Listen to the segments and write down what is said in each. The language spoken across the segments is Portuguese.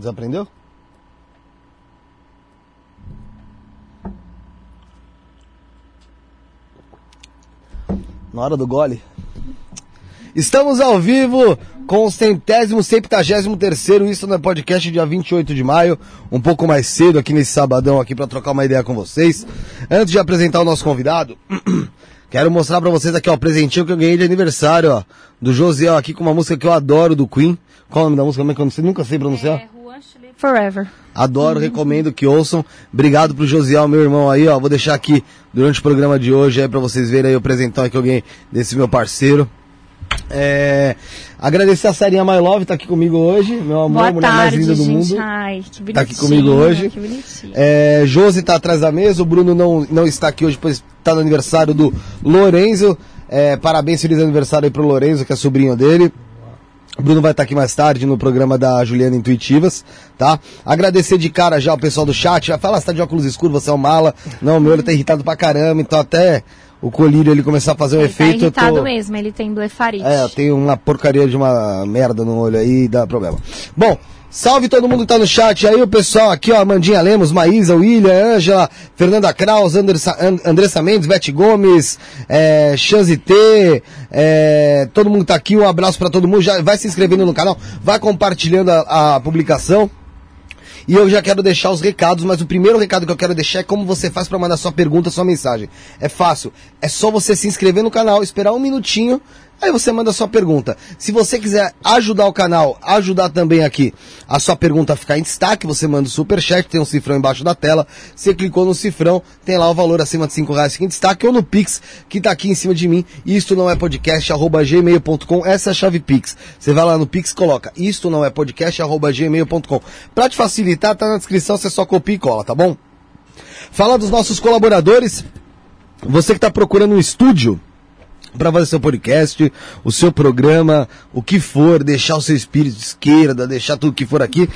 Desaprendeu? Na hora do gole. Estamos ao vivo com o centésimo, septagésimo terceiro, isso no podcast dia 28 de maio, um pouco mais cedo aqui nesse sabadão aqui para trocar uma ideia com vocês. Antes de apresentar o nosso convidado, quero mostrar para vocês aqui ó, o presentinho que eu ganhei de aniversário, ó, do Josiel aqui com uma música que eu adoro do Queen. Qual é o nome da música? Como é que eu não sei, nunca sei pronunciar? É, Who Wants to Live Forever. Adoro, recomendo que ouçam. Obrigado pro Josiel, meu irmão aí, ó. Vou deixar aqui durante o programa de hoje aí pra vocês verem aí o presentão que eu ganhei desse meu parceiro. É, agradecer a Sarinha My Love, tá aqui comigo hoje, meu amor, Boa mulher mais tarde, linda do gente. mundo. Ai, que bonitinho. Tá aqui comigo hoje. É, Josi tá atrás da mesa, o Bruno não, não está aqui hoje, pois tá no aniversário do Lorenzo. É, parabéns, feliz aniversário aí pro Lorenzo, que é sobrinho dele. O Bruno vai estar aqui mais tarde no programa da Juliana Intuitivas, tá? Agradecer de cara já o pessoal do chat. Vai falar, você tá de óculos escuros, você é um mala. Não, meu olho tá irritado pra caramba, então até o colírio ele começar a fazer um ele efeito. tá irritado tô... mesmo, ele tem blefarite. É, eu tenho uma porcaria de uma merda no olho aí, dá problema. Bom, salve todo mundo que tá no chat aí, o pessoal aqui, ó, Amandinha Lemos, Maísa, William, Ângela, Fernanda Kraus, Andersa, And, Andressa Mendes, Beth Gomes, é, T, é, todo mundo tá aqui, um abraço pra todo mundo, já vai se inscrevendo no canal, vai compartilhando a, a publicação. E eu já quero deixar os recados, mas o primeiro recado que eu quero deixar é como você faz para mandar sua pergunta, sua mensagem. É fácil. É só você se inscrever no canal, esperar um minutinho, aí você manda sua pergunta. Se você quiser ajudar o canal, ajudar também aqui a sua pergunta a ficar em destaque, você manda o superchat, tem um cifrão embaixo da tela. Você clicou no cifrão, tem lá o valor acima de 5 reais fica em destaque, ou no Pix, que tá aqui em cima de mim. Isto não é podcast, arroba gmail.com, essa é a chave Pix. Você vai lá no Pix, coloca isto não é podcast, arroba gmail.com. Pra te facilitar, tá na descrição, você só copia e cola, tá bom? Fala dos nossos colaboradores. Você que está procurando um estúdio para fazer seu podcast, o seu programa, o que for, deixar o seu espírito de esquerda, deixar tudo que for aqui.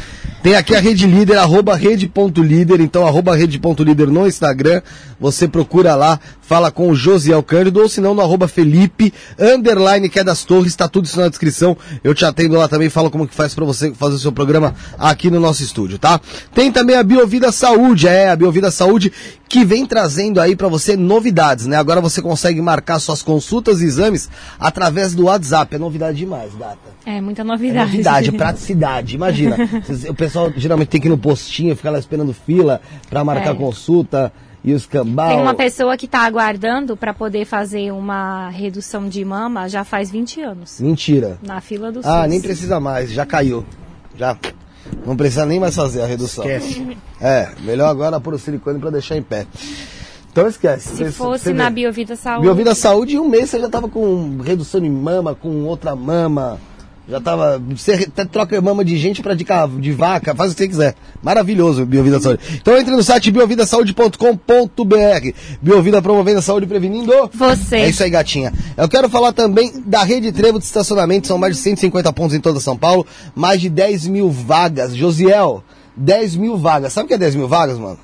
Tem aqui a Rede Líder, arroba rede.líder, então arroba rede.líder no Instagram. Você procura lá, fala com o Josiel Cândido, ou se não no arroba Felipe, underline que é das torres, tá tudo isso na descrição. Eu te atendo lá também, falo como que faz para você fazer o seu programa aqui no nosso estúdio, tá? Tem também a Biovida Saúde, é, a Biovida Saúde que vem trazendo aí para você novidades, né? Agora você consegue marcar suas consultas e exames através do WhatsApp. É novidade demais, gata. É, muita É novidade. novidade, praticidade. Imagina, o pessoal geralmente tem que ir no postinho, ficar lá esperando fila para marcar É. consulta e os cambal. Tem uma pessoa que tá aguardando para poder fazer uma redução de mama já faz 20 anos. Mentira. Na fila do Ah, SUS. nem precisa mais, já caiu. Já não precisa nem mais fazer a redução. Esquece. É, melhor agora pôr o silicone para deixar em pé. Então esquece. Se Você- fosse você na. Biovida Saúde. Biovida Saúde, em um mês você já tava com redução de mama, com outra mama. Já tava. Você troca mama de gente pra de, de vaca, faz o que você quiser. Maravilhoso, Biovida Saúde. Então entre no site biovidasaude.com.br. Biovida promovendo a saúde e prevenindo. Você. É isso aí, gatinha. Eu quero falar também da Rede Trevo de estacionamento. São mais de 150 pontos em toda São Paulo. Mais de 10 mil vagas. Josiel, 10 mil vagas. Sabe o que é 10 mil vagas, mano?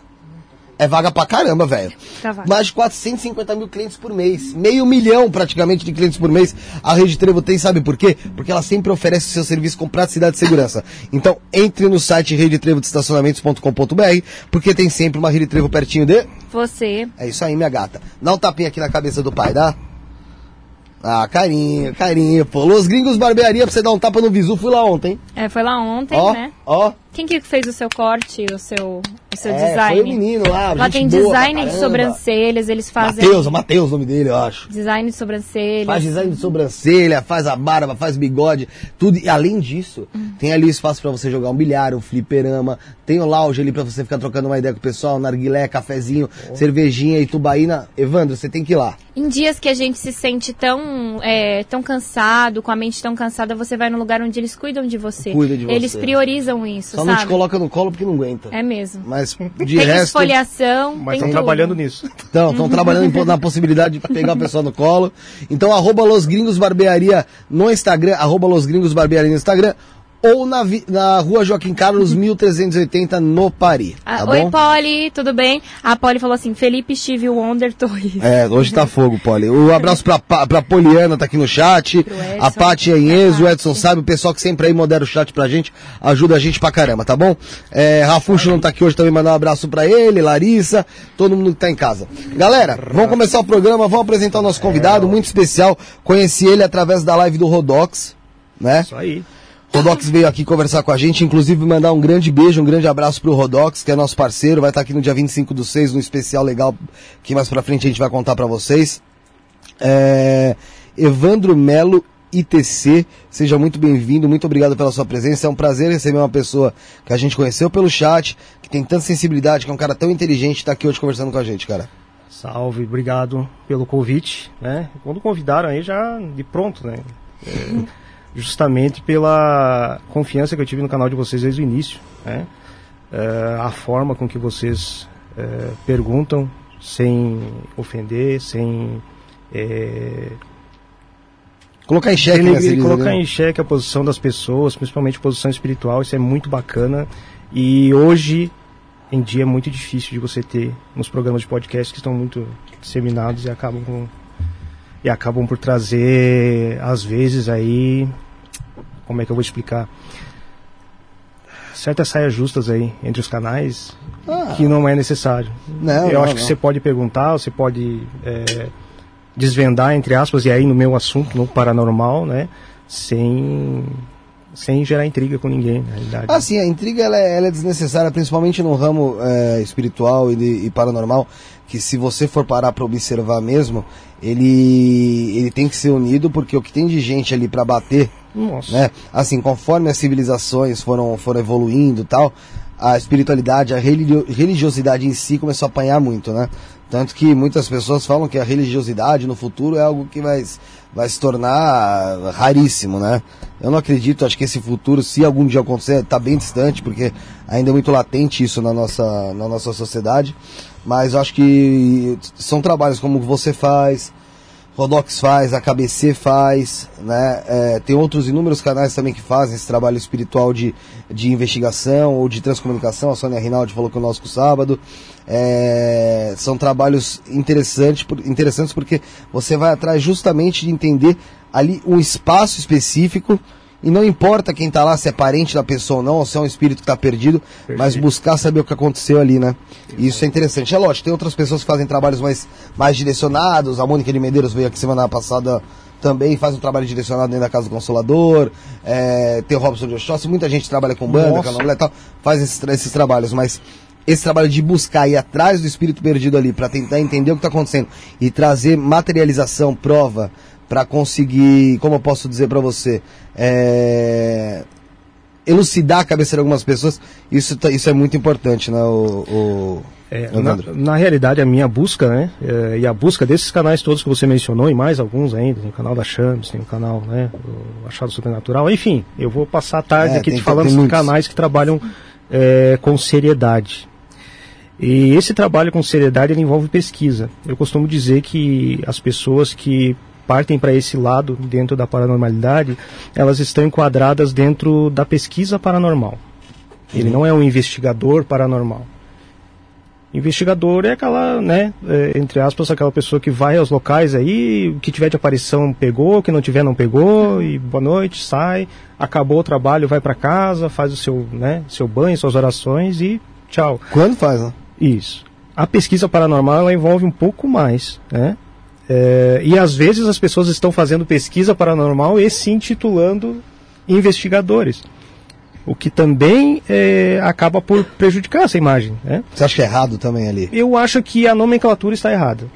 É vaga pra caramba, velho. Tá. Mais de 450 mil clientes por mês. Meio milhão, praticamente, de clientes por mês. A Rede Trevo tem, sabe por quê? Porque ela sempre oferece o seu serviço com praticidade e segurança. Então, entre no site redetrevo de estacionamentos.com.br, porque tem sempre uma Rede Trevo pertinho de... Você. É isso aí, minha gata. Dá um tapinha aqui na cabeça do pai, dá? Ah, carinho, carinho, pô. Los Gringos Barbearia pra você dar um tapa no visu, fui lá ontem. É, foi lá ontem, Ó, né? ó. Quem que fez o seu corte, o seu, o seu É, design? foi o menino lá, Lá tem design de sobrancelhas, eles fazem Matheus, Matheus o nome dele, eu acho. design de sobrancelhas. Faz design de sobrancelha, faz a barba, faz bigode, tudo. E além disso, tem ali espaço pra você jogar um bilhar, um fliperama, tem o lounge ali pra você ficar trocando uma ideia com o pessoal, narguilé, cafezinho, cervejinha e tubaína. Evandro, você tem que ir lá. Em dias que a gente se sente tão, é, tão cansado, com a mente tão cansada, você vai no lugar onde eles cuidam de você. Cuida de Eles você. priorizam isso, Só não sabe? te coloca no colo porque não aguenta. É mesmo. Mas de tem resto. esfoliação, Mas estão trabalhando nisso. Então, estão trabalhando na possibilidade de pegar o pessoal no colo. Então, arroba Los Gringos Barbearia no Instagram, arroba Los Gringos Barbearia no Instagram, ou na, na rua Joaquim Carlos, 1380, no Paris. Ah, Tá Oi, bom? Polly, tudo bem? A Polly falou assim, Felipe Steve Wonder Torres. É, hoje tá fogo, Poli. Um abraço pra, pra Poliana, tá aqui no chat. A Paty Enhez, o Edson sabe, o pessoal que sempre aí modera o chat pra gente, ajuda a gente pra caramba, tá bom? É, Rafuxo não tá aqui hoje também, mandar um abraço pra ele, Larissa, todo mundo que tá em casa. Galera, vamos começar o programa, vamos apresentar o nosso convidado, muito especial. Conheci ele através da live do Rodox, né? Isso aí. Rodox veio aqui conversar com a gente, inclusive mandar um grande beijo, um grande abraço pro Rodox, que é nosso parceiro, vai estar aqui no dia 25 do 6, no especial legal, que mais pra frente a gente vai contar pra vocês. É, Evandro Melo ITC, seja muito bem-vindo, muito obrigado pela sua presença, é um prazer receber uma pessoa que a gente conheceu pelo chat, que tem tanta sensibilidade, que é um cara tão inteligente, tá aqui hoje conversando com a gente, cara. Salve, obrigado pelo convite, né? Quando convidaram aí já de pronto, né? É, justamente pela confiança que eu tive no canal de vocês desde o início, né? É, a forma com que vocês é, perguntam sem ofender, sem é, Colocar em xeque, né, denegrir, colocar né? em xeque a posição das pessoas, principalmente a posição espiritual, isso é muito bacana. E hoje em dia é muito difícil de você ter nos programas de podcast que estão muito disseminados e acabam com e acabam por trazer às vezes aí como é que eu vou explicar certas saias justas aí entre os canais Ah, que não é necessário. Não, eu não, acho que não. você pode perguntar, você pode é, desvendar, entre aspas, e aí no meu assunto, no paranormal, né? Sem, sem gerar intriga com ninguém, na realidade. Ah, sim, a intriga ela é, ela é desnecessária, principalmente no ramo é, espiritual e, de- e paranormal, que se você for parar para observar mesmo, ele, ele tem que ser unido, porque o que tem de gente ali para bater, Nossa. né? Assim, conforme as civilizações foram, foram evoluindo tal, a espiritualidade, a religio- religiosidade em si começou a apanhar muito, né? Tanto que muitas pessoas falam que a religiosidade no futuro é algo que vai, vai se tornar raríssimo, né? Eu não acredito, acho que esse futuro, se algum dia acontecer, está bem distante, porque ainda é muito latente isso na nossa, na nossa sociedade. Mas acho que são trabalhos como você faz, Rodox faz, a KBC faz, né? É, tem outros inúmeros canais também que fazem esse trabalho espiritual de, de investigação ou de transcomunicação. A Sônia Rinaldi falou conosco sábado. É, são trabalhos interessantes, interessantes porque você vai atrás justamente de entender ali um espaço específico e não importa quem está lá, se é parente da pessoa ou não, ou se é um espírito que está perdido, mas buscar saber o que aconteceu ali, né? E isso é interessante. É lógico, tem outras pessoas que fazem trabalhos mais, mais direcionados. A Mônica de Medeiros veio aqui semana passada também, faz um trabalho direcionado dentro da Casa do Consolador. É, tem o Robson de Oxóssi, muita gente trabalha com banda, candomblé e tal, faz esses, esses trabalhos, mas esse trabalho de buscar ir atrás do espírito perdido ali para tentar entender o que está acontecendo e trazer materialização, prova para conseguir, como eu posso dizer para você, é, elucidar a cabeça de algumas pessoas, isso, tá- isso é muito importante, né, o, o É, na, na realidade, a minha busca, né? é, e a busca desses canais todos que você mencionou, e mais alguns ainda, tem o canal da Chames, tem o canal, né? O Achado Sobrenatural, enfim, eu vou passar a tarde É, aqui te falando sobre muitos. canais que trabalham é, com seriedade. E esse trabalho com seriedade envolve pesquisa. Eu costumo dizer que as pessoas que partem para esse lado dentro da paranormalidade, elas estão enquadradas dentro da pesquisa paranormal. Ele não é um investigador paranormal. Investigador é aquela, né, é, entre aspas, aquela pessoa que vai aos locais aí, o que tiver de aparição pegou, o que não tiver não pegou, e boa noite, sai, acabou o trabalho, vai para casa, faz o seu, né, seu banho, suas orações e tchau. Quando faz, né? Isso. A pesquisa paranormal ela envolve um pouco mais, né? É, e às vezes as pessoas estão fazendo pesquisa paranormal e se intitulando investigadores. O que também é, acaba por prejudicar essa imagem, né? Você acha que é errado também ali? Eu acho que a nomenclatura está errada.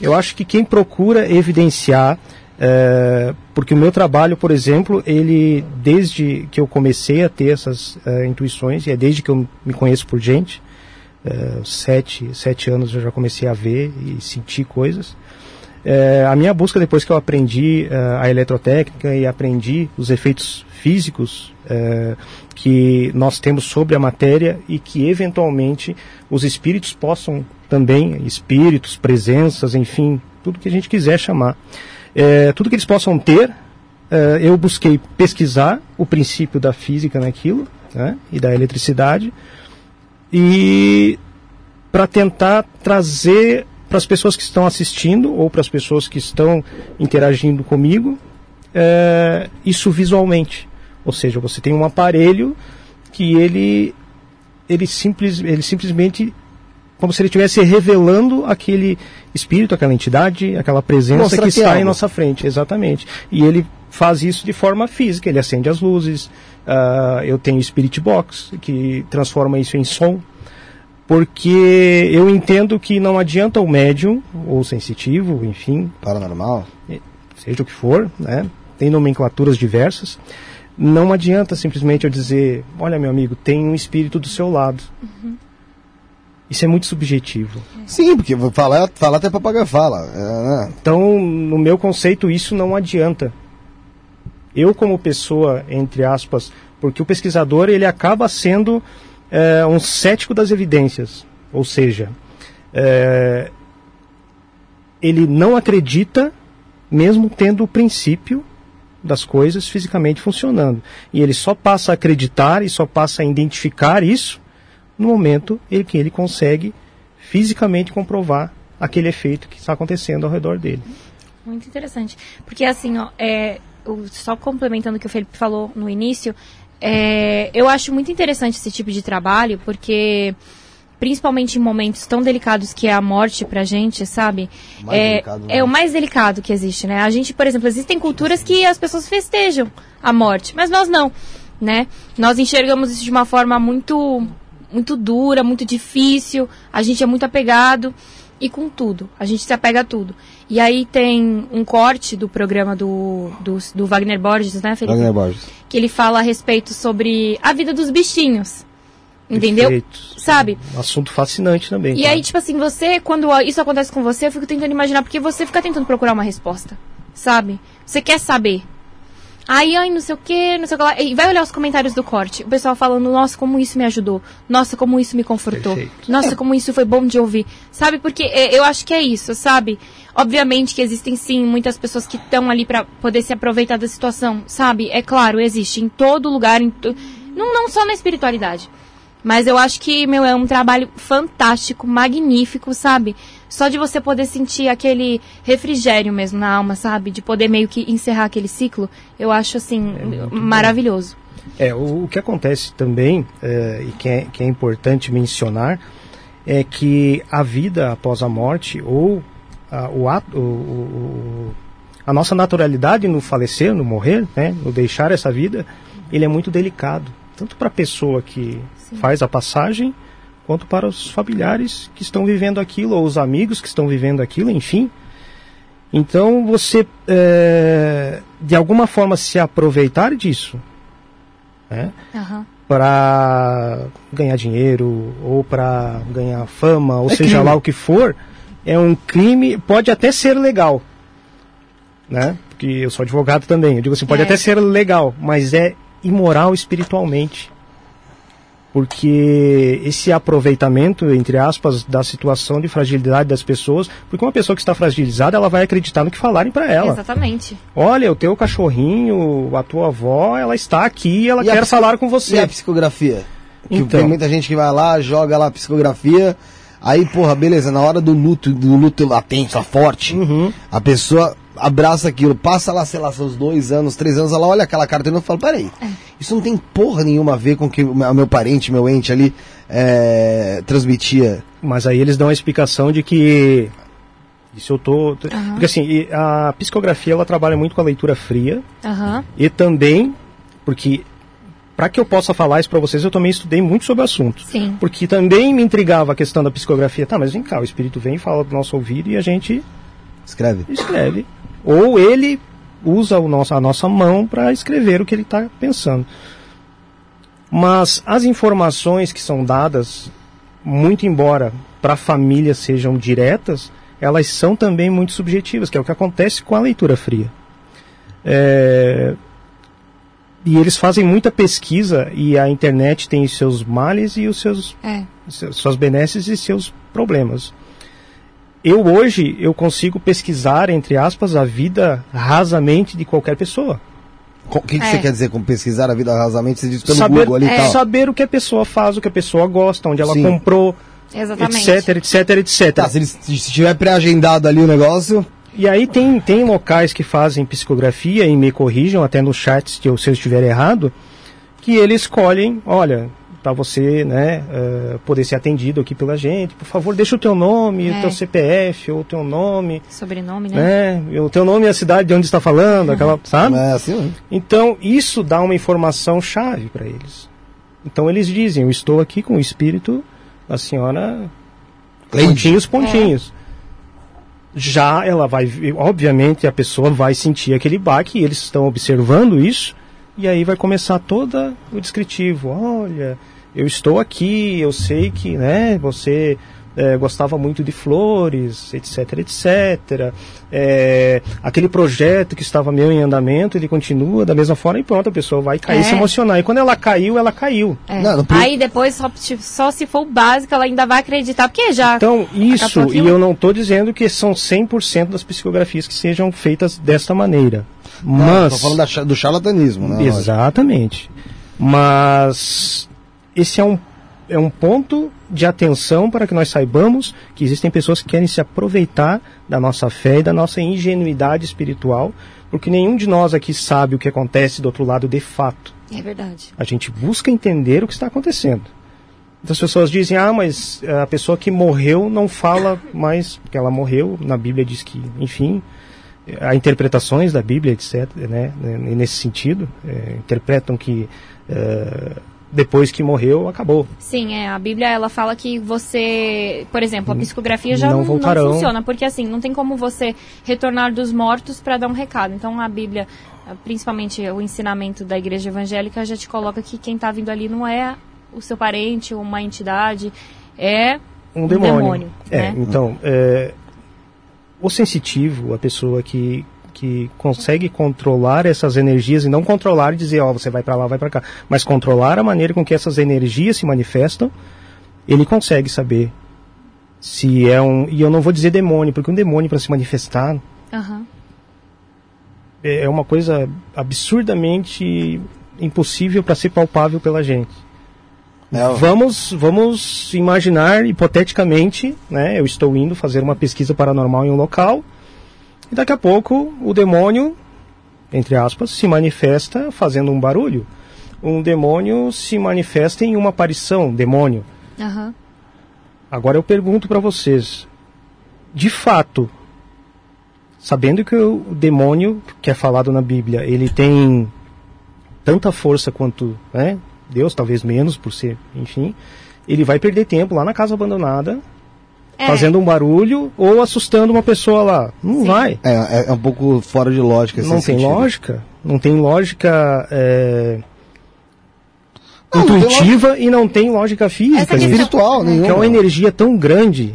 Eu acho que quem procura evidenciar, é, porque o meu trabalho, por exemplo, ele desde que eu comecei a ter essas é, intuições, e é desde que eu me conheço por gente, é, sete, sete anos eu já comecei a ver e sentir coisas. É, a minha busca depois que eu aprendi é, a eletrotécnica e aprendi os efeitos físicos é, que nós temos sobre a matéria e que eventualmente os espíritos possam também, espíritos, presenças, enfim, tudo que a gente quiser chamar, é, tudo que eles possam ter eh, eu busquei pesquisar o princípio da física naquilo né, e da eletricidade e para tentar trazer para as pessoas que estão assistindo ou para as pessoas que estão interagindo comigo é, isso visualmente. Ou seja, você tem um aparelho que ele ele, simples, ele simplesmente como se ele estivesse revelando aquele espírito, aquela entidade, aquela presença Mostra que é está em nossa frente, exatamente. E ele faz isso de forma física, ele acende as luzes, ah, eu tenho Spirit Box, que transforma isso em som, porque eu entendo que não adianta o médium, ou o sensitivo, enfim, Paranormal. seja o que for, né? tem nomenclaturas diversas, não adianta simplesmente eu dizer, olha meu amigo, tem um espírito do seu lado. Isso é muito subjetivo. Sim, porque falar, falar até papagaio fala. É, né? Então, no meu conceito, isso não adianta. Eu, como pessoa, entre aspas, porque o pesquisador ele acaba sendo é, um cético das evidências, ou seja, é, ele não acredita, mesmo tendo o princípio das coisas fisicamente funcionando, e ele só passa a acreditar e só passa a identificar isso no momento em que ele consegue fisicamente comprovar aquele efeito que está acontecendo ao redor dele. Muito interessante. Porque assim, ó, é, só complementando o que o Felipe falou no início, é, eu acho muito interessante esse tipo de trabalho, porque principalmente em momentos tão delicados que é a morte pra gente, sabe? Mais é, delicado, né? é o mais delicado que existe, né? A gente, por exemplo, existem culturas que as pessoas festejam a morte, mas nós não, né? Nós enxergamos isso de uma forma muito muito dura, muito difícil, a gente é muito apegado e com tudo, a gente se apega a tudo. E aí tem um corte do programa do, do, do Wagner Borges, né, Felipe? Wagner Borges. Que ele fala a respeito sobre a vida dos bichinhos. Entendeu? Perfeito. Sabe? Um assunto fascinante também. E cara. aí, tipo assim, você, quando isso acontece com você, eu fico tentando imaginar, porque você fica tentando procurar uma resposta, sabe? Você quer saber. Aí, ai, não sei o que, não sei o que lá. E vai olhar os comentários do corte. O pessoal falando, nossa, como isso me ajudou. Nossa, como isso me confortou. Perfeito. Nossa, como isso foi bom de ouvir. Sabe? Porque é, eu acho que é isso, sabe? Obviamente que existem sim muitas pessoas que estão ali pra poder se aproveitar da situação, sabe? É claro, existe em todo lugar, em to- não, não só na espiritualidade. Mas eu acho que, meu, é um trabalho fantástico, magnífico, sabe? Só de você poder sentir aquele refrigério mesmo na alma, sabe? De poder meio que encerrar aquele ciclo, eu acho, assim, bom. maravilhoso. É, o, o que acontece também, é, e que é, que é importante mencionar, é que a vida após a morte, ou a, o ato, o- o- a nossa naturalidade no falecer, no morrer, né, no deixar essa vida, ele é muito delicado. Tanto para a pessoa que faz a passagem, quanto para os familiares que estão vivendo aquilo, ou os amigos que estão vivendo aquilo, enfim. Então você, é, de alguma forma, se aproveitar disso, né? Aham. para ganhar dinheiro ou para ganhar fama, ou É seja crime. lá o que for, é um crime, pode até ser legal, né? Porque eu sou advogado também, eu digo assim, pode É. até ser legal, mas é imoral espiritualmente. Porque esse aproveitamento, entre aspas, da situação de fragilidade das pessoas, porque uma pessoa que está fragilizada, ela vai acreditar no que falarem para ela. Exatamente. Olha, o teu cachorrinho, a tua avó, ela está aqui, ela E quer psico- falar com E você. a psicografia? Que Então. tem muita gente que vai lá, joga lá a psicografia. Aí, porra, beleza, na hora do luto, do luto latente, lá forte, Uhum. a pessoa abraça aquilo, passa lá, sei lá, seus dois anos, três anos, ela olha aquela carta e não fala, peraí, isso não tem porra nenhuma a ver com o que o meu parente, meu ente ali é, transmitia. Mas aí eles dão a explicação de que isso eu tô, tô- Aham. porque assim, a psicografia ela trabalha muito com a leitura fria Aham. e também porque para que eu possa falar isso para vocês, eu também estudei muito sobre o assunto. Sim. Porque também me intrigava a questão da psicografia. Tá, mas vem cá, o espírito vem, fala do nosso ouvido e a gente Escreve. escreve. Ou ele usa o nosso, a nossa mão para escrever o que ele está pensando. Mas as informações que são dadas, muito embora para a família sejam diretas, elas são também muito subjetivas, que é o que acontece com a leitura fria. É, E eles fazem muita pesquisa e a internet tem os seus males e os seus É. se- suas benesses e seus problemas. Eu hoje eu consigo pesquisar entre aspas a vida rasamente de qualquer pessoa. O que, que É. você quer dizer com pesquisar a vida rasamente? Você diz pelo saber, Google ali e é, tal. saber o que a pessoa faz, o que a pessoa gosta, onde ela Sim. comprou, Exatamente. etc, etc, etc. Tá, se, ele, se tiver pré-agendado ali o negócio, E aí tem, tem locais que fazem psicografia e me corrijam até no chat se eu, se eu estiver errado, que eles escolhem, olha, para você né, eh, poder ser atendido aqui pela gente, por favor, deixa o teu nome, o É. teu CPF, ou o teu nome, Sobrenome, né? né, o teu nome e a cidade de onde está falando, aquela, sabe? é assim, né? Então, isso dá uma informação chave para eles. Então, eles dizem: Eu estou aqui com o espírito da senhora. Cleide. Pontinhos, pontinhos. Já ela vai, obviamente, a pessoa vai sentir aquele baque, e eles estão observando isso, e aí vai começar todo o descritivo. Olha, eu estou aqui, eu sei que né, você eh, gostava muito de flores, etc, etc. Eh, aquele projeto que estava meio em andamento, ele continua da mesma forma e pronto, a pessoa vai cair É. se emocionar. E quando ela caiu, ela caiu. É. Não, não Aí depois, só, só se for o básico, ela ainda vai acreditar, porque já. Então, isso, e eu não estou dizendo que são 100% das psicografias que sejam feitas desta maneira. Não, Mas. tô falando da do charlatanismo, né? Exatamente. Mas esse é um, é um ponto de atenção para que nós saibamos que existem pessoas que querem se aproveitar da nossa fé e da nossa ingenuidade espiritual, porque nenhum de nós aqui sabe o que acontece do outro lado de fato. É verdade. A gente busca entender o que está acontecendo. Então as pessoas dizem, ah, mas a pessoa que morreu não fala mais, porque ela morreu, na Bíblia diz que, enfim, há interpretações da Bíblia, etc., né, nesse sentido, é, interpretam que é, depois que morreu, acabou. Sim, é. A Bíblia ela fala que você, por exemplo, a psicografia já Não não, funciona, porque assim, não tem como você retornar dos mortos para dar um recado. Então a Bíblia, principalmente o ensinamento da igreja evangélica, já te coloca que quem está vindo ali não é o seu parente ou uma entidade, é Um Um demônio. demônio, é, né? então, é, o sensitivo, a pessoa que, que consegue controlar essas energias e não controlar e dizer, ó, você vai para lá, vai para cá, mas controlar a maneira com que essas energias se manifestam, ele consegue saber se é um, e eu não vou dizer demônio, porque um demônio para se manifestar aham, é é uma coisa absurdamente impossível para ser palpável pela gente. É, ó. Vamos, vamos imaginar hipoteticamente, né? Eu estou indo fazer uma pesquisa paranormal em um local e daqui a pouco o demônio, entre aspas, se manifesta fazendo um barulho. Um demônio se manifesta em uma aparição, demônio. aham. Agora eu pergunto para vocês, de fato, sabendo que o demônio que é falado na Bíblia, ele tem tanta força quanto, né, Deus, talvez menos por ser, enfim, ele vai perder tempo lá na casa abandonada, É, fazendo um barulho ou assustando uma pessoa lá. Não Sim. vai. É, é, é um pouco fora de lógica. esse não tem sentido. lógica. Não tem lógica é, Não, não tem intuitiva e não tem lógica física. Questão- Espiritual, É. nenhuma. que é uma energia tão grande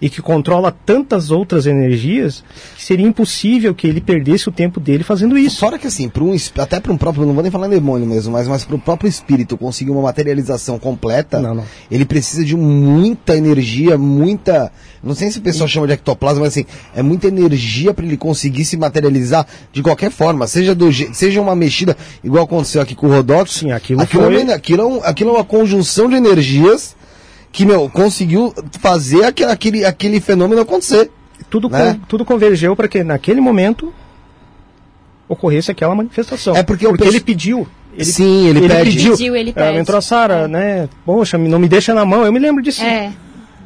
e que controla tantas outras energias que seria impossível que ele perdesse o tempo dele fazendo isso. Fora que assim, um, até para um próprio, não vou nem falar demônio mesmo, mas, mas para o próprio espírito conseguir uma materialização completa, Não, não. ele precisa de muita energia, muita. Não sei se o pessoal chama de ectoplasma, mas assim, é muita energia para ele conseguir se materializar de qualquer forma, seja, do, seja uma mexida, igual aconteceu aqui com o Rodox. Sim, aquilo aquilo, foi- é, uma- aquilo, é aquilo é uma conjunção de energias que, meu, conseguiu fazer aque- aquele, aquele fenômeno acontecer. Tudo, Né? con- tudo convergeu para que naquele momento ocorresse aquela manifestação. É porque porque pesso- ele pediu. Ele, Sim, ele pede. pediu. Pediu, ele Ah, pede. entrou a Sara, né? Poxa, não me deixa na mão. Eu me lembro disso. É,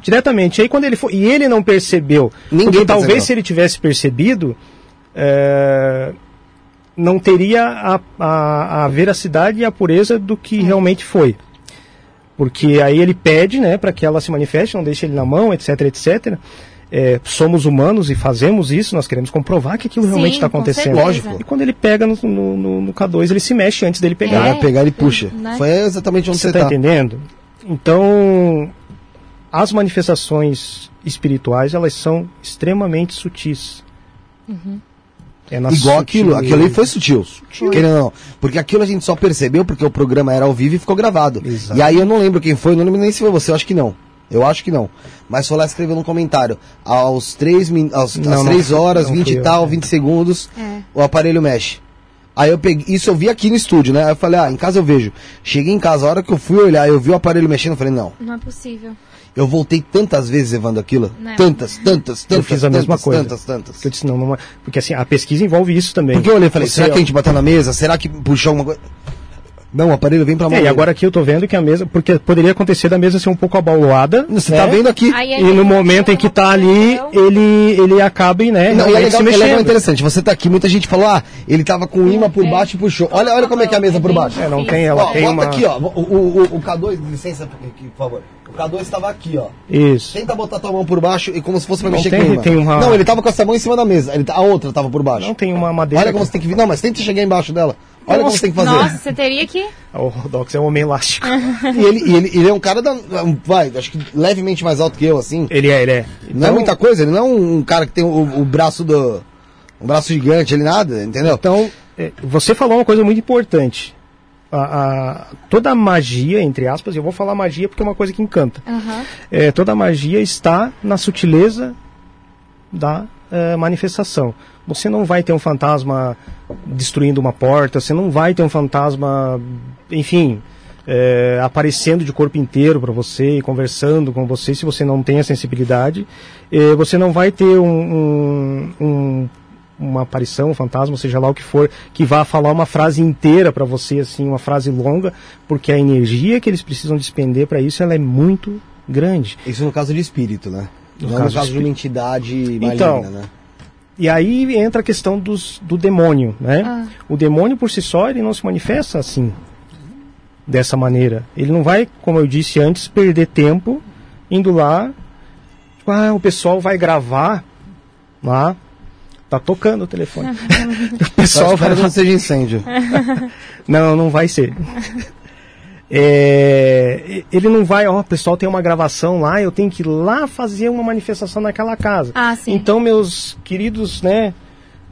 diretamente. Aí quando ele foi, e ele não percebeu, Ninguém porque talvez se ele tivesse percebido, é, não teria a, a, a veracidade e a pureza do que realmente foi. Porque aí ele pede, né, para que ela se manifeste, não deixe ele na mão, etc, etc. É, somos humanos e fazemos isso, nós queremos comprovar que aquilo Sim, realmente está acontecendo. Lógico. E quando ele pega no, no, no- no K2, ele se mexe antes dele Ele pegar. É. vai pegar e puxa. Né? Foi exatamente onde Você você está tá. entendendo? Então, as manifestações espirituais, elas são extremamente sutis. É na Igual sutil- aquilo, aquilo ali foi sutil. Querendo ou não. Porque aquilo a gente só percebeu porque o programa era ao vivo e ficou gravado. Exato. E aí eu não lembro quem foi, não lembro nem se foi você, eu acho que não. Eu acho que não. Mas foi lá escreveu no comentário. Aos 3 min... aos, Não, às não 3 fui- horas, não 20 fui e eu. tal, 20 segundos, é. o aparelho mexe. Aí eu peguei, isso eu vi aqui no estúdio, né? Aí eu falei, ah, em casa eu vejo. Cheguei em casa, a hora que eu fui olhar, eu vi o aparelho mexendo, eu falei, não. Não é possível. Eu voltei tantas vezes levando aquilo. Não. Tantas, tantas, tantas. Eu fiz a mesma tantas, coisa. Tantas, tantas. Eu disse, não, não é- porque assim, a pesquisa envolve isso também. Porque eu olhei e falei, Você- será que a gente bateu na mesa? Será que puxou alguma coisa? Não, o aparelho vem pra mão. É, e agora aqui eu tô vendo que a mesa, porque poderia acontecer da mesa ser um pouco abaulada. Você né? tá vendo aqui? Aí é E no momento em que tá ali, ele, ele acaba e, né, Não, e é legal, se é legal mexendo. interessante. Você tá aqui, muita gente falou, ah, ele tava com o imã por é. baixo e puxou. Olha, olha como é que é a mesa por baixo. É, não tem, ela Ó, tem bota uma... aqui, ó. O, o, o, o K2, licença aqui, por favor. O K2 estava aqui, ó. Isso. Tenta botar tua mão por baixo e como se fosse pra Não mexer tem- com o imã. tem uma- Não, ele tava com essa mão em cima da mesa. Ele, a outra tava por baixo. Não tem uma madeira. Olha como você tem que vir. Não, mas tenta chegar embaixo dela. Olha como você tem que fazer. Nossa, você teria que. O Rodox é um homem elástico. E ele, ele, ele é um cara da. Vai, acho que levemente mais alto que eu, assim. ele é, ele é. Não é muita coisa, ele não é um cara que tem o, o braço do. Um braço gigante, ele nada, entendeu? Então, é, você falou uma coisa muito importante. A, a- toda a magia, entre aspas, eu vou falar magia porque é uma coisa que encanta. Aham. É, toda a magia está na sutileza da é, manifestação. Você não vai ter um fantasma destruindo uma porta, você não vai ter um fantasma, enfim, é, aparecendo de corpo inteiro para você e conversando com você se você não tem a sensibilidade. É, você não vai ter um, um- um- uma aparição, um fantasma, seja lá o que for, que vá falar uma frase inteira para você, assim, uma frase longa, porque a energia que eles precisam despender para isso ela é muito grande. Isso no caso de espírito, né? No não caso no de caso de uma entidade maligna, Então, né? E aí entra a questão dos, do demônio, né? Ah. O demônio por si só ele não se manifesta assim, dessa maneira. Ele não vai, como eu disse antes, perder tempo indo lá. Tipo, ah, o pessoal vai gravar lá. Tá tocando o telefone. o pessoal vai espero que lá. não seja incêndio. Não, não vai ser. É, ele não vai, ó, o pessoal tem uma gravação lá, eu tenho que ir lá fazer uma manifestação naquela casa. Ah, sim. Então, meus queridos, né,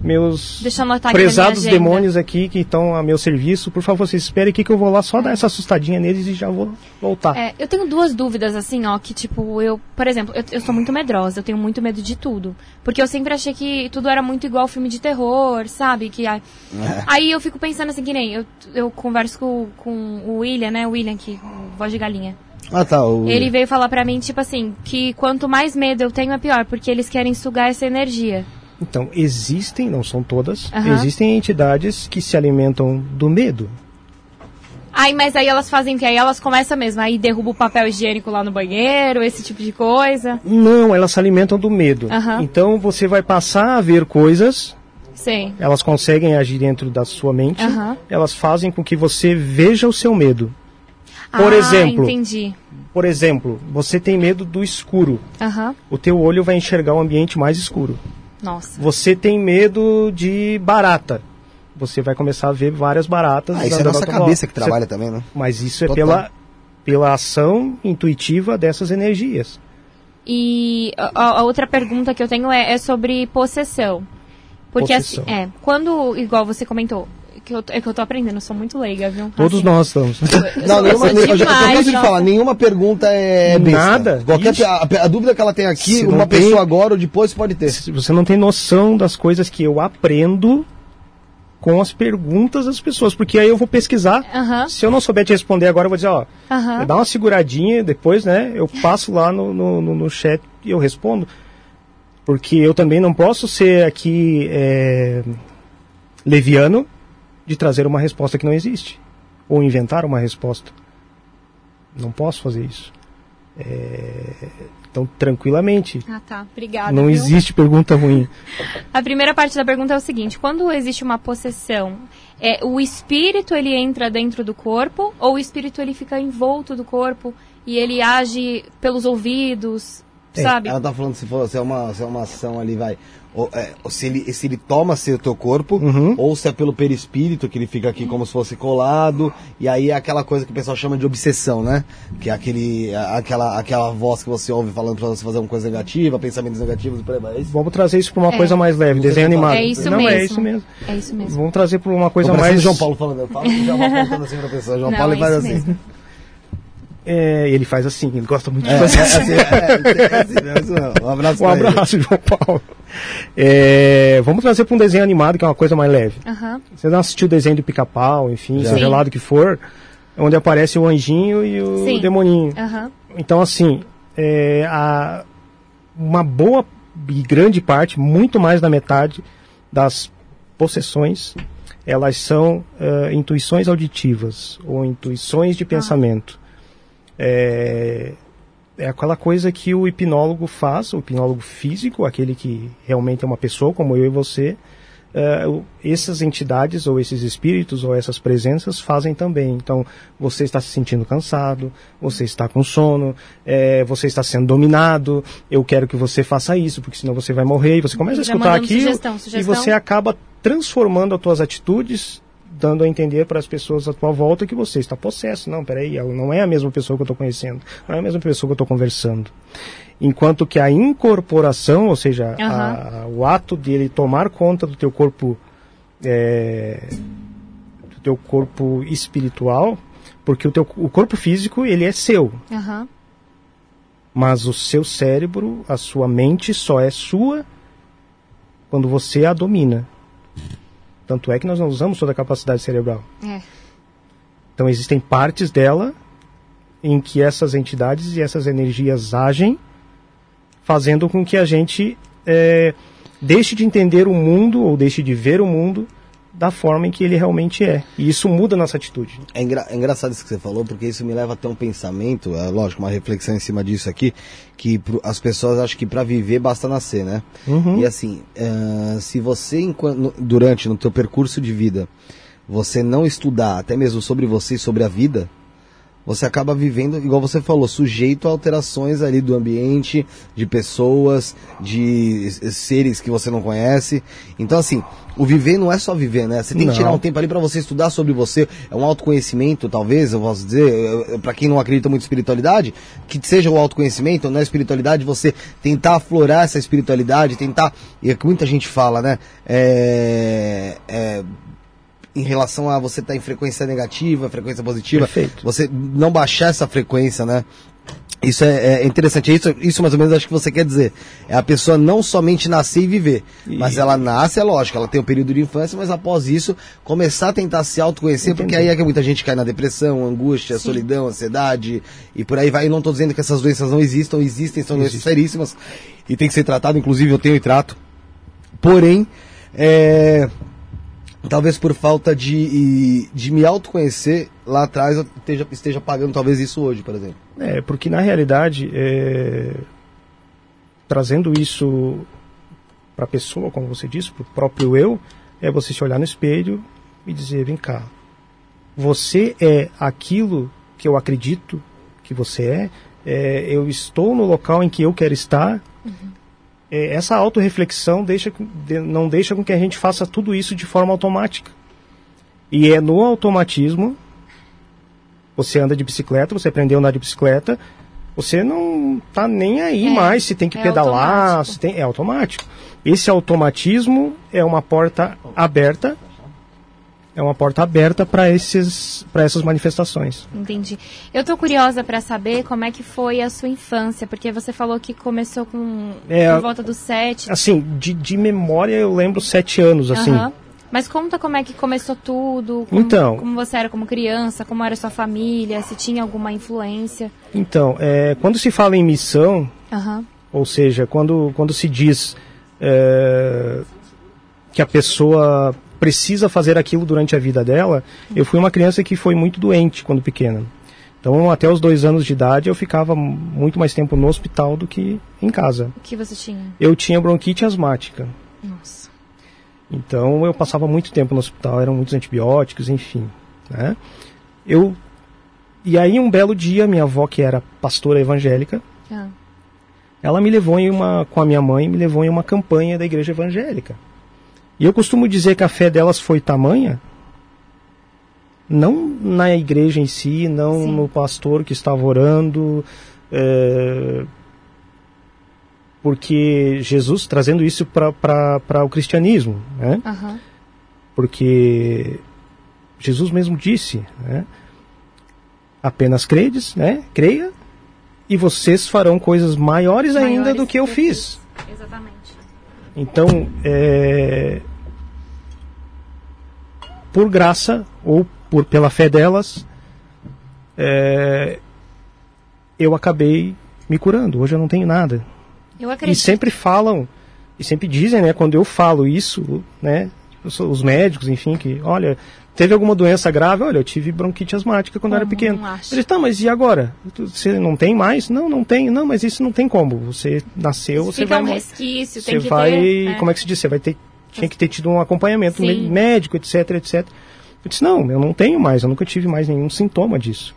meus aqui prezados demônios aqui que estão a meu serviço, por favor, vocês esperem aqui que eu vou lá só dar essa assustadinha neles e já vou voltar. É, eu tenho duas dúvidas, assim, ó, que tipo, eu, por exemplo, eu, eu sou muito medrosa, eu tenho muito medo de tudo. Porque eu sempre achei que tudo era muito igual filme de terror, sabe? Que, ai- Aí eu fico pensando assim, que nem, eu, eu converso com, com o William, né? O William, que, o voz de galinha. Ah, tá. O... Ele veio falar pra mim, tipo assim, que quanto mais medo eu tenho é pior, porque eles querem sugar essa energia. Então, existem, não são todas, Aham. existem entidades que se alimentam do medo. Aí, mas aí elas fazem o quê? Aí elas começam mesmo, aí derruba o papel higiênico lá no banheiro, esse tipo de coisa. Não, elas se alimentam do medo. Aham. Então, você vai passar a ver coisas Sim. elas conseguem agir dentro da sua mente, Aham. elas fazem com que você veja o seu medo. Por ah, exemplo. entendi. Por exemplo, você tem medo do escuro. Aham. O teu olho vai enxergar o ambiente mais escuro. Nossa. Você tem medo de barata. Você vai começar a ver várias baratas. Ah, isso é a nossa cabeça que trabalha também, né? Você- Mas isso é Total. pela, pela ação intuitiva dessas energias. E a, a outra pergunta que eu tenho é, é sobre possessão. Porque Possessão. assim, é, quando, igual você comentou, que eu, é que eu tô aprendendo, eu sou muito leiga, viu? Todos Assim, nós estamos. eu Não, nenhuma, nem- eu já eu demais, canso de falar, nenhuma pergunta é besta. Nada. Qualquer, a, a dúvida que ela tem aqui, Se uma tem- pessoa agora ou depois pode ter. Você não tem noção das coisas que eu aprendo com as perguntas das pessoas, porque aí eu vou pesquisar. Aham, Se eu não souber te responder agora, eu vou dizer, ó, aham. dá uma seguradinha, depois, né, eu passo lá no, no, no- no chat e eu respondo. Porque eu também não posso ser aqui é, leviano de trazer uma resposta que não existe. Ou inventar uma resposta. Não posso fazer isso. É, então, tranquilamente. Ah, tá. Obrigada. não viu? existe pergunta ruim. A primeira parte da pergunta é o seguinte: quando existe uma possessão, é, o espírito ele entra dentro do corpo ou o espírito ele fica envolto do corpo e ele age pelos ouvidos, sabe? Ela tá falando se, for, se, é uma, se é uma ação ali, vai. Ou, é, ou se, ele, se ele toma seu teu corpo, Uhum. ou se é pelo perispírito, que ele fica aqui como se fosse colado, e aí é aquela coisa que o pessoal chama de obsessão, né? Que é aquele, aquela, aquela voz que você ouve falando pra você fazer uma coisa negativa, pensamentos negativos e por aí vai. É isso? Vamos trazer isso para uma É. coisa mais leve, desenho animado. É isso não, mesmo. é isso mesmo. É isso mesmo. Vamos trazer para uma coisa mais. o João Paulo falando, eu falo e já vou apontando assim pra pessoa. João Não, Paulo é faz assim. mesmo. É, ele faz assim, ele gosta muito de É, fazer é, assim. é, é, assim mesmo. um abraço Um abraço, João Paulo. É, vamos trazer para um desenho animado, que é uma coisa mais leve. Aham. Você não assistiu o desenho do pica-pau, enfim, Já. seja Sim. lá do que for, onde aparece o anjinho e o Sim. demoninho. Aham. Então, assim, é, a- uma boa e grande parte, muito mais da metade das possessões, elas são eh, intuições auditivas ou intuições de pensamento. É, é aquela coisa que o hipnólogo faz, o hipnólogo físico, aquele que realmente é uma pessoa como eu e você, o- essas entidades ou esses espíritos ou essas presenças fazem também. Então, você está se sentindo cansado, você está com sono, eh, você está sendo dominado, eu quero que você faça isso, porque senão você vai morrer, e você começa a Já escutar mandando aquilo sugestão, e sugestão. você acaba transformando as tuas atitudes dando a entender para as pessoas à tua volta que você está possesso. Não, peraí, ela não é a mesma pessoa que eu estou conhecendo, não é a mesma pessoa que eu estou conversando. Enquanto que a incorporação, ou seja, a- o ato de ele tomar conta do teu corpo, é, do teu corpo espiritual, porque o, teu, o corpo físico ele é seu, Aham. mas o seu cérebro, a sua mente só é sua quando você a domina. Tanto é que nós não usamos toda a capacidade cerebral. É. Então existem partes dela em que essas entidades e essas energias agem, fazendo com que a gente eh, deixe de entender o mundo ou deixe de ver o mundo da forma em que ele realmente é. E isso muda a nossa atitude. É, engra- é engraçado isso que você falou, porque isso me leva a ter um pensamento, é lógico, uma reflexão em cima disso aqui, que pro- as pessoas acham que para viver basta nascer, né? Uhum. E assim, ah, se você, enquanto, durante, no teu percurso de vida, você não estudar até mesmo sobre você e sobre a vida, você acaba vivendo, igual você falou, sujeito a alterações ali do ambiente, de pessoas, de seres que você não conhece. Então, assim, o viver não é só viver, né? Você tem Não. que tirar um tempo ali para você estudar sobre você. É um autoconhecimento, talvez, eu posso dizer, para quem não acredita muito em espiritualidade, que seja o autoconhecimento, não é espiritualidade, você tentar aflorar essa espiritualidade, tentar. E é que muita gente fala, né? É. é em relação a você estar em frequência negativa, frequência positiva, Perfeito. você não baixar essa frequência, né? Isso é, é interessante. Isso, isso mais ou menos acho que você quer dizer. É a pessoa não somente nascer e viver. E- Mas ela nasce, é lógico, ela tem o período de infância, mas após isso, começar a tentar se autoconhecer, porque aí é que muita gente cai na depressão, angústia, Sim. solidão, ansiedade, e por aí vai. Eu não estou dizendo que essas doenças não existam, existem, são doenças seríssimas, e tem que ser tratado, inclusive eu tenho e trato. Porém, é, talvez por falta de, de me autoconhecer lá atrás eu esteja, esteja pagando talvez isso hoje, por exemplo. É, porque na realidade, é, trazendo isso para a pessoa, como você disse, para o próprio eu, é você se olhar no espelho e dizer: vem cá, você é aquilo que eu acredito que você é, é, eu estou no local em que eu quero estar. É, essa autorreflexão deixa, não deixa com que a gente faça tudo isso de forma automática. E é no automatismo você anda de bicicleta, você aprendeu a andar de bicicleta, você não tá nem aí É, mais se tem que é pedalar, automático. se tem, é automático. Esse automatismo é uma porta aberta, é uma porta aberta para esses para essas manifestações. Entendi. Eu tô curiosa pra saber como é que foi a sua infância, porque você falou que começou com É, por volta dos sete. Assim, de, de memória eu lembro sete anos, assim. Aham. Mas conta como é que começou tudo, como, Então. como você era como criança, como era sua família, se tinha alguma influência. Então, é, quando se fala em missão, Aham. Ou seja, quando, quando se diz é, que a pessoa precisa fazer aquilo durante a vida dela, eu fui uma criança que foi muito doente quando pequena. Então, até os dois anos de idade, eu ficava muito mais tempo no hospital do que em casa. O que você tinha? Eu tinha bronquite asmática. Nossa. Então, eu passava muito tempo no hospital, eram muitos antibióticos, enfim. Né? Eu, e aí, um belo dia, minha avó, que era pastora evangélica, Ah. ela me levou em uma, com a minha mãe, me levou em uma campanha da igreja evangélica. E eu costumo dizer que a fé delas foi tamanha, não na igreja em si, não Sim. no pastor que estava orando, é, porque Jesus trazendo isso para o cristianismo, né? Aham. porque Jesus mesmo disse, né? Apenas credes, né? Creia, e vocês farão coisas maiores, ainda Maiores do que eu fiz. Exatamente. Então, é, por graça ou por pela fé delas, é, eu acabei me curando. Hoje eu não tenho nada. E sempre falam, e sempre dizem, né, quando eu falo isso, né, os- os médicos, enfim, que, olha, teve alguma doença grave? Olha, eu tive bronquite asmática quando eu era Como pequeno. Eles, tá, mas e agora? Você não tem mais? Não, não tem. Não, mas isso não tem como. Você nasceu, você Fica vai... um resquício, você tem que vai, ter... né? como é que se diz? Você vai ter, tinha que ter tido um acompanhamento Sim. mé- médico, etc, etc. Eu disse, não, eu não tenho mais, eu nunca tive mais nenhum sintoma disso.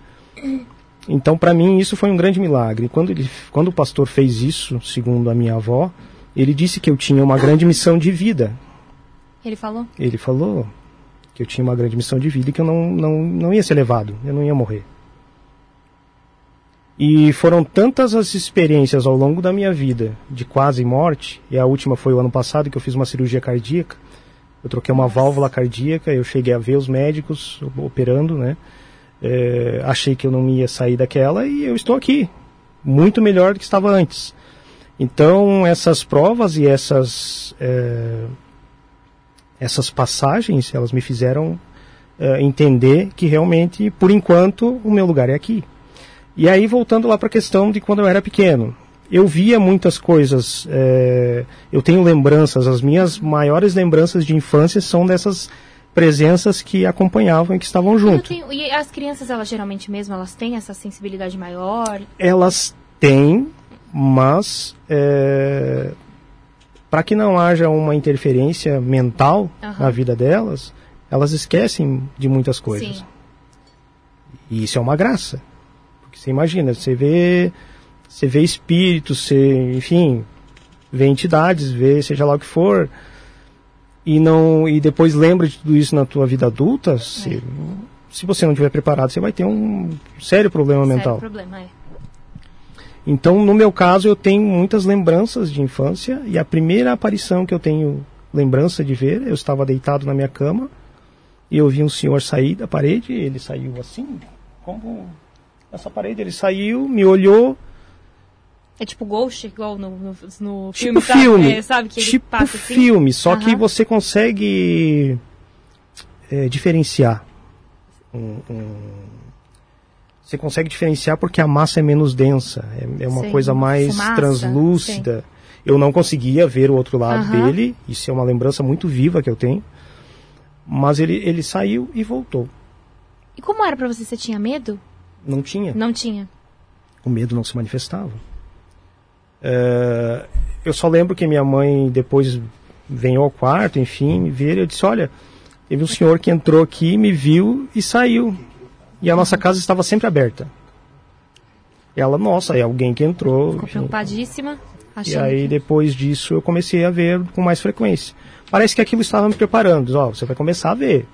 Então, para mim, isso foi um grande milagre. Quando, ele, quando o pastor fez isso, segundo a minha avó, ele disse que eu tinha uma grande missão de vida. Ele falou? Ele falou que eu tinha uma grande missão de vida e que eu não, não, não ia ser levado, eu não ia morrer. E foram tantas as experiências ao longo da minha vida de quase morte, e a última foi o ano passado que eu fiz uma cirurgia cardíaca. Eu troquei uma válvula cardíaca, eu cheguei a ver os médicos operando, né? É, achei que eu não ia sair daquela e eu estou aqui, muito melhor do que estava antes. Então, essas provas e essas, é, essas passagens, elas me fizeram é, entender que realmente, por enquanto, o meu lugar é aqui. E aí, voltando lá para a questão de quando eu era pequeno, eu via muitas coisas, é, eu tenho lembranças, as minhas maiores lembranças de infância são dessas presenças que acompanhavam e que estavam junto. tenho- e as crianças, elas geralmente mesmo, elas têm essa sensibilidade maior? Elas têm, mas é, para que não haja uma interferência mental Aham. na vida delas, elas esquecem de muitas coisas. Sim. E isso é uma graça. Porque você imagina, você vê, você vê espíritos, você, enfim, vê entidades, vê seja lá o que for, e não e depois lembra de tudo isso na tua vida adulta, se, se você não estiver preparado, você vai ter um sério problema Sério mental. problema, é. Então, no meu caso, eu tenho muitas lembranças de infância e a primeira aparição que eu tenho lembrança de ver, eu estava deitado na minha cama e eu vi um senhor sair da parede, ele saiu assim, como essa parede, ele saiu, me olhou, É tipo Ghost, igual no, no, no tipo filme, sabe? filme, É, sabe que tipo passa assim? filme, só que Aham. você consegue é, diferenciar. um- um- você consegue diferenciar porque a massa é menos densa, é, é uma Sim, coisa mais fumaça, translúcida. Eu não conseguia ver o outro lado Aham. dele, isso é uma lembrança muito viva que eu tenho. Mas ele, ele saiu e voltou. E como era pra você? Você tinha medo? Não tinha. Não tinha. o medo não se manifestava. É, eu só lembro que minha mãe depois veio ao quarto, enfim, me ver, eu disse, olha, teve um senhor que entrou aqui, me viu e saiu. E a nossa casa estava sempre aberta. Ela, nossa, é alguém que entrou. Ficou preocupadíssima. E aí que... depois disso eu comecei a ver com mais frequência. Parece que aquilo estava me preparando. Ó, você vai começar a ver.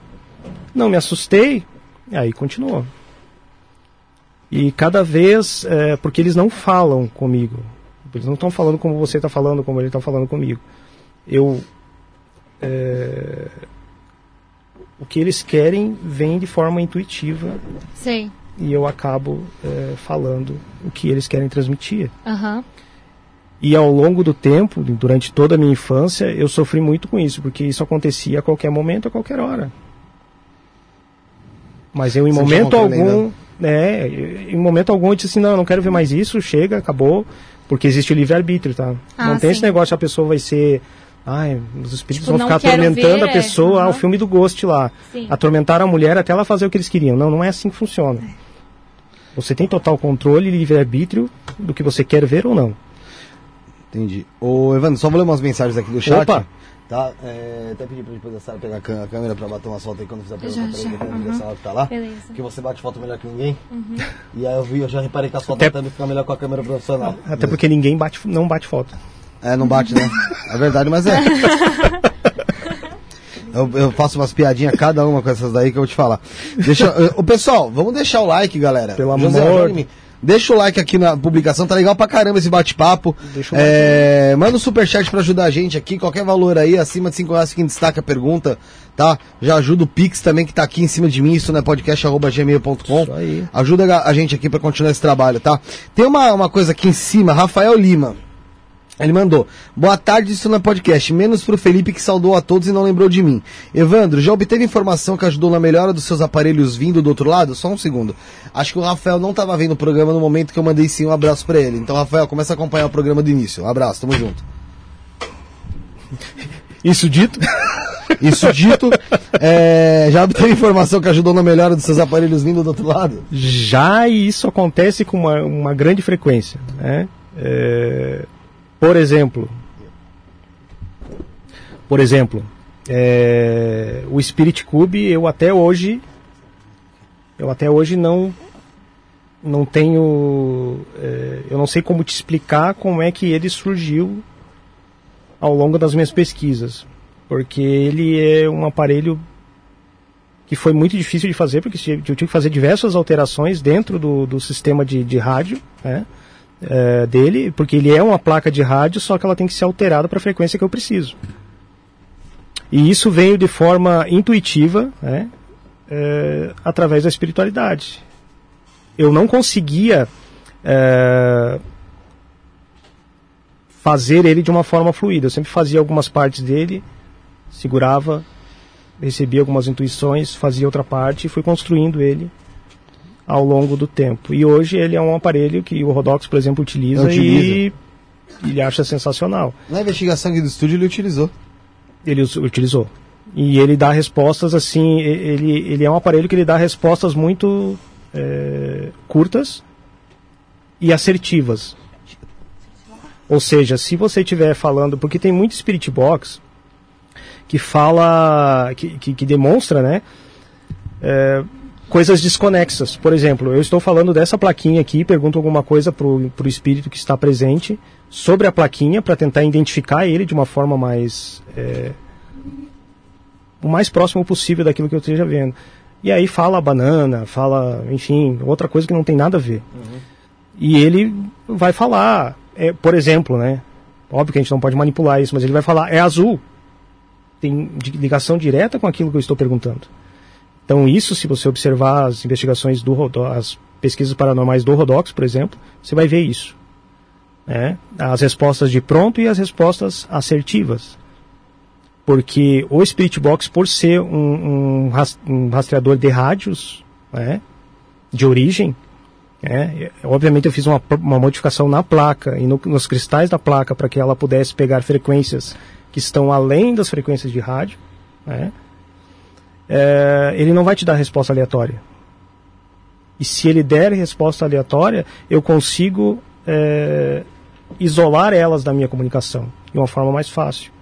Não me assustei, e aí continuou. E cada vez, é, porque eles não falam comigo. Eles não estão falando como você está falando, como ele está falando comigo. Eu. é, o que eles querem vem de forma intuitiva Sei. e eu acabo é, falando o que eles querem transmitir. Aham. E ao longo do tempo, durante toda a minha infância, eu sofri muito com isso, porque isso acontecia a qualquer momento, a qualquer hora. Mas eu, em Você momento algum, né, em momento algum eu disse assim, não, eu não quero ver mais isso, chega, acabou, porque existe o livre-arbítrio, tá? Ah, não tem sim. esse negócio, a pessoa vai ser, ai, os espíritos Tipo, vão não ficar atormentando ver, a pessoa, é, ah, o filme do Ghost lá. Sim. Atormentaram a mulher até ela fazer o que eles queriam. Não, não é assim que funciona. Você tem total controle e livre-arbítrio do que você quer ver ou não. Entendi. Ô, Evandro, só vou ler umas mensagens aqui do chat. Opa. Tá? É, até pedir pra depois da Sara pegar a a câmera pra bater uma foto aí quando fizer a pergunta já, pra ele, uhum. que tá lá. Beleza. Que você bate foto melhor que ninguém. E aí eu vi, eu já reparei que as fotos Até- também ficam melhor com a câmera profissional. Até porque ninguém bate, não bate foto. É, não bate, né? É verdade, mas é. Eu, eu faço umas piadinhas cada uma com essas daí que eu vou te falar. Deixa, eu- pessoal, vamos deixar o like, galera. Pelo José, amor. em mim. Deixa o like aqui na publicação, tá legal pra caramba esse bate-papo. Deixa o like É, manda um superchat pra ajudar a gente aqui, qualquer valor aí, acima de 5 reais, quem destaca a pergunta tá? Já ajuda o Pix também, que tá aqui em cima de mim, isso não é podcast.gmail.com. Isso aí. Ajuda a a gente aqui pra continuar esse trabalho, tá? Tem uma, uma coisa aqui em cima, Rafael Lima. Ele mandou, boa tarde, isso é podcast, menos pro Felipe que saudou a todos e não lembrou de mim. Evandro, já obteve informação que ajudou na melhora dos seus aparelhos vindo do outro lado? Só um segundo. Acho que o Rafael não tava vendo o programa no momento que eu mandei sim um abraço pra ele. Então, Rafael, começa a acompanhar o programa do início. Um abraço, tamo junto. Isso dito, Isso dito, é, já obteve informação que ajudou na melhora dos seus aparelhos vindo do outro lado? já isso acontece com uma, uma grande frequência. Né? É, por exemplo, por exemplo, é, o Spirit Cube eu até hoje eu até hoje não não tenho é, eu não sei como te explicar como é que ele surgiu ao longo das minhas pesquisas porque ele é um aparelho que foi muito difícil de fazer, porque eu tive que fazer diversas alterações dentro do, do sistema de, de rádio né, é, dele, porque ele é uma placa de rádio, só que ela tem que ser alterada para a frequência que eu preciso. E isso veio de forma intuitiva, né, é, através da espiritualidade. Eu não conseguia é, fazer ele de uma forma fluida. Eu sempre fazia algumas partes dele, segurava, recebia algumas intuições, fazia outra parte e fui construindo ele ao longo do tempo. E hoje ele é um aparelho que o Rodox, por exemplo, utiliza, Utiliza. e ele acha sensacional. Na investigação aqui do estúdio ele utilizou. Ele utilizou. E ele dá respostas assim, ele, ele é um aparelho que ele dá respostas muito é, curtas e assertivas. Ou seja, se você estiver falando, porque tem muito Spirit Box que fala, que, que, que demonstra, né, é, coisas desconexas. Por exemplo, eu estou falando dessa plaquinha aqui, pergunto alguma coisa pro, pro espírito que está presente sobre a plaquinha para tentar identificar ele de uma forma mais é, o mais próximo possível daquilo que eu esteja vendo. E aí fala banana, fala, enfim, outra coisa que não tem nada a ver. E ele vai falar, é, por exemplo, né? Óbvio que a gente não pode manipular isso, mas ele vai falar, é azul. Tem ligação direta com aquilo que eu estou perguntando. Então isso, se você observar as investigações do as pesquisas paranormais do Rodox, por exemplo, você vai ver isso. né? As respostas de pronto e as respostas assertivas. Porque o Spirit Box, por ser um, um ras- rastreador de rádios, né, de origem, é, obviamente eu fiz uma, uma modificação na placa e no- nos cristais da placa para que ela pudesse pegar frequências que estão além das frequências de rádio. né, é, ele não vai te dar resposta aleatória. E se ele der resposta aleatória, eu consigo é, isolar elas da minha comunicação de uma forma mais fácil.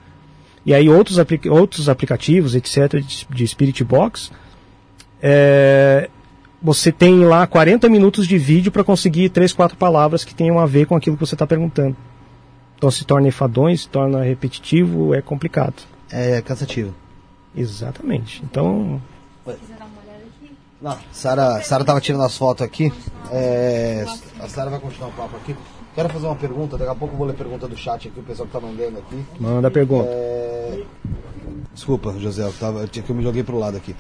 E aí outros, outros aplicativos, etc., de, de Spirit Box, é, você tem lá 40 minutos de vídeo para conseguir três, quatro palavras que tenham a ver com aquilo que você está perguntando. Então se torna enfadonho, se torna repetitivo, é complicado. É cansativo. Exatamente. Então, Não, Sara, Sara tava tirando as fotos aqui. É, a Sara vai continuar o papo aqui. Quero fazer uma pergunta, daqui a pouco eu vou ler pergunta do chat aqui, o pessoal que tá mandando aqui. manda a pergunta. É, Desculpa, José, eu, tava, eu tinha- que eu me joguei pro lado aqui.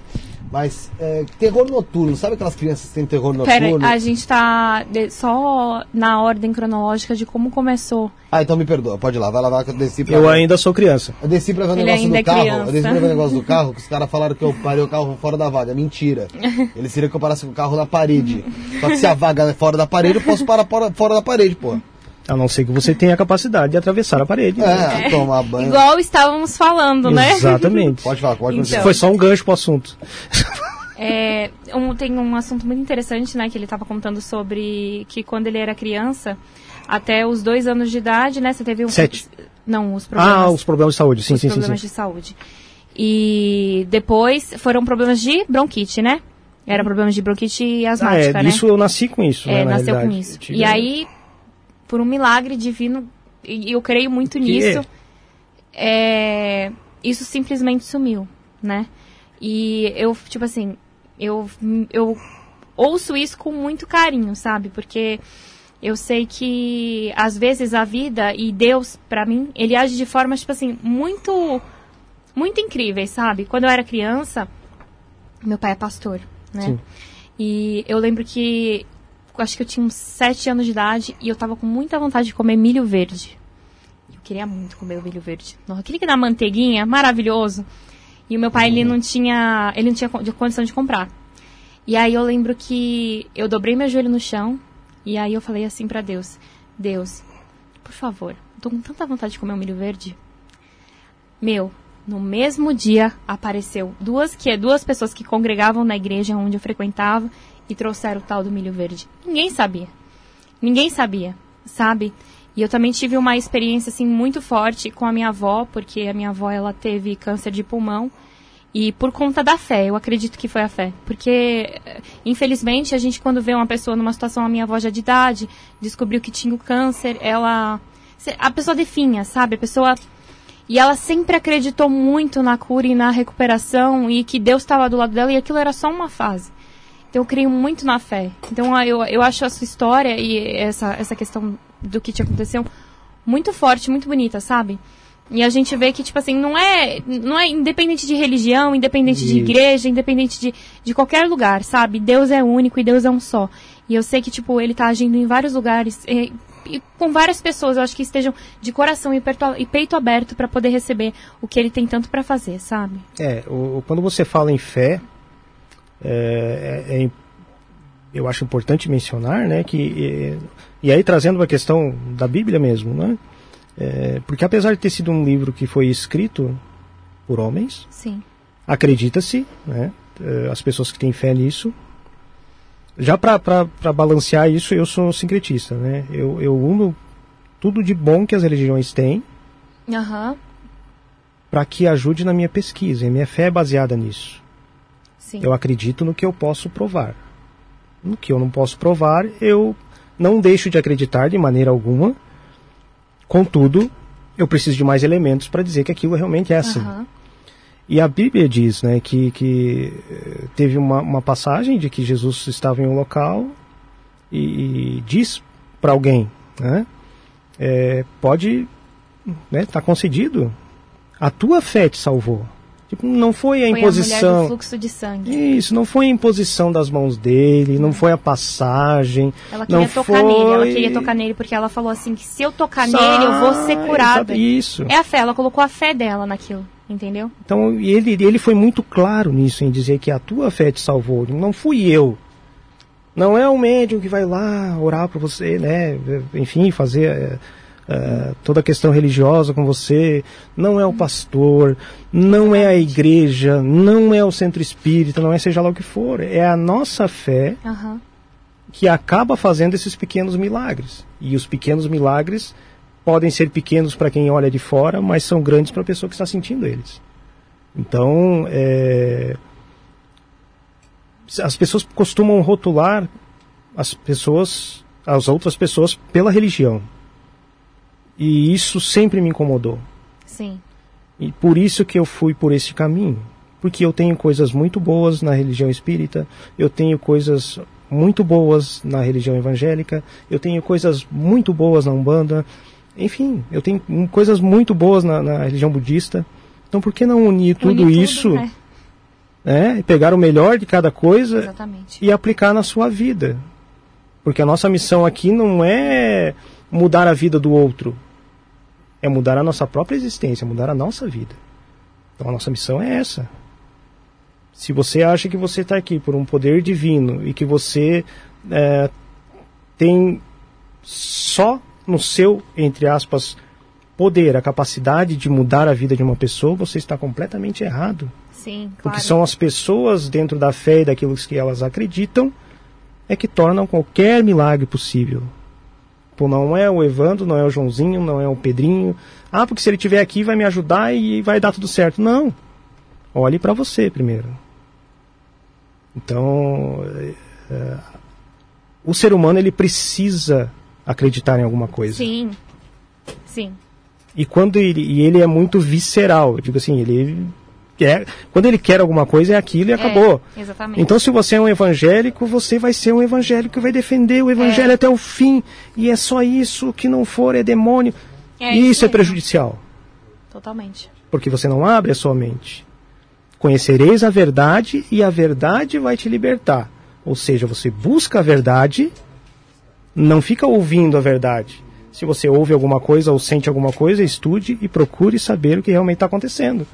Mas, é, terror noturno, sabe aquelas crianças que têm terror Pera, noturno? a gente tá de- só na ordem cronológica de como começou. Ah, então me perdoa, pode ir lá, vai lá, vai que eu desci pra Eu ainda sou criança. Eu desci pra ver o negócio do é carro. criança. Eu desci pra ver o negócio do carro, que os caras falaram que eu parei o carro fora da vaga. Mentira. Eles queriam que eu parasse com o carro na parede. Só que se a vaga é fora da parede, eu posso parar fora, fora da parede, pô. A não ser que você tenha a capacidade de atravessar a parede. né? É, tomar banho. Igual estávamos falando, né? Exatamente. Pode falar, pode Então. Foi só um gancho pro assunto. É, um- tem um assunto muito interessante, né, que ele estava contando sobre que quando ele era criança, até os dois anos de idade, né, você teve um... Sete. Não, os problemas. Ah, os problemas de saúde. Sim, os sim, sim, problemas sim. de saúde. E depois foram problemas de bronquite, né? Era problemas de bronquite Ah, asmática, é, né? isso eu nasci com isso. É, né, na nasceu com isso. E aí, por um milagre divino, e eu creio muito Que- nisso, é, isso simplesmente sumiu, né? E eu, tipo assim, eu, eu ouço isso com muito carinho, sabe? Porque eu sei que às vezes a vida e Deus, pra mim, ele age de forma, tipo assim, muito muito incríveis, sabe? Quando eu era criança, meu pai é pastor, né? Sim. E eu lembro que acho que eu tinha uns sete anos de idade e eu tava com muita vontade de comer milho verde. Eu queria muito comer o milho verde. Nossa, aquele que dá manteiguinha, maravilhoso. E o meu pai, ele não tinha, ele não tinha condição de comprar. E aí eu lembro que eu dobrei meu joelho no chão e aí eu falei assim pra Deus: Deus, por favor, tô com tanta vontade de comer um milho verde. Meu, no mesmo dia apareceu duas que duas pessoas que congregavam na igreja onde eu frequentava e trouxeram o tal do milho verde. Ninguém sabia. Ninguém sabia, sabe? E eu também tive uma experiência assim muito forte com a minha avó, porque a minha avó ela teve câncer de pulmão e por conta da fé, eu acredito que foi a fé, porque eh, infelizmente a gente quando vê uma pessoa numa situação a minha avó já de idade, descobriu que tinha o câncer, ela a pessoa definha, sabe? A pessoa e ela sempre acreditou muito na cura e na recuperação e que Deus estava do lado dela e aquilo era só uma fase. Então eu creio muito na fé. Então ah, eu, eu acho a sua história e essa, essa questão do que te aconteceu muito forte, muito bonita, sabe? E a gente vê que, tipo assim, não é, não é independente de religião, independente de Isso. igreja, independente de, de qualquer lugar, sabe? Deus é único e Deus é um só. E eu sei que, tipo, ele tá agindo em vários lugares e, e com várias pessoas, eu acho que estejam de coração e, perto- e peito aberto para poder receber o que ele tem tanto para fazer, sabe? É, o- quando você fala em fé, é, é- é- eu acho importante mencionar, né, que é, e aí trazendo uma questão da Bíblia mesmo, né, é, porque apesar de ter sido um livro que foi escrito por homens, acredita-se, né, é, as pessoas que têm fé nisso. Já para balancear isso, eu sou sincretista, né? Eu, eu uno tudo de bom que as religiões têm Aham. para que ajude na minha pesquisa. E minha fé é baseada nisso. Sim. Eu acredito no que eu posso provar. No que eu não posso provar, eu não deixo de acreditar de maneira alguma. Contudo, eu preciso de mais elementos para dizer que aquilo realmente é assim. Aham. E a Bíblia diz né, que, que eh, teve uma, uma passagem de que Jesus estava em um local e, e diz para alguém, né, eh, pode estar tá concedido, a tua fé te salvou. Tipo, não foi a Foi a mulher imposição. do fluxo de sangue. Isso, não foi a imposição das mãos dele, não foi a passagem. Ela queria tocar nele, ela foi- queria tocar nele porque ela falou assim que se eu tocar Sa- nele eu vou ser curada. Isso. É a fé, ela colocou a fé dela naquilo, entendeu? Então, ele, ele foi muito claro nisso, em dizer que a tua fé te salvou, não fui eu. Não é o médium que vai lá orar para você, né? Enfim, fazer eh, eh, toda a questão religiosa com você. Não é o pastor, não é a igreja, não é o centro espírita, não é seja lá o que for. É a nossa fé Aham. que acaba fazendo esses pequenos milagres. E os pequenos milagres podem ser pequenos para quem olha de fora, mas são grandes para a pessoa que está sentindo eles. Então, é, as pessoas costumam rotular as pessoas, as outras pessoas pela religião. E isso sempre me incomodou. Sim. E por isso que eu fui por esse caminho. Porque eu tenho coisas muito boas na religião espírita, eu tenho coisas muito boas na religião evangélica, eu tenho coisas muito boas na Umbanda, enfim, eu tenho coisas muito boas na, na religião budista. Então por que não unir tudo isso né? né, e pegar o melhor de cada coisa Exatamente. e aplicar na sua vida? Porque a nossa missão aqui não é mudar a vida do outro, é mudar a nossa própria existência, mudar a nossa vida. Então a nossa missão é essa. Se você acha que você está aqui por um poder divino e que você é, tem só no seu, entre aspas, poder, a capacidade de mudar a vida de uma pessoa, você está completamente errado. Sim, claro. Porque são as pessoas dentro da fé e daquilo que elas acreditam é que tornam qualquer milagre possível. Pô, não é o Evandro, não é o Joãozinho, não é o Pedrinho. Ah, porque se ele estiver aqui vai me ajudar e vai dar tudo certo. Não. Olhe para você primeiro. Então, é, é, o ser humano ele precisa acreditar em alguma coisa. Sim. Sim. E quando ele, e ele é muito visceral, eu digo assim, ele quer, quando ele quer alguma coisa é aquilo e acabou. É, exatamente. Então, se você é um evangélico, você vai ser um evangélico que vai defender o evangelho É. até o fim. E é só isso, que não for é demônio. É e isso isso é prejudicial. Totalmente. Porque você não abre a sua mente. Conhecereis a verdade e a verdade vai te libertar. Ou seja, você busca a verdade, não fica ouvindo a verdade. Se você ouve alguma coisa ou sente alguma coisa, estude e procure saber o que realmente está acontecendo.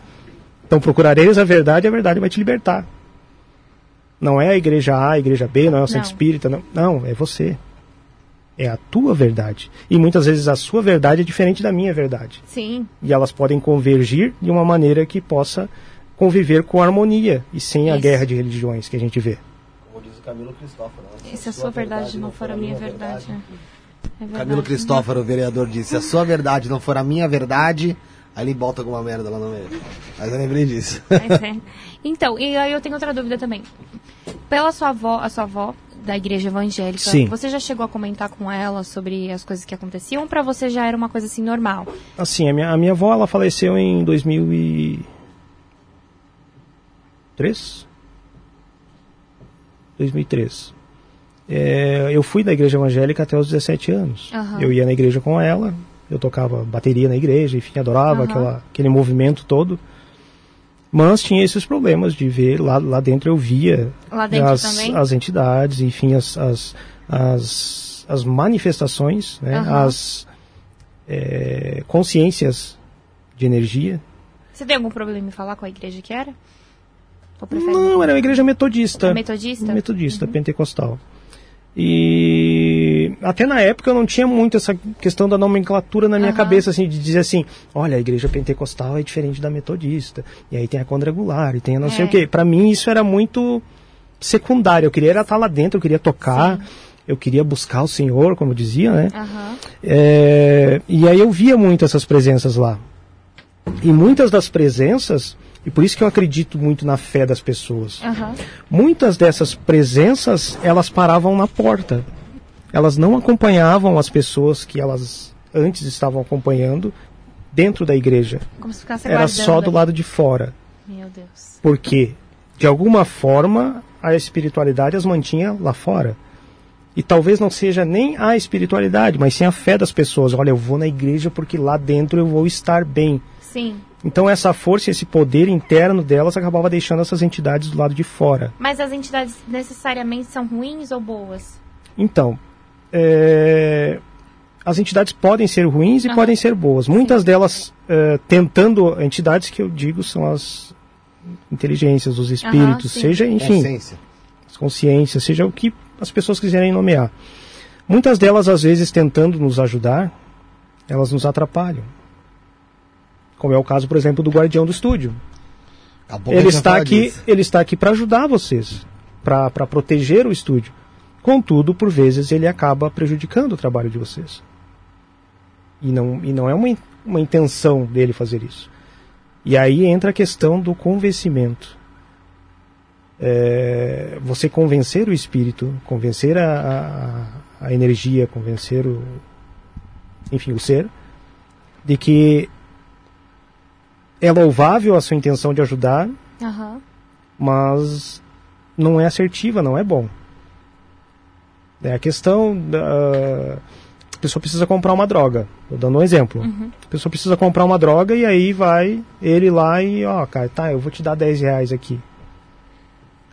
Então procurareis a verdade e a verdade vai te libertar. Não é a igreja A, a igreja B, não é o centro Não. espírita, não. Não, é você. É a tua verdade. E muitas vezes a sua verdade é diferente da minha verdade. Sim. E elas podem convergir de uma maneira que possa conviver com harmonia e sem a Isso. guerra de religiões que a gente vê. Como diz o Camilo Cristóforo. E se a sua verdade não for a minha verdade? né? É verdade. Camilo Cristóforo, o vereador, disse: se a sua verdade não for a minha verdade, aí ele bota alguma merda lá no meio. Mas eu lembrei disso. Mas é. Então, e aí eu tenho outra dúvida também. Pela sua avó, a sua avó da igreja evangélica, Sim. você já chegou a comentar com ela sobre as coisas que aconteciam ou pra você já era uma coisa assim normal? Assim, a minha, a minha avó ela faleceu em 2003? 2003. É, eu fui da igreja evangélica até os 17 anos. Aham. Eu ia na igreja com ela, eu tocava bateria na igreja, enfim, adorava Aham. aquela, aquele movimento todo. Mas tinha esses problemas de ver lá, lá dentro eu via dentro as, as entidades, enfim, as, as, as, as manifestações, né, Aham. as é, consciências de energia. Você tem algum problema em falar com a igreja que era? Não, era uma igreja metodista. É metodista? Metodista, pentecostal. E até na época eu não tinha muito essa questão da nomenclatura na minha Aham. cabeça, assim, de dizer assim, olha, a igreja pentecostal é diferente da metodista, e aí tem a quadrangular, e tem a não sei É. o quê. Pra mim isso era muito secundário, eu queria era estar lá dentro, eu queria tocar, eu queria buscar o Senhor, como dizia, né? Aham. É, e aí eu via muito essas presenças lá. E muitas das presenças, e por isso que eu acredito muito na fé das pessoas. Aham. Muitas dessas presenças, elas paravam na porta. Elas não acompanhavam as pessoas que elas antes estavam acompanhando dentro da igreja. Como se ficasse Era só do lado de fora. Meu Deus. Porque, de alguma forma, a espiritualidade as mantinha lá fora. E talvez não seja nem a espiritualidade, mas sim a fé das pessoas. Olha, eu vou na igreja porque lá dentro eu vou estar bem. Sim. Então essa força, esse poder interno delas acabava deixando essas entidades do lado de fora. Mas as entidades necessariamente são ruins ou boas? Então, é, as entidades podem ser ruins e Aham. podem ser boas. Muitas delas é, tentando entidades que eu digo são as inteligências, os espíritos, sim. seja, enfim, Consciência. as consciências, seja o que as pessoas quiserem nomear. Muitas delas, às vezes, tentando nos ajudar, elas nos atrapalham. Como é o caso, por exemplo, do guardião do estúdio. Ele está aqui, disso. ele está aqui para ajudar vocês, para proteger o estúdio. Contudo, por vezes ele acaba prejudicando o trabalho de vocês. E não, e não é uma, uma intenção dele fazer isso. E aí entra a questão do convencimento. É, você convencer o espírito, convencer a, a, a energia, convencer o, enfim, o ser, de que é louvável a sua intenção de ajudar, Aham. mas não é assertiva, não é bom. É a questão da. A pessoa precisa comprar uma droga. Estou dando um exemplo. A pessoa precisa comprar uma droga e aí vai ele lá e, ó, cara, tá, eu vou te dar 10 reais aqui.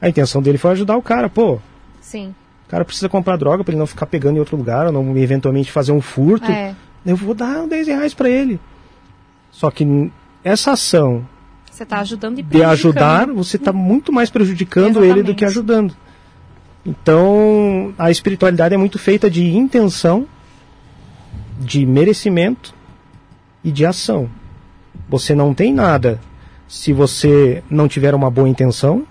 A intenção dele foi ajudar o cara, pô. Sim. O cara precisa comprar droga para ele não ficar pegando em outro lugar, ou não eventualmente fazer um furto. É. Eu vou dar 10 reais para ele. Só que essa ação Você tá ajudando e de ajudar, você está muito mais prejudicando ele do que Exatamente. ajudando. Então, a espiritualidade é muito feita de intenção, de merecimento e de ação. Você não tem nada se você não tiver uma boa intenção,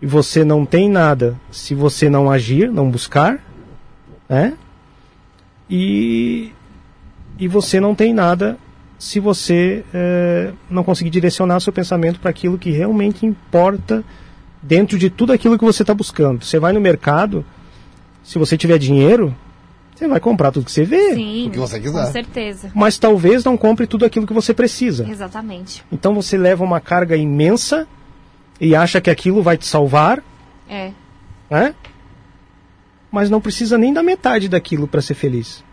e você não tem nada se você não agir, não buscar, né? E, e você não tem nada se você eh, não conseguir direcionar seu pensamento para aquilo que realmente importa dentro de tudo aquilo que você está buscando. Você vai no mercado, se você tiver dinheiro, você vai comprar tudo que você vê, Sim. O que você quiser. Com certeza. mas talvez não compre tudo aquilo que você precisa. Exatamente. Então você leva uma carga imensa e acha que aquilo vai te salvar, É. né? Mas não precisa nem da metade daquilo para ser feliz.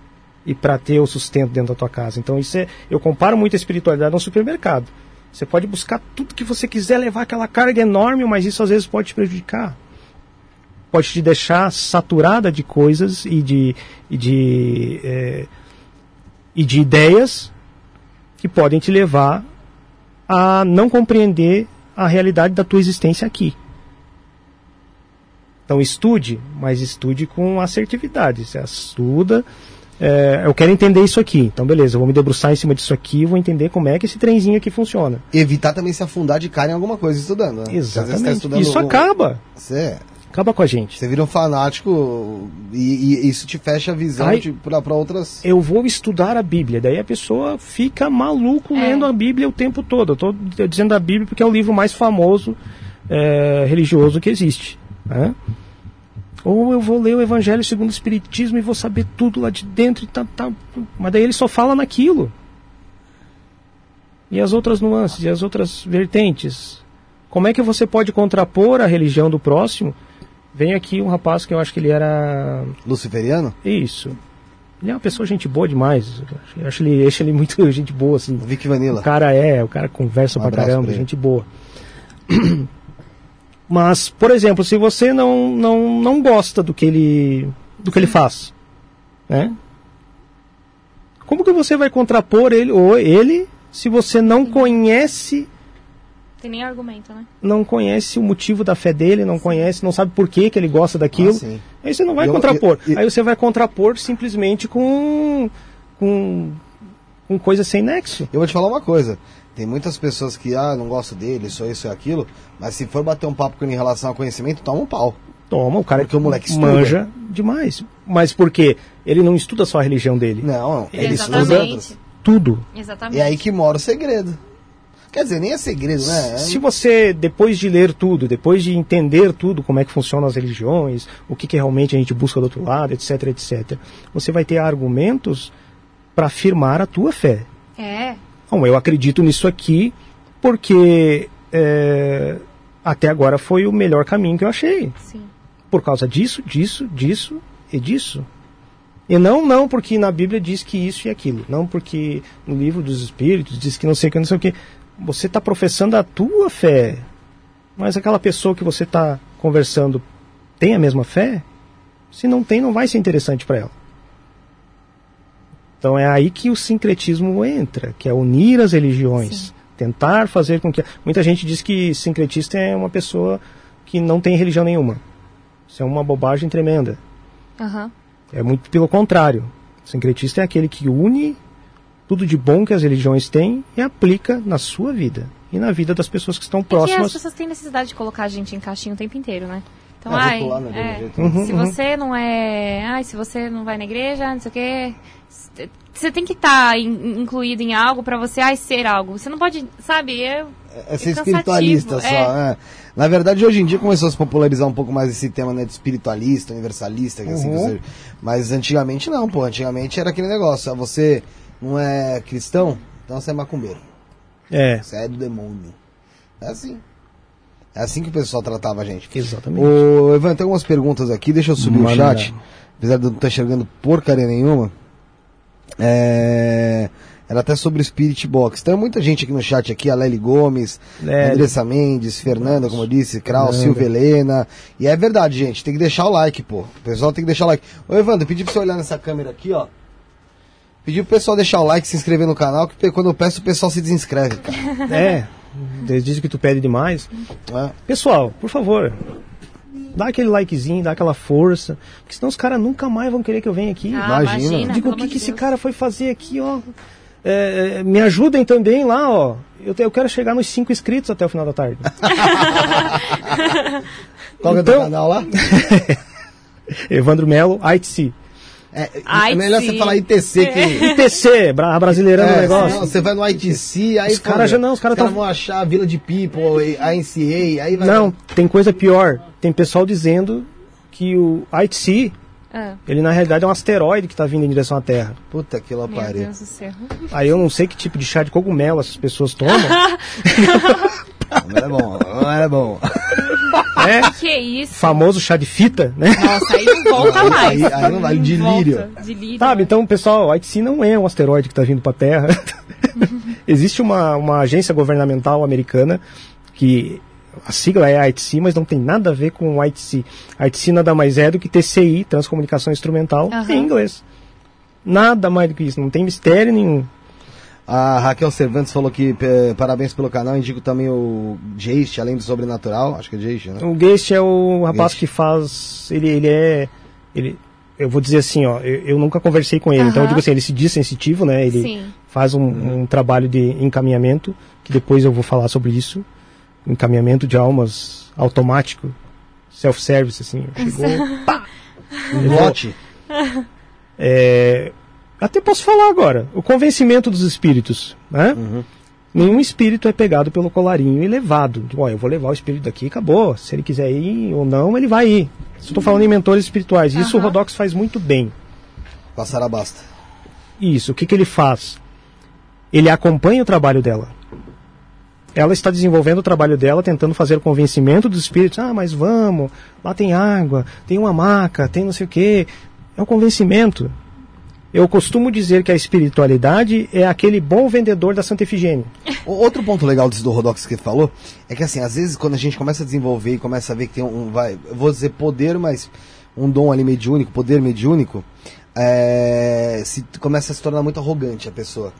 E para ter o sustento dentro da tua casa. Então isso é, eu comparo muito a espiritualidade no supermercado. Você pode buscar tudo que você quiser, levar aquela carga enorme, mas isso às vezes pode te prejudicar. Pode te deixar saturada de coisas e de, e de, é, e de ideias que podem te levar a não compreender a realidade da tua existência aqui. Então estude, mas estude com assertividade. Você estuda, é, eu quero entender isso aqui. Então, beleza, eu vou me debruçar em cima disso aqui, vou entender como é que esse trenzinho aqui funciona. Evitar também se afundar de cara em alguma coisa estudando. Né? Exatamente. Tá estudando isso acaba. Você acaba com a gente. Você vira um fanático e, e isso te fecha a visão para outras. Eu vou estudar a Bíblia, daí a pessoa fica maluco é. lendo a Bíblia o tempo todo. Eu estou dizendo a Bíblia porque é o livro mais famoso é, religioso que existe. Né? Ou eu vou ler o Evangelho segundo o Espiritismo e vou saber tudo lá de dentro e tá, tá. Mas daí ele só fala naquilo. E as outras nuances, e as outras vertentes. Como é que você pode contrapor a religião do próximo? Vem aqui um rapaz que eu acho que ele era. Luciferiano? Isso. Ele é uma pessoa gente boa demais. Eu acho ele, acho ele muito gente boa, assim. Vic Vanilla. O cara é, o cara conversa um pra caramba, gente boa. Mas, por exemplo, se você não, não, não gosta do que ele do que ele faz, né? Como que você vai contrapor ele ou ele se você não conhece tem nem argumento, né? Não conhece o motivo da fé dele, não conhece, não sabe por que, que ele gosta daquilo. Ah, aí você não vai eu, contrapor. Eu, eu, aí você vai contrapor simplesmente com, com, com coisa sem nexo. Eu vou te falar uma coisa. Tem muitas pessoas que, ah, não gosto dele, só isso e aquilo, mas se for bater um papo com ele em relação ao conhecimento, toma um pau. Toma, o cara que o moleque estuda. manja demais. Mas por quê? Ele não estuda só a religião dele. Não, ele Exatamente. estuda tudo. Exatamente. É aí que mora o segredo. Quer dizer, nem é segredo, né? Se você, depois de ler tudo, depois de entender tudo, como é que funcionam as religiões, o que, que realmente a gente busca do outro lado, etc, etc, você vai ter argumentos para afirmar a tua fé. É. Bom, eu acredito nisso aqui porque é, até agora foi o melhor caminho que eu achei. Sim. Por causa disso, disso, disso e disso. E não, não porque na Bíblia diz que isso e aquilo. Não porque no livro dos Espíritos diz que não sei o que, não sei o que. Você está professando a tua fé. Mas aquela pessoa que você está conversando tem a mesma fé? Se não tem, não vai ser interessante para ela. Então é aí que o sincretismo entra, que é unir as religiões, Sim. tentar fazer com que muita gente diz que sincretista é uma pessoa que não tem religião nenhuma. Isso é uma bobagem tremenda. Uhum. É muito pelo contrário. O sincretista é aquele que une tudo de bom que as religiões têm e aplica na sua vida e na vida das pessoas que estão próximas. É as pessoas têm necessidade de colocar a gente em caixinha o tempo inteiro, né? Então, é, ai, é, uhum, se uhum. você não é, ai, se você não vai na igreja, não sei o quê, você tem que estar tá in, incluído em algo para você ai, ser algo. Você não pode, sabe? É, é ser espiritualista só. É. Na verdade, hoje em dia começou a se popularizar um pouco mais esse tema né, de espiritualista, universalista, que assim, uhum. assim, mas antigamente não, pô. Antigamente era aquele negócio, você não é cristão, então você é macumbeiro. É. Você é do demônio. É assim. É assim que o pessoal tratava a gente. Exatamente. Ô, Evan, tem algumas perguntas aqui, deixa eu subir Mano, o chat. Apesar de eu não estar enxergando porcaria nenhuma. É... Era até sobre o Spirit Box. Tem muita gente aqui no chat aqui, a Lely Gomes, Lely. Andressa Mendes, Fernanda, como eu disse, Kraus, Silvia Helena. E é verdade, gente, tem que deixar o like, pô. O pessoal tem que deixar o like. Ô, Evandro, pedi pra você olhar nessa câmera aqui, ó. Pedi pro pessoal deixar o like, se inscrever no canal, que quando eu peço o pessoal se desinscreve, cara. É, dizem que tu pede demais. É. Pessoal, por favor, dá aquele likezinho, dá aquela força, porque senão os caras nunca mais vão querer que eu venha aqui. Ah, imagina. imagina. Digo, o que, que esse cara foi fazer aqui, ó. É, é, me ajudem também lá, ó. Eu, eu quero chegar nos 5 inscritos até o final da tarde. Qual então, é o então, canal lá? Evandro Melo, ITC. É, é melhor você falar ITC que. ITC, bra brasileirando é, o negócio. você vai no ITC, aí. Os caras já não, os caras cara vão achar a Vila de People, a NCA, aí vai. Não, tem coisa pior. Tem pessoal dizendo que o ITC. É. Ele na realidade é um asteroide que está vindo em direção à Terra. Puta que Meu Deus do céu. Aí eu não sei que tipo de chá de cogumelo essas pessoas tomam. não era bom, não era bom. É, Que isso? famoso chá de fita, né? Nossa, aí não volta mais. aí- aí não vai, de volta, lírio. de lírio. Sabe, então, pessoal, o ITC não é um asteroide que está vindo para a Terra. Existe uma, uma agência governamental americana que a sigla é ITC, mas não tem nada a ver com o ITC. ITC nada mais é do que TCI, Transcomunicação Instrumental, Aham. em inglês. Nada mais do que isso, não tem mistério nenhum. A Raquel Cervantes falou que eh, parabéns pelo canal, indico também o Geist, além do sobrenatural, acho que é Geist, né? O Geist é o rapaz Geist. que faz. Ele, ele é. Ele, eu vou dizer assim, ó, eu, eu nunca conversei com ele, então eu digo assim, ele se diz sensitivo, né? Ele Sim. faz um, um trabalho de encaminhamento, que depois eu vou falar sobre isso. Encaminhamento de almas automático, self-service, assim. Chegou. pá! Um lote. É, até posso falar agora. O convencimento dos espíritos, né? Nenhum espírito é pegado pelo colarinho e levado. Ó, eu vou levar o espírito daqui e acabou. Se ele quiser ir ou não, ele vai ir. Estou falando em mentores espirituais. Isso o. Rodox faz muito bem. Passar a basta. Isso. O que, que ele faz? Ele acompanha o trabalho dela. Ela está desenvolvendo o trabalho dela, tentando fazer o convencimento dos espíritos. Ah, mas vamos, lá tem água, tem uma maca, tem não sei o quê. É o convencimento. Eu costumo dizer que a espiritualidade é aquele bom vendedor da Santa Efigênia. Outro ponto legal disso do Rodox que ele falou é que assim, às vezes quando a gente começa a desenvolver e começa a ver que tem um, vai, vou dizer poder, mas um dom ali mediúnico, poder mediúnico, é, se começa a se tornar muito arrogante a pessoa.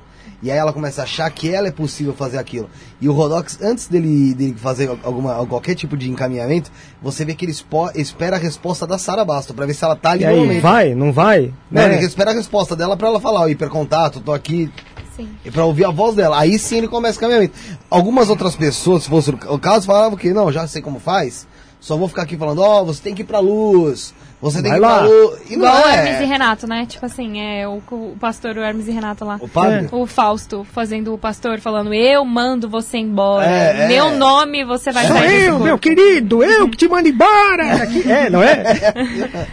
E aí ela começa a achar que ela é possível fazer aquilo. E o Rodox, antes dele, dele fazer alguma, qualquer tipo de encaminhamento, você vê que ele espo- espera a resposta da Sara Basto, pra ver se ela tá ali E no aí, momento. vai, não vai? Não, Né? ele espera a resposta dela pra ela falar, ó, hipercontato, tô aqui, Sim. e pra ouvir a voz dela. Aí sim ele começa o caminhamento. Algumas outras pessoas, se fosse o caso, falavam que não, já sei como faz. Só vou ficar aqui falando, ó, você tem que ir pra luz. Você tem Vai que ir pra lá. luz. E não Igual o Hermes e é. Renato, né? Tipo assim, é o, o pastor o Hermes e Renato lá. O padre? O Fausto fazendo o pastor falando, eu mando você embora. É, é. Meu nome você vai Sou sair eu, corpo." meu querido, eu que te mando embora. É, não é?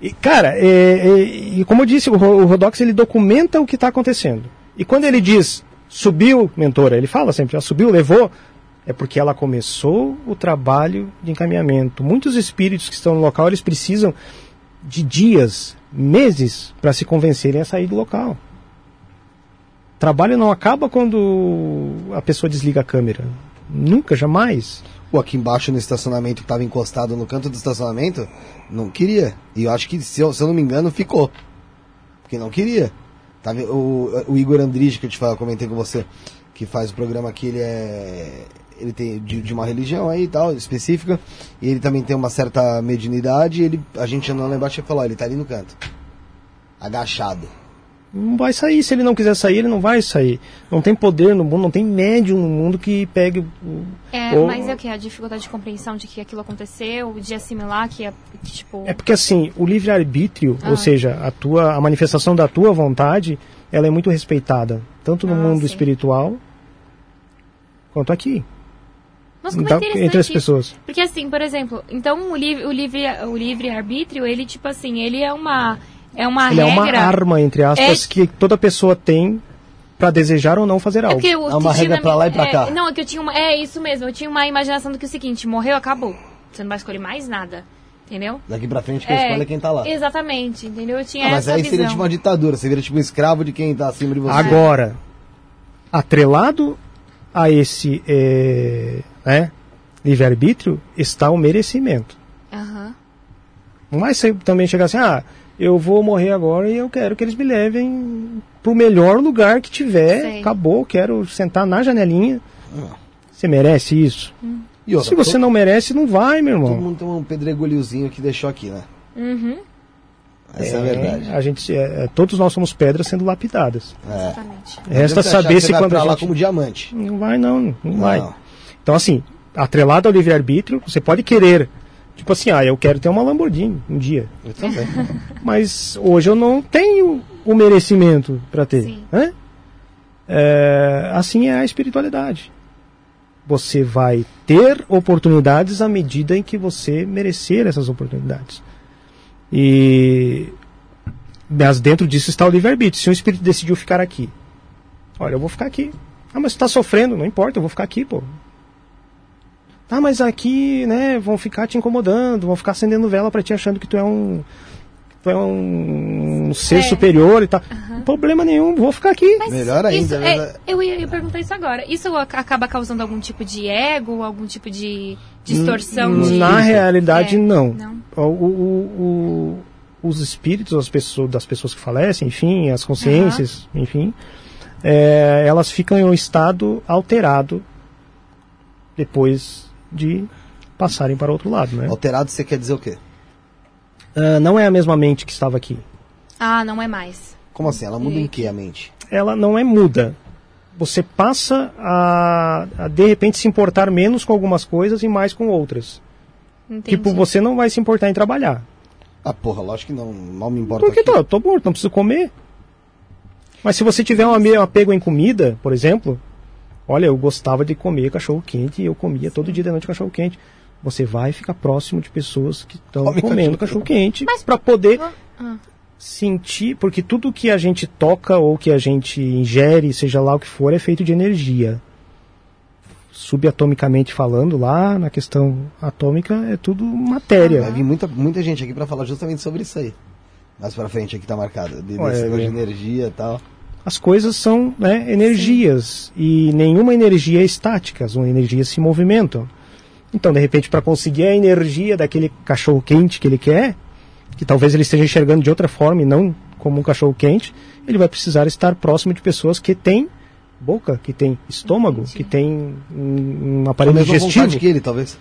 E, cara, é, é, e como eu disse, o, o Rodox ele documenta o que está acontecendo. E quando ele diz subiu, mentora, ele fala sempre, já subiu, levou, é porque ela começou o trabalho de encaminhamento. Muitos espíritos que estão no local, eles precisam de dias, meses, para se convencerem a sair do local. Trabalho não acaba quando a pessoa desliga a câmera. Nunca, jamais. Pô, aqui embaixo no estacionamento que tava encostado no canto do estacionamento, não queria. E eu acho que, se eu, se eu não me engano, ficou. Porque não queria. Tava, o, o Igor Andrige, que eu te eu comentei com você, que faz o programa aqui, ele é. Ele tem de, de uma religião aí e tal, específica. E ele também tem uma certa mediunidade. E ele, a gente andando lá embaixo e falou: ó, ele tá ali no canto. Agachado. Não vai sair. Se ele não quiser sair, ele não vai sair. Não tem poder no mundo, não tem médium no mundo que pegue. o- É, Ou- mas é o que? A dificuldade de compreensão de que aquilo aconteceu, de assimilar que, é, que tipo... É porque assim, o livre-arbítrio, Ah. ou seja, a, tua, a manifestação da tua vontade, ela é muito respeitada. Tanto no Ah, mundo sim. espiritual quanto aqui. Nossa, como é Então, interessante entre as pessoas. Porque assim, por exemplo, então o livre, o livre, o livre arbítrio, ele tipo assim, ele é uma é uma Ele é regra. uma arma, entre aspas, É- que toda pessoa tem para desejar ou não fazer É algo. porque eu É uma regra na pra lá e minha- pra cá. é, não, é que eu tinha uma, é isso mesmo, eu tinha uma imaginação do que é o seguinte, morreu, acabou. Você não vai escolher mais nada. Entendeu? Daqui pra frente quem escolhe é quem tá lá. Exatamente, entendeu? Eu tinha Ah, mas essa aí visão. seria tipo uma ditadura, você vira tipo um escravo de quem tá acima de você. Agora, atrelado a esse é, né, livre-arbítrio está o merecimento. Não vai ser também chegar assim, ah, eu vou morrer agora e eu quero que eles me levem pro melhor lugar que tiver. Sei. Acabou, quero sentar na janelinha. Você merece isso? E outra, Se você todo, não merece, não vai, meu todo irmão. mundo tem um pedregulhozinho que deixou aqui, né? Uhum. Essa é, a verdade. A gente, é, é, todos nós somos pedras sendo lapidadas. É. Exatamente. Resta saber se você vai quando a lá gente... como diamante. Não vai, não, não Não. vai. Então, assim, atrelado ao livre-arbítrio, você pode querer. Tipo assim, ah, eu quero ter uma Lamborghini um dia. Eu também. Mas hoje eu não tenho o merecimento para ter. Sim. né? É, assim é a espiritualidade. Você vai ter oportunidades à medida em que você merecer essas oportunidades. E mas dentro disso está o livre-arbítrio. Se um espírito decidiu ficar aqui, olha, eu vou ficar aqui. Ah, mas você está sofrendo, não importa, eu vou ficar aqui, pô. Ah, mas aqui, né, vão ficar te incomodando, vão ficar acendendo vela para ti achando que tu é um tu é um ser É. superior e tal. Problema nenhum, vou ficar aqui. Mas Melhor ainda, isso né? é- eu ia, ia perguntar isso agora. Isso ac- acaba causando algum tipo de ego, algum tipo de distorção de. Na realidade, É, não. não. O- o- o- os espíritos das pessoas, das pessoas que falecem, enfim, as consciências, enfim, é, elas ficam em um estado alterado depois de passarem para outro lado, né? Alterado você quer dizer o quê? Ah, não é a mesma mente que estava aqui. Ah, não é mais. Como assim? Ela muda em E- que a mente? Ela não é muda. Você passa a, a, de repente se importar menos com algumas coisas e mais com outras. Entendi. Tipo, você não vai se importar em trabalhar. Ah, porra, lógico que não. Mal me importa. Porque aqui. tô, eu tô morto, não preciso comer. Mas se você tiver um um apego em comida, por exemplo, olha, eu gostava de comer cachorro quente e eu comia todo dia de noite cachorro quente. Você vai ficar próximo de pessoas que estão Come comendo cachorro cachorro quente Mas- para poder Ah, sentir, porque tudo que a gente toca ou que a gente ingere, seja lá o que for, é feito de energia. Subatomicamente falando, lá na questão atômica, é tudo matéria. Vai vir muita, muita gente aqui pra falar justamente sobre isso aí. Mais pra frente aqui tá marcado. De, desse de é. energia e tal. As coisas são né, energias e nenhuma energia é estática, as energias se movimentam. Então, de repente, para conseguir a energia daquele cachorro quente que ele quer, que talvez ele esteja enxergando de outra forma e não como um cachorro quente, ele vai precisar estar próximo de pessoas que têm boca, que têm estômago, Entendi. que têm um, um aparelho digestivo vontade que ele, talvez.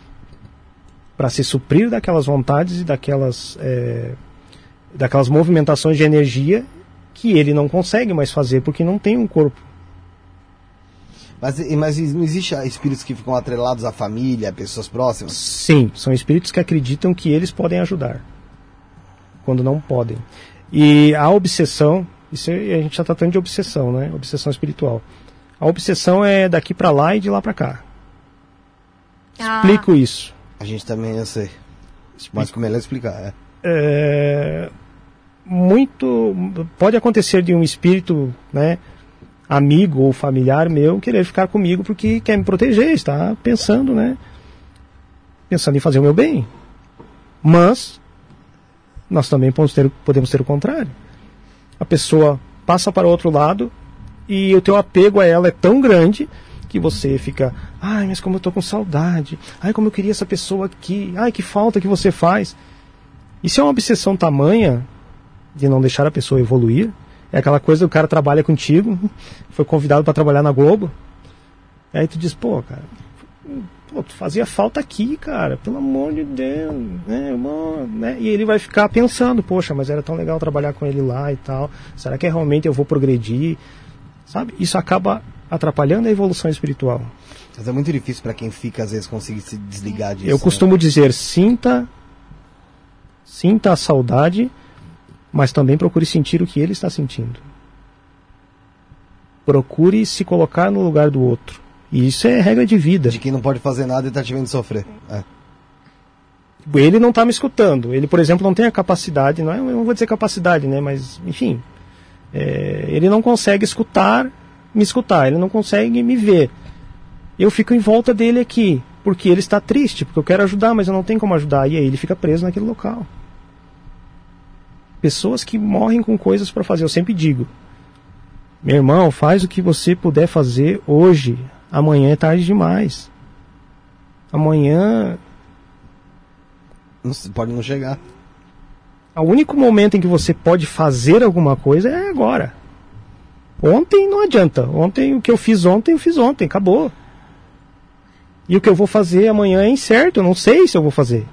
para se suprir daquelas vontades e daquelas, é, daquelas movimentações de energia que ele não consegue mais fazer porque não tem um corpo. Mas, mas não existe espíritos que ficam atrelados à família, a pessoas próximas? Sim, são espíritos que acreditam que eles podem ajudar, quando não podem. E a obsessão, isso a gente está tratando de obsessão, né? Obsessão espiritual. A obsessão é daqui para lá e de lá para cá. Ah, Explico isso. A gente também, eu sei. Mas como é melhor explicar, é. É, muito pode acontecer de um espírito, né, amigo ou familiar meu querer ficar comigo porque quer me proteger, está pensando, né, pensando em fazer o meu bem. Mas nós também podemos ter, podemos ter o contrário. A pessoa passa para o outro lado e o teu apego a ela é tão grande que você fica, ai, mas como eu tô com saudade, ai, como eu queria essa pessoa aqui, ai, que falta que você faz. Isso é uma obsessão tamanha de não deixar a pessoa evoluir. É aquela coisa do cara trabalha contigo, foi convidado para trabalhar na Globo. Aí tu diz, pô, cara, pô, tu fazia falta aqui, cara, pelo amor de Deus, né, irmão, né? E ele vai ficar pensando, poxa, mas era tão legal trabalhar com ele lá e tal. Será que realmente eu vou progredir? Sabe? Isso acaba atrapalhando a evolução espiritual. Mas é muito difícil pra quem fica, às vezes, conseguir se desligar disso. Eu né? costumo dizer, sinta sinta a saudade, mas também procure sentir o que ele está sentindo. Procure se colocar no lugar do outro. E isso é regra de vida. De quem não pode fazer nada e tá te vendo sofrer. É. Ele não está me escutando. Ele, por exemplo, não tem a capacidade, não, é, eu não vou dizer capacidade, né? Mas, enfim, é, ele não consegue escutar, me escutar. Ele não consegue me ver. Eu fico em volta dele aqui, porque ele está triste, porque eu quero ajudar, mas eu não tenho como ajudar. E aí ele fica preso naquele local. Pessoas que morrem com coisas para fazer. Eu sempre digo, meu irmão, faz o que você puder fazer hoje. Amanhã é tarde demais. Amanhã Não se- pode não chegar. O único momento em que você pode fazer alguma coisa é agora. Ontem não adianta. Ontem o que eu fiz ontem, eu fiz ontem, acabou. E o que eu vou fazer amanhã é incerto, eu não sei se eu vou fazer.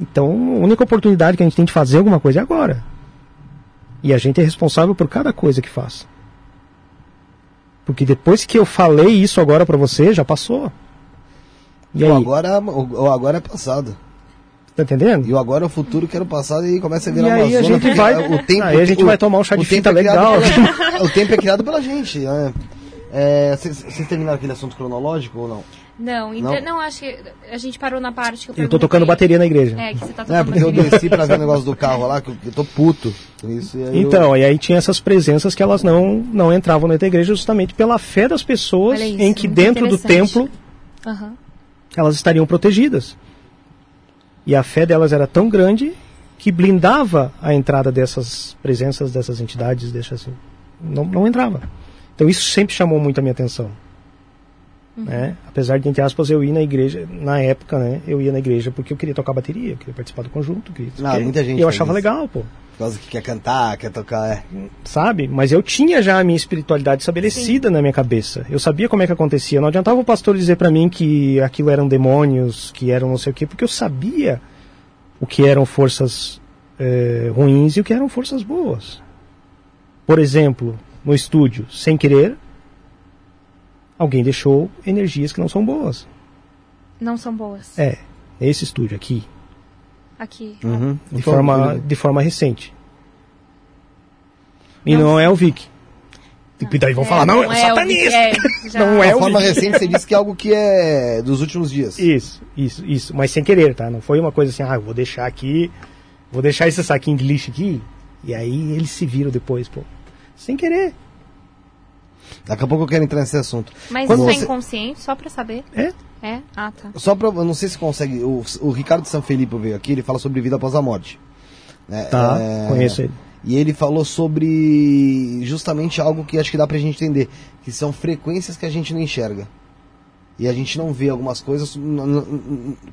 Então, a única oportunidade que a gente tem de fazer alguma coisa é agora. E a gente é responsável por cada coisa que faz. Porque depois que eu falei isso agora pra você, já passou. E O agora, o, agora é passado. tá entendendo? E o agora é o futuro que era o passado e começa a virar E uma aí a zona, gente vai- O tempo, aí a gente o- vai tomar um chá de fita é legal. pela- o tempo é criado pela gente. né? É, vocês terminaram aquele assunto cronológico ou não? Não, então, Não? não? acho que a gente parou na parte que eu Eu tô tocando bateria na igreja. É, que você tá É, tocando porque eu bateria. desci pra ver o negócio do carro lá, que eu, eu tô puto isso. E aí eu- Então, e aí tinha essas presenças que elas não, não entravam na igreja justamente pela fé das pessoas isso, em que dentro do templo Aham. elas estariam protegidas. E a fé delas era tão grande que blindava a entrada dessas presenças, dessas entidades, dessas, não, não entrava. Então isso sempre chamou muito a minha atenção. Né? Apesar de, entre aspas, eu ir na igreja, na época, né? Eu ia na igreja porque eu queria tocar bateria, eu queria participar do conjunto. Queria, queria- muita gente E eu achava isso. legal, pô. Por causa que quer cantar, quer tocar. É. Sabe? Mas eu tinha já a minha espiritualidade estabelecida na minha cabeça. Eu sabia como é que acontecia. Não adiantava o pastor dizer pra mim que aquilo eram demônios, que eram não sei o quê, porque eu sabia o que eram forças eh, ruins e o que eram forças boas. Por exemplo, no estúdio, sem querer, alguém deixou energias que não são boas. Não são boas. É, esse estúdio aqui, Aqui. Uhum. de forma, de forma recente. E Não. não, é o Vic. E daí vão falar, não, é um o satanista. É, já- Não De é o forma Vic. recente, você disse que é algo que é dos últimos dias. Isso, isso, isso. Mas sem querer, tá? Não foi uma coisa assim, ah, vou deixar aqui, vou deixar esse saquinho de lixo aqui, e aí eles se viram depois, pô. Sem querer. Daqui a pouco eu quero entrar nesse assunto. Mas Quando isso é você- inconsciente, só pra saber. É? É? Ah, tá. Só pra. Eu não sei se consegue. O, o Ricardo San Felipe veio aqui, ele fala sobre vida após a morte. né? Tá, É, conheço ele. E ele falou sobre justamente algo que acho que dá pra gente entender, que são frequências que a gente não enxerga. E a gente não vê algumas coisas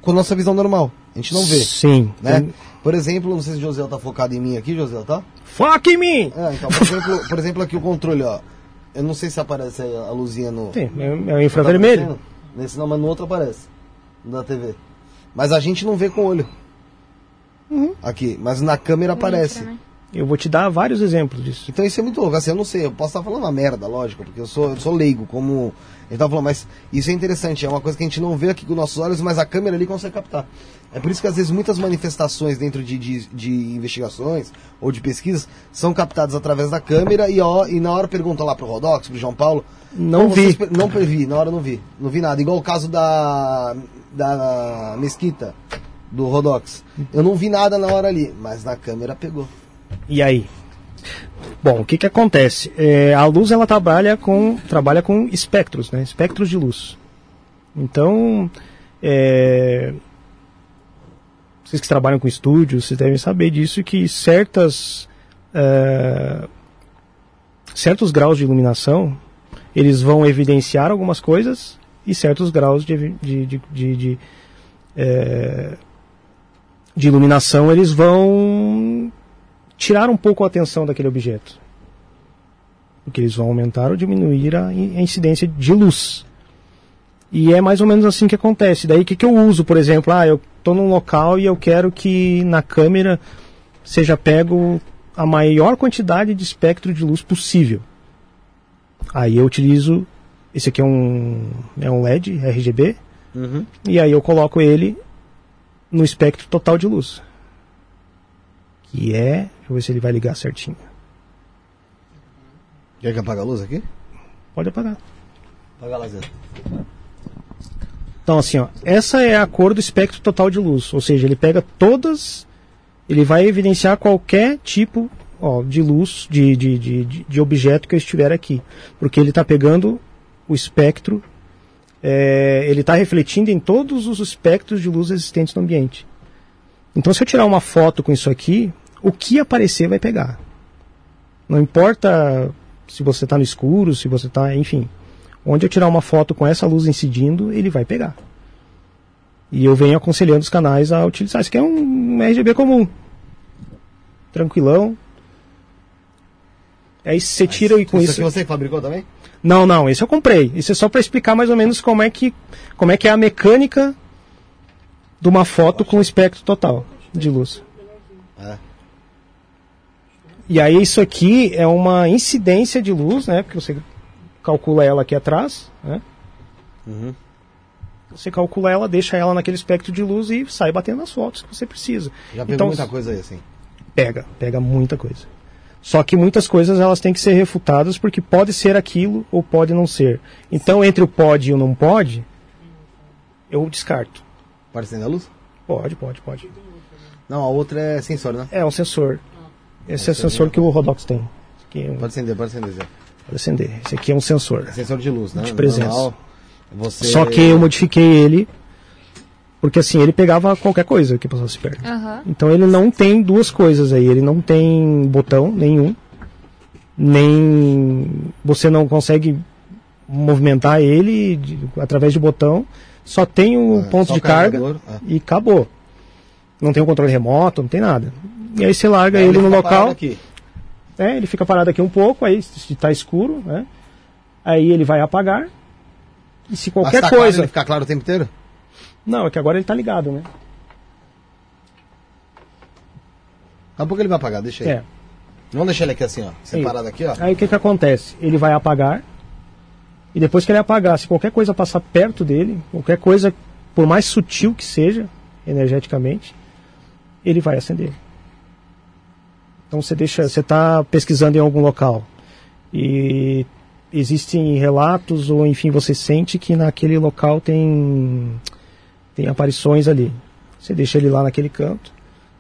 com a nossa visão normal. A gente não vê. Sim. Né? Tem- Por exemplo, não sei se o José tá focado em mim aqui, José, tá? Fuck em mim! É, então, por exemplo, por exemplo, aqui o controle, ó. Eu não sei se aparece aí a luzinha no. Sim, é, é o Tá infravermelho. aparecendo? Nesse não, mas no outro aparece. Da TV. Mas a gente não vê com o olho. Aqui, mas na câmera aparece. Entra, né? Eu vou te dar vários exemplos disso. Então isso é muito louco. Assim, eu não sei, eu posso estar falando uma merda, lógico, porque eu sou, eu sou leigo, como. Ele tava falando, mas isso é interessante, é uma coisa que a gente não vê aqui com nossos olhos, mas a câmera ali consegue captar. É por isso que às vezes muitas manifestações dentro de, de, de investigações ou de pesquisas são captadas através da câmera e, ó, e na hora pergunta lá pro Rodox, pro João Paulo. Não "Pô, vocês vi." Não vi, na hora não vi. Não vi nada. Igual o caso da, da Mesquita, do Rodox. Eu não vi nada na hora ali, mas na câmera pegou. E aí? Bom, o que que acontece? É, a luz ela trabalha com trabalha com espectros, né? Espectros de luz. Então, é, vocês que trabalham com estúdios, vocês devem saber disso que certas é, certos graus de iluminação eles vão evidenciar algumas coisas e certos graus de, de, de, de, de, é, de iluminação eles vão tirar um pouco a atenção daquele objeto. Porque eles vão aumentar ou diminuir a, in- a incidência de luz. E é mais ou menos assim que acontece. Daí o que, que eu uso, por exemplo? Ah, eu estou num local e eu quero que na câmera seja pego a maior quantidade de espectro de luz possível. Aí eu utilizo. Esse aqui é um, é um LED RGB. E aí eu coloco ele no espectro total de luz. Que é. Deixa eu ver se ele vai ligar certinho. Quer que apague a luz aqui? Pode apagar. Apaga lá, Zé. Então, assim, ó, essa é a cor do espectro total de luz. Ou seja, ele pega todas. Ele vai evidenciar qualquer tipo ó, de luz, de, de, de, de- de objeto que eu estiver aqui. Porque ele está pegando o espectro. é, ele está refletindo em todos os espectros de luz existentes no ambiente. Então, se eu tirar uma foto com isso aqui, o que aparecer vai pegar. Não importa se você está no escuro, se você está, enfim. Onde eu tirar uma foto com essa luz incidindo, ele vai pegar. E eu venho aconselhando os canais a utilizar. Isso aqui é um RGB comum. Tranquilão. Aí você tira e com isso isso. aqui você fabricou também? Não, não, esse eu comprei. Isso é só para explicar mais ou menos como é que como é que é a mecânica de uma foto com espectro total de luz. É. E aí isso aqui é uma incidência de luz, né? Porque você calcula ela aqui atrás, né? Uhum. Você calcula ela, deixa ela naquele espectro de luz e sai batendo as fotos que você precisa. Já pegou Então, muita coisa aí, assim. Pega, pega muita coisa. Só que muitas coisas elas têm que ser refutadas porque pode ser aquilo ou pode não ser. Então entre o pode e o não pode, eu descarto. Pode acender a luz? Pode, pode, pode. Não, a outra é sensor, né? É um sensor. Esse é o sensor que o Rodox tem. É um- Pode acender, pode acender, Zé. pode acender. Esse aqui é um sensor. É sensor de luz, né? De presença. Normal. Você... Só que eu modifiquei ele Porque assim, ele pegava qualquer coisa que passasse perto. Aham. Então ele não tem duas coisas aí. Ele não tem botão nenhum. Nem. Você não consegue movimentar ele de- através de botão. Só tem o É, ponto só de carga é. e acabou. Não tem o controle remoto, não tem nada. E aí você larga ele, no fica parado local. Aqui. É, ele fica parado aqui um pouco, aí se tá escuro, né? Aí ele vai apagar. E se qualquer tá claro, coisa. Ele fica claro o tempo inteiro? Não, é que agora ele tá ligado, né? Daqui a pouco ele vai apagar, deixa aí. É. Vamos deixar ele aqui assim, ó. Separado aqui, ó. Aí o que que acontece? Ele vai apagar. E depois que ele apagar, se qualquer coisa passar perto dele, qualquer coisa, por mais sutil que seja, energeticamente, ele vai acender. Então você deixa, você está pesquisando em algum local e existem relatos ou enfim você sente que naquele local tem tem aparições ali. Você deixa ele lá naquele canto.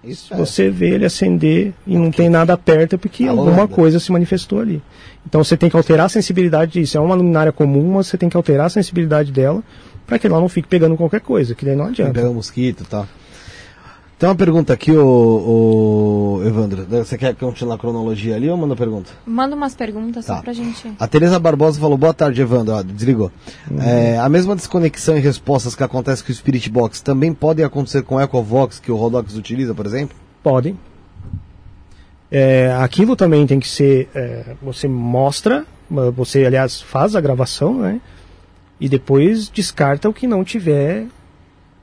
Isso é. Você vê ele acender e não tem nada perto é porque Alô, alguma nada. coisa se manifestou ali. Então você tem que alterar a sensibilidade disso. É uma luminária comum, mas você tem que alterar a sensibilidade dela para que ela não fique pegando qualquer coisa, que daí não adianta. Pegar um mosquito e tal. Tem uma pergunta aqui, ô, Evandro. Você quer continuar a cronologia ali ou manda pergunta? Manda umas perguntas Tá. só pra gente. A Tereza Barbosa falou, boa tarde, Evandro. Ó, desligou. Uhum. É, a mesma desconexão e respostas que acontece com o Spirit Box também podem acontecer com o Ecovox que o Rodox utiliza, por exemplo? Podem. É, aquilo também tem que ser. é, você mostra, você aliás faz a gravação, né? E depois descarta o que não tiver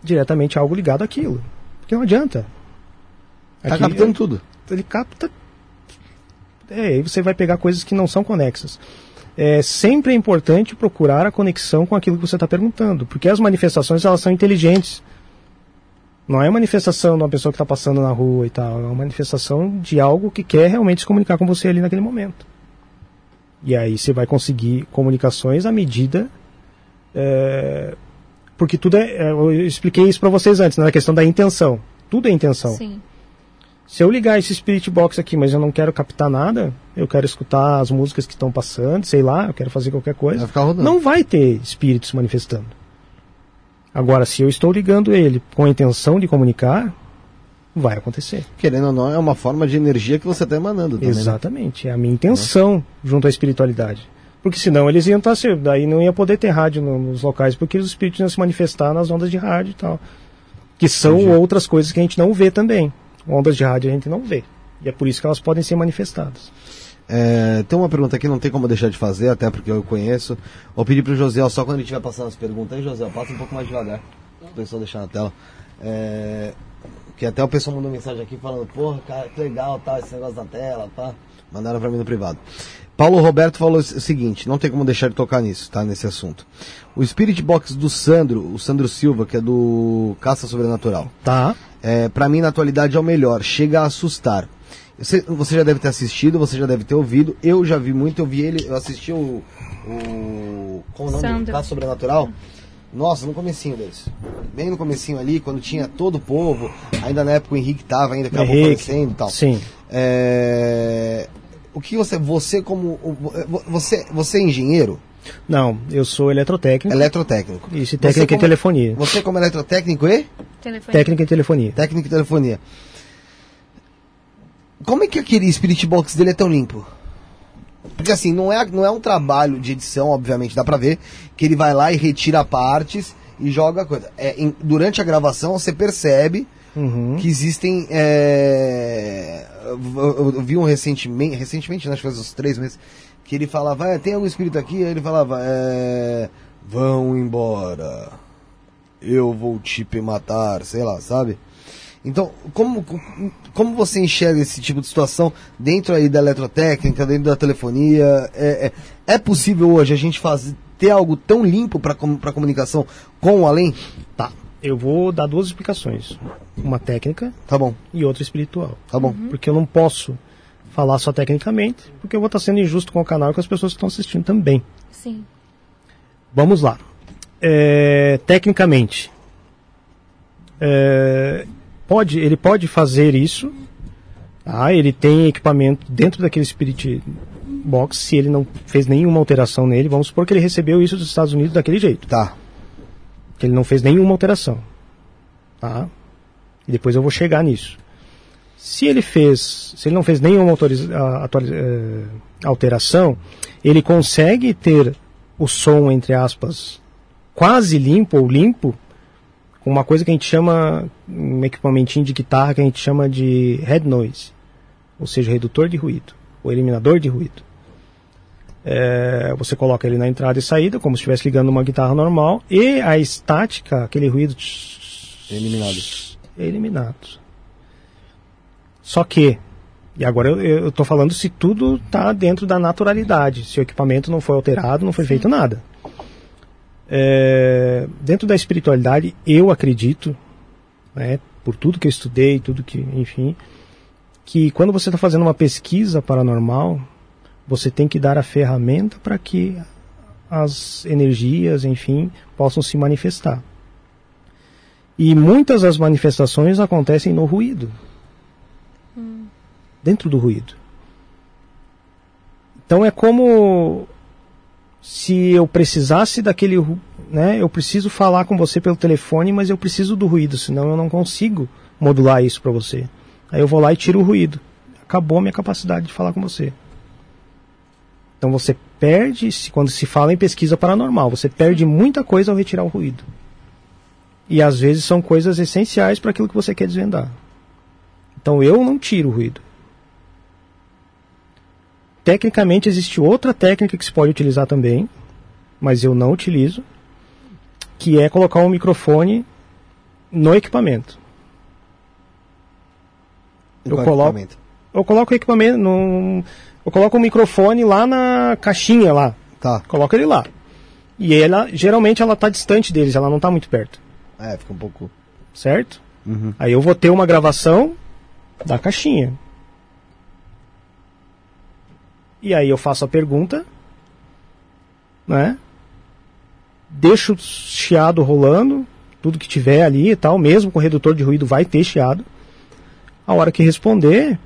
diretamente algo ligado àquilo. Porque não adianta. Tá Aqui- captando tudo. ele capta. É, aí você vai pegar coisas que não são conexas. É sempre é importante procurar a conexão com aquilo que você está perguntando, porque as manifestações elas são inteligentes. Não é manifestação de uma pessoa que está passando na rua e tal, é uma manifestação de algo que quer realmente se comunicar com você ali naquele momento. E aí você vai conseguir comunicações à medida. é, porque tudo é. é, Eu expliquei isso para vocês antes, na questão da intenção. Tudo é intenção. Sim. Se eu ligar esse Spirit Box aqui, mas eu não quero captar nada, eu quero escutar as músicas que estão passando, sei lá, eu quero fazer qualquer coisa, Vai ficar rodando. não vai ter espíritos manifestando. Agora, se eu estou ligando ele com a intenção de comunicar, vai acontecer. Querendo ou não, é uma forma de energia que você está emanando. Também, né? Exatamente, é a minha intenção junto à espiritualidade. Porque senão eles iam estar, se- daí não ia poder ter rádio no- nos locais, porque os espíritos iam se manifestar nas ondas de rádio e tal. Que são Entendi. outras coisas que a gente não vê também. Ondas de rádio a gente não vê. E é por isso que elas podem ser manifestadas. É, tem uma pergunta aqui, não tem como deixar de fazer, até porque eu conheço. Vou pedir pro José, só quando ele estiver passando as perguntas. Aí, José, passa um pouco mais devagar. O pessoal deixar na tela. É, que até o pessoal mandou mensagem aqui falando, porra, cara, que legal, tá, esse negócio da tela, pá. Mandaram pra mim no privado. Paulo Roberto falou o seguinte, não tem como deixar de tocar nisso, tá, nesse assunto. O Spirit Box do Sandro, o Sandro Silva, que é do Caça Sobrenatural. Tá? É, para mim, na atualidade, é o melhor. Chega a assustar. Você, você já deve ter assistido, você já deve ter ouvido. Eu já vi muito, eu vi ele, eu assisti o. o qual o nome? Sandro. Caso Sobrenatural. Nossa, no comecinho deles. Bem no comecinho ali, quando tinha todo o povo, ainda na época o Henrique tava, ainda acabou Henrique, falecendo e tal. Sim. É, o que você, você como, o- você, você é engenheiro, Não, eu sou eletrotécnico. eletrotécnico. Isso, e Você técnica em como- telefonia. Você como eletrotécnico e? Telefone. Técnica em telefonia. Técnico de telefonia. Como é que aquele Spirit Box dele é tão limpo? Porque assim, não é, não é um trabalho de edição, obviamente, dá pra ver que ele vai lá e retira partes e joga a coisa. É, em- durante a gravação você percebe Uhum. que existem. é, eu, vi um recentemente, recentemente, né, acho que faz uns três meses, que ele falava, "Ah, tem algum espírito aqui? Aí ele falava, é, vão embora, eu vou te matar, sei lá, sabe? Então, como, como você enxerga esse tipo de situação dentro aí da eletrotécnica, dentro da telefonia? É, é, é possível hoje a gente fazer, ter algo tão limpo para a comunicação com o além? Tá. Eu vou dar duas explicações. Uma técnica Tá bom, e outra espiritual. tá bom. Porque eu não posso falar só tecnicamente, porque eu vou estar sendo injusto com o canal e com as pessoas que estão assistindo também. Sim. Vamos lá. É, tecnicamente, é, pode, ele pode fazer isso. Tá? Ele tem equipamento dentro daquele Spirit Box. Se ele não fez nenhuma alteração nele, vamos supor que ele recebeu isso dos Estados Unidos daquele jeito. Tá. Que ele não fez nenhuma alteração. Tá? E depois eu vou chegar nisso. Se ele fez, se ele não fez nenhuma eh, alteração, ele consegue ter o som, entre aspas, quase limpo ou limpo, com uma coisa que a gente chama, um equipamentinho de guitarra que a gente chama de head noise, ou seja, redutor de ruído, ou eliminador de ruído. É, você coloca ele na entrada e saída, como se estivesse ligando uma guitarra normal, e a estática, aquele ruído Eliminado. eliminado. Só que, e agora eu estou falando se tudo está dentro da naturalidade, se o equipamento não foi alterado, não foi feito nada. É, dentro da espiritualidade, eu acredito, né, por tudo que eu estudei, tudo que, enfim, que quando você está fazendo uma pesquisa paranormal, você tem que dar a ferramenta para que as energias, enfim, possam se manifestar. E muitas das manifestações acontecem no ruído. Dentro do ruído. Então é como se eu precisasse daquele, né, eu preciso falar com você pelo telefone, mas eu preciso do ruído, senão eu não consigo modular isso para você. Aí eu vou lá e tiro o ruído. Acabou a minha capacidade de falar com você. Então você perde, quando se fala em pesquisa paranormal, você perde muita coisa ao retirar o ruído. E às vezes são coisas essenciais para aquilo que você quer desvendar. Então eu não tiro o ruído. Tecnicamente existe outra técnica que se pode utilizar também, mas eu não utilizo, que é colocar um microfone no equipamento. Eu coloco- equipamento? Eu coloco o equipamento, num, eu coloco o microfone lá na caixinha lá, Tá. coloco ele lá. E ela, geralmente ela está distante deles, ela não está muito perto, É, fica um pouco. certo? Uhum. Aí eu vou ter uma gravação da caixinha. E aí eu faço a pergunta, né? Deixo o chiado rolando, tudo que tiver ali e tal, mesmo com redutor de ruído vai ter chiado. A hora que responder,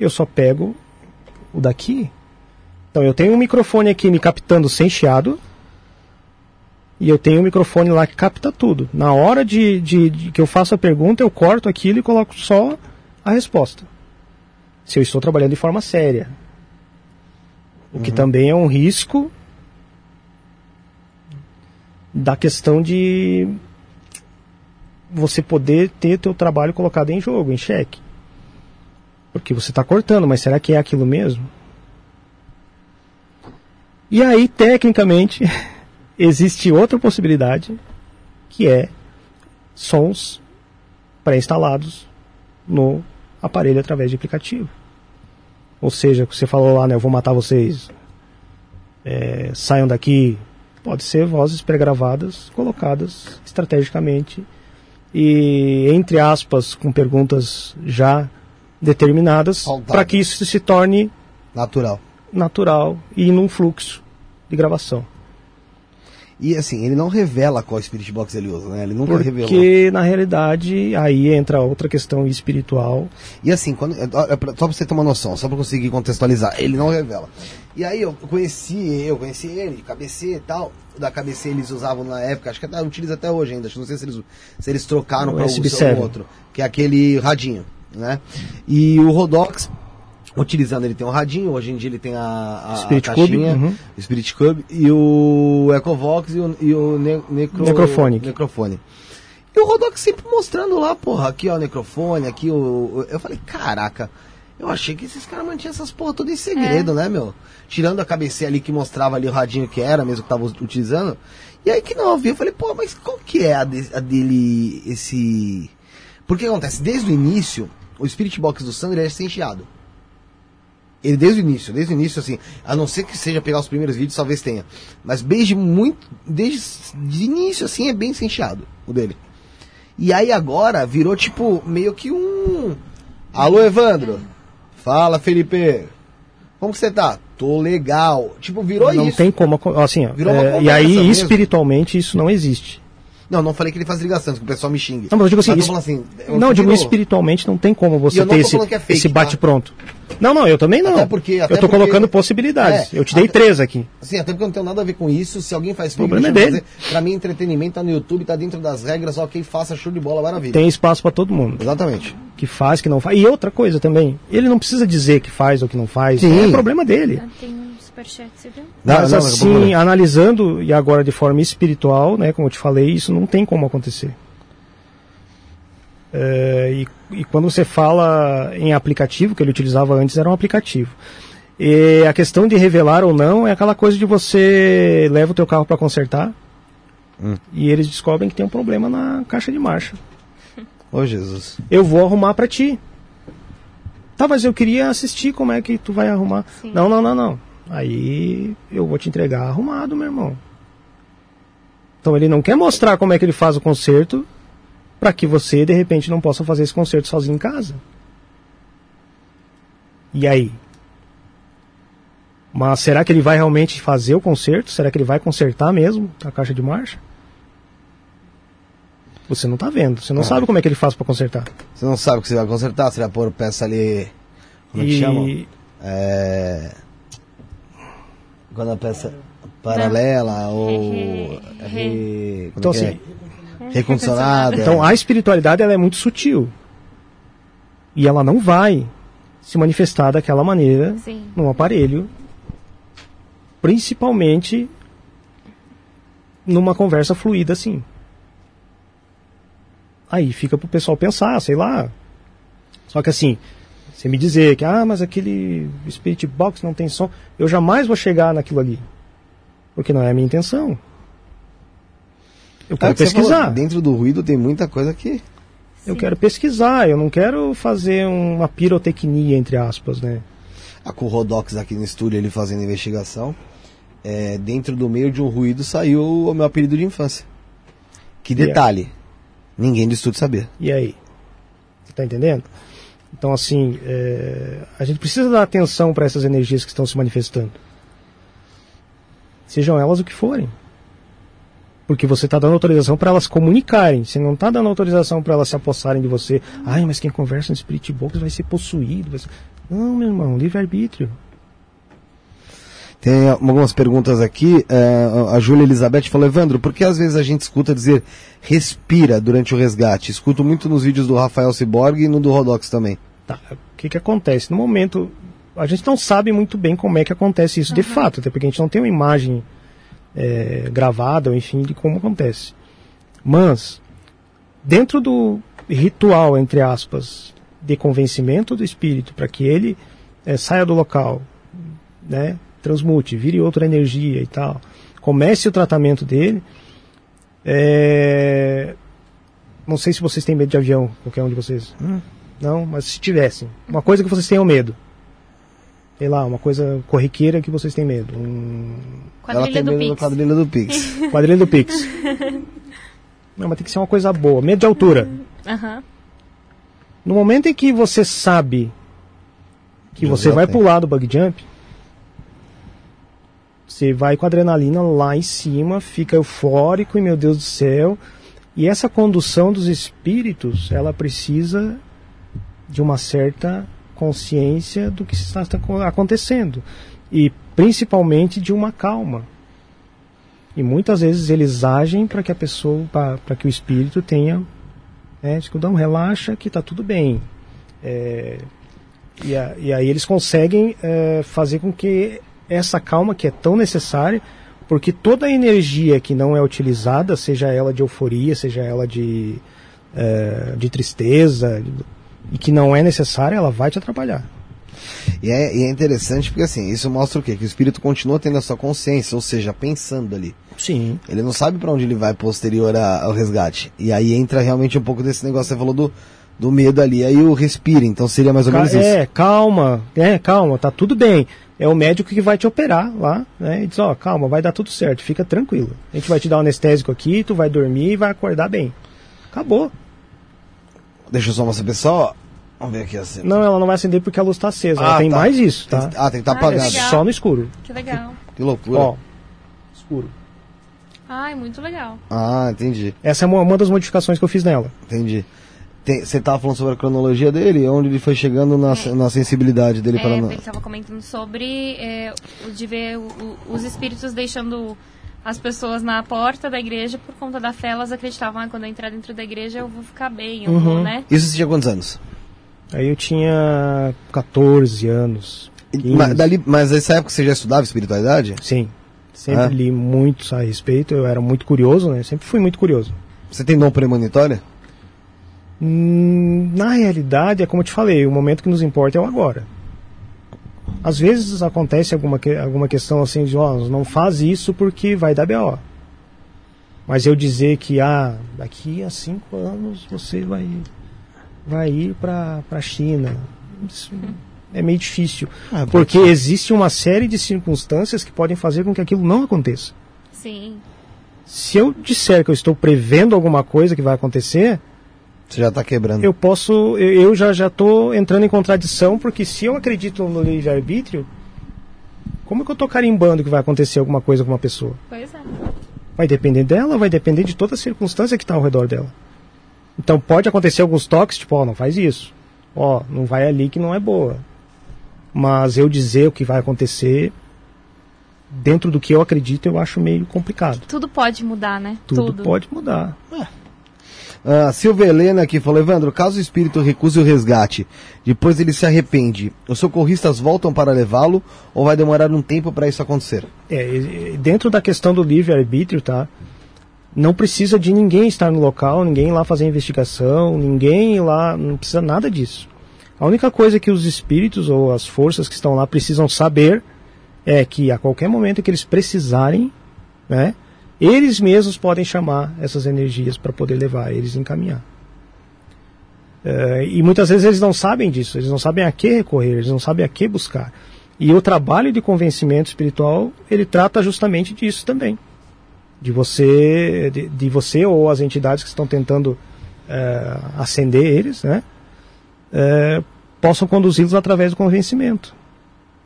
eu só pego o daqui. Então eu tenho um microfone aqui me captando sem chiado. E eu tenho um microfone lá que capta tudo. Na hora de, de- de que eu faço a pergunta, eu corto aquilo e coloco só a resposta. Se eu estou trabalhando de forma séria. O que também é um risco da questão de você poder ter teu trabalho colocado em jogo, em xeque. Porque você está cortando, mas será que é aquilo mesmo? E aí, tecnicamente, existe outra possibilidade, que é sons pré-instalados no aparelho através de aplicativo. Ou seja, você falou lá, né, eu vou matar vocês, é, saiam daqui. Pode ser vozes pré-gravadas, colocadas estrategicamente e, entre aspas, com perguntas já determinadas, para que isso se torne Natural. natural e num fluxo de gravação. E assim, ele não revela qual Spirit Box ele usa, né? Ele nunca revelou. Porque, na realidade, aí entra outra questão espiritual. E assim, quando, é, é só pra você ter uma noção, só pra conseguir contextualizar, ele não revela. E aí eu conheci, eu conheci ele, de e tal. Da KBC eles usavam na época, acho que até utiliza até hoje ainda, acho que não sei se eles, se eles trocaram para SB7. um outro, que é aquele radinho, né? E o Rodox, utilizando, ele tem um radinho, hoje em dia ele tem a, a, a Spirit Cube, caixinha, uhum. o Spirit Cube, e o Ecovox e o, e o ne, necro, Necrophonic. Necrofone. E o Rodox sempre mostrando lá, porra, aqui ó, o necrofone, aqui o. Eu falei, caraca, eu achei que esses caras mantinham essas porra tudo em segredo, né, meu? Tirando a cabeceira ali que mostrava ali o radinho que era, mesmo que tava utilizando. E aí que não eu vi, eu falei, pô, mas qual que é a, de- a dele, esse. Porque acontece, desde o início, o Spirit Box do Sandro ele é chiado. Ele desde o início, desde o início, assim, a não ser que seja pegar os primeiros vídeos, talvez tenha. Mas desde muito, desde de início, assim, é bem chiado, o dele. E aí agora virou tipo meio que um. Alô, Evandro. Fala, Felipe. Como que você tá? Tô legal. Tipo, virou não isso. tem como. Assim, ó, Virou uma é, e aí, mesmo. espiritualmente, isso não existe. Não, não falei que ele faz ligações, que o pessoal me xingue. Não, mas eu digo assim, falando assim, eu não, eu digo espiritualmente não tem como você ter esse, é fake, esse tá? bate-pronto. Não, não, eu também não. Até porque- até eu tô porque- colocando possibilidades. É, eu te dei até- três aqui. Assim, até porque eu não tenho nada a ver com isso. Se alguém faz O problema é dele. fazer. Pra mim, entretenimento tá no YouTube, tá dentro das regras, ok, faça show de bola, maravilha. Tem espaço pra todo mundo. Exatamente. Que faz, que não faz. E outra coisa também, ele não precisa dizer que faz ou que não faz. Sim. É problema dele. Tem superchat, você viu? Mas assim, analisando, e agora de forma espiritual, né, como eu te falei, isso não tem como acontecer. É, e, e quando você fala em aplicativo, que ele utilizava antes era um aplicativo. E a questão de revelar ou não é aquela coisa de você leva o teu carro para consertar Hum. e eles descobrem que tem um problema na caixa de marcha. Ô, Jesus. Eu vou arrumar para ti. Tá, mas eu queria assistir como é que tu vai arrumar. Sim. Não, não, não, não. Aí eu vou te entregar arrumado, meu irmão. Então ele não quer mostrar como é que ele faz o conserto para que você de repente não possa fazer esse conserto sozinho em casa. E aí? Mas será que ele vai realmente fazer o conserto? Será que ele vai consertar mesmo a caixa de marcha? Você não tá vendo, você não Ah. sabe como é que ele faz para consertar. Você não sabe o que você vai consertar, você vai pôr peça ali. Como é que E- chama? É. Quando a peça paralela ou. Re- re- como Então, que é? assim, Recondicionada. Então a espiritualidade ela é muito sutil. E ela não vai se manifestar daquela maneira Sim. num aparelho, principalmente numa conversa fluida assim. Aí fica pro pessoal pensar, sei lá. Só que assim, você me dizer que, ah, mas aquele Spirit Box não tem som, eu jamais vou chegar naquilo ali. Porque não é a minha intenção. Eu É quero o que pesquisar. falou, dentro do ruído tem muita coisa que. Eu quero pesquisar, eu não quero fazer uma pirotecnia, entre aspas, né? A com o Rodox aqui no estúdio, ele fazendo investigação. é, dentro do meio de um ruído saiu o meu apelido de infância. Que detalhe. Ninguém do estúdio sabia. E aí? Você tá entendendo? Então, assim, é, a gente precisa dar atenção para essas energias que estão se manifestando. Sejam elas o que forem. Porque você está dando autorização para elas comunicarem. Você não está dando autorização para elas se apossarem de você. Ai, mas quem conversa no Spirit Box vai ser possuído. Vai ser... Não, meu irmão, livre-arbítrio. Tem algumas perguntas aqui. é, a Júlia Elizabeth falou, Evandro, por que às vezes a gente escuta dizer respira durante o resgate? Escuto muito nos vídeos do Rafael Ciborgue e no do Rodox também. Tá, o que que acontece? No momento, a gente não sabe muito bem como é que acontece isso de fato, até porque a gente não tem uma imagem é, gravada, ou enfim, de como acontece. Mas, dentro do ritual, entre aspas, de convencimento do espírito para que ele é, saia do local, né, transmute, vire outra energia e tal, comece o tratamento dele, é, não sei se vocês têm medo de avião, qualquer um de vocês. Não, mas se tivessem. Uma coisa que vocês tenham medo. Sei lá, uma coisa corriqueira que vocês têm medo. Um Ela Quadrilha tem do medo do Pix. quadrilha do Pix. quadrilha do Pix. Não, mas tem que ser uma coisa boa. Medo de altura. Aham. No momento em que você sabe que você vai tem. pular do bug jump, você vai com adrenalina lá em cima, fica eufórico e meu Deus do céu. E essa condução dos espíritos, ela precisa de uma certa consciência do que está acontecendo e principalmente de uma calma. E muitas vezes eles agem para que a pessoa, para que o espírito tenha, né, escudão, relaxa que está tudo bem. É, e, a- e aí eles conseguem é, fazer com que essa calma que é tão necessária, porque toda a energia que não é utilizada, seja ela de euforia, seja ela de, é, de tristeza, e que não é necessária, ela vai te atrapalhar. E é, e é interessante porque assim, isso mostra o quê? Que o espírito continua tendo a sua consciência, ou seja, pensando ali. Sim. Ele não sabe para onde ele vai posterior a- ao resgate. E aí entra realmente um pouco desse negócio que você falou do, do medo ali. Aí o respira, então seria mais ou menos isso. É, calma, é, calma, tá tudo bem. É o médico que vai te operar lá, né? E diz, ó, calma, vai dar tudo certo, fica tranquilo. A gente vai te dar um anestésico aqui, tu vai dormir e vai acordar bem. Acabou. Deixa eu só mostrar pessoal. Vamos ver aqui assim. Não, ela não vai acender porque a luz tá acesa. ela Ah, tem tá. mais isso, tá? Ah, tem que estar Ah, apagado. É legal. só no escuro. Que legal. Que loucura. Ó, escuro. Ai, muito legal. Ah, entendi, Essa é uma, uma das modificações que eu fiz nela. entendi. Você tava falando sobre a cronologia dele, onde ele foi chegando na, na sensibilidade dele É, para... ele estava comentando sobre é, o de ver o- o- os espíritos deixando as pessoas na porta da igreja por conta da fé. Elas acreditavam, ah, quando eu entrar dentro da igreja eu vou ficar bem, eu vou, né? Isso você tinha quantos anos? Aí eu tinha 14 anos. 15. Mas, dali, mas nessa época você já estudava espiritualidade? Sim. Sempre Ah. li muito a respeito, eu era muito curioso, né? Sempre fui muito curioso. Você tem dom premonitório? Hum, Na realidade, é como eu te falei, o momento que nos importa é o agora. Às vezes acontece alguma, que- alguma questão assim de, ó, não faz isso porque vai dar B.O. Mas eu dizer que, ah, daqui a cinco anos você vai, vai ir para a China, isso é meio difícil. Ah, Porque existe uma série de circunstâncias que podem fazer com que aquilo não aconteça. Sim. Se eu disser que eu estou prevendo alguma coisa que vai acontecer, Você já tá quebrando. eu posso, eu já já estou entrando em contradição, porque se eu acredito no livre-arbítrio, como que eu estou carimbando que vai acontecer alguma coisa com uma pessoa? Pois é. Vai depender dela, vai depender de toda a circunstância que está ao redor dela. Então pode acontecer alguns toques, tipo, ó, não faz isso. Ó, não vai ali que não é boa. Mas eu dizer o que vai acontecer dentro do que eu acredito, eu acho meio complicado. Tudo pode mudar, né? Tudo, pode mudar. Ah, Silvia Helena aqui falou, Evandro, caso o espírito recuse o resgate, depois ele se arrepende, os socorristas voltam para levá-lo ou vai demorar um tempo para isso acontecer? É, dentro da questão do livre-arbítrio, tá? Não precisa de ninguém estar no local, ninguém lá fazer investigação, ninguém lá, não precisa nada disso. A única coisa que os espíritos ou as forças que estão lá precisam saber é que a qualquer momento que eles precisarem, né, eles mesmos podem chamar essas energias para poder levar eles encaminhar. É, e muitas vezes eles não sabem disso, eles não sabem a que recorrer, eles não sabem a que buscar. E o trabalho de convencimento espiritual, ele trata justamente disso também. De você, de, de você ou as entidades que estão tentando é, acender eles, né? é, possam conduzi-los através do convencimento.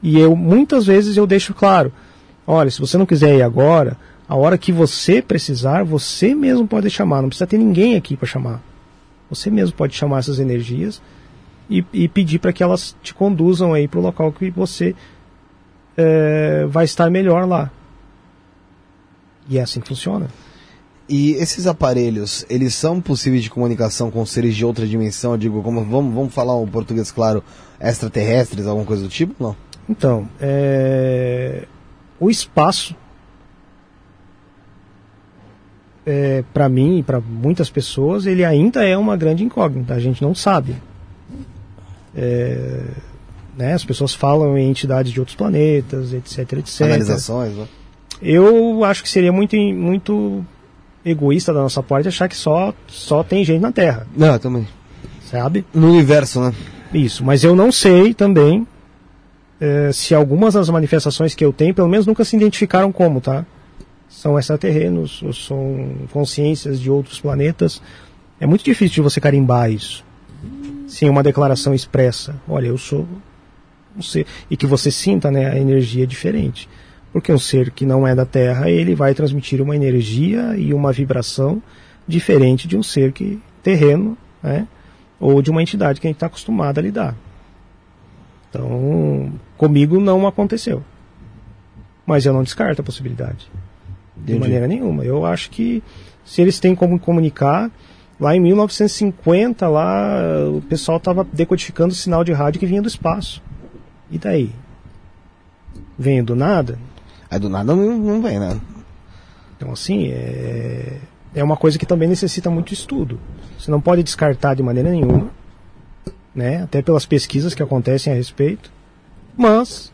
E eu, muitas vezes, eu deixo claro, olha, se você não quiser ir agora, a hora que você precisar, você mesmo pode chamar, não precisa ter ninguém aqui para chamar. Você mesmo pode chamar essas energias e, e pedir para que elas te conduzam aí para o local que você é, vai estar melhor lá. E é assim que funciona. E esses aparelhos, eles são possíveis de comunicação com seres de outra dimensão? Eu digo, como, vamos, vamos falar um português claro, extraterrestres, alguma coisa do tipo? Não. Então, é, o espaço, é, para mim e para muitas pessoas, ele ainda é uma grande incógnita. A gente não sabe. É, né, as pessoas falam em entidades de outros planetas, etc, etc. Analisações, né? Eu acho que seria muito, muito egoísta da nossa parte achar que só, só tem gente na Terra, Não, também. sabe? No universo, né? Isso, mas eu não sei também eh, se algumas das manifestações que eu tenho, pelo menos nunca se identificaram como, tá? São extraterrenos, ou são consciências de outros planetas. É muito difícil de você carimbar isso. Sem uma declaração expressa. Olha, eu sou um ser. E que você sinta né, a energia diferente. Porque um ser que não é da Terra, ele vai transmitir uma energia e uma vibração diferente de um ser que terreno, né? ou de uma entidade que a gente está acostumado a lidar. Então, comigo não aconteceu. Mas eu não descarto a possibilidade. De Entendi. maneira nenhuma. Eu acho que se eles têm como comunicar, lá em 1950, lá o pessoal estava decodificando o sinal de rádio que vinha do espaço. E daí? Vem do nada? Aí do nada não, não vem, né? Então, assim, é, é uma coisa que também necessita muito estudo. Você não pode descartar de maneira nenhuma, né? até pelas pesquisas que acontecem a respeito, mas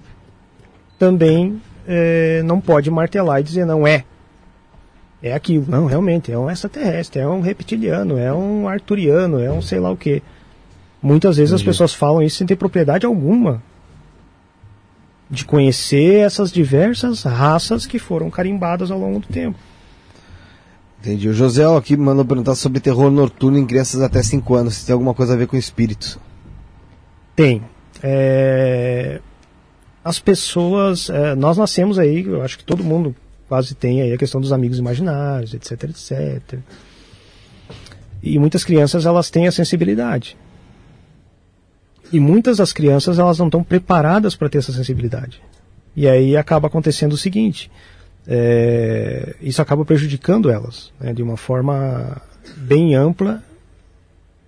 também é, não pode martelar e dizer não é. É aquilo. Não, realmente, é um extraterrestre, é um reptiliano, é um arturiano, é um sei lá o que. Muitas vezes as Entendi. pessoas falam isso sem ter propriedade alguma de conhecer essas diversas raças que foram carimbadas ao longo do tempo. Entendi. O José aqui mandou perguntar sobre terror noturno em crianças até 5 anos, se tem alguma coisa a ver com espíritos. Tem. É, As pessoas. é, Nós nascemos aí, eu acho que todo mundo quase tem aí a questão dos amigos imaginários, etc, etc. E muitas crianças elas têm a sensibilidade. E muitas das crianças elas não estão preparadas para ter essa sensibilidade. E aí acaba acontecendo o seguinte: é, isso acaba prejudicando elas né, de uma forma bem ampla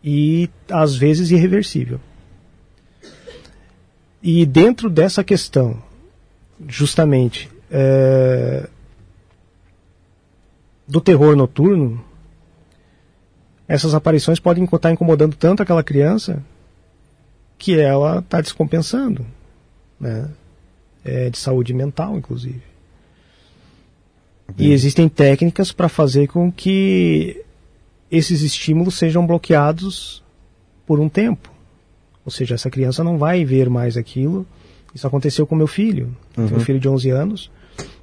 e às vezes irreversível. E dentro dessa questão, justamente, é, do terror noturno, essas aparições podem estar incomodando tanto aquela criança que ela está descompensando, né? É, de saúde mental, inclusive. E existem técnicas para fazer com que esses estímulos sejam bloqueados por um tempo. Ou seja, essa criança não vai ver mais aquilo. Isso aconteceu com meu filho. Uhum. Tenho um filho de 11 anos.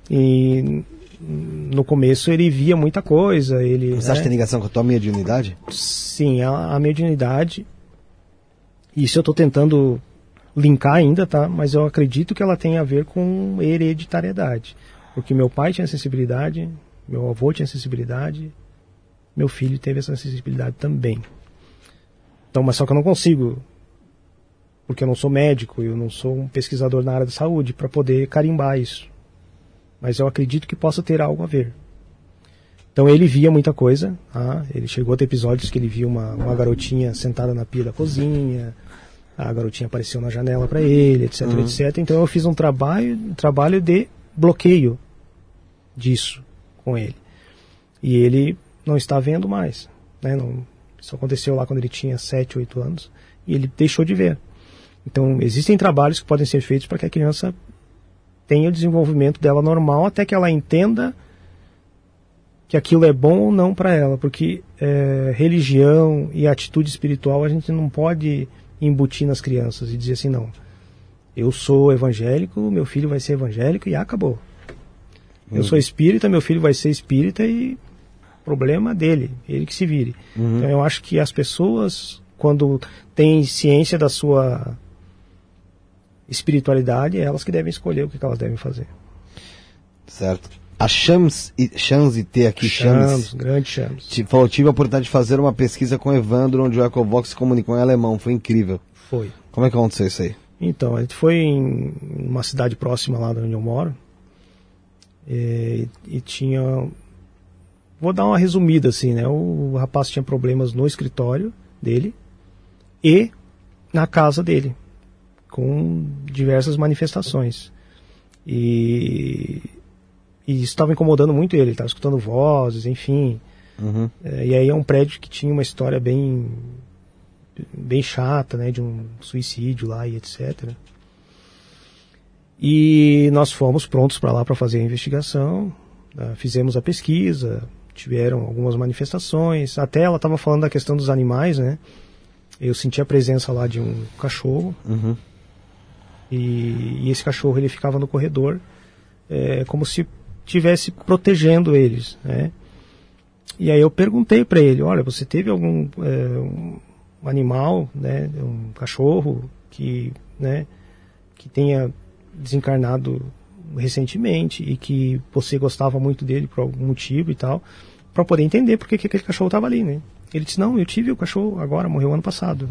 E no começo ele via muita coisa. Ele, Você acha que tem ligação com a tua mediunidade? Sim, a, a mediunidade isso eu estou tentando linkar ainda, tá? Mas eu acredito que ela tem a ver com hereditariedade. Porque meu pai tinha sensibilidade, meu avô tinha sensibilidade, meu filho teve essa sensibilidade também. Então, mas só que eu não consigo, porque eu não sou médico, eu não sou um pesquisador na área da saúde, para poder carimbar isso. Mas eu acredito que possa ter algo a ver. Então ele via muita coisa. Tá? Ele chegou a ter episódios que ele via uma, uma garotinha sentada na pia da cozinha, a garotinha apareceu na janela para ele, etc, uhum. etc. Então eu fiz um trabalho, um trabalho de bloqueio disso com ele. E ele não está vendo mais. Né? Não, isso aconteceu lá quando ele tinha 7, 8 anos. E ele deixou de ver. Então existem trabalhos que podem ser feitos para que a criança tenha o desenvolvimento dela normal até que ela entenda que aquilo é bom ou não para ela, porque é, religião e atitude espiritual a gente não pode embutir nas crianças e dizer assim, não, eu sou evangélico, meu filho vai ser evangélico e acabou. Uhum. Eu sou uhum. espírita, meu filho vai ser espírita e problema dele, ele que se vire. Uhum. Então eu acho que as pessoas, quando têm ciência da sua espiritualidade, é elas que devem escolher o que elas devem fazer. Certo. A Shams, Shams IT aqui, Shams, Shams, grande Shams. Falou, tive a oportunidade de fazer uma pesquisa com o Evandro, onde o Ecovox se comunicou em alemão. Foi incrível. Foi. Como é que aconteceu isso aí? Então, a gente foi em uma cidade próxima lá de onde eu moro. E, e tinha. Vou dar uma resumida assim, né? O rapaz tinha problemas no escritório dele e na casa dele, com diversas manifestações. E e isso estava incomodando muito ele, estava escutando vozes, enfim. Uhum. É, e aí é um prédio que tinha uma história bem bem chata, né, de um suicídio lá e etc. E nós fomos prontos para lá para fazer a investigação, uh, fizemos a pesquisa, tiveram algumas manifestações, até ela estava falando da questão dos animais, né? Eu senti a presença lá de um cachorro uhum. E, e, esse cachorro ele ficava no corredor, é, como se tivesse protegendo eles, né? E aí eu perguntei para ele, olha, você teve algum é, um animal, né, um cachorro que, né, que tenha desencarnado recentemente e que você gostava muito dele por algum motivo e tal, para poder entender por que aquele cachorro estava ali, né? Ele disse, não, eu tive o cachorro agora, morreu ano passado.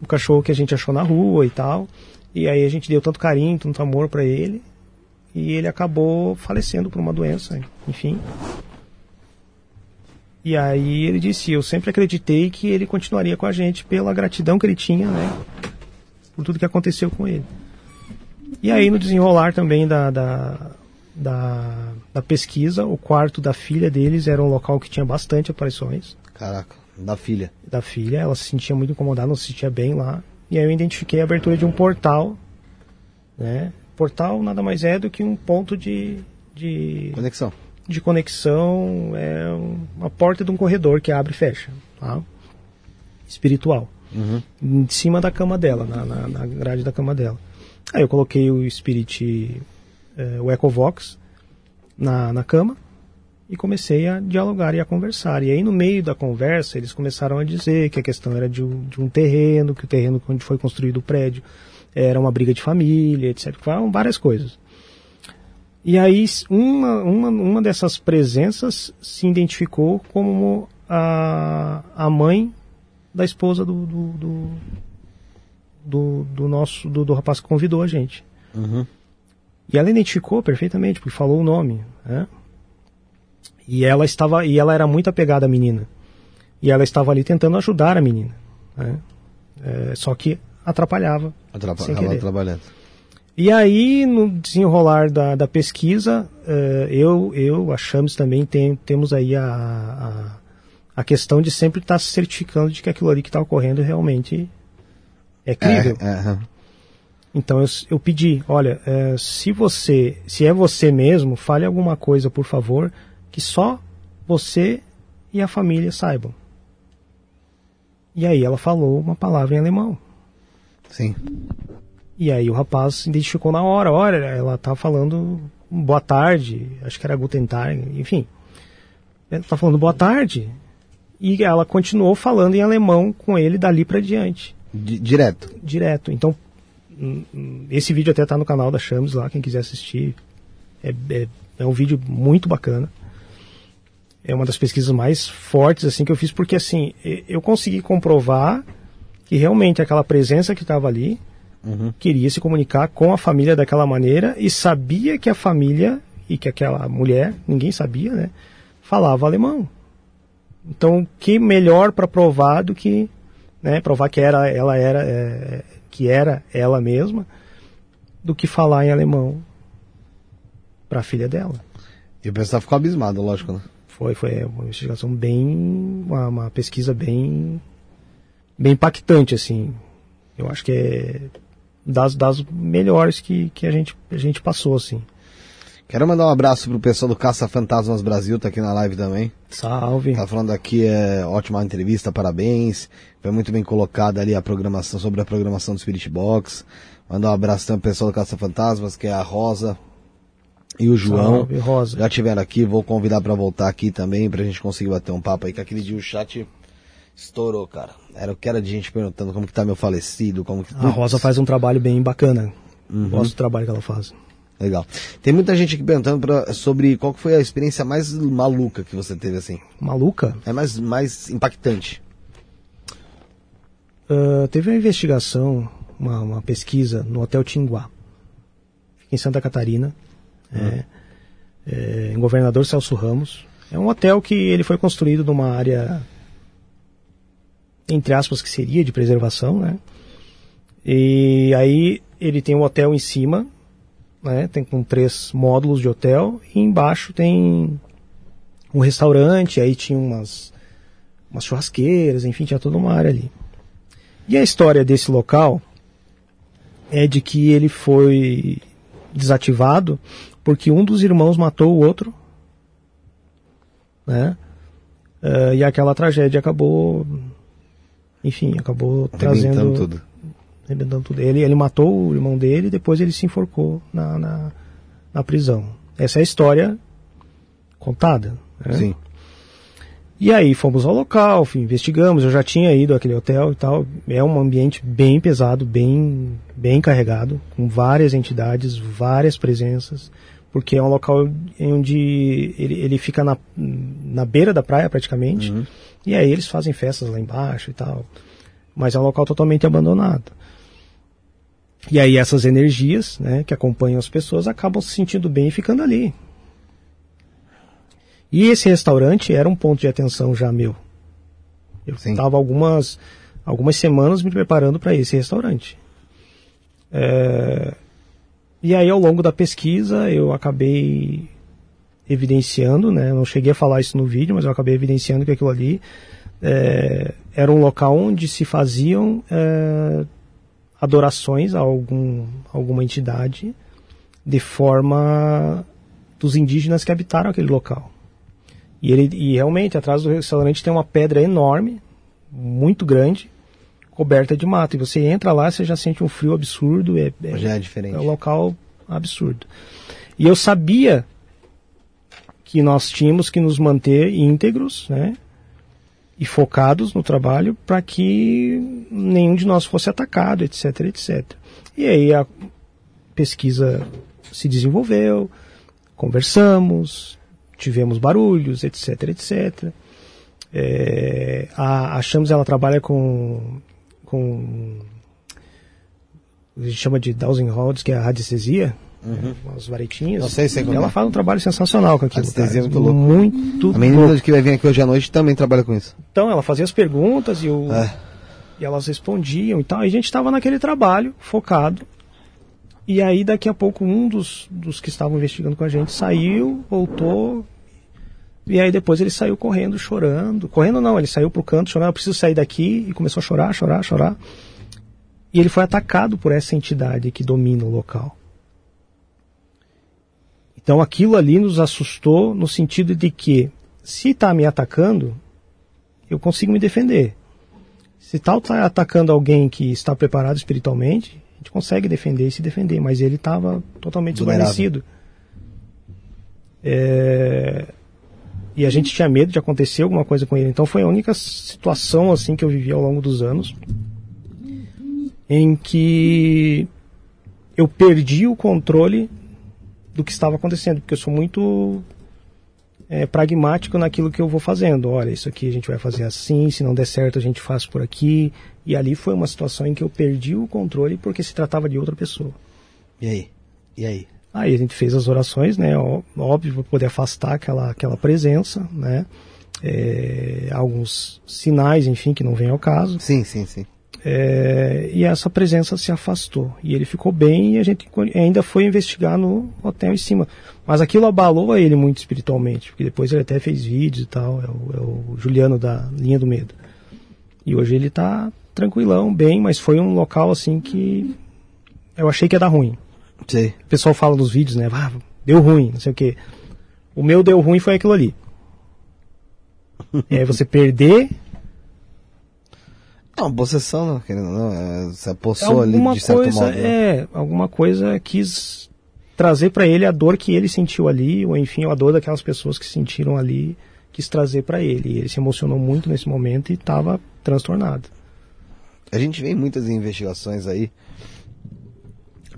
O cachorro que a gente achou na rua e tal. E aí a gente deu tanto carinho, tanto amor para ele e ele acabou falecendo por uma doença, enfim. E aí ele disse: Eu sempre acreditei que ele continuaria com a gente pela gratidão que ele tinha, né? Por tudo que aconteceu com ele. E aí, no desenrolar também da, da, da, da pesquisa, o quarto da filha deles era um local que tinha bastante aparições. Caraca, da filha. Da filha, ela se sentia muito incomodada, não se sentia bem lá. E aí eu identifiquei a abertura de um portal, né? Portal nada mais é do que um ponto de, de conexão. De conexão, é uma porta de um corredor que abre e fecha, tá? espiritual. Uhum. Em cima da cama dela, na, na, na, grade da cama dela. Aí eu coloquei o Spirit, é, o Ecovox, na, na cama e comecei a dialogar e a conversar. E aí, no meio da conversa, eles começaram a dizer que a questão era de um, de um terreno, que o terreno onde foi construído o prédio era uma briga de família, etc. Falaram várias coisas. E aí uma, uma, uma dessas presenças se identificou como a, a mãe da esposa do, do, do, do, do nosso do, do, rapaz que convidou a gente. Uhum. E ela identificou perfeitamente, porque falou o nome. Né? E ela estava e ela era muito apegada à menina. E ela estava ali tentando ajudar a menina. Né? É, só que atrapalhava. Atrapalhava trabalhando. E aí, no desenrolar da, da pesquisa, uh, eu, eu, a Chames também tem, temos aí a, a, a, questão de sempre estar se certificando de que aquilo ali que está ocorrendo realmente é crível. É, é, então eu, eu pedi, olha, uh, se você, se é você mesmo, fale alguma coisa, por favor, que só você e a família saibam. E aí ela falou uma palavra em alemão. Sim. E aí o rapaz se identificou na hora, olha, ela tá falando boa tarde, acho que era Guten Tag, enfim. Ela tá falando boa tarde. E ela continuou falando em alemão com ele dali para diante. D direto. Direto. Então, hum, hum, esse vídeo até tá no canal da Chames lá, quem quiser assistir. É, é, é um vídeo muito bacana. É uma das pesquisas mais fortes assim que eu fiz, porque assim, eu consegui comprovar que realmente aquela presença que estava ali uhum. queria se comunicar com a família daquela maneira e sabia que a família e que aquela mulher, ninguém sabia, né, falava alemão. Então, que melhor para provar do que, né, provar que era, ela era, é, que era ela mesma, do que falar em alemão para a filha dela. E o pessoal ficou abismado, lógico, né? Foi, foi uma investigação bem, uma, uma pesquisa bem, bem impactante, assim. Eu acho que é das, das melhores que, que a, gente, a gente passou, assim. Quero mandar um abraço pro pessoal do Caça Fantasmas Brasil, tá aqui na live também. Salve. Tá falando aqui, é ótima entrevista, parabéns. Foi muito bem colocada ali a programação, sobre a programação do Spirit Box. Mandar um abraço também pro pessoal do Caça Fantasmas, que é a Rosa e o João. Salve, Rosa. Já tiveram aqui, vou convidar para voltar aqui também, pra gente conseguir bater um papo aí, que aquele dia o chat Estourou, cara. Era o que era de gente perguntando como que tá meu falecido, como que... A Rosa faz um trabalho bem bacana. Uhum. Gosto do trabalho que ela faz. Legal. Tem muita gente aqui perguntando pra, sobre qual foi a experiência mais maluca que você teve, assim. Maluca? É mais, mais impactante. Uh, teve uma investigação, uma, uma, pesquisa no Hotel Tinguá. Fica em Santa Catarina. É, é, em Governador Celso Ramos. É um hotel que ele foi construído numa área entre aspas, que seria de preservação, né? E aí ele tem um hotel em cima, né? Tem com três módulos de hotel e embaixo tem um restaurante, aí tinha umas, umas churrasqueiras, enfim, tinha toda uma área ali. E a história desse local é de que ele foi desativado porque um dos irmãos matou o outro, né? Uh, e aquela tragédia acabou enfim, acabou trazendo. tudo. Arrebentando tudo. Ele, ele matou o irmão dele e depois ele se enforcou na, na, na prisão. Essa é a história contada. Né? Sim. E aí fomos ao local, enfim, investigamos, eu já tinha ido àquele hotel e tal. É um ambiente bem pesado, bem, bem carregado, com várias entidades, várias presenças, porque é um local onde ele, ele fica na, na beira da praia praticamente. Uhum. E aí eles fazem festas lá embaixo e tal. Mas é um local totalmente abandonado. E aí essas energias, né, que acompanham as pessoas acabam se sentindo bem e ficando ali. E esse restaurante era um ponto de atenção já meu. Eu estava algumas algumas semanas me preparando para esse restaurante. É... E aí ao longo da pesquisa eu acabei evidenciando, né? não cheguei a falar isso no vídeo, mas eu acabei evidenciando que aquilo ali é, era um local onde se faziam é, adorações a algum, alguma entidade de forma dos indígenas que habitaram aquele local. E, ele, e realmente, atrás do restaurante tem uma pedra enorme, muito grande, coberta de mato. E você entra lá, você já sente um frio absurdo. É, é, já é diferente. É um local absurdo. E eu sabia que nós tínhamos que nos manter íntegros, né? E focados no trabalho para que nenhum de nós fosse atacado, etc, etc. E aí a pesquisa se desenvolveu conversamos, tivemos barulhos, etc, etc. É, a, a Chamos ela trabalha com, com a gente chama de dowsing rods, que é a radiestesia, uhum. as varetinhas. Não sei, sei e ela é. faz um trabalho sensacional com aquilo. Radiestesia é muito louco. Muito A menina louco. que vai vir aqui hoje à noite também trabalha com isso. Então, ela fazia as perguntas e, o, é. e elas respondiam e tal. E a gente estava naquele trabalho, focado. E aí, daqui a pouco, um dos, dos que estavam investigando com a gente saiu, voltou, e aí depois ele saiu correndo, chorando. Correndo não, ele saiu pro canto chorando, eu preciso sair daqui, e começou a chorar, chorar, chorar. E ele foi atacado por essa entidade que domina o local. Então aquilo ali nos assustou no sentido de que, se está me atacando, eu consigo me defender. Se tal está atacando alguém que está preparado espiritualmente, a gente consegue defender e se defender, mas ele estava totalmente desvanecido. É... E a gente tinha medo de acontecer alguma coisa com ele. Então foi a única situação assim que eu vivi ao longo dos anos em que eu perdi o controle do que estava acontecendo, porque eu sou muito é, pragmático naquilo que eu vou fazendo. Olha, isso aqui a gente vai fazer assim, se não der certo a gente faz por aqui. E ali foi uma situação em que eu perdi o controle porque se tratava de outra pessoa. E aí? E aí? Aí a gente fez as orações, né? Óbvio, para poder afastar aquela, aquela presença, né? É, alguns sinais, enfim, que não vem ao caso. Sim, sim, sim. É, e essa presença se afastou. E ele ficou bem e a gente ainda foi investigar no hotel em cima. Mas aquilo abalou a ele muito espiritualmente, porque depois ele até fez vídeos e tal. É o, é o Juliano da Linha do Medo. E hoje ele tá tranquilão, bem, mas foi um local assim que eu achei que ia dar ruim. Sim. O pessoal fala nos vídeos, né? Ah, deu ruim, não sei o quê. O meu deu ruim foi aquilo ali. é você perder. Não, possessão, não, querendo não. É, você apossou ali de certo coisa, modo. Né? É, alguma coisa quis trazer para ele a dor que ele sentiu ali, ou enfim, a dor daquelas pessoas que sentiram ali, quis trazer para ele. E ele se emocionou muito nesse momento e estava transtornado. A gente vê muitas investigações aí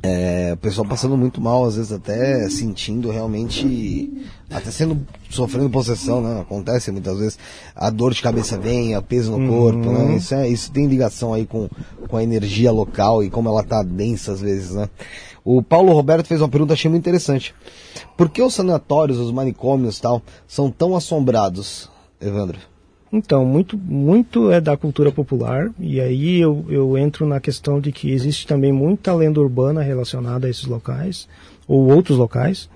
é, o pessoal passando muito mal, às vezes até sentindo realmente, até sendo, sofrendo possessão, né? Acontece muitas vezes, a dor de cabeça vem, o peso no uhum. corpo, né? Isso, é, isso tem ligação aí com, com a energia local e como ela tá densa às vezes, né? O Paulo Roberto fez uma pergunta, achei muito interessante. Por que os sanatórios, os manicômios tal, são tão assombrados, Evandro? Então, muito, muito é da cultura popular, e aí eu, eu entro na questão de que existe também muita lenda urbana relacionada a esses locais, ou outros locais,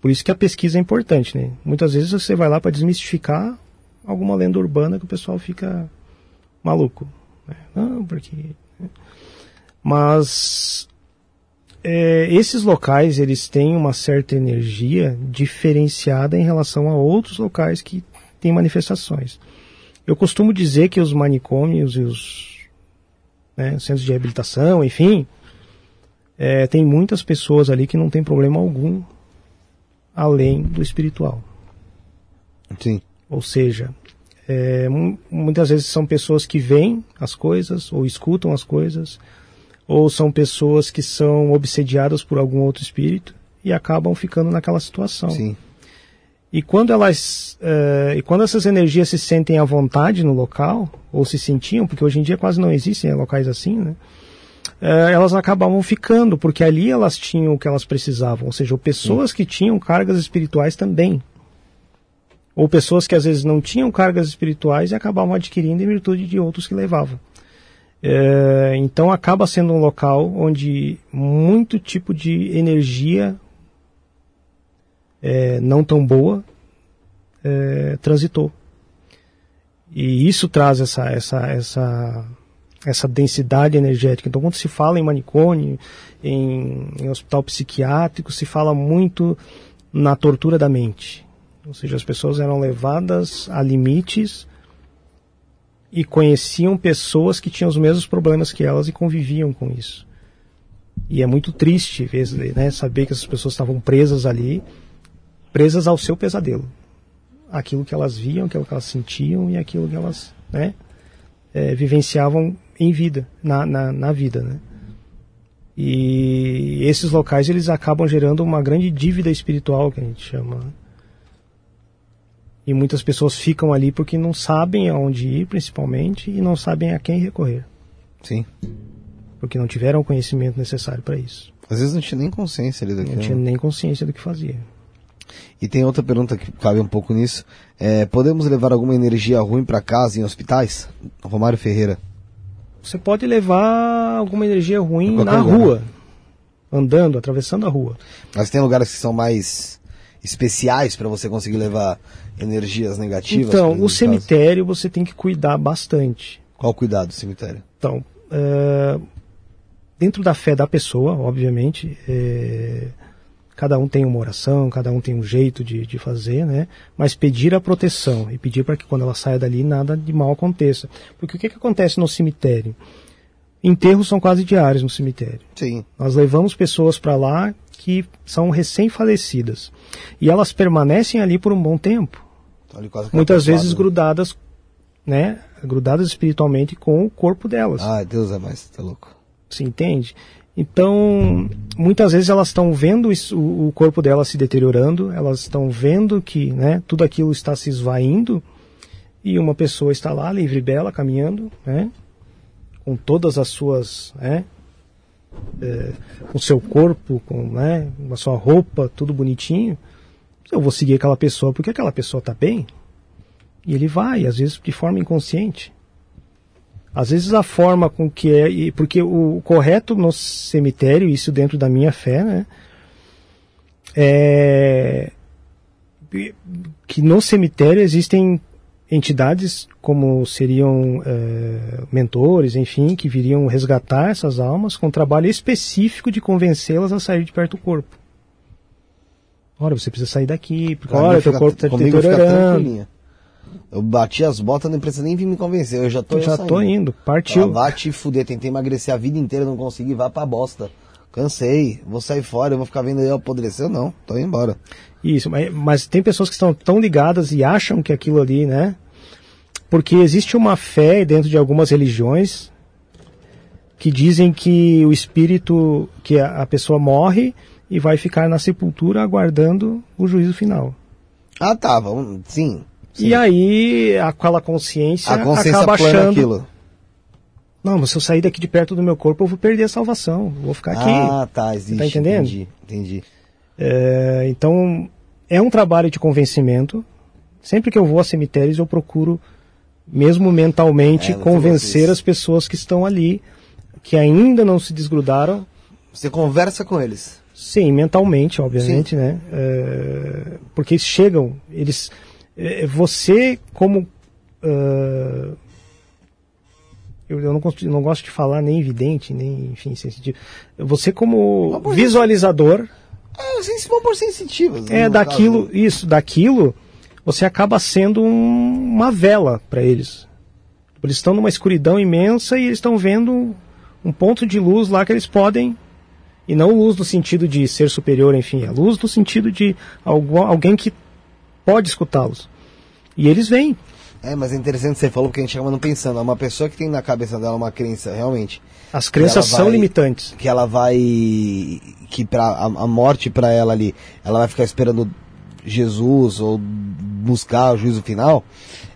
por isso que a pesquisa é importante, né? Muitas vezes você vai lá para desmistificar alguma lenda urbana que o pessoal fica maluco. Né? Não, porque... Né? Mas é, esses locais eles têm uma certa energia diferenciada em relação a outros locais que têm manifestações. Eu costumo dizer que os manicômios e os né, centros de reabilitação, enfim, é, tem muitas pessoas ali que não tem problema algum além do espiritual. Sim. Ou seja, é, muitas vezes são pessoas que veem as coisas ou escutam as coisas, ou são pessoas que são obsediadas por algum outro espírito e acabam ficando naquela situação. Sim. E quando elas, uh, e quando essas energias se sentem à vontade no local, ou se sentiam, porque hoje em dia quase não existem locais assim, né? Uh, elas acabavam ficando, porque ali elas tinham o que elas precisavam, ou seja, pessoas Sim. que tinham cargas espirituais também. Ou pessoas que às vezes não tinham cargas espirituais e acabavam adquirindo em virtude de outros que levavam. Uh, então acaba sendo um local onde muito tipo de energia é, não tão boa é, transitou. E isso traz essa, essa, essa, essa densidade energética. Então, quando se fala em manicômio, em, em hospital psiquiátrico, se fala muito na tortura da mente. Ou seja, as pessoas eram levadas a limites e conheciam pessoas que tinham os mesmos problemas que elas e conviviam com isso. E é muito triste né, saber que essas pessoas estavam presas ali presas ao seu pesadelo. Aquilo que elas viam, aquilo que elas sentiam e aquilo que elas né, é, vivenciavam em vida, na, na, na vida. Né? E esses locais eles acabam gerando uma grande dívida espiritual, que a gente chama. né? E muitas pessoas ficam ali porque não sabem aonde ir, principalmente, e não sabem a quem recorrer, Sim. porque não tiveram o conhecimento necessário para isso. Às vezes não tinha nem consciência ali Não daquilo. tinha nem consciência do que fazia. E tem outra pergunta que cabe um pouco nisso. É, podemos levar alguma energia ruim para casa em hospitais? Romário Ferreira. Você pode levar alguma energia ruim na lugar, rua, andando, atravessando a rua. Mas tem lugares que são mais especiais para você conseguir levar energias negativas? Então, exemplo, o cemitério você tem que cuidar bastante. Qual o cuidado do cemitério? Então, é, dentro da fé da pessoa, obviamente, é, cada um tem uma oração, cada um tem um jeito de, de fazer, né? Mas pedir a proteção e pedir para que quando ela saia dali nada de mal aconteça. Porque o que, que acontece no cemitério? Enterros são quase diários no cemitério. Sim. Nós levamos pessoas para lá que são recém-falecidas. E elas permanecem ali por um bom tempo que muitas vezes né? grudadas, né, grudadas espiritualmente com o corpo delas. Ai, Deus é mais, tá louco. Você entende? Então, muitas vezes elas estão vendo isso- o, o corpo delas se deteriorando, elas estão vendo que, né, tudo aquilo está se esvaindo e uma pessoa está lá livre e bela caminhando, né, com todas as suas, né, é, com seu corpo, com, né, a sua roupa, tudo bonitinho. Eu vou seguir aquela pessoa porque aquela pessoa está bem. E ele vai, às vezes de forma inconsciente. Às vezes a forma com que é, e- porque o correto no cemitério, isso dentro da minha fé, né, é que no cemitério existem entidades como seriam é, mentores, enfim, que viriam resgatar essas almas com um trabalho específico de convencê-las a sair de perto do corpo. Olha, você precisa sair daqui, porque olha, teu corpo está deteriorando. Eu bati as botas, não precisa nem vir me convencer. Eu já tô Já saindo. tô indo, Ah, partiu. vá te fuder, tentei emagrecer a vida inteira, não consegui, vá pra bosta. Cansei, vou sair fora, eu vou ficar vendo aí apodrecer, não, tô indo embora. Isso, mas, mas tem pessoas que estão tão ligadas e acham que aquilo ali, né? Porque existe uma fé dentro de algumas religiões que dizem que o espírito, que a, a pessoa morre e vai ficar na sepultura aguardando o juízo final. Ah, tá, vamos, sim. Sim. E aí aquela consciência, a consciência acaba plana achando, aquilo. não, mas se eu sair daqui de perto do meu corpo, eu vou perder a salvação, vou ficar aqui. Ah, tá, existe. Tá entendendo? Entendi, entendi. É, então, é um trabalho de convencimento. Sempre que eu vou a cemitérios, eu procuro, mesmo mentalmente, É, convencer as pessoas que estão ali, que ainda não se desgrudaram. Você conversa com eles. Sim, mentalmente, obviamente, né? É, porque eles chegam, eles. É, você, como. ah, eu, eu não, gosto, não gosto de falar nem evidente, nem, enfim, sensitivo. Você, como visualizador. É, por. É daquilo, caso. isso, daquilo, você acaba sendo um- uma vela para eles. Eles estão numa escuridão imensa e eles estão vendo um ponto de luz lá que eles podem, e não luz no sentido de ser superior, enfim, a luz no sentido de algu- alguém que pode escutá-los. E eles vêm. É, mas é interessante você falou porque a gente acaba não pensando. É uma pessoa que tem na cabeça dela uma crença, realmente, As crenças são vai- limitantes. que ela vai. que pra, a, a morte pra ela ali, ela vai ficar esperando Jesus ou buscar o juízo final.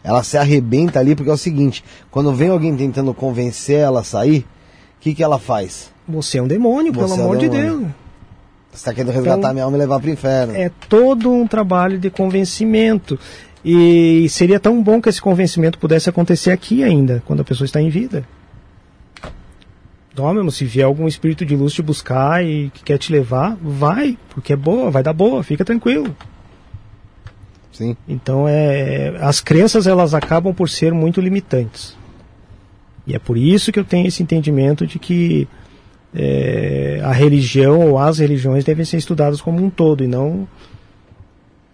Ela se arrebenta ali porque é o seguinte: quando vem alguém tentando convencer ela a sair, o que, que ela faz? Você é um demônio, pelo Você é um amor de demônio. Deus. Você tá querendo resgatar Então, minha alma e levar pro inferno. é todo um trabalho de convencimento. E seria tão bom que esse convencimento pudesse acontecer aqui ainda, quando a pessoa está em vida. Então, mesmo, se vier algum espírito de luz te buscar e que quer te levar, vai, porque é boa, vai dar boa, fica tranquilo. Sim. Então, é, as crenças elas acabam por ser muito limitantes. E é por isso que eu tenho esse entendimento de que é, a religião ou as religiões devem ser estudadas como um todo e não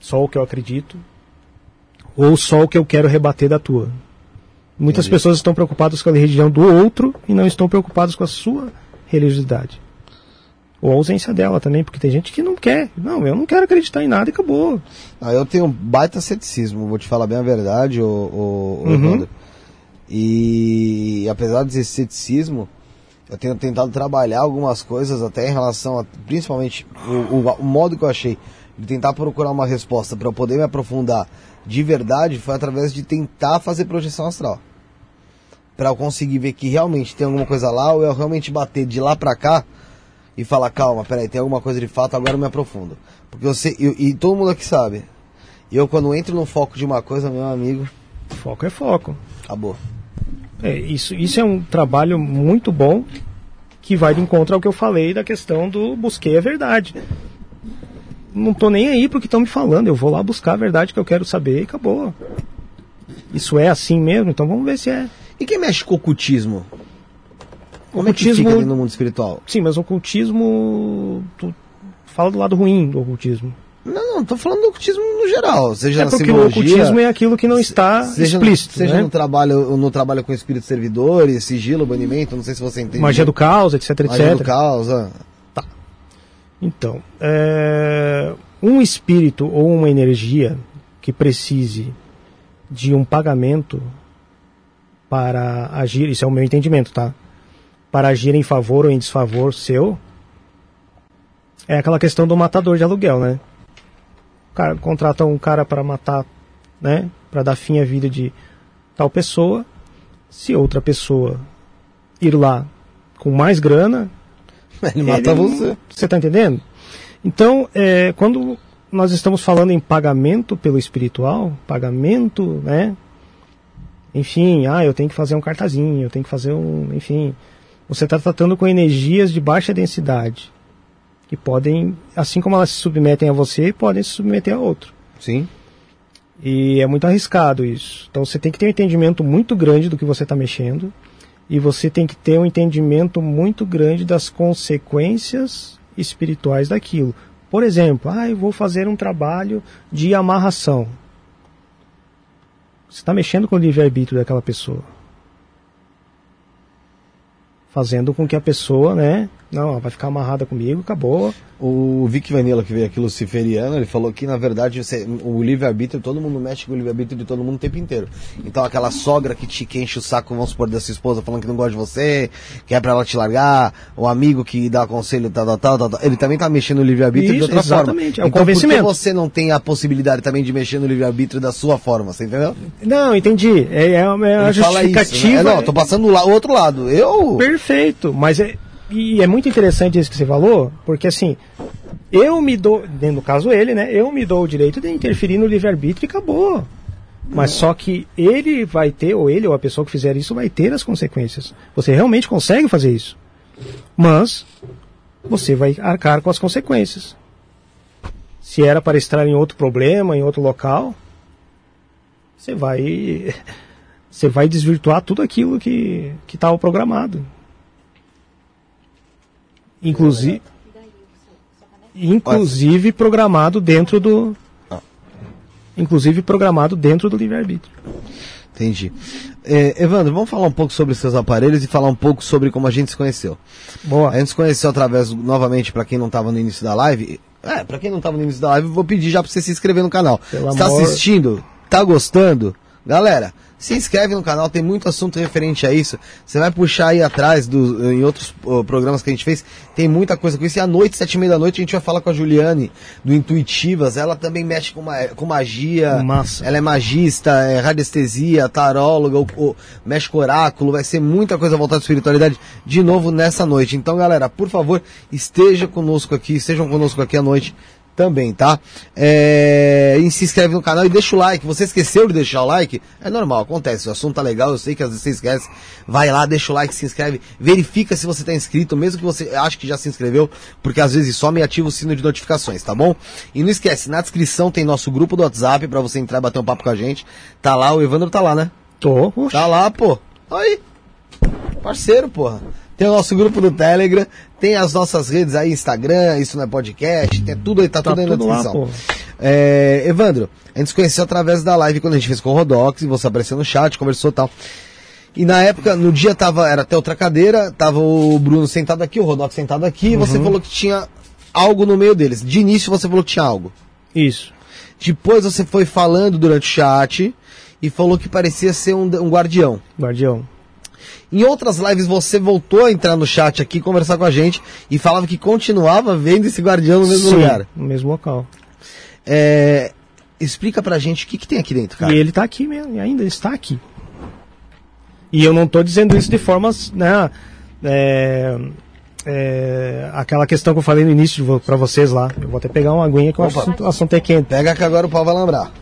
só o que eu acredito ou só o que eu quero rebater da tua. Muitas Entendi. pessoas estão preocupadas com a religião do outro e não estão preocupadas com a sua religiosidade. Ou a ausência dela também, porque tem gente que não quer. Não, eu não quero acreditar em nada e acabou. Ah, eu tenho um baita ceticismo, vou te falar bem a verdade, ô, ô Uhum. E apesar desse ceticismo, Eu tenho tentado trabalhar algumas coisas até em relação a, principalmente, o, o, o modo que eu achei de tentar procurar uma resposta para eu poder me aprofundar de verdade foi através de tentar fazer projeção astral. Para eu conseguir ver que realmente tem alguma coisa lá, ou eu realmente bater de lá para cá e falar, calma, peraí, tem alguma coisa de fato, agora eu me aprofundo. Porque sei, eu, e todo mundo aqui sabe, eu quando entro no foco de uma coisa, meu amigo. Foco é foco. Acabou. É, isso, isso é um trabalho muito bom que vai de encontro ao que eu falei da questão do busquei a verdade. Não tô nem aí porque estão me falando, eu vou lá buscar a verdade que eu quero saber e acabou. Isso é assim mesmo, então vamos ver se é. E quem mexe com o ocultismo? Como ocultismo, é fica ali no mundo espiritual? Sim, mas o ocultismo. Tu fala do lado ruim do ocultismo. Não, não, tô falando do ocultismo no geral. Seja é na porque o ocultismo é aquilo que não está seja, explícito. Seja né? no trabalho, no trabalho com espíritos servidores, sigilo, banimento, não sei se você entende. Magia do caos, etc, etc. Magia do caos, ah. Então, é, um espírito ou uma energia que precise de um pagamento para agir, isso é o meu entendimento, tá? Para agir em favor ou em desfavor seu, é aquela questão do matador de aluguel, né? Cara contrata um cara para matar, né? Para dar fim à vida de tal pessoa. Se outra pessoa ir lá com mais grana, Ele mata você. Você está entendendo? Então, é, quando nós estamos falando em pagamento pelo espiritual, pagamento, né? Enfim, ah, eu tenho que fazer um cartazinho, eu tenho que fazer um. Enfim. Você está tratando com energias de baixa densidade. Que podem, assim como elas se submetem a você, podem se submeter a outro. Sim. E é muito arriscado isso. Então você tem que ter um entendimento muito grande do que você está mexendo. E você tem que ter um entendimento muito grande das consequências espirituais daquilo. Por exemplo, ah, eu vou fazer um trabalho de amarração. Você está mexendo com o livre-arbítrio daquela pessoa. Fazendo com que a pessoa, né? Não, vai ficar amarrada comigo, acabou. O Vic Vanilla, que veio aqui luciferiano, ele falou que, na verdade, você, o livre-arbítrio, todo mundo mexe com o livre-arbítrio de todo mundo o tempo inteiro. Então, aquela sogra que te que enche o saco, vamos supor, da sua esposa, falando que não gosta de você, que é pra ela te largar, o amigo que dá conselho, tal, tal, tal, tal, tal, ele também tá mexendo no livre-arbítrio de outra exatamente, forma. é um então, por que convencimento. você não tem a possibilidade também de mexer no livre-arbítrio da sua forma, você entendeu? Não, entendi. É, é uma Ele fala isso, justificativa. né? É, não, tô passando o outro lado. Eu... Perfeito, mas é, e é muito interessante isso que você falou, porque assim, eu me dou, no caso ele, né? Eu me dou o direito de interferir no livre-arbítrio e acabou. Mas só que ele vai ter, ou ele ou a pessoa que fizer isso vai ter as consequências. Você realmente consegue fazer isso. Mas você vai arcar com as consequências. Se era para estar em outro problema, em outro local, você vai você vai desvirtuar tudo aquilo que que estava programado. Inclusive inclusive programado dentro do inclusive programado dentro do livre-arbítrio. Entendi. É, Evandro, vamos falar um pouco sobre seus aparelhos e falar um pouco sobre como a gente se conheceu. Boa. A gente se conheceu através, novamente, para quem não estava no início da live. É, para quem não estava no início da live, eu vou pedir já para você se inscrever no canal. Pelo Está amor- assistindo? Tá gostando? Galera, se inscreve no canal, tem muito assunto referente a isso. Você vai puxar aí atrás do, em outros ó, programas que a gente fez, tem muita coisa com isso. E à noite, sete e meia da noite, a gente vai falar com a Juliane, do Intuitivas. Ela também mexe com, ma- com magia. Massa. Ela é magista, é radiestesia, taróloga, mexe com oráculo, vai ser muita coisa voltada à espiritualidade de novo nessa noite. Então, galera, por favor, esteja conosco aqui, estejam conosco aqui à noite também, tá? É, e se inscreve no canal e deixa o like. Você esqueceu de deixar o like? É normal, acontece. O assunto tá legal, eu sei que às vezes você esquece. Vai lá, deixa o like, se inscreve. Verifica se você tá inscrito, mesmo que você ache que já se inscreveu, porque às vezes some e ativa o sino de notificações, tá bom? E não esquece, na descrição tem nosso grupo do WhatsApp pra você entrar e bater um papo com a gente. Tá lá, o Evandro tá lá, né? Tô, Tá lá, pô. Aí. Parceiro, porra. Tem o nosso grupo do Telegram, tem as nossas redes aí, Instagram, isso não é podcast, tem tudo aí, tá, Tá tudo aí na tudo descrição. É, Evandro, a gente se conheceu através da live quando a gente fez com o Rodox, e você apareceu no chat, conversou e tal. E na época, no dia tava, era até outra cadeira, tava o Bruno sentado aqui, o Rodox sentado aqui, e Uhum. você falou que tinha algo no meio deles. De início você falou que tinha algo. isso. Depois você foi falando durante o chat e falou que parecia ser um, um guardião. Guardião. Em outras lives você voltou a entrar no chat aqui, conversar com a gente e falava que continuava vendo esse guardião no mesmo Sim, lugar. no mesmo local. É, explica pra gente o que, que tem aqui dentro, cara. E ele está aqui mesmo, e ainda está aqui. E eu não estou dizendo isso de formas, né, é, é, aquela questão que eu falei no início para vocês lá. Eu vou até pegar uma aguinha que o assunto, assunto é quente. Pega que agora o pau vai lembrar.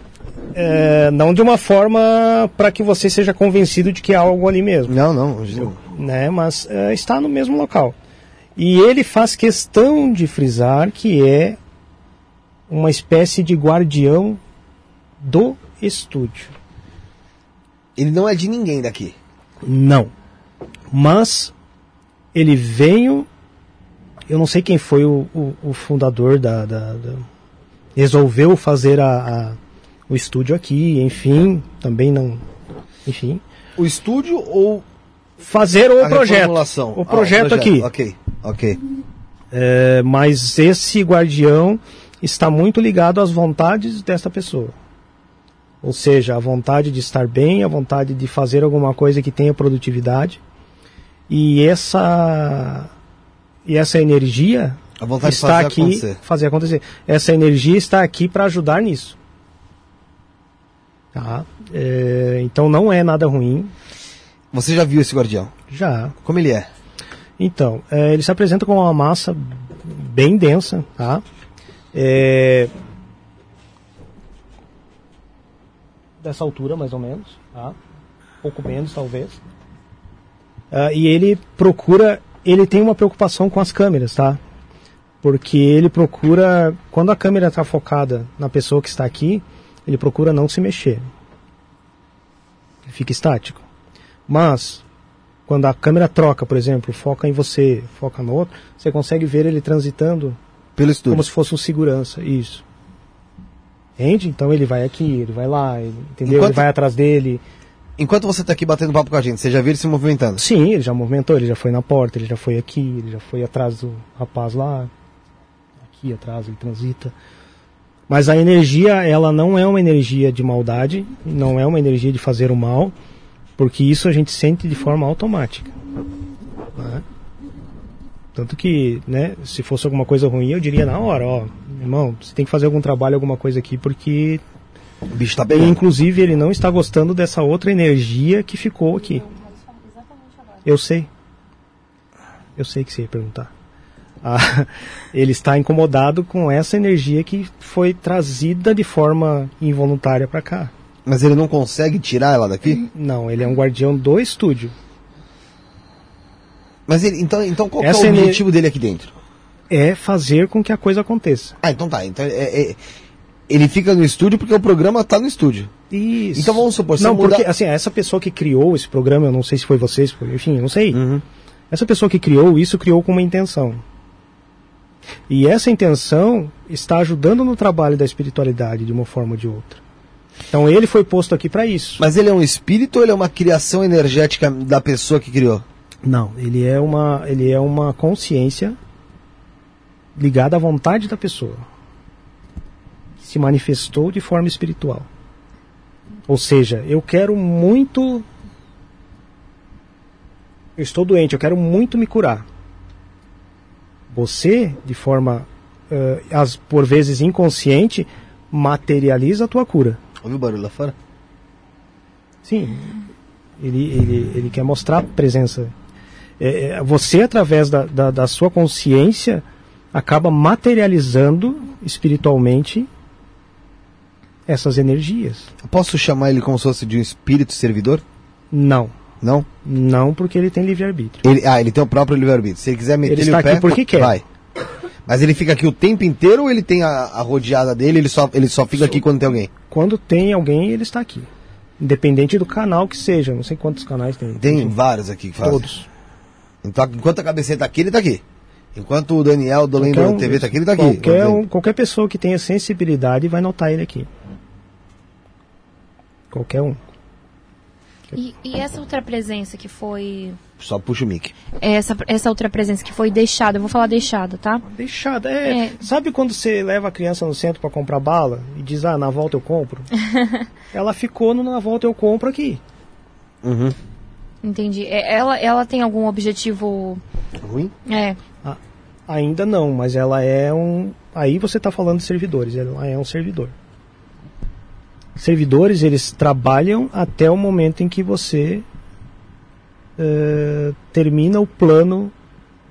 É, não de uma forma para que você seja convencido de que há algo ali mesmo, Não, não. não. né? Mas é, está no mesmo local. E ele faz questão de frisar que é uma espécie de guardião do estúdio. Ele não é de ninguém daqui. Não. Mas ele veio. Eu não sei quem foi o, o, o fundador da, da- da- Resolveu fazer a, a- o estúdio aqui, enfim. Também não. Enfim. O estúdio ou Fazer o a projeto. reformulação? O Ah, projeto aqui. Ok, ok. É, mas esse guardião está muito ligado às vontades desta pessoa. Ou seja, a vontade de estar bem, a vontade de fazer alguma coisa que tenha produtividade. E essa e essa energia A vontade de está fazer aqui acontecer. fazer acontecer. Essa energia está aqui para ajudar nisso. Tá? É, então não é nada ruim. Você já viu esse guardião? Já Como ele é? Então, é, ele se apresenta com uma massa bem densa, tá? É, dessa altura, mais ou menos, tá? Pouco menos, talvez. Ah, e ele procura, ele tem uma preocupação com as câmeras, tá? Porque ele procura, quando a câmera está focada na pessoa que está aqui, ele procura não se mexer. Ele fica estático. Mas, quando a câmera troca, por exemplo, foca em você, foca no outro, você consegue ver ele transitando Pelo estúdio. como se fosse um segurança. Isso. Entende? Então ele vai aqui, ele vai lá, ele- entendeu? Enquanto- Ele vai atrás dele. Enquanto você tá aqui batendo papo com a gente, você já viu ele se movimentando? Sim, ele já movimentou, ele já foi na porta, ele já foi aqui, ele já foi atrás do rapaz lá. Aqui atrás ele transita. Mas a energia, ela não é uma energia de maldade, não é uma energia de fazer o mal, porque isso a gente sente de forma automática. né? Tanto que, né, se fosse alguma coisa ruim, eu diria na hora, ó, irmão, você tem que fazer algum trabalho, alguma coisa aqui, porque O bicho tá pegando. inclusive ele não está gostando dessa outra energia que ficou aqui. Eu sei. Eu sei que você ia perguntar. Ah, ele está incomodado com essa energia que foi trazida de forma involuntária para cá. Mas ele não consegue tirar ela daqui? Não, ele é um guardião do estúdio. Mas ele, então, então qual que é Essa o ener- objetivo dele aqui dentro? É fazer com que a coisa aconteça. Ah, então tá. Então é- é- ele fica no estúdio porque o programa tá no estúdio. Isso. Então vamos supor, se Não, porque assim, essa pessoa que criou esse programa, eu não sei se foi vocês, enfim, eu não sei. Uhum. Essa pessoa que criou isso criou com uma intenção. E essa intenção está ajudando no trabalho da espiritualidade de uma forma ou de outra. Então ele foi posto aqui para isso. Mas ele é um espírito ou ele é uma criação energética da pessoa que criou? Não, ele é uma, ele é uma consciência ligada à vontade da pessoa. Que se manifestou de forma espiritual. Ou seja, eu quero muito. Eu estou doente, eu quero muito me curar. Você, de forma, eh, as, por vezes inconsciente, materializa a tua cura. Ouviu o barulho lá fora? Sim. Ele, ele, ele quer mostrar a presença. É, é, você, através da, da, da sua consciência, acaba materializando espiritualmente essas energias. Eu posso chamar ele como se fosse de um espírito servidor? Não. Não? Não porque ele tem livre-arbítrio. Ele, ah, ele tem o próprio livre-arbítrio. Se ele quiser meter Ele ele está o pé, aqui porque quer. vai. Mas ele fica aqui o tempo inteiro ou ele tem a, a rodeada dele ele só, ele só fica aqui quando tem alguém? Quando tem alguém, ele está aqui. Independente do canal que seja. Não sei quantos canais tem. Tem vários aqui que fazem. todos. Então, enquanto a cabeceira tá aqui, ele tá aqui. Enquanto o Daniel do Lembra um- TV tá aqui, ele tá aqui. Qualquer, um- qualquer pessoa que tenha sensibilidade vai notar ele aqui. Qualquer um. E, e essa outra presença que foi. Só puxa o mic. Essa, essa outra presença que foi deixada, eu vou falar deixada, tá? Deixada. É, É. Sabe quando você leva a criança no centro para comprar bala e diz, ah, na volta eu compro? Ela ficou no na volta eu compro aqui. Uhum. Entendi. É, ela, ela tem algum objetivo. Ruim? É. Ainda não, mas ela é um. Aí você está falando de servidores, ela é um servidor. Servidores, eles trabalham até o momento em que você eh, termina o plano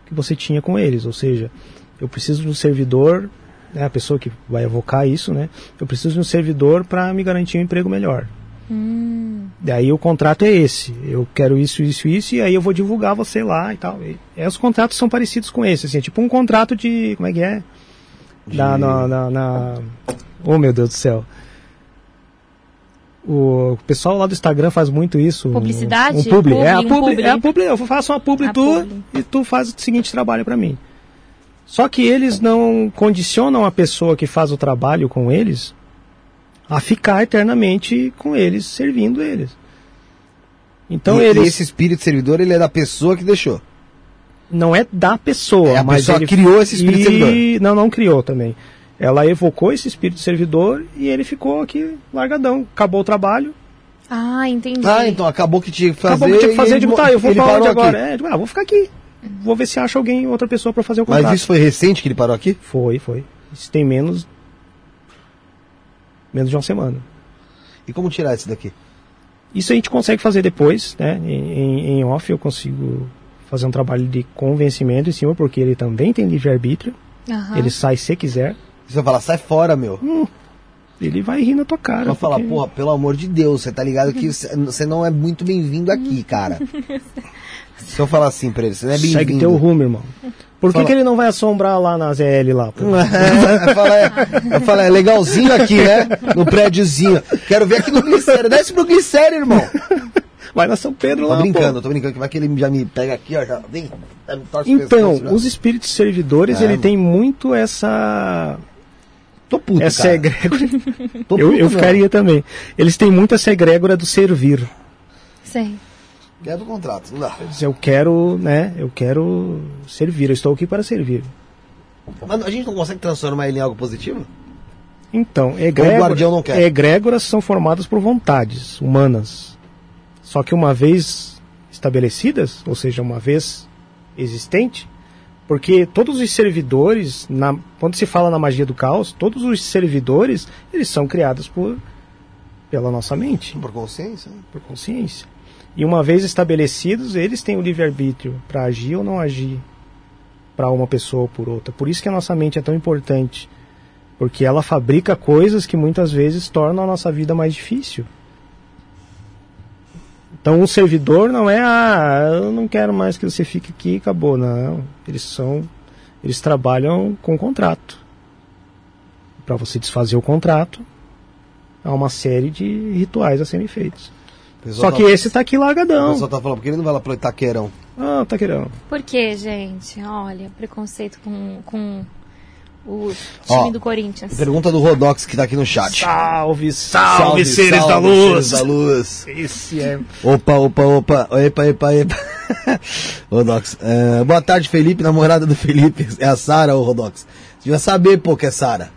que você tinha com eles. Ou seja, eu preciso de um servidor, né, a pessoa que vai evocar isso, né? Eu preciso de um servidor para me garantir um emprego melhor. Hum, Daí o contrato é esse. Eu quero isso, isso, isso, e aí eu vou divulgar você lá e tal. E, é, os contratos são parecidos com esse, assim, é tipo um contrato de. Como é que é? Na, na, na, na- Oh meu Deus do céu. O pessoal lá do Instagram faz muito isso. um- Publicidade? Um, publi. É a Publi, um publi, publi. é a publi. Eu faço uma publi A tu publi. e tu faz o seguinte trabalho para mim. Só que eles não condicionam a pessoa que faz o trabalho com eles a ficar eternamente com eles, servindo eles. Então e, eles e esse espírito servidor, ele é da pessoa que deixou. não é da pessoa, É, a mas pessoa ele criou esse espírito e... servidor. Não, não criou também. Ela evocou esse espírito servidor e ele ficou aqui largadão. Acabou o trabalho, Ah, entendi. Ah, então acabou que tinha que fazer. acabou que tinha que fazer. Digo, tá, eu vou pra onde agora? É, digo, ah, vou ficar aqui. Vou ver se acha alguém, outra pessoa para fazer o contrato. Mas isso foi recente que ele parou aqui? Foi, foi. Isso tem menos. Menos de uma semana. E como tirar isso daqui? Isso a gente consegue fazer depois, né? Em, em- off eu consigo fazer um trabalho de convencimento em cima, porque ele também tem livre-arbítrio. Aham. Ele sai se quiser. Você vai falar, sai fora, meu. Ele vai rir na tua cara. Vai falar, porque- porra, pelo amor de Deus, você tá ligado que você- não é muito bem-vindo aqui, cara. Se eu falar assim pra ele, você não é Segue bem-vindo. teu rumo, irmão. Por que, Fala. que ele não vai assombrar lá na ZL lá? pô? É, fala, é, eu falo, é legalzinho aqui, né? No prédiozinho. Quero ver aqui no Glicério. Desce pro Glicério, irmão. Vai na São Pedro Tô lá. brincando, pô. tô brincando, que vai que ele já me pega aqui, ó. Já, vem, torce o Então, pescoço, os espíritos servidores, É, ele mano. tem muito essa Tô puto, essa cara. egrégora. Tô eu, puto, eu ficaria também. Eles têm muito essa egrégora do servir. Sei. Quer do contrato, não dá. Eu quero, né? Eu quero servir. Eu estou aqui para servir. Mas a gente não consegue transformar ele em algo positivo? Então, o guardião não egrégora, quer. egrégoras são formadas por vontades humanas. Só que uma vez estabelecidas, ou seja, uma vez existente, porque todos os servidores, na- quando se fala na magia do caos, todos os servidores, eles são criados por pela nossa mente, Por consciência? né? por consciência. E uma vez estabelecidos, eles têm o livre-arbítrio para agir ou não agir para uma pessoa ou por outra. Por isso que a nossa mente é tão importante, porque ela fabrica coisas que muitas vezes tornam a nossa vida mais difícil. Então, o servidor não é, ah, eu não quero mais que você fique aqui, acabou. Não, eles são, eles trabalham com contrato. Para você desfazer o contrato, há uma série de rituais a serem feitos. O Só que tá- esse tá aqui O largadão. pessoal tá falando, porque ele não vai lá pro Itaquerão? Ah, querendo. Por que, gente? Olha, preconceito com, com o time Ó, do Corinthians. Pergunta do Rodox que tá aqui no chat. Salve, salve, seres da salve, luz. seres da luz. Esse é. Opa, opa, opa. Epa, epa, epa. Rodox. é, boa tarde, Felipe. Namorada do Felipe. É a Sara, ô Rodox. Você devia saber, pô, que é Sara.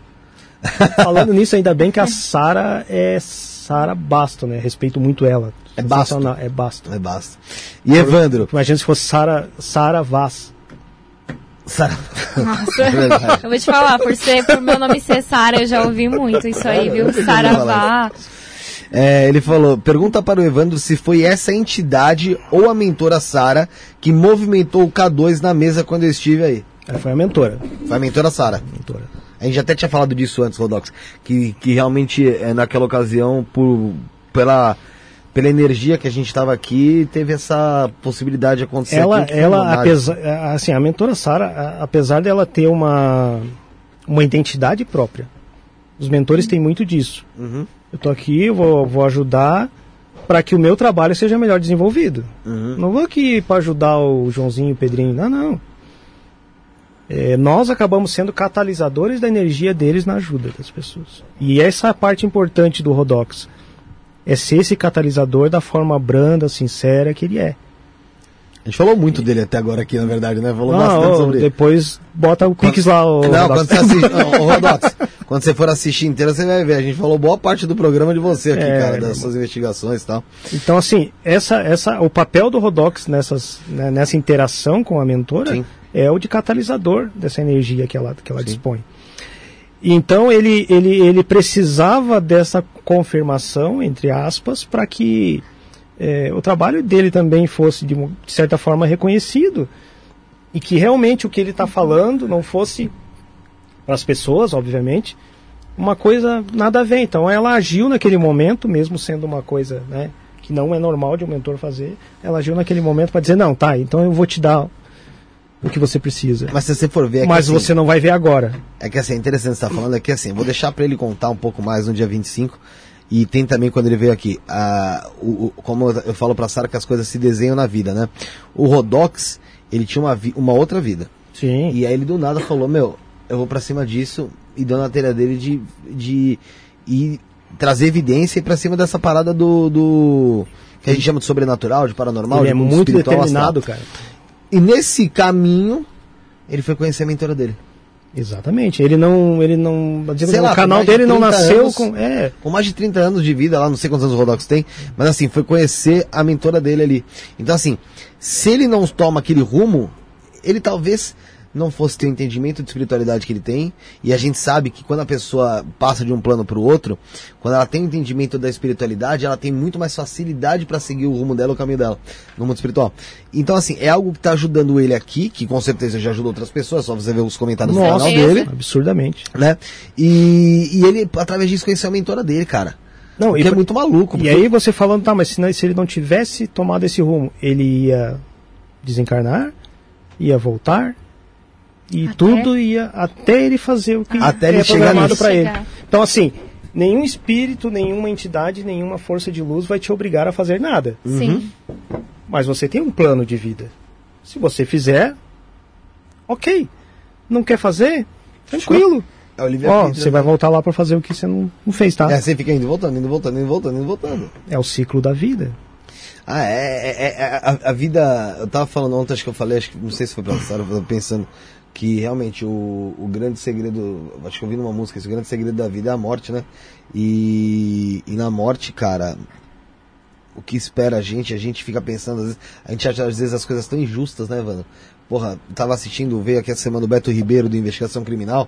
Falando nisso, ainda bem que a Sara é Sara Basto, né? Respeito muito ela. É Basto. É Basto. É basta. E Evandro? Imagina se fosse Sara Sara Vaz. Sara. Nossa, É eu vou te falar, por ser, por meu nome ser Sara, eu já ouvi muito isso aí, viu? Saravá. É, ele falou: pergunta para o Evandro se foi essa entidade ou a mentora Sara que movimentou o K2 na mesa quando eu estive aí. Ela foi a mentora. Foi a mentora Sara. mentora. A gente até tinha falado disso antes, Rodox, que, que realmente é, naquela ocasião, por, pela, pela energia que a gente estava aqui, teve essa possibilidade de acontecer. Ela, aqui, ela apesar, assim, a mentora Sara, apesar dela ter uma, uma identidade própria, os mentores têm muito disso. Uhum, Eu tô aqui, eu vou, vou ajudar para que o meu trabalho seja melhor desenvolvido. uhum. Não vou aqui para ajudar o Joãozinho o Pedrinho, não, não. É, nós acabamos sendo catalisadores da energia deles na ajuda das pessoas. E essa é a parte importante do Rodox. É ser esse catalisador da forma branda, sincera que ele é. A gente falou muito dele até agora aqui, na verdade, né? Falou Ah, bastante ó, sobre depois bota o Pix lá. ô, Não, Rodox. quando você assiste. Não, ô, Rodox, Quando você for assistir inteira, você vai ver. A gente falou boa parte do programa de você aqui, É, cara, das suas investigações e tal. Então, assim, essa, essa, o papel do Rodox nessas, né, nessa interação com a mentora Sim. é o de catalisador dessa energia que ela, que ela Sim. dispõe. Então ele, ele, ele precisava dessa confirmação, entre aspas, para que eh, o trabalho dele também fosse, de, de certa forma, reconhecido. E que realmente o que ele está falando não fosse, para as pessoas, obviamente, uma coisa nada a ver. Então ela agiu naquele momento, mesmo sendo uma coisa né, que não é normal de um mentor fazer, ela agiu naquele momento para dizer, não, tá, então eu vou te dar o que você precisa. Mas se você for ver, é Mas assim, você não vai ver agora. é que assim, é interessante você estar falando, é que assim, vou deixar pra ele contar um pouco mais no dia 25. E tem também quando ele veio aqui, ah, o, o- como eu falo pra Sara que as coisas se desenham na vida, né? O Rodox, ele tinha uma, vi- uma outra vida. Sim. E aí ele do nada falou, meu, eu vou pra cima disso e deu na telha dele de, de ir trazer evidência e pra cima dessa parada do, do que a gente chama de sobrenatural, de paranormal, ele de é muito determinado, astral. cara. E nesse caminho, ele foi conhecer a mentora dele. Exatamente. Ele não. Ele não. Sei o lá, com canal mais de dele não 30 nasceu anos. com. É. Com mais de 30 anos de vida lá, não sei quantos anos o Rodox tem, mas assim, foi conhecer a mentora dele ali. Então assim, se ele não toma aquele rumo, ele talvez não fosse ter o entendimento de espiritualidade que ele tem, e a gente sabe que quando a pessoa passa de um plano para o outro, quando ela tem o entendimento da espiritualidade, ela tem muito mais facilidade para seguir o rumo dela, o caminho dela, no mundo espiritual. Então assim, é algo que está ajudando ele aqui, que com certeza já ajuda outras pessoas, só você ver os comentários no Nossa, canal dele, absurdamente. né? E, e ele, através disso, conheceu a mentora dele, cara. Não, e, que é muito maluco. e porque- aí você falando, tá, mas se, não- se ele não tivesse tomado esse rumo, ele ia desencarnar, ia voltar, e Até- tudo ia até ele fazer o que Até é ele chegar programado para ele. Então, assim, nenhum espírito, nenhuma entidade, nenhuma força de luz vai te obrigar a fazer nada. Sim. Mas você tem um plano de vida. Se você fizer, ok. Não quer fazer? Tranquilo. É Ó, você vai voltar lá para fazer o que você não, não fez, tá? É, você fica indo e voltando, indo voltando, indo e voltando, indo voltando. É o ciclo da vida. Ah, é, é, é- é- a, a vida. Eu tava falando ontem, acho que eu falei, acho que não sei se foi pra Sara, eu tava pensando que realmente o, o grande segredo. Acho que eu vi numa música, esse grande segredo da vida é a morte, né? E, e na morte, cara, o que espera a gente, a gente fica pensando, às vezes, a gente acha às vezes as coisas tão injustas, né, Vano? Porra, tava assistindo, veio aqui essa semana o Beto Ribeiro do Investigação Criminal.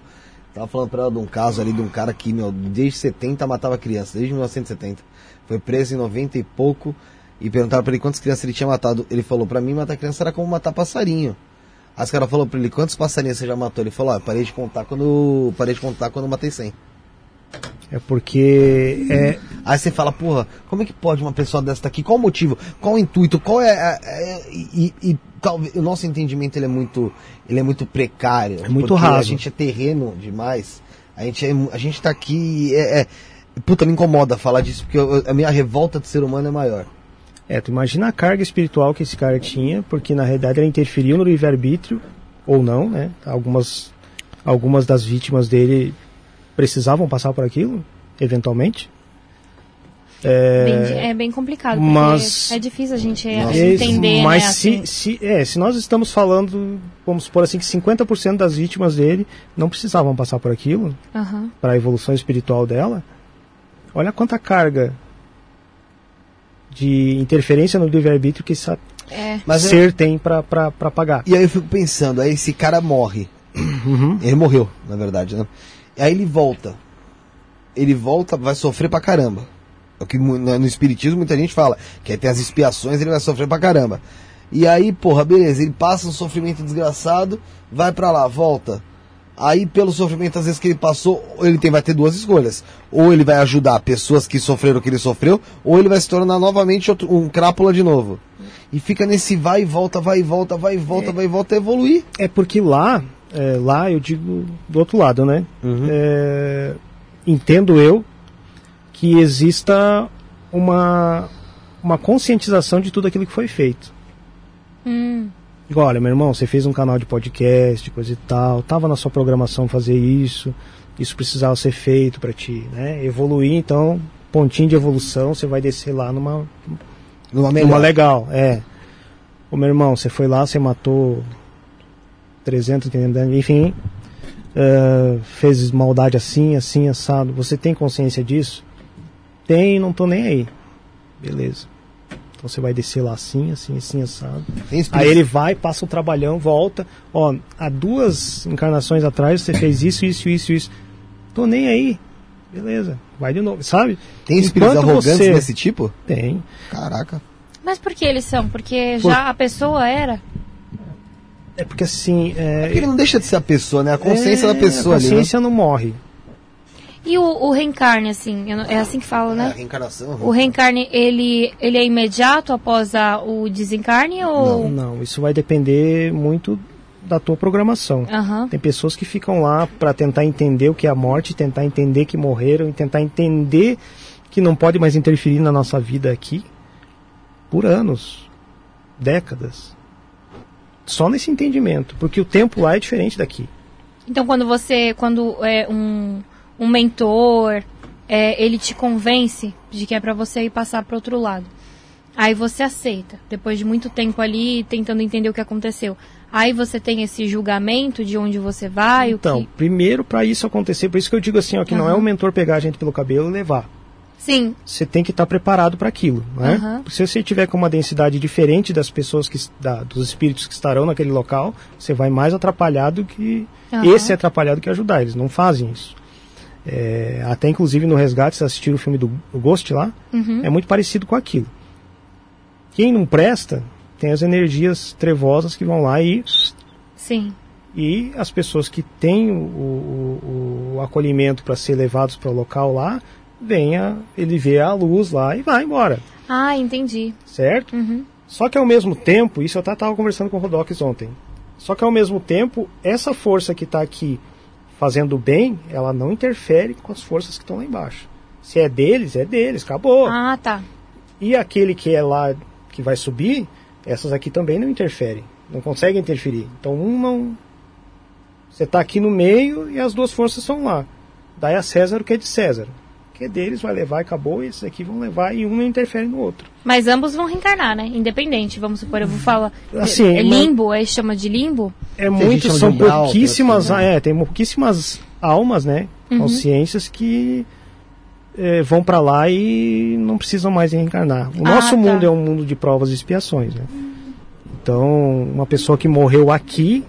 Tava falando pra ela de um caso ali de um cara que, meu, desde 70 matava crianças, desde 1970. Foi preso em 90 e pouco e perguntaram pra ele quantas crianças ele tinha matado. Ele falou, pra mim matar criança era como matar passarinho. Aí os caras falaram pra ele, quantos passarinhos você já matou? Ele falou, ó, parei de contar quando. Parei de contar quando matei 100. É porque é, Aí você fala, porra, como é que pode uma pessoa dessa estar aqui? Qual o motivo? Qual o intuito? Qual é. a- é- e, e talvez o nosso entendimento ele é muito, ele é muito precário. É muito porque A raso. gente é terreno demais. A gente, é, a gente tá aqui. É, é- puta, me incomoda falar disso, porque eu- a minha revolta de ser humano é maior. É, tu imagina a carga espiritual que esse cara tinha, porque na realidade ele interferiu no livre-arbítrio, ou não, né? Algumas, algumas das vítimas dele precisavam passar por aquilo, eventualmente. Bem di- É, bem complicado, porque mas- é difícil a gente é, entender, Mas né, se, assim. se, é, se nós estamos falando, vamos supor assim, que 50% das vítimas dele não precisavam passar por aquilo, para a evolução espiritual dela, olha quanta carga de interferência no livre-arbítrio que esse É. Mas eu- ser tem para pagar. E aí eu fico pensando, aí esse cara morre. Uhum. Ele morreu, na verdade, né? Aí ele volta. Ele volta, vai sofrer pra caramba. É o que mu- no no espiritismo muita gente fala, que aí tem as expiações, ele vai sofrer pra caramba. E aí, porra, beleza, ele passa um sofrimento desgraçado, vai pra lá, volta. Aí, pelo sofrimento, às vezes que ele passou, ele tem, vai ter duas escolhas. Ou ele vai ajudar pessoas que sofreram o que ele sofreu, ou ele vai se tornar novamente outro- um crápula de novo. E fica nesse vai e volta, vai e volta, vai e volta, vai e volta, a evoluir. É porque lá, é, lá eu digo do outro lado, né? Uhum. É, entendo eu que exista uma, uma conscientização de tudo aquilo que foi feito. Hum, Olha, meu irmão, você fez um canal de podcast, coisa e tal, tava na sua programação fazer isso, isso precisava ser feito para ti, né? Evoluir, então, pontinho de evolução, você vai descer lá numa, Numa melhor. numa legal, é. Ô meu irmão, você foi lá, você matou 300, 500, enfim. eh, fez maldade assim, assim, assado. Você tem consciência disso? Tem, não tô nem aí. Beleza. Então você vai descer lá assim, assim, assim, assado. Aí ele vai, passa o trabalhão, volta. Ó, há duas encarnações atrás você fez isso, isso, isso, isso. Tô nem aí. Beleza. Vai de novo, sabe? Tem espíritos Enquanto arrogantes você- desse tipo? Tem. Caraca. Mas por que eles são? Porque Por- já a pessoa era? É porque assim. É, Porque ele não deixa de ser a pessoa, né? A consciência é, da pessoa A ali. né? consciência não morre. E o, o reencarne, assim, não- é assim que fala, Né? É, reencarnação. O reencarne, ele, ele é imediato após a, o desencarne ou... Não, isso vai depender muito da tua programação. Aham. Tem pessoas que ficam lá para tentar entender o que é a morte, tentar entender que morreram, e tentar entender que não pode mais interferir na nossa vida aqui por anos, décadas. Só nesse entendimento, porque o tempo lá é diferente daqui. Então quando você, quando é um, um mentor, é, ele te convence de que é pra você ir passar pro outro lado. Aí você aceita, depois de muito tempo ali tentando entender o que aconteceu. Aí você tem esse julgamento de onde você vai, Então, o que... primeiro para isso acontecer, por isso que eu digo assim, ó, que não é o mentor pegar a gente pelo cabelo e levar. Sim, Você tem que estar preparado para aquilo, né? Aham. Se você tiver com uma densidade diferente das pessoas que da, dos espíritos que estarão naquele local, você vai mais atrapalhado que Aham. esse é atrapalhado que ajudar. Eles não fazem isso. É, até inclusive no resgate, vocês assistiram o filme do Ghost lá, Uhum. é muito parecido com aquilo. Quem não presta tem as energias trevosas que vão lá e sim. e as pessoas que têm o, o- o acolhimento para ser levados para o local lá, venha, ele vê a luz lá e vai embora, Ah, entendi. certo? Uhum. Só que ao mesmo tempo, isso eu até estava conversando com o Rodox ontem, só que ao mesmo tempo, essa força que está aqui fazendo bem, ela não interfere com as forças que estão lá embaixo. Se é deles, é deles, acabou. Ah, tá. E aquele que é lá, que vai subir, essas aqui também não interferem. Não conseguem interferir. Então um não. Você está aqui no meio e as duas forças são lá. Dai a César o que é de César. Que é deles vai levar e acabou, e esses aqui vão levar e um não interfere no outro. Mas ambos vão reencarnar, né? Independente, vamos supor, eu vou falar. Assim, é mas- limbo, aí chama de limbo? É muito, são pouquíssimas, assim, né? é, tem pouquíssimas almas, né? Consciências que é, vão para lá e não precisam mais reencarnar. O Ah, nosso tá. mundo é um mundo de provas e expiações, né? Então, uma pessoa que morreu aqui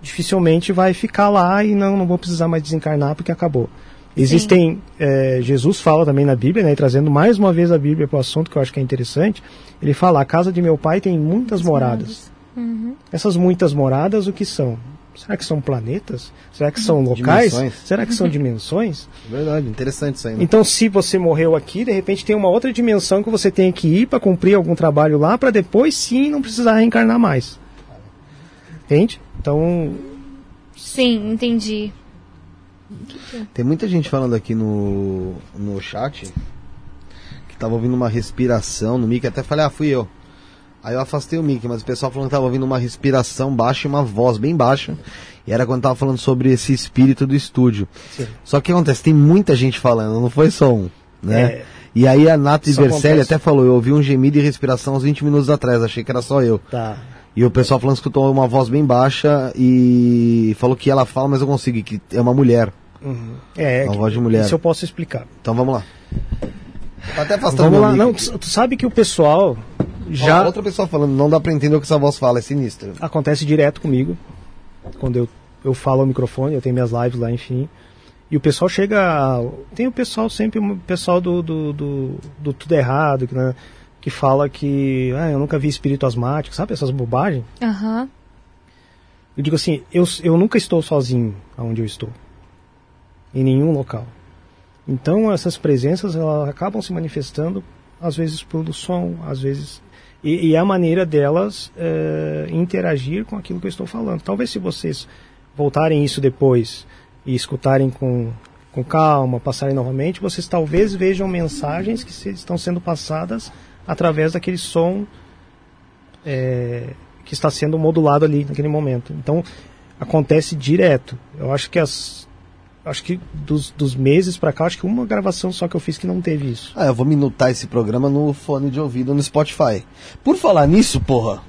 dificilmente vai ficar lá e não, não vou precisar mais desencarnar porque acabou. Existem, é, Jesus fala também na Bíblia, né, e trazendo mais uma vez a Bíblia para o assunto que eu acho que é interessante, ele fala: a casa de meu pai tem muitas moradas. Uhum. Essas muitas moradas, o que são? Será que são planetas? Será que são locais? Dimensões. Será que são dimensões? Verdade, interessante isso aí. Né? Então, se você morreu aqui, de repente tem uma outra dimensão que você tem que ir para cumprir algum trabalho lá, para depois sim não precisar reencarnar mais. Entende? Então, Sim, entendi. Tem muita gente falando aqui no, no chat que tava ouvindo uma respiração no mic. Até falei, ah, fui eu. Aí eu afastei o mic, mas o pessoal falando que tava ouvindo uma respiração baixa e uma voz bem baixa. E era quando tava falando sobre esse espírito do estúdio. Sim. Só que o que acontece? Tem muita gente falando, não foi só um, né? É. E aí a Nath Vercelli até falou, eu ouvi um gemido e respiração uns 20 minutos atrás, achei que era só eu. tá. E o pessoal falando que escutou uma voz bem baixa e falou que ela fala, mas eu consigo, que é uma mulher. Uhum. É, Uma que- voz de mulher. isso eu posso explicar. Então vamos lá. Tá até afastando Vamos lá. Não, tu, tu sabe que o pessoal Já... já outra pessoa falando, não dá pra entender o que essa voz fala, é sinistro. acontece direto comigo. Quando eu, eu falo ao microfone, eu tenho minhas lives lá, enfim. E o pessoal chega. a- Tem o pessoal sempre, o pessoal do, do, do, do tudo errado, que, né, que fala que ah, eu nunca vi espírito asmático, sabe? Essas bobagens. Aham. Eu digo assim, eu, eu nunca estou sozinho aonde eu estou. Em nenhum local. Então essas presenças elas acabam se manifestando, às vezes pelo som, às vezes. E, e é a maneira delas eh, interagir com aquilo que eu estou falando. Talvez se vocês voltarem isso depois e escutarem com, com calma, passarem novamente, vocês talvez vejam mensagens que estão sendo passadas através daquele som é, que está sendo modulado ali naquele momento. Então acontece direto. Eu acho que as acho que dos, dos meses para cá, acho que uma gravação só que eu fiz que não teve isso. Ah, eu vou minutar esse programa no fone de ouvido no Spotify. Por falar nisso, porra.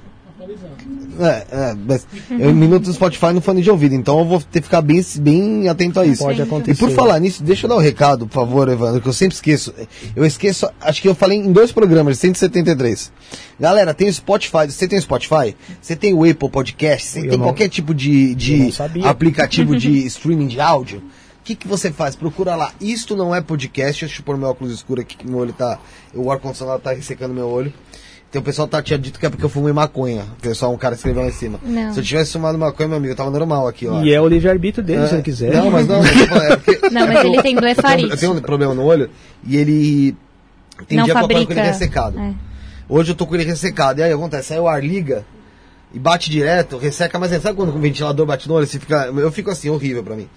É, é, mas eu minuto do Spotify no fone de ouvido, então eu vou ter que ficar bem, bem atento a isso. Pode acontecer. E por falar nisso, deixa eu dar o um recado, por favor, Evandro, que eu sempre esqueço. Eu esqueço, acho que eu falei em dois programas, 173. Galera, tem o Spotify, você tem o Spotify? Você tem o Apple Podcast? Você Eu tem não- qualquer tipo de, de aplicativo de streaming de áudio? O que, que você faz? Procura lá. Isto não é podcast. Deixa eu pôr meu óculos escuro aqui, que meu olho tá. O ar-condicionado tá ressecando meu olho. Então o pessoal tá, tinha dito que é porque eu fumei maconha. O pessoal, um cara escreveu lá em cima. Não. Se eu tivesse fumado maconha, meu amigo, eu tava normal aqui, ó. E é o livre-arbítrio dele, se ele quiser. Não, mas não, é porque- Não, mas ele tem blefarite. eu tenho um problema no olho e ele. Tem Não dia que eu fabrica. com ele ressecado. É. Hoje eu tô com ele ressecado. E aí acontece, aí o ar liga e bate direto, resseca, mas é, sabe quando o ventilador bate no olho? Você fica, eu fico assim, horrível pra mim.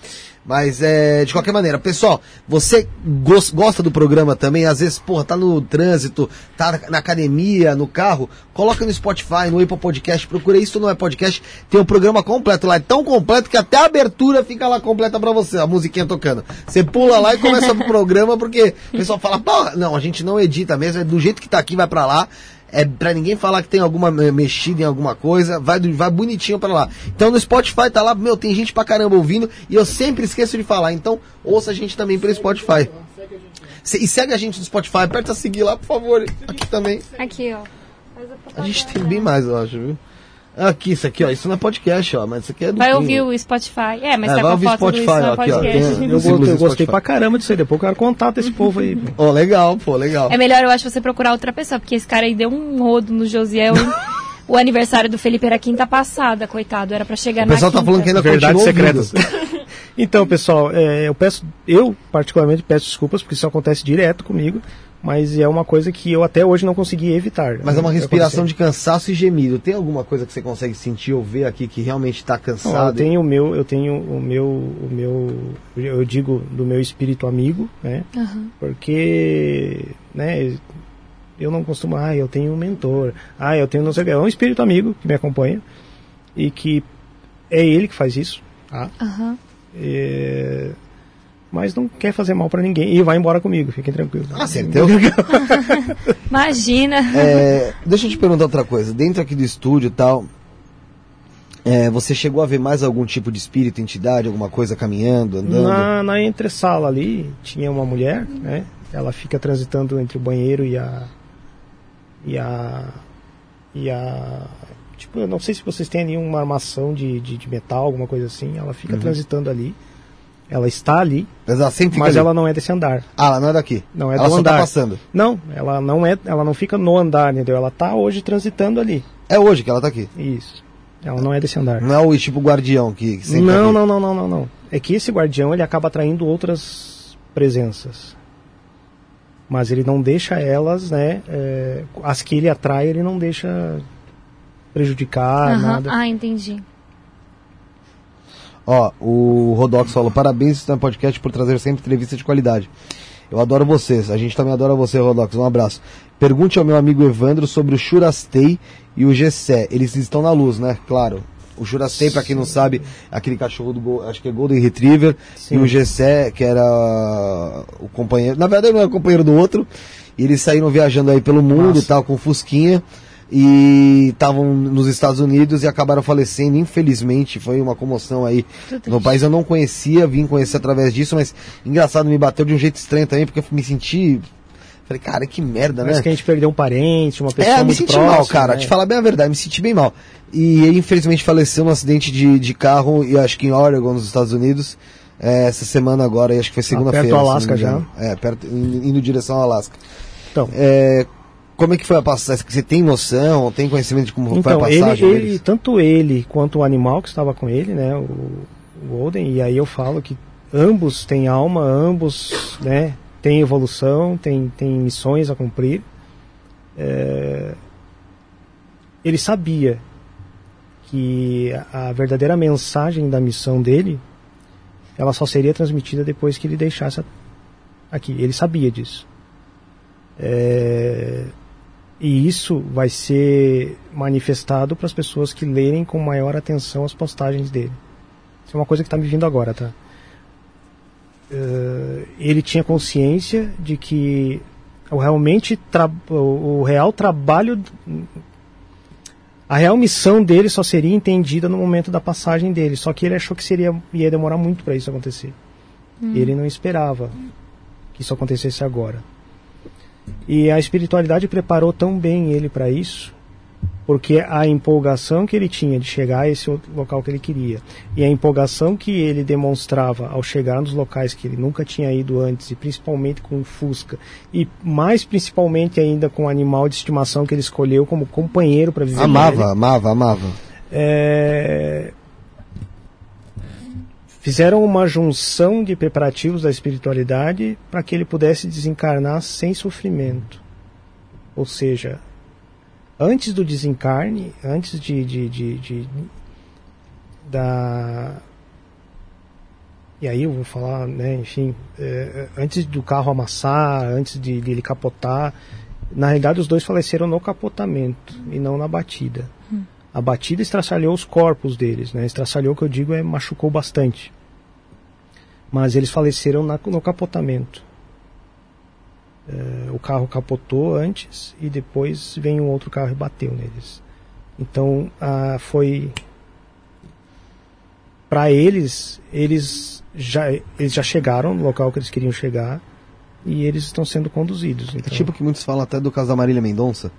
Mas é, de qualquer maneira, pessoal, você gos- gosta do programa também? Às vezes, porra, tá no trânsito, tá na, academia, no carro, coloca no Spotify, no Apple Podcast, procura isso não é podcast, tem um programa completo lá, é tão completo que até a abertura fica lá completa pra você, a musiquinha tocando. Você pula lá e começa o programa porque o pessoal fala, porra, não, a gente não edita mesmo, é do jeito que tá aqui, vai pra lá. É pra ninguém falar que tem alguma me- mexida em alguma coisa, vai, vai bonitinho pra lá. Então no Spotify tá lá, meu, tem gente pra caramba ouvindo e eu sempre esqueço de falar. Então ouça a gente também pelo Spotify. E segue a gente no Spotify, aperta seguir lá, por favor. Aqui também. Aqui, ó. A gente tem bem mais, eu acho, viu? Aqui, isso aqui, ó. Isso não é podcast, ó, mas isso aqui é do Vai Pingo. ouvir o Spotify. É, mas É, tá vai com a foto do Spotify, Isso Não é aqui, ó, Podcast. tem- Eu, do gostei Spotify. pra caramba disso aí. Depois eu quero contato esse povo aí. Ó, legal, pô, legal. É melhor, eu acho, você procurar outra pessoa, porque esse cara aí deu um rodo no Josiel. o aniversário do Felipe era quinta passada, coitado. Era pra chegar O na pessoal tá quinta. falando que ainda Verdades continua ouvindo. secretas. então, pessoal, é, eu peço, eu particularmente peço desculpas porque isso acontece direto comigo, mas é uma coisa que eu até hoje não consegui evitar. Mas é uma respiração de cansaço e gemido. Tem alguma coisa que você consegue sentir ou ver aqui que realmente tá Não, eu cansado? tenho o meu, eu tenho o meu, o meu, eu digo do meu espírito amigo, né? Aham. Porque, né, eu não costumo, ah, eu tenho um mentor, ah, eu tenho não sei o que, é um espírito amigo que me acompanha e que é ele que faz isso, tá? Aham. É, mas não quer fazer mal pra ninguém e vai embora comigo, fiquem tranquilos. Ah, você entendeu? Imagina. É, deixa eu te perguntar outra coisa. Dentro aqui do estúdio e tal, é, você chegou a ver mais algum tipo de espírito, entidade, alguma coisa caminhando, andando? Na, na entresala ali tinha uma mulher, né? Ela fica transitando entre o banheiro e a e a e a tipo, eu não sei se vocês têm ali uma armação de, de, de metal, alguma coisa assim. Ela fica transitando ali. Ela está ali, Mas ela sempre mas ali. ela não é desse andar. Ah, ela não é daqui. Não é ela do só andar. tá passando. Não, ela não é, ela não fica no andar, entendeu? Ela tá hoje transitando ali. É hoje que ela tá aqui. Isso. Ela não é desse andar. Não é o tipo guardião que, que sempre tá Não, aqui. não, não, não, não, não. É que esse guardião ele acaba atraindo outras presenças. Mas ele não deixa elas, né? é, as que ele atrai, ele não deixa prejudicar, Aham. nada. Ah, entendi. Ó, o Rodox falou, parabéns no podcast por trazer sempre entrevista de qualidade. Eu adoro vocês, a gente também adora você, Rodox, um abraço. Pergunte ao meu amigo Evandro sobre o Churastei e o Gessé. Eles estão na luz, né? Claro. O Churastei, pra quem não sabe, é aquele cachorro do acho que é Golden Retriever, Sim. e o Gessé, que era o companheiro, na verdade não era companheiro do outro, e eles saíram viajando aí pelo mundo Massa. e tal, com Fusquinha, e estavam nos Estados Unidos e acabaram falecendo, infelizmente, foi uma comoção aí Tudo no país eu não conhecia, vim conhecer através disso, mas engraçado, me bateu de um jeito estranho também, porque eu me senti. Falei, cara, que merda, Parece né? que a gente perdeu um parente, uma pessoa É, me senti próxima, mal, cara. né? Te falar bem a verdade, me senti bem mal. E ele infelizmente faleceu num acidente de, de carro, e acho que em Oregon, nos Estados Unidos, é, essa semana agora, e acho que foi segunda-feira. perto do Alasca engano. É, perto, indo, indo em direção ao Alasca. Então, É, como é que foi a passagem? Você tem noção, tem conhecimento de como Então, foi a ele, passagem ele, deles? tanto ele quanto o animal que estava com ele, né, o, o Oden, e aí eu falo que ambos têm alma, ambos, né, têm evolução, têm, têm missões a cumprir. É, ele sabia que a verdadeira mensagem da missão dele, ela só seria transmitida depois que ele deixasse aqui. Ele sabia disso. É, e isso vai ser manifestado para as pessoas que lerem com maior atenção as postagens dele. Isso é uma coisa que está me vindo agora, tá? Eh, ele tinha consciência de que o realmente o, real trabalho A real missão dele só seria entendida no momento da passagem dele, só que ele achou que seria ia demorar muito para isso acontecer. Ele não esperava que isso acontecesse agora. E a espiritualidade preparou tão bem ele para isso, porque a empolgação que ele tinha de chegar a esse outro local que ele queria, e a empolgação que ele demonstrava ao chegar nos locais que ele nunca tinha ido antes, e principalmente com o Fusca, e mais principalmente ainda com o animal de estimação que ele escolheu como companheiro para viver Amava, ele. amava, amava. É, Fizeram uma junção de preparativos da espiritualidade para que ele pudesse desencarnar sem sofrimento. Ou seja, antes do desencarne, antes de, de, de, de- da e aí eu vou falar, né, enfim, é, antes do carro amassar, antes de, de ele capotar, na realidade os dois faleceram no capotamento e não na batida. A batida estraçalhou os corpos deles, né? Estraçalhou, que eu digo, é machucou bastante. Mas eles faleceram na- no capotamento. É, o carro capotou antes e depois veio um outro carro e bateu neles. Então, ah, foi para eles, eles já eles já chegaram no local que eles queriam chegar e eles estão sendo conduzidos. É Então, tipo que muitos falam até do caso da Marília Mendonça,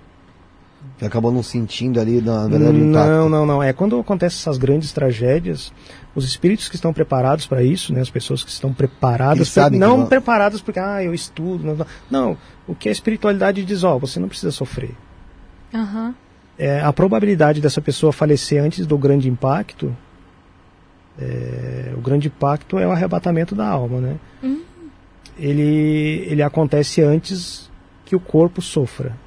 que acabou não sentindo ali, na verdade, o impacto. Não, não, não. É quando acontecem essas grandes tragédias, os espíritos que estão preparados para isso, né, as pessoas que estão preparadas, pra- não vão- preparadas porque ah, eu estudo, não, não. não. O que a espiritualidade diz, ó, você não precisa sofrer. Aham. É, a probabilidade dessa pessoa falecer antes do grande impacto, é, o grande impacto é o arrebatamento da alma, né? Ele, ele acontece antes que o corpo sofra.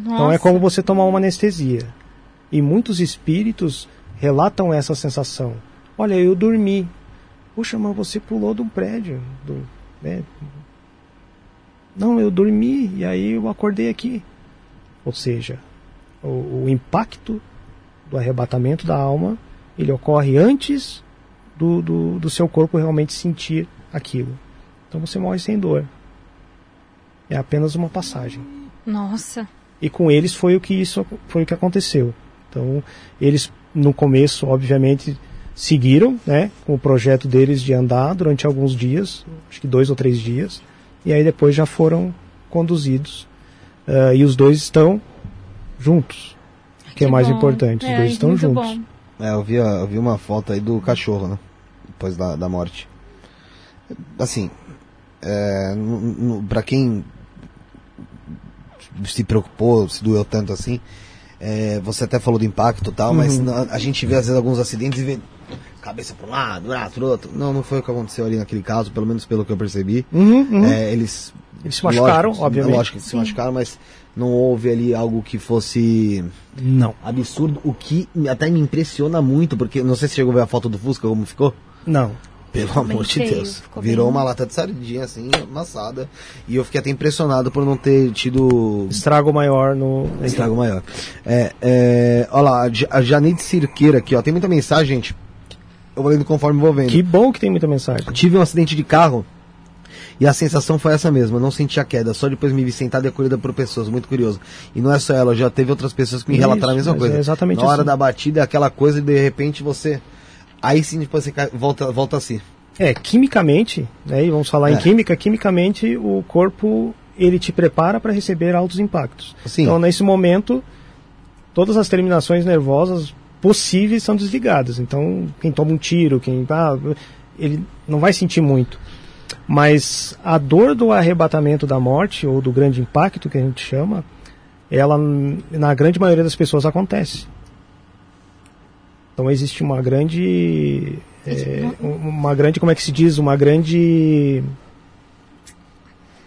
Então é Nossa. como você tomar uma anestesia. E muitos espíritos relatam essa sensação. Olha, eu dormi. Puxa, mas você pulou de um prédio. do- né? Não, eu dormi e aí eu acordei aqui. Ou seja, o, o impacto do arrebatamento da alma ele ocorre antes do, do, do seu corpo realmente sentir aquilo. Então você morre sem dor. É apenas uma passagem. Nossa. E com eles foi o que isso foi o que aconteceu. Então, eles no começo, obviamente, seguiram, né, com o projeto deles de andar durante alguns dias, acho que dois ou três dias, e aí depois já foram conduzidos. Ah, e os dois estão juntos, que, é mais bom. importante. Os É, dois estão juntos. bom. É, eu vi, eu vi uma foto aí do cachorro, né? Depois da, da morte. Assim, é, no, no, pra quem se preocupou, se doeu tanto assim, é, você até falou do impacto e tal, mas na- a gente vê às vezes alguns acidentes e vê cabeça para um lado, braço pro outro. Não, não foi o que aconteceu ali naquele caso, pelo menos pelo que eu percebi. Uhum, uhum. É, eles, Eles se machucaram, lógico, obviamente. Lógico que se machucaram, mas não houve ali algo que fosse Não. absurdo, o que até me impressiona muito, porque não sei se chegou a ver a foto do Fusca, como ficou. Não. Pelo Bem amor de Deus. Virou bem- uma lata de sardinha, assim, amassada. E eu fiquei até impressionado por não ter tido Estrago maior no. estrago maior. É, é, olha lá, a Ja- a Janite Cirqueira aqui, ó. Tem muita mensagem, gente. Eu vou lendo conforme vou vendo. Que bom que tem muita mensagem. Tive um acidente de carro e a sensação foi essa mesma. Não senti a queda, só depois me vi sentado e acolhida por pessoas. Muito curioso. E não é só ela, já teve outras pessoas que me Isso, relataram a mesma coisa. é exatamente Na hora assim. da batida é aquela coisa e de repente você. Aí sim depois você volta, volta a si. É, quimicamente, né, e vamos falar É. em química, quimicamente o corpo ele te prepara para receber altos impactos. Sim. Então, nesse momento, todas as terminações nervosas possíveis são desligadas. Então, quem toma um tiro, quem ah, ele não vai sentir muito. Mas a dor do arrebatamento da morte ou do grande impacto que a gente chama, ela na grande maioria das pessoas acontece. Então existe uma grande é, uma grande, como é que se diz, uma grande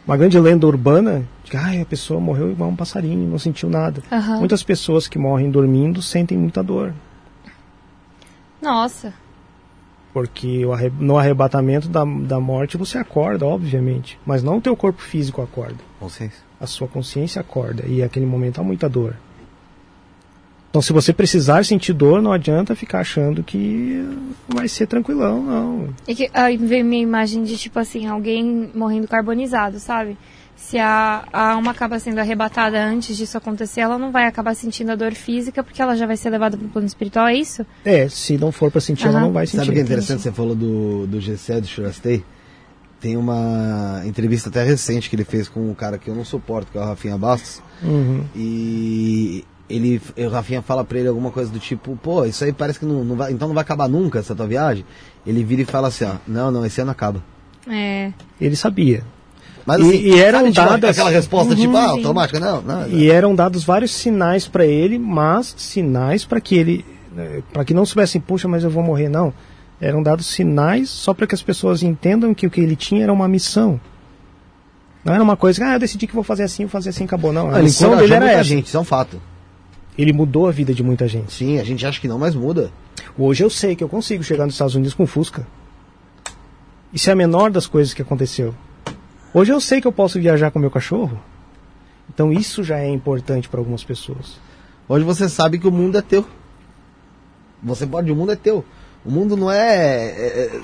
uma grande lenda urbana de que ah, a pessoa morreu igual um passarinho, não sentiu nada. Aham. Muitas pessoas que morrem dormindo sentem muita dor, Nossa. porque no arrebatamento da, da morte você acorda, obviamente, mas não o teu corpo físico acorda, Vocês? a sua consciência acorda e naquele momento há muita dor. Então, se você precisar sentir dor, não adianta ficar achando que vai ser tranquilão, não. E que, aí veio minha imagem de, tipo assim, alguém morrendo carbonizado, sabe? se a, a alma acaba sendo arrebatada antes disso acontecer, ela não vai acabar sentindo a dor física porque ela já vai ser levada para o plano espiritual, é isso? É, se não for para sentir, ela Aham. não vai sentir. Sabe o que é interessante? Você falou do, do GC, do Churastei. Tem uma entrevista até recente que ele fez com um cara que eu não suporto, que é o Rafinha Bastos. Uhum. E ele, o Rafinha fala pra ele alguma coisa do tipo, pô, isso aí parece que não, não vai, então não vai acabar nunca essa tua viagem. Ele vira e fala assim, ó, não, não, esse ano acaba. É. Ele sabia. Mas E- assim, e eram sabe, tipo, dadas- aquela resposta tipo, Uhum, ah, sim. automática, não, não. E eram dados vários sinais para ele, mas sinais para que ele, para que não soubessem, puxa, mas eu vou morrer, não. Eram dados sinais só para que as pessoas entendam que o que ele tinha era uma missão. Não era uma coisa, ah, eu decidi que vou fazer assim, vou fazer assim, acabou. Não, a ele missão dele era essa. gente, isso é um fato. Ele mudou a vida de muita gente. Sim, a gente acha que não, mas muda. Hoje eu sei que eu consigo chegar nos Estados Unidos com Fusca. Isso é a menor das coisas que aconteceu. Hoje eu sei que eu posso viajar com meu cachorro. Então isso já é importante para algumas pessoas. Hoje você sabe que o mundo é teu. Você pode, o mundo é teu. O mundo não é, é, é,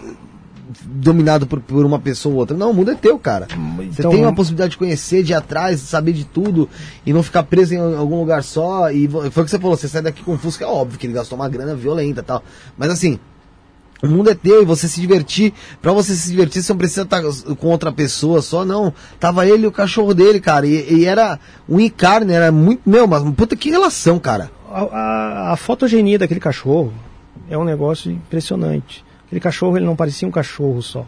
dominado por, por uma pessoa ou outra. Não, o mundo é teu, cara. Você Então- tem uma possibilidade de conhecer, de ir atrás, de saber de tudo e não ficar preso em algum lugar só. E foi o que você falou, você sai daqui com Fusca, é óbvio que ele gastou uma grana violenta e tal. Mas assim, o mundo é teu e você se divertir. Pra você se divertir, você não precisa estar com outra pessoa só, não. Tava ele e o cachorro dele, cara. E, e era um encarne, era muito. Meu, mas puta que relação, cara. A, a, a fotogenia daquele cachorro é um negócio impressionante. Aquele cachorro ele não parecia um cachorro só.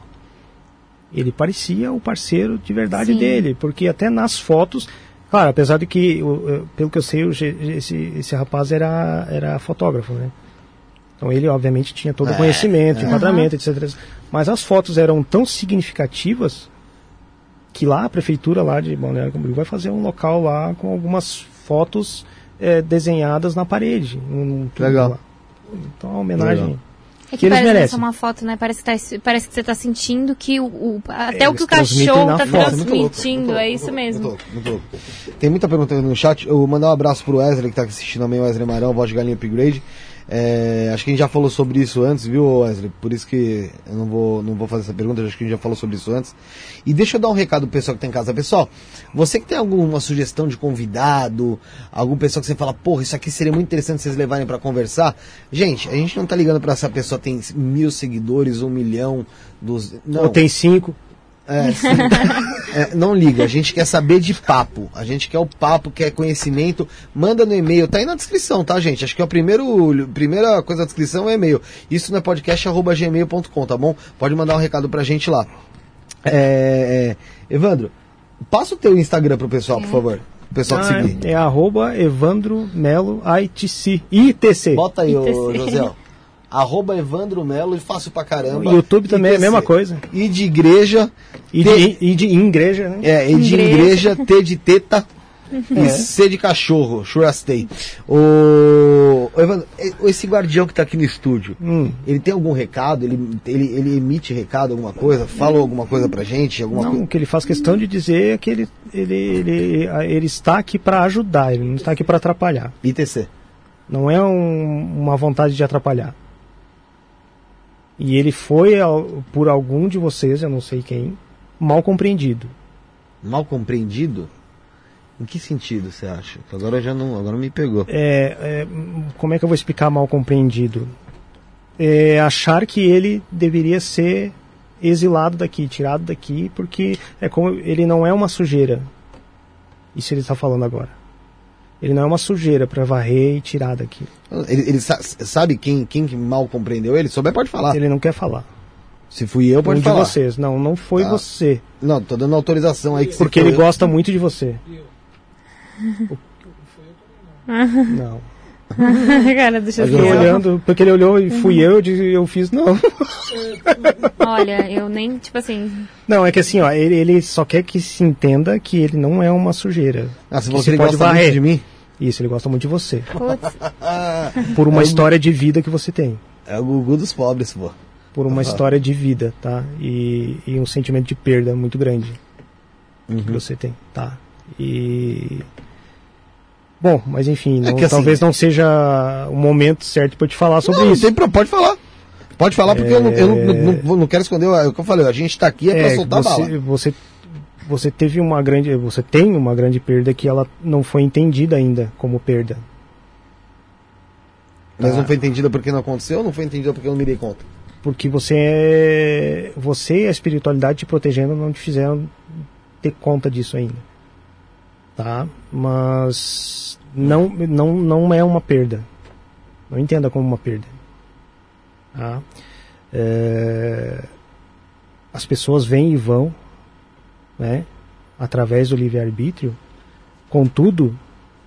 Ele parecia o parceiro de verdade Sim. dele, porque até nas fotos, claro, apesar de que, pelo que eu sei, esse, esse rapaz era, era fotógrafo, né? Então ele obviamente tinha todo o É, conhecimento, é. enquadramento, etc. Mas as fotos eram tão significativas que lá a prefeitura lá de Balneário Camboriú vai fazer um local lá com algumas fotos eh, desenhadas na parede. Legal. lá. Então, a homenagem. Legal. É Que que, eles merecem. só uma foto, né? Parece que, tá, parece que você tá sentindo que o, o- até o Eles que o cachorro tá louco, muito transmitindo, é isso mesmo. Muito louco, muito louco. Tem muita pergunta no chat. Eu vou mandar um abraço pro Wesley que tá assistindo também, o Wesley Marão, voz de galinha upgrade. É, acho que a gente já falou sobre isso antes, viu, Wesley? Por isso que eu não vou, não vou fazer essa pergunta, acho que a gente já falou sobre isso antes. E deixa eu dar um recado pro pessoal que tá em casa. Pessoal, você que tem alguma sugestão de convidado, algum pessoal que você fala, porra, isso aqui seria muito interessante vocês levarem pra conversar. Gente, a gente não tá ligando pra essa pessoa tem mil seguidores, um milhão, dos. Não. Ou tem cinco. É, sim. É, não liga, a gente quer saber de papo. A gente quer o papo, quer conhecimento. Manda no e-mail, tá aí na descrição, tá, gente? Acho que é a primeiro, primeira coisa da descrição é e-mail. Isso não é podcast.gmail.com, tá bom? Pode mandar um recado pra gente lá. É, é, Evandro, passa o teu Instagram pro pessoal, por favor. O pessoal te Ah, seguir. é, é arroba Evandro Melo ITC. ITC. Bota aí, ô, ITC. José. Arroba Evandro Melo e fácil pra caramba. O YouTube também é a mesma coisa. E de igreja. E T- de, e de igreja, né? É, E de igreja. T de teta e C de cachorro, churastei. O, o Evandro, esse guardião que tá aqui no estúdio, Hum. ele tem algum recado? Ele, ele, ele emite recado, alguma coisa? Fala alguma coisa pra gente? Alguma Não, coisa? o que ele faz questão de dizer é que ele, ele, ele, ele está aqui para ajudar, ele não está aqui para atrapalhar. ITC. Não é um- uma vontade de atrapalhar. E ele foi, ao- por algum de vocês, eu não sei quem, mal compreendido. Mal compreendido? Em que sentido você acha? Que Agora já não, agora me pegou. É, é, como é que eu vou explicar mal compreendido? É achar que ele deveria ser exilado daqui, tirado daqui, porque é como ele não é uma sujeira. Isso ele está falando agora. Ele não é uma sujeira para varrer e tirar daqui. Ele, ele sa- sabe quem, quem que mal compreendeu ele? Se souber, pode falar. Ele não quer falar. Se fui eu, pode um falar. de vocês. Não, não foi Tá. você. Não, tô dando autorização aí que Porque ele eu- gosta muito de você. Não. Cara, deixa eu ver. olhando, porque ele olhou e fui eu, eu disse- eu fiz, não. Olha, eu nem, tipo assim, Não, é que assim, ó, ele, ele só quer que se entenda que ele não é uma sujeira. Ah, você que que ele pode gosta muito varrer. de mim? Isso, ele gosta muito de você. putz, Por uma É o- história de vida que você tem. é o Gugu dos pobres, pô. Por uma Aham. história de vida, tá? E, e um sentimento de perda muito grande que Uhum. você tem, tá? E. Bom, mas enfim, É não- que assim- talvez não seja o momento certo para te falar sobre não, isso. Pro- pode falar. Pode falar, porque eu, não, eu não, É. não- quero esconder. É o que eu falei, a gente tá aqui é, pra soltar você, bala. você você teve uma grande, você tem uma grande perda que ela não foi entendida ainda como perda. Mas não foi entendida porque não aconteceu ou não foi entendida porque eu não me dei conta? Porque você é, você e a espiritualidade te protegendo não te fizeram ter conta disso ainda. Tá? Mas não, não, não é uma perda. Não entenda como uma perda. Tá? É, as pessoas vêm e vão, né? Através do livre-arbítrio. Contudo,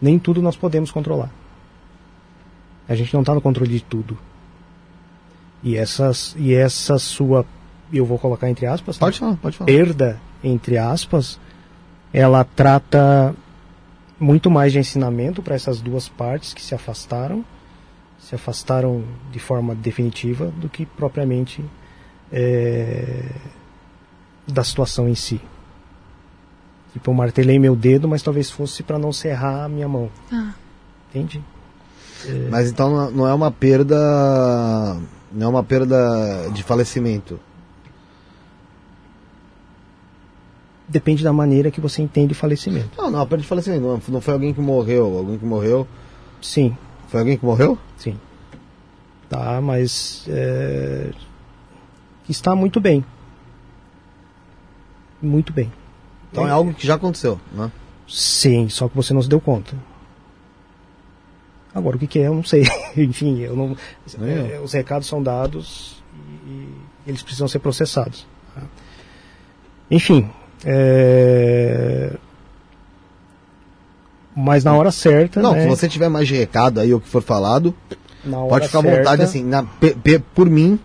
nem tudo nós podemos controlar. A gente não está no controle de tudo. E, essas, e essa sua, eu vou colocar entre aspas, tá? Pode falar, pode falar. perda, entre aspas, ela trata muito mais de ensinamento para essas duas partes que se afastaram, se afastaram de forma definitiva, do que propriamente é, da situação em si. Tipo, eu martelei meu dedo, mas talvez fosse para não serrar a minha mão. Ah. Entende? Mas então não- não é uma perda. Não é uma perda de falecimento. Depende da maneira que você entende falecimento. Não, não, é perda de falecimento. Não, não foi alguém que morreu. Alguém que morreu. Sim, Foi alguém que morreu? Sim. Tá, mas é, está muito bem. Muito bem. Então é algo que já aconteceu, né? Sim, só que você não se deu conta. Agora o que, que é, eu não sei. Enfim, eu não. Eu. é, os recados são dados e, e eles precisam ser processados. tá? Enfim. É, Mas na hora certa. Não, né, se você tiver mais recado aí, o que for falado, pode ficar à vontade, assim, na, por mim.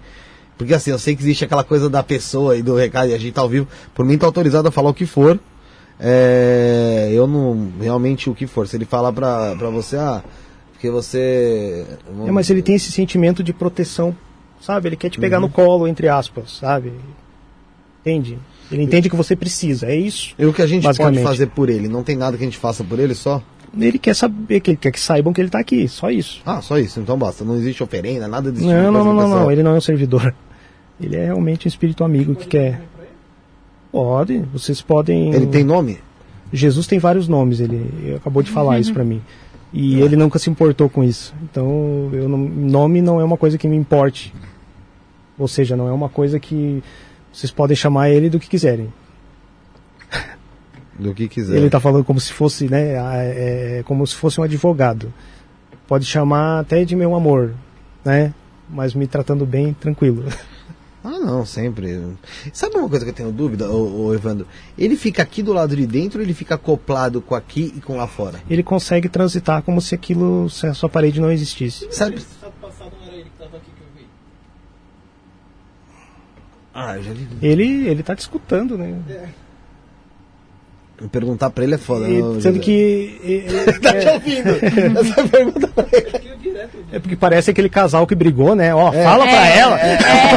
Porque assim, eu sei que existe aquela coisa da pessoa e do recado e a gente tá ao vivo. Por mim tá autorizado a falar o que for. É, eu não. Realmente o que for. Se ele falar pra, pra você, ah, porque você. É, mas ele tem esse sentimento de proteção, sabe? Ele quer te pegar no colo, entre aspas, sabe? Entende? Ele entende que você precisa, é isso. E o que a gente pode fazer por ele? Não tem nada que a gente faça por ele só? Ele quer saber, que ele quer que saibam que ele tá aqui, só isso. Ah, só isso, então basta. Não existe oferenda, nada desse tipo de Não, não, coisa não, não, não, pessoal- ele não é um servidor. Ele é realmente um espírito amigo que quer. Pode, vocês podem. Ele tem nome? Jesus tem vários nomes, ele acabou de falar isso pra mim. E ele nunca se importou com isso. Então, eu não, nome não é uma coisa que me importe. Ou seja, não é uma coisa que vocês podem chamar ele do que quiserem. Do que quiser. Ele tá falando como se fosse, né, a- é, como se fosse um advogado. Pode chamar até de meu amor, né? Mas me tratando bem, tranquilo. Ah, não, sempre. Sabe uma coisa que eu tenho dúvida, ô, ô, Evandro? Ele fica aqui do lado de dentro ou ele fica acoplado com aqui e com lá fora? Ele consegue transitar como se aquilo, se a sua parede não existisse. Sabe? Sábado passado não era ele que tava aqui que eu vi. Ah, eu já vi. Ele, ele tá te escutando, né? Perguntar pra ele é foda, E, né, sendo que ele- Tá te ouvindo? Essa pergunta pra ele. É porque parece aquele casal que brigou, né? Ó, É. fala pra É, ela.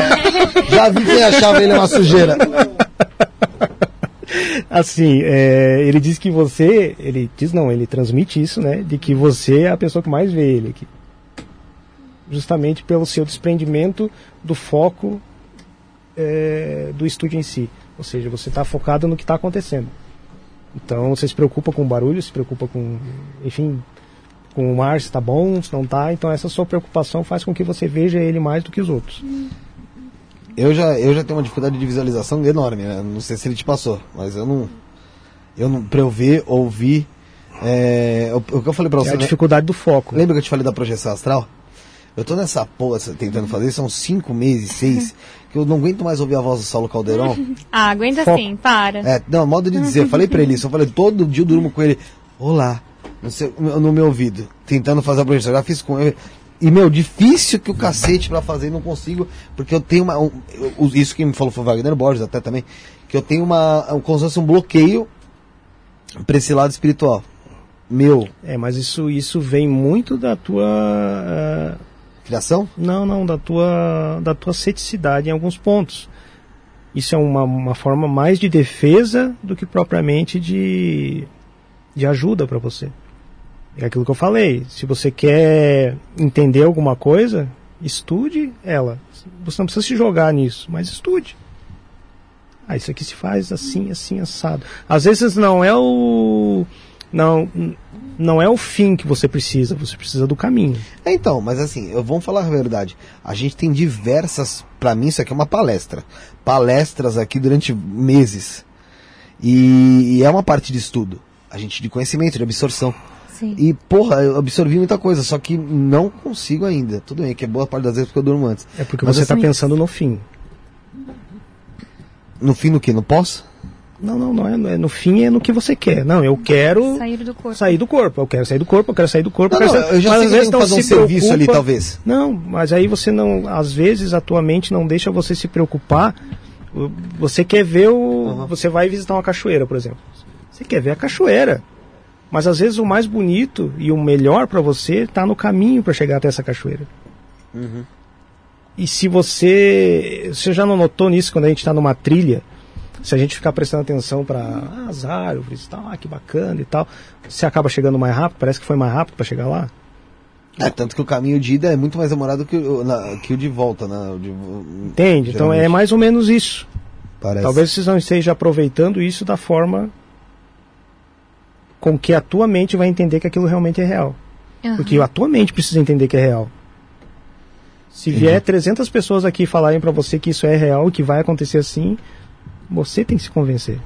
Já vi quem achava ele uma sujeira. Assim, é, ele diz que você, ele diz não, ele transmite isso, né? De que você é a pessoa que mais vê ele aqui. Justamente pelo seu desprendimento do foco é, do estúdio em si. Ou seja, você está focado no que está acontecendo. Então você se preocupa com o barulho, se preocupa com, enfim, com o ar, se está bom, se não está. Então essa sua preocupação faz com que você veja ele mais do que os outros. Eu já, eu já tenho uma dificuldade de visualização enorme, né? Não sei se ele te passou, mas eu não. Eu não. Pra eu ver, ouvir. É, o, o que eu falei pra É você. a né? dificuldade do foco. Lembra que eu te falei da projeção astral? Eu tô nessa porra tentando fazer, são cinco meses, seis, que eu não aguento mais ouvir a voz do Saulo Caldeirão. Ah, aguenta Foco. sim, para. É, não, modo de dizer, eu falei pra ele isso, eu falei, todo dia eu durmo com ele, olá, no, seu- no meu ouvido, tentando fazer a projeção, já fiz com ele. E, meu, difícil que o cacete pra fazer, e não consigo, porque eu tenho uma. um- eu- isso que me falou foi o Wagner Borges até também, que eu tenho uma. um- como se fosse um bloqueio pra esse lado espiritual. Meu, É, mas isso, isso vem muito da tua. ah, criação? não, não, da tua, da tua ceticidade em alguns pontos. Isso é uma, uma forma mais de defesa do que propriamente de, de ajuda para você. É aquilo que eu falei. Se você quer entender alguma coisa, estude ela. Você não precisa se jogar nisso, mas estude. Ah, isso aqui se faz assim, assim, assado. Às vezes não é o. Não, não é o fim que você precisa, você precisa do caminho. É, Então, mas assim, eu vamos falar a verdade. A gente tem diversas, Pra mim isso aqui é uma palestra. Palestras aqui durante meses. E, e é uma parte de estudo. A gente de conhecimento, de absorção. Sim. E, porra, eu absorvi muita coisa, só que não consigo ainda. Tudo bem, que é boa parte das vezes porque eu durmo antes. É porque Mas você está assim, pensando no fim. No fim do que? No pós? Não, não, não é, não é no fim, é no que você quer. Não, eu quero Sair do corpo. sair do corpo. Eu quero sair do corpo, eu quero sair do corpo. Não, eu, quero não, sair... eu já Mas sei às que eu vezes não fazer um se serviço ali, preocupa- talvez. Não, mas aí você não, às vezes a tua mente não deixa você se preocupar. Você quer ver o, Uhum. você vai visitar uma cachoeira, por exemplo. Você quer ver a cachoeira. Mas às vezes o mais bonito e o melhor para você está no caminho para chegar até essa cachoeira. Uhum. E se você, você já não notou nisso quando a gente está numa trilha, se a gente ficar prestando atenção para as árvores, tal, ah, que bacana e tal, você acaba chegando mais rápido, parece que foi mais rápido para chegar lá. É, tanto que o caminho de ida é muito mais demorado que o, na- que o de volta, né? O de- Entende? Então é geralmente, mais ou menos isso. Parece. Talvez vocês não estejam aproveitando isso da forma com que a tua mente vai entender que aquilo realmente é real. Aham. Porque a tua mente precisa entender que é real. Se vier 300 pessoas aqui falarem pra você que isso é real, que vai acontecer assim, você tem que se convencer.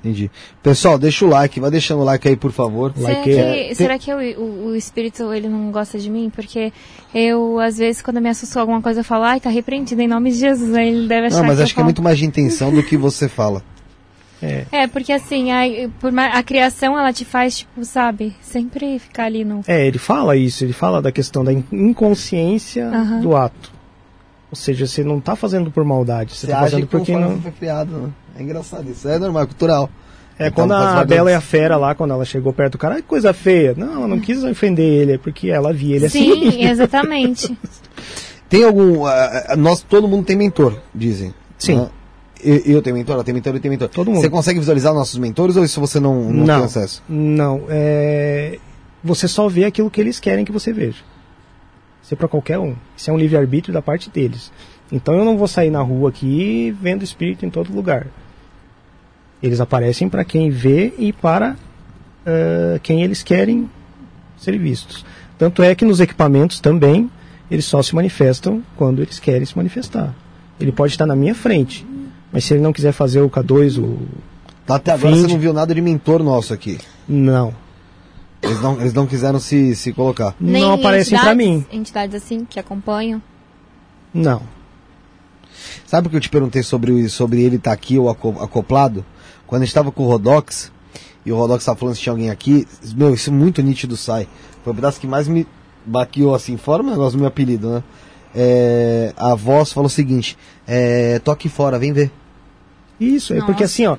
Entendi. Pessoal, deixa o like, vai deixando o like aí, por favor. Será Like que, é- será que o, o, o espírito ele não gosta de mim? Porque eu, às vezes, quando me assusto com alguma coisa, eu falo, ai, tá repreendido em nome de Jesus. Aí ele deve achar Não, mas que acho eu que é falo- muito mais de intenção do que você fala. É. É, porque assim, a, a criação, ela te faz, tipo, sabe, sempre ficar ali no... É, ele fala isso, ele fala da questão da in- inconsciência Aham. do ato. Ou seja, você não está fazendo por maldade, você está fazendo porque não. você foi criado, né? É engraçado isso, é normal, é cultural. É Então, quando a Bela e a Fera lá, quando ela chegou perto do cara, que coisa feia. Não, ela não quis ofender ele, é porque ela via ele Sim, assim. exatamente. Tem algum. ah, nós, todo mundo tem mentor, dizem. Sim. né? Eu, eu tenho mentor, ela tem mentor, eu tenho mentor. Todo mundo. Você consegue visualizar nossos mentores ou isso você não, não, tem Não, acesso? não. É... Você só vê aquilo que eles querem que você veja. Isso é para qualquer um. Isso é um livre-arbítrio da parte deles. Então eu não vou sair na rua aqui vendo espírito em todo lugar. Eles aparecem para quem vê e para eh, quem eles querem ser vistos. Tanto é que nos equipamentos também eles só se manifestam quando eles querem se manifestar. Ele pode estar na minha frente, mas se ele não quiser fazer o K2, o Até agora você não viu nada de mentor nosso aqui. não, Eles não, eles não quiseram se, se colocar. Nem não aparecem para mim. Entidades assim, que acompanham. Não. Sabe o que eu te perguntei sobre, sobre ele estar aqui ou aco- acoplado? Quando a gente estava com o Rodox, e o Rodox estava falando se tinha alguém aqui, meu, isso muito nítido sai. Foi o pedaço que mais me baqueou assim, fora o negócio do meu apelido, né? É, a voz falou o seguinte: é, tô aqui fora, vem ver. Isso, é Nossa. porque assim, ó,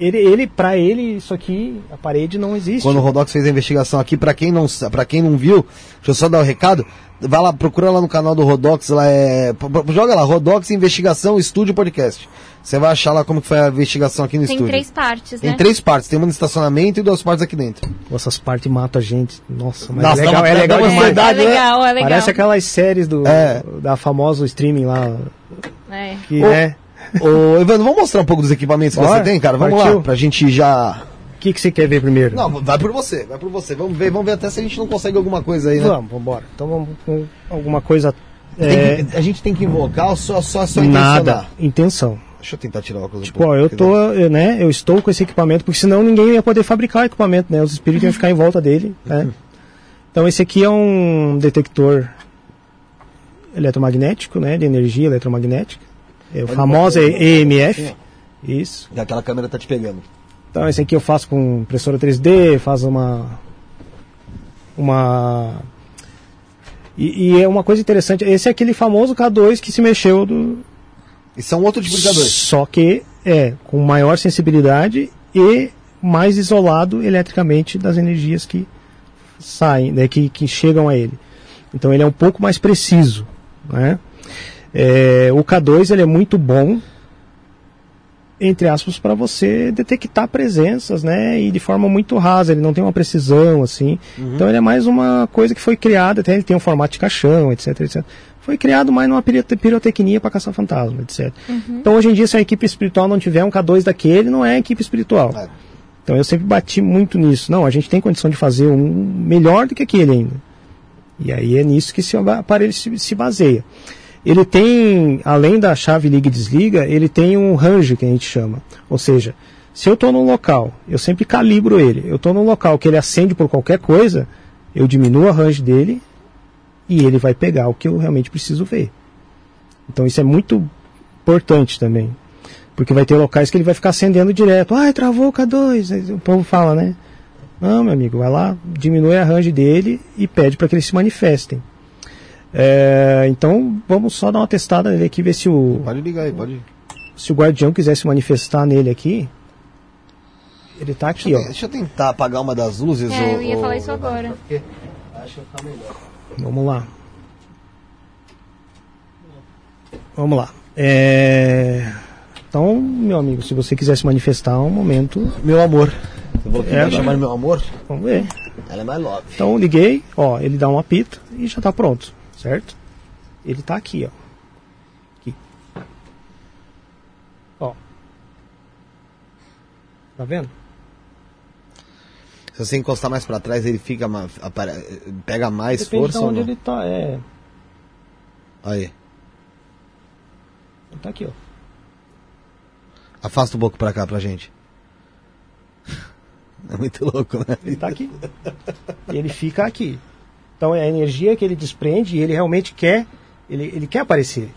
ele, ele para ele isso aqui, a parede não existe. Quando o Rodox fez a investigação aqui, pra quem não, para quem não viu, deixa eu só dar o recado. Vai lá, procura lá no canal do Rodox, lá é. Joga lá, Rodox Investigação Estúdio Podcast. Você vai achar lá como que foi a investigação aqui no Tem estúdio. três partes, Tem né? três partes, tem uma no estacionamento e duas partes aqui dentro. Essas partes matam a gente. Nossa, mas Nossa, é legal, é legal uma demais. É, ansiedade, é né? legal, é legal. Parece aquelas séries do, É. da famosa streaming lá, É. que, né? Ô, Evandro, vamos mostrar um pouco dos equipamentos que Bora, você tem, cara? Vamos partiu. lá, pra gente já. O que, que você quer ver primeiro? Não, vai por você, vai por você. Vamos ver, vamos ver até se a gente não consegue alguma coisa aí, né? Vamos, vamos embora. Então vamos com alguma coisa. É, que- a gente tem que invocar ou só, só, só nada. intencionar? Intenção. Deixa eu tentar tirar o óculos. um Tipo, pouco, ó, eu tô, eu, né, eu estou com esse equipamento, porque senão ninguém ia poder fabricar o equipamento, né? Os espíritos iam ficar em volta dele, né? Então esse aqui é um detector eletromagnético, né, de energia eletromagnética. É o famoso EMF. Isso. ó. Aquela câmera tá te pegando. Então esse aqui eu faço com impressora 3D, faz uma uma e, e é uma coisa interessante. Esse é aquele famoso K2 que se mexeu do Isso é um outro tipo de K2. só que é com maior sensibilidade e mais isolado eletricamente das energias que saem, né, que, que chegam a ele. Então ele é um pouco mais preciso. Né? É, o K2 ele é muito bom, entre aspas, para você detectar presenças, né? E de forma muito rasa, ele não tem uma precisão, assim. Então ele é mais uma coisa que foi criada, até ele tem um formato de caixão, etc, etc. foi criado mais numa pirotecnia para caçar fantasma, etc. Então hoje em dia, se a equipe espiritual não tiver um K2 daquele, não é equipe espiritual. É. Então eu sempre bati muito nisso. Não, a gente tem condição de fazer um melhor do que aquele ainda. E aí é nisso que esse aparelho se, se baseia. Ele tem, além da chave liga e desliga, ele tem um range que a gente chama. Ou seja, se eu estou num local, eu sempre calibro ele. Eu estou num local que ele acende por qualquer coisa, eu diminuo a range dele e ele vai pegar o que eu realmente preciso ver. Então isso é muito importante também. Porque vai ter locais que ele vai ficar acendendo direto. Ai, travou o K2. Aí o povo fala, né? Não, meu amigo, vai lá, diminui a range dele e pede para que eles se manifestem. É, então, vamos só dar uma testada nele aqui, ver se o, Pode ligar aí, pode. se o guardião quiser se manifestar nele aqui. Ele tá aqui, ó. Deixa eu tentar apagar uma das luzes. É, eu ô- ia ô- falar isso agora. Acho que tá melhor. Vamos lá. Vamos lá. É, Então, meu amigo, se você quiser se manifestar, é um momento. Meu amor. Eu vou É, é, chamar de meu amor. Vamos ver. Ela é mais love. Então, liguei, ó, ele dá um apito e já tá pronto, certo? Ele tá aqui, ó. Aqui. Ó. Tá vendo? Se você encostar mais pra trás, ele fica pega mais Depende força de onde não? ele tá, é. Aí. Ele tá aqui, ó. Afasta um pouco pra cá pra gente. É muito louco, né? Ele tá aqui. e ele fica aqui. Então é a energia que ele desprende e ele realmente quer. Ele, ele quer aparecer.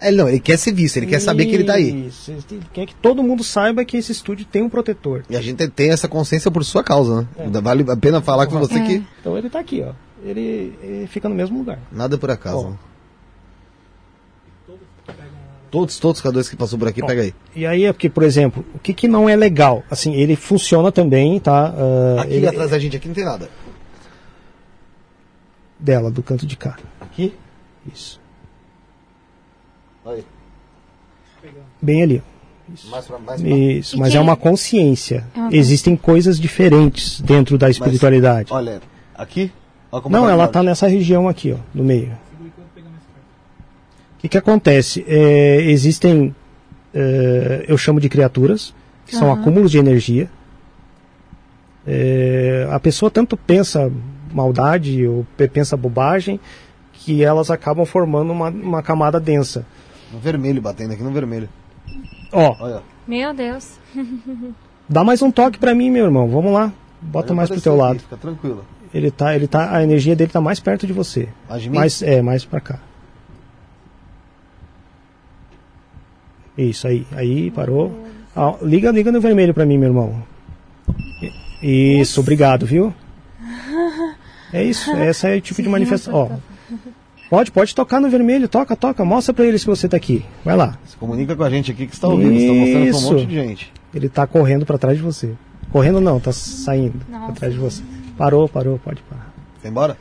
É, não, ele quer ser visto, ele quer saber que ele tá aí. Isso, ele quer que todo mundo saiba que esse estúdio tem um protetor. E a gente tem essa consciência por sua causa, né? É. Vale a pena falar com você É. que Então ele tá aqui, ó. Ele, ele fica no mesmo lugar. nada por acaso. Ó. né? Todos, todos os K2 que passou por aqui, Ó. pega aí. E aí é porque, por exemplo, o que, que não é legal? Assim, ele funciona também, tá? Ah, Aqui ele- atrás da gente aqui não tem nada. Dela, do canto de cá. Aqui? Isso. Aí. Bem ali, ó. Mais pra, mais pra. Isso, mas é uma consciência. É uma Existem coisas diferentes dentro da espiritualidade. Olha, aqui. Olha como Não, tá ela está nessa região aqui, ó, no meio. O que, que acontece? É, existem, é, eu chamo de criaturas, que são Aham. acúmulos de energia. É, a pessoa tanto pensa maldade ou pe- pensa bobagem que elas acabam formando uma, uma camada densa. No vermelho, batendo aqui no vermelho. Ó, Olha. Meu Deus. dá mais um toque pra mim, meu irmão. Vamos lá. Bota mais pro teu aqui, lado. Fica tranquilo. Ele tá, ele tá, a energia dele tá mais perto de você. Mais de mim? Mais, é, mais pra cá. Isso aí, aí parou. Ah, liga, liga no vermelho pra mim, meu irmão. Isso, obrigado, viu? É isso, essa é o tipo de manifestação. Ó, pode, pode tocar no vermelho, toca, toca, mostra pra eles que você tá aqui. Vai lá. Se comunica com a gente aqui que está ouvindo. Estão mostrando pra um monte de gente. Ele tá correndo pra trás de você. Correndo não, tá saindo pra Nossa. trás de você. Parou, parou, pode parar. Foi embora?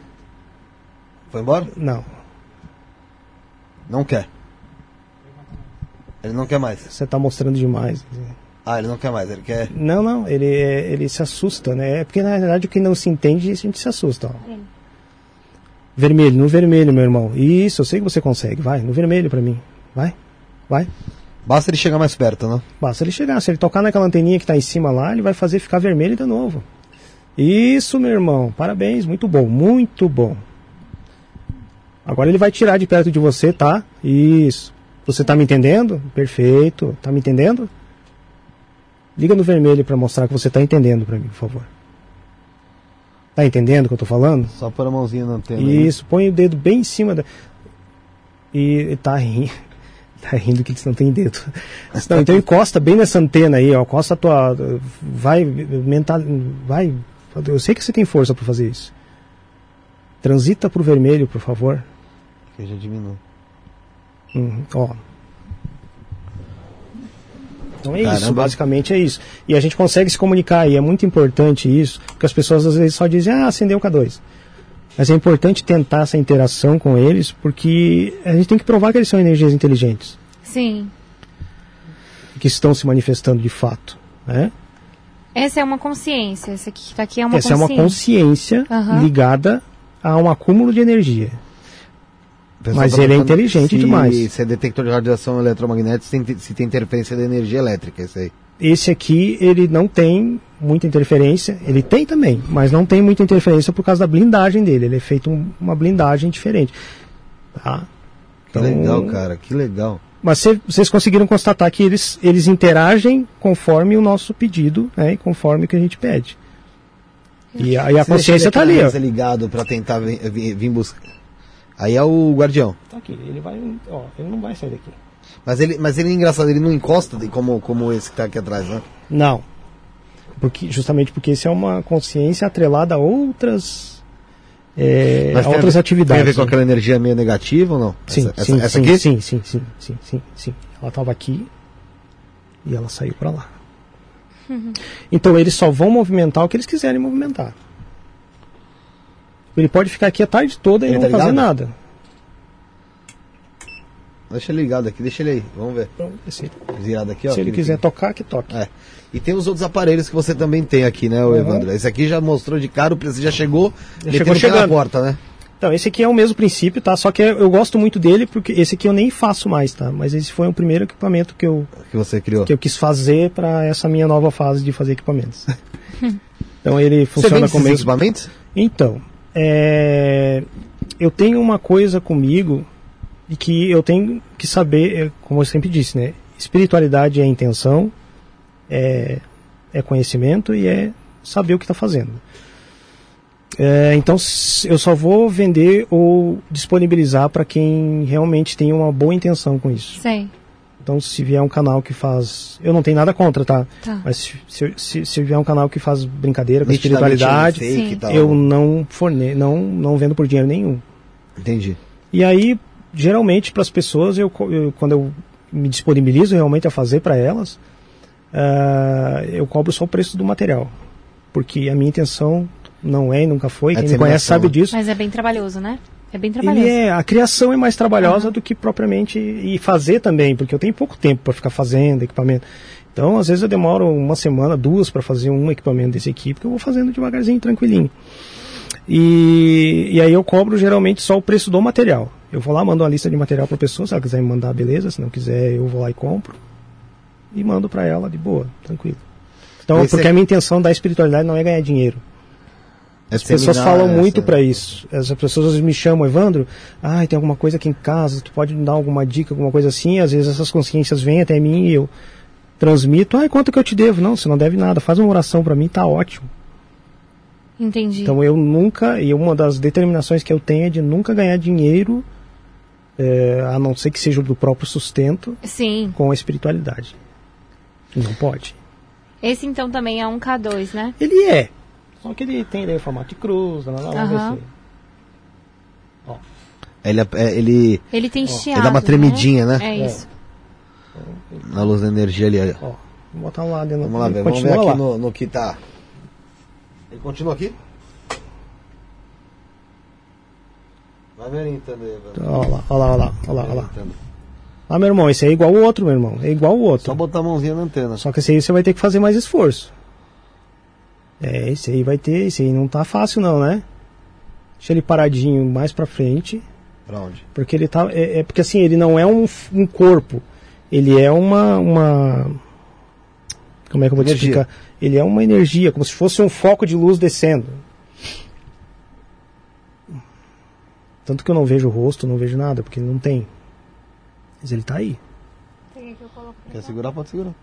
Foi embora? Não, Não quer. Ele não quer mais. você tá mostrando demais. Ah, ele não quer mais. Ele quer. Não, não, ele, é- ele se assusta, né? É porque na verdade o que não se entende, a gente se assusta. Ó. Vermelho, no vermelho, meu irmão. Isso, eu sei que você consegue. Vai, no vermelho pra mim. Vai, vai. Basta ele chegar mais perto, né? Basta ele chegar. Se ele tocar naquela anteninha que tá em cima lá, ele vai fazer ficar vermelho de novo. Isso, meu irmão. Parabéns, muito bom, muito bom. Agora ele vai tirar de perto de você, tá? Isso. Você tá me entendendo? Perfeito. Tá me entendendo? Liga no vermelho pra mostrar que você tá entendendo pra mim, por favor. Tá entendendo o que eu tô falando? Só pôr a mãozinha na antena. aí. Isso, põe o dedo bem em cima da. E, e tá rindo. Tá rindo que eles não tem dedo. Não, então encosta bem nessa antena aí, ó. Encosta a tua. Vai. Mental, vai. Eu sei que você tem força pra fazer isso. Transita pro vermelho, por favor. Que já diminui. Uhum, ó. Então é isso, Caramba. basicamente é isso. E a gente consegue se comunicar, e é muito importante isso, porque as pessoas às vezes só dizem, ah, acendeu o K2. Mas é importante tentar essa interação com eles, porque a gente tem que provar que eles são energias inteligentes, Sim. que estão se manifestando de fato. Né? Essa é uma consciência. Essa aqui que tá aqui é uma Essa consciência. é uma consciência Aham. ligada a um acúmulo de energia. Mas tá ele é inteligente se, demais. Se é detector de radiação eletromagnética, se tem, se tem interferência da energia elétrica, isso aí. Esse aqui, ele não tem muita interferência. Ele tem também, mas não tem muita interferência por causa da blindagem dele. Ele é feito um- uma blindagem diferente. Tá? Que legal, cara, que legal. Mas cê- vocês conseguiram constatar que eles, eles interagem conforme o nosso pedido, né? E conforme o que a gente pede. E a, e a consciência tá aqui ali, ó. ligado pra tentar vir- vir buscar. Aí é o guardião. Tá aqui, ele vai, ó, ele não vai sair daqui. Mas ele, mas ele é engraçado, ele não encosta de- como, como esse que tá aqui atrás, né? Não. Porque, justamente porque isso é uma consciência atrelada a outras, é, Mas a tem outras ver- atividades. Tem a ver com né? aquela energia meio negativa ou não? Sim, essa, sim, essa, essa sim, aqui? sim, sim, sim, sim, sim, sim. Ela estava aqui e ela saiu para lá. Então eles só vão movimentar o que eles quiserem movimentar. Ele pode ficar aqui a tarde toda e Ele não tá fazer ligado? nada. Deixa ele ligado aqui, deixa ele aí, vamos ver. Então, se, Virado aqui, ó. se ele quiser aqui. tocar, que toque. É. E tem os outros aparelhos que você também tem aqui, né, o Uhum. Evandro? Esse aqui já mostrou de cara, o preço já chegou, Já chegou o pé na chegando. porta, né? Então, esse aqui é o mesmo princípio, tá? Só que eu gosto muito dele porque esse aqui eu nem faço mais, tá? Mas esse foi o primeiro equipamento que eu, Que você criou. que eu quis fazer para essa minha nova fase de fazer equipamentos. então ele Você funciona vende com o esses equipamentos? Então, é, eu tenho uma coisa comigo e que eu tenho que saber, é, como eu sempre disse, né? Espiritualidade é intenção, é, é conhecimento e é saber o que está fazendo. É, então, eu só vou vender ou disponibilizar para quem realmente tem uma boa intenção com isso. Sei. Então, se vier um canal que faz. Eu não tenho nada contra, tá? Tá. Mas se, se, se, se vier um canal que faz brincadeira com espiritualidade, fake tal. eu não forne não não vendo por dinheiro nenhum. Entendi. E aí, geralmente para as pessoas, eu, eu- quando eu me disponibilizo realmente a fazer para elas, ah, eu cobro só o preço do material, porque a minha intenção não é e nunca foi. É Quem me conhece sabe né? disso. Mas é bem trabalhoso, né? É bem trabalhoso. Ele é, a criação é mais trabalhosa Aham. do que propriamente e fazer também, porque eu tenho pouco tempo para ficar fazendo equipamento. Então, às vezes eu demoro uma semana, duas para fazer um equipamento desse aqui, porque eu vou fazendo devagarzinho, tranquilinho. E, e aí eu cobro geralmente só o preço do material. Eu vou lá, mando uma lista de material para a pessoa, se ela quiser me mandar, beleza. Se não quiser, eu vou lá e compro. E mando para ela de boa, tranquilo. Então, Esse porque é- a minha intenção da espiritualidade não é ganhar dinheiro. É As pessoas falam essa- muito para isso. As pessoas às vezes me chamam, Evandro, ah, tem alguma coisa aqui em casa, tu pode me dar alguma dica, alguma coisa assim? Às vezes essas consciências vêm até mim e eu transmito, ah, quanto que eu te devo? Não, você não deve nada, faz uma oração para mim, tá ótimo. Entendi. Então eu nunca, e uma das determinações que eu tenho é de nunca ganhar dinheiro, é, a não ser que seja do próprio sustento, Sim. com a espiritualidade. Não pode. Esse então também é um K2, né? Ele é. Só que ele tem daí o formato de cruz, lá, lá, vamos ver se- Ele, é- ele Ele tem chiado. dá uma tremidinha, né? É É. isso. na luz da energia ali. olha. Ó, vou botar um lá dentro. Vamos lá ele ver, vamos ver continua aqui lá. no, no que tá. Ele continua aqui? Vai orientando aí, velho. Ó lá, ó lá, ó lá, ó lá, ó lá. Ah, meu irmão, esse aí é igual o outro, meu irmão. É igual o outro. Só botar a mãozinha na antena. Só que esse aí você vai ter que fazer mais esforço. É, esse aí vai ter, esse aí não tá fácil não, né? Deixa ele paradinho mais pra frente, Pra onde? porque ele tá, é, é porque assim, ele não é um, um corpo, ele é uma, uma, como é que eu vou te Energia. explicar? Ele é uma energia, como se fosse um foco de luz descendo. Tanto que eu não vejo o rosto, não vejo nada, porque ele não tem. Mas ele tá aí. Quer segurar? Pode segurar.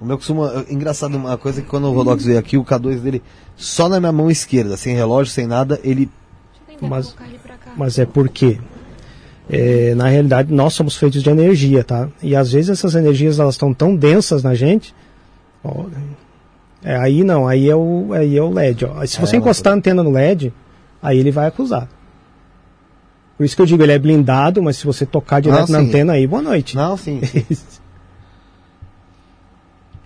O meu costuma. Engraçado, uma coisa que quando o Rodox veio aqui, o K2 dele só na minha mão esquerda, sem relógio, sem nada, ele. Mas- Mas é porque, é, na realidade, nós somos feitos de energia, tá? E às vezes essas energias elas estão tão densas na gente. ó, é, aí não, aí é o, aí é o LED. Ó. Se você É, encostar a antena no LED, aí ele vai acusar. Por isso que eu digo, ele é blindado, mas se você tocar direto na sim. antena aí, boa noite. Não, sim.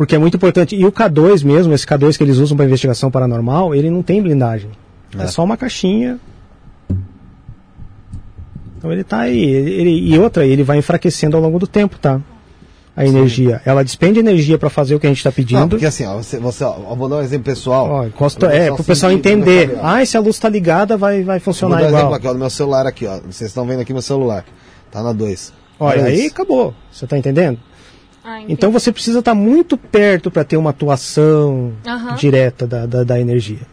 Porque é muito importante. E o K2 mesmo, esse K2 que eles usam para investigação paranormal, ele não tem blindagem. É, É. só uma caixinha. Então ele tá aí. Ele, ele- e outra, ele vai enfraquecendo ao longo do tempo, tá? a energia. Ela despende energia para fazer o que a gente está pedindo. Não, porque assim, ó, você, você, ó, eu vou dar um exemplo pessoal. Ó, encosta, Pro é, pessoal entender. pro pessoal ó. Ah, se a luz está ligada, vai, vai Vou funcionar dar um exemplo igual. aqui, ó, no meu celular aqui, ó. Vocês estão vendo aqui meu celular. Tá na 2. Olha, aí acabou. Você tá entendendo? Ah. Então você precisa estar muito perto para ter uma atuação Aham. direta da, da, da energia.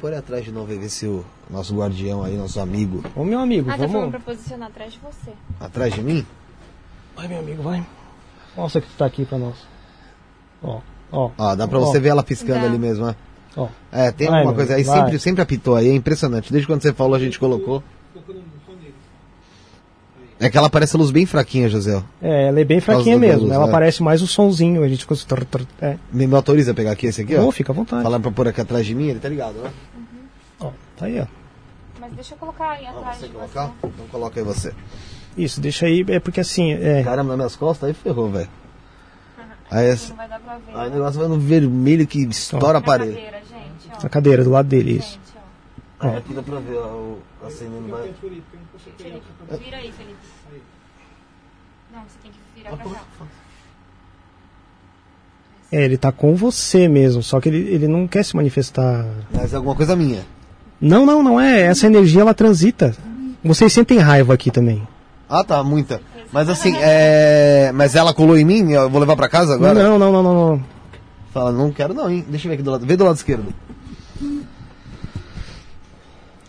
Pôr aí atrás de novo e ver se o nosso guardião aí, nosso amigo, Ô meu amigo, Ah, tá falando vamos. pra posicionar atrás de você. atrás de mim. Vai, meu amigo, vai. Mostra que tu tá aqui pra nós. Ó, ó. Ó, dá pra Ó, você ver ela piscando Dá. ali mesmo, né? Ó. É, tem Vai, alguma coisa aí, vai. sempre, sempre apitou aí, é impressionante. Desde quando você falou, a gente colocou. É que ela parece a luz bem fraquinha, José. É, ela é bem fraquinha mesmo. luz, ela né? parece mais o sonzinho. A gente ficou. trr, trr, É. Me me autoriza a pegar aqui esse aqui, ó? Fica à vontade. Falando pra pôr aqui atrás de mim, ele tá ligado, né? Ó, tá aí, ó. Mas deixa eu colocar aí atrás você de colocar? você. Então coloca aí você. Isso, deixa aí. É porque assim. É, Caramba, nas minhas costas, aí ferrou, velho. Aí, Não vai dar pra ver. aí o negócio vai no vermelho que estoura a Na parede. cadeira, gente, ó. a cadeira do lado dele, isso. Gente, ó. Aí aqui dá pra ver, ó, o acendendo vai. Vira aí, Felipe. Não, você tem que virar pra cá. É, ele tá com você mesmo, só que ele, ele não quer se manifestar. Mas é alguma coisa minha. Não, não, não é. Essa energia ela transita. Vocês sentem raiva aqui também. Ah, tá, muita. Mas assim, é. Mas ela colou em mim, eu vou levar pra casa agora? Não, não, não, não, não. Fala, não quero não, hein? Deixa eu ver aqui do lado. Vê do lado esquerdo.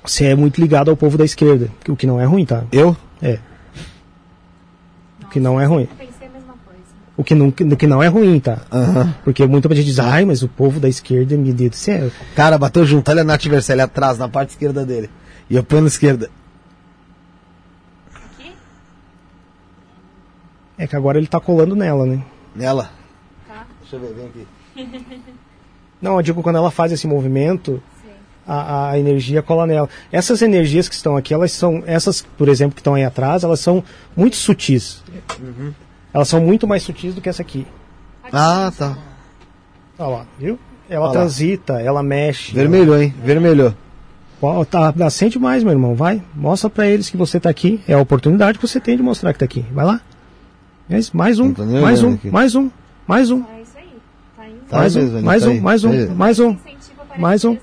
Você é muito ligado ao povo da esquerda, o que não é ruim, tá? Eu? É. O que não é ruim. Pensei a mesma coisa. O que não, que não é ruim, tá? Aham. Porque muita gente diz, ai, mas o povo da esquerda, meu Deus do céu. Cara, bateu junto. Olha a Nath Vercelli atrás, na parte esquerda dele. E eu põe na esquerda. Aqui? É que agora ele tá colando nela, né? Nela. Tá. Deixa eu ver, vem aqui. Não, eu digo quando ela faz esse movimento, Sim. A, a energia cola nela. Essas energias que estão aqui, elas são, essas, por exemplo, que estão aí atrás, elas são muito sutis. Elas são muito mais sutis do que essa aqui. Ah, tá. Olha lá, viu? Ela Olha lá. transita, ela mexe. Vermelhou, hein? Vermelhou. Ó, tá, acende mais, meu irmão, vai. Mostra pra eles que você tá aqui. É a oportunidade que você tem de mostrar que tá aqui. Vai lá. Mais, mais um, nem mais um, aqui. mais um, mais um, É isso aí. Tá indo. Tá mais mesmo, um, mais tá um, aí. mais Tá um, mais um. Incentivo aparece Mais um.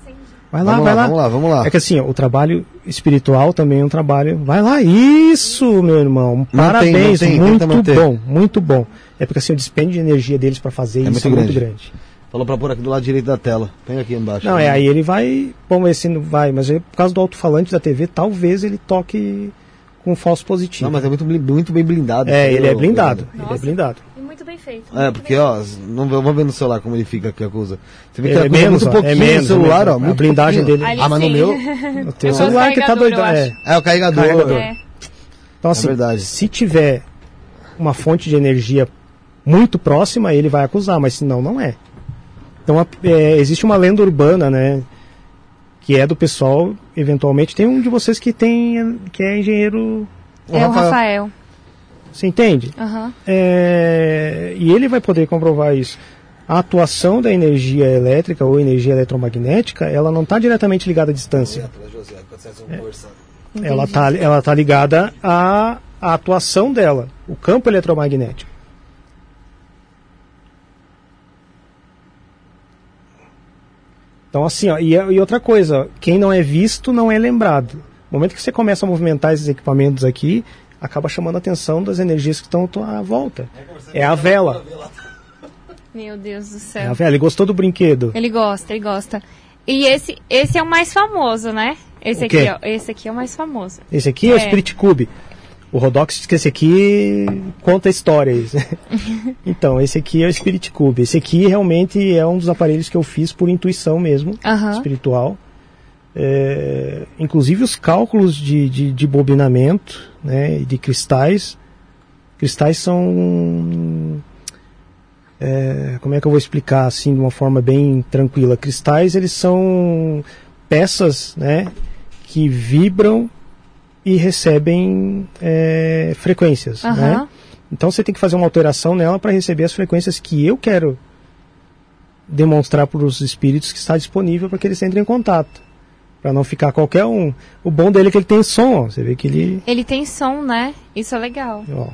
Vai lá, vamos vai lá, lá. vamos lá, vamos lá. É que assim, ó, o trabalho espiritual também é um trabalho. Vai lá, isso, meu irmão. Parabéns, mantém, tenta muito bom, muito bom. É porque assim, o dispêndio de energia deles pra fazer isso muito é muito grande. grande. Falou pra pôr aqui do lado direito da tela. Põe aqui embaixo. Não, é aí ele vai. Vamos ver se não vai, mas aí, por causa do alto-falante da TV, talvez ele toque com falso positivo. Não, mas é muito, muito bem blindado. É, ele é blindado. Ele é blindado. Muito bem feito. É, muito porque, bem ó, não, vamos ver no celular como ele fica aqui, acusa. Você vê que É acusa menos, muito ó, pouquinho é menos, no celular, é ó. menos. Muito A blindagem pouquinho. dele- Ali Ah, mas no meu... O teu É o celular que tá doido. É. É, o carregador. Carregador. É. Então, assim, verdade. se tiver uma fonte de energia muito próxima, ele vai acusar, mas senão não é. Então, a- é, existe uma lenda urbana, né? Que é do pessoal, eventualmente. Tem um de vocês que tem, que é engenheiro. É o Rafael. Você entende? Aham. É, e ele vai poder comprovar isso. A atuação da energia elétrica ou energia eletromagnética, ela não está diretamente ligada à distância. Ela está ela tá ligada à, à atuação dela, o campo eletromagnético. Então, assim, ó, e, e outra coisa, quem não é visto não é lembrado. No momento que você começa a movimentar esses equipamentos aqui, acaba chamando a atenção das energias que estão à volta. É a vela. Meu Deus do É céu. a vela. Ele gostou do brinquedo. Ele gosta, ele gosta. E esse, esse é o mais famoso, né? Esse O aqui, ó. Esse aqui é o mais famoso. Esse aqui é, o É. Spirit Cube. O Rodox diz que esse aqui conta histórias. então, esse aqui é o Spirit Cube. Esse aqui realmente é um dos aparelhos que eu fiz por intuição mesmo, Aham. espiritual. É, inclusive os cálculos de, de, de bobinamento né, de cristais. Cristais são. é, como é que eu vou explicar assim de uma forma bem tranquila? Cristais eles são peças né, que vibram e recebem é, frequências. Aham. Né? Então você tem que fazer uma alteração nela para receber as frequências que eu quero demonstrar para os espíritos que está disponível para que eles entrem em contato. Pra não ficar qualquer um. O bom dele é que ele tem som, ó. Você vê que ele. Ele tem som, né? Isso é legal. Ó.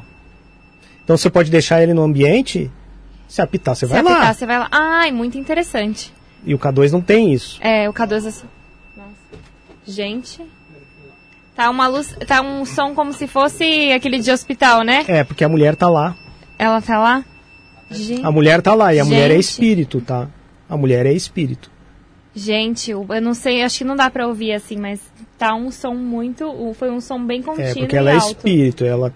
Então você pode deixar ele no ambiente. Se apitar, você Se vai apitar, lá. você vai lá. Ai, muito interessante. E o K2 não tem isso. É, o K2 é. Nossa. Gente. Tá uma luz. Tá um som como se fosse aquele de hospital, né? É, porque a mulher tá lá. Ela tá lá. Gente. A mulher tá lá. E a mulher é Gente. espírito, tá? A mulher é espírito. Gente, eu não sei, acho que não dá pra ouvir assim, mas tá um som muito. Foi um som bem contínuo É, porque ela é espírito. Ela,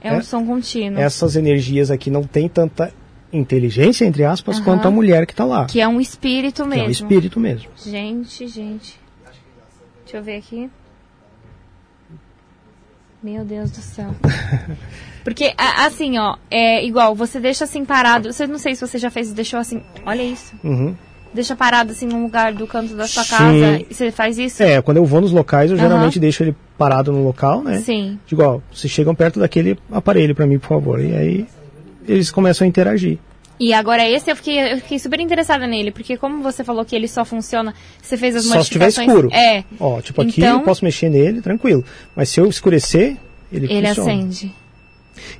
É um é- som contínuo. essas energias aqui não tem tanta inteligência, entre aspas, Aham. quanto a mulher que tá lá. Que é um espírito Que mesmo. é um espírito mesmo. Gente, gente. Deixa eu ver aqui. Meu Deus do céu. Porque, assim, ó, é igual, você deixa assim parado. Você não sei se você já fez, deixou assim. Olha isso. Uhum. Deixa parado assim num lugar do canto da sua Sim. casa. E você faz isso? É, quando eu vou nos locais, eu Aham. geralmente deixo ele parado no local, né? Sim. Digo, ó, vocês chegam perto daquele aparelho pra mim, por favor. E aí eles começam a interagir. E agora esse eu fiquei, eu fiquei super interessada nele, porque como você falou que ele só funciona, você fez as Só se tiver modificações. escuro. É. Ó, tipo aqui Então- eu posso mexer nele, tranquilo. Mas se eu escurecer, ele, Ele funciona. acende.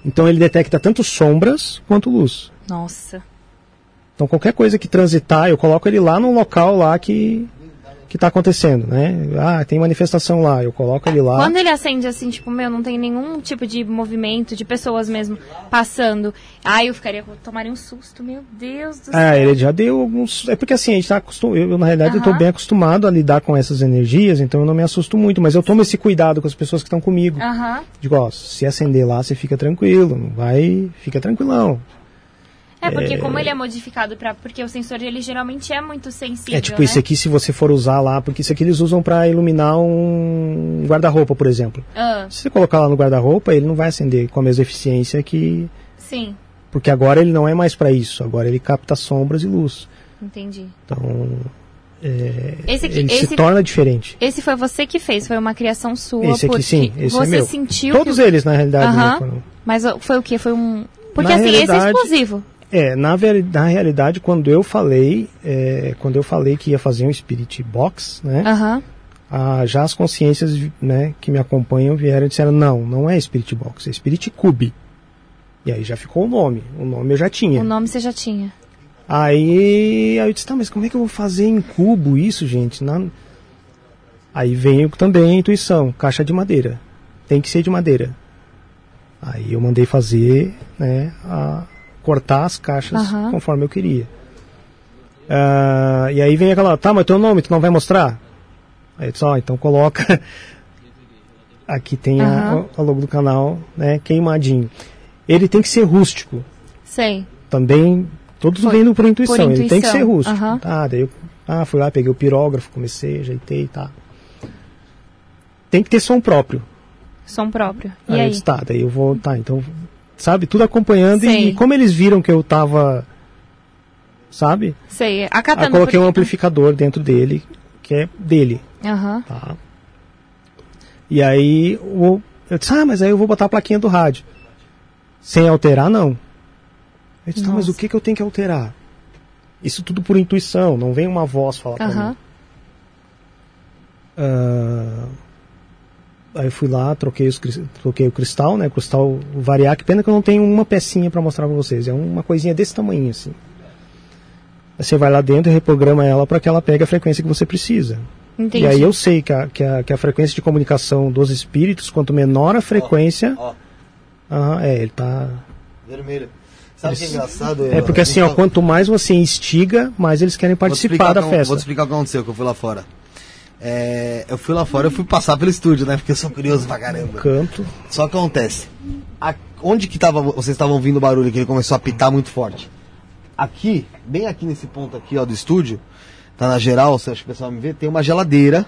Então ele detecta tanto sombras quanto luz. Nossa. Então qualquer coisa que transitar, eu coloco ele lá no local lá que que tá acontecendo, né? Ah, tem manifestação lá, eu coloco ele lá. Quando ele acende assim, tipo, meu, não tem nenhum tipo de movimento de pessoas mesmo passando. Ai, eu ficaria, tomaria um susto, meu Deus do Ah, céu. ele já deu alguns. É porque assim, a gente tá acostumado. Eu, na realidade, eu tô bem acostumado a lidar com essas energias, então eu não me assusto muito, mas eu tomo esse cuidado com as pessoas que estão comigo. Aham. Digo, ó, se acender lá, você fica tranquilo, vai. Fica tranquilão. É, porque como ele é modificado para Porque o sensor, ele geralmente é muito sensível, É tipo né? esse aqui, se você for usar lá, porque isso aqui eles usam pra iluminar um guarda-roupa, por exemplo. Ah, Se você colocar lá no guarda-roupa, ele não vai acender com a mesma eficiência que. sim, Porque agora ele não é mais pra isso, agora ele capta sombras e luz. entendi. Então. é, Esse aqui- ele esse- se torna diferente. Esse foi você que fez, foi uma criação sua. Esse aqui sim, esse você é meu. sentiu Todos que... eles, na realidade. Aham. né, foram- Mas foi o quê? Foi um... Porque Na assim, esse é explosivo. É, na, na realidade, quando eu falei, é, quando eu falei que ia fazer um Spirit Box, né? Ah, já as consciências né, que me acompanham vieram e disseram, não, não é Spirit Box, é Spirit Cube. E aí já ficou o nome. O nome eu já tinha. O nome você já tinha. Aí, aí eu disse, tá, mas como é que eu vou fazer em cubo isso, gente? Na- Aí veio também a intuição, caixa de madeira. Tem que ser de madeira. Aí eu mandei fazer, né, a cortar as caixas Aham. conforme eu queria. Ah, e aí vem aquela, tá, mas teu nome tu não vai mostrar? Aí eu disse, ó, então coloca. Aqui tem a, Aham. a logo do canal, né, queimadinho. Ele tem que ser rústico Sei. também todos vendo por intuição. Por Ele tem que intuição. ser rústico. Aham. Tá, daí eu ah, fui lá, peguei o pirógrafo, comecei, ajeitei, tá. Tem que ter som próprio. Som próprio. E aí, eu aí? disse, tá, daí eu vou, tá, então, sabe, tudo acompanhando Sei. e como eles viram que eu tava, sabe? Sei. Aí Acatando. eu coloquei um amplificador dentro dele, que é dele, Aham. tá? E aí o, eu disse, ah, mas aí eu vou botar a plaquinha do rádio. Sem alterar, não. Eu disse, tá, mas o que, que eu tenho que alterar? Isso tudo por intuição, não vem uma voz falar pra mim. Ah, aí eu fui lá, troquei, os, troquei o cristal, né? Cristal variar, que pena que eu não tenho uma pecinha pra mostrar pra vocês. É uma coisinha desse tamanho, assim. Aí você vai lá dentro e reprograma ela para que ela pegue a frequência que você precisa. Entendi. E aí eu sei que a, que, a, que a frequência de comunicação dos espíritos, quanto menor a frequência. Ó, Aham, é, ele tá. vermelho. Sabe o que é engraçado? É porque assim, ó, quanto mais você instiga, mais eles querem participar da como- festa. Vou te explicar o que aconteceu, que eu fui lá fora. É, eu fui lá fora, eu fui passar pelo estúdio, né? Porque eu sou curioso pra caramba. Canto. Só que acontece. a- onde que tava, vocês estavam ouvindo o barulho que ele começou a apitar muito forte? Aqui, bem aqui nesse ponto aqui, ó, do estúdio, tá na geral, você acha que o pessoal vai me ver, tem uma geladeira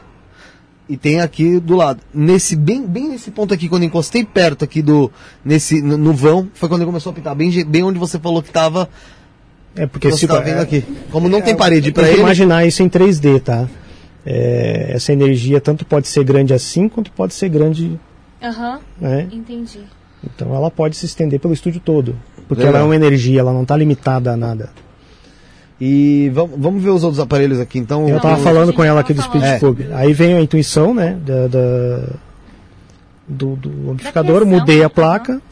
e tem aqui do lado. Nesse bem, bem nesse ponto aqui, quando eu encostei perto aqui do nesse no, no vão, foi quando ele começou a apitar, bem, bem onde você falou que tava, É porque se tá vendo aqui. Como não tem parede para para ele, imaginar isso em 3D, tá? É, essa energia tanto pode ser grande assim quanto pode ser grande, Aham. né? Entendi. Então ela pode se estender pelo estúdio todo, porque Legal. ela é uma energia, ela não está limitada a nada. E vamos, vamos ver os outros aparelhos aqui, então. Eu tava Não, falando com ela tava aqui do. Spirit É. Cube. Aí vem a intuição, né? Da, da- do, do amplificador, criação, mudei a aham. placa.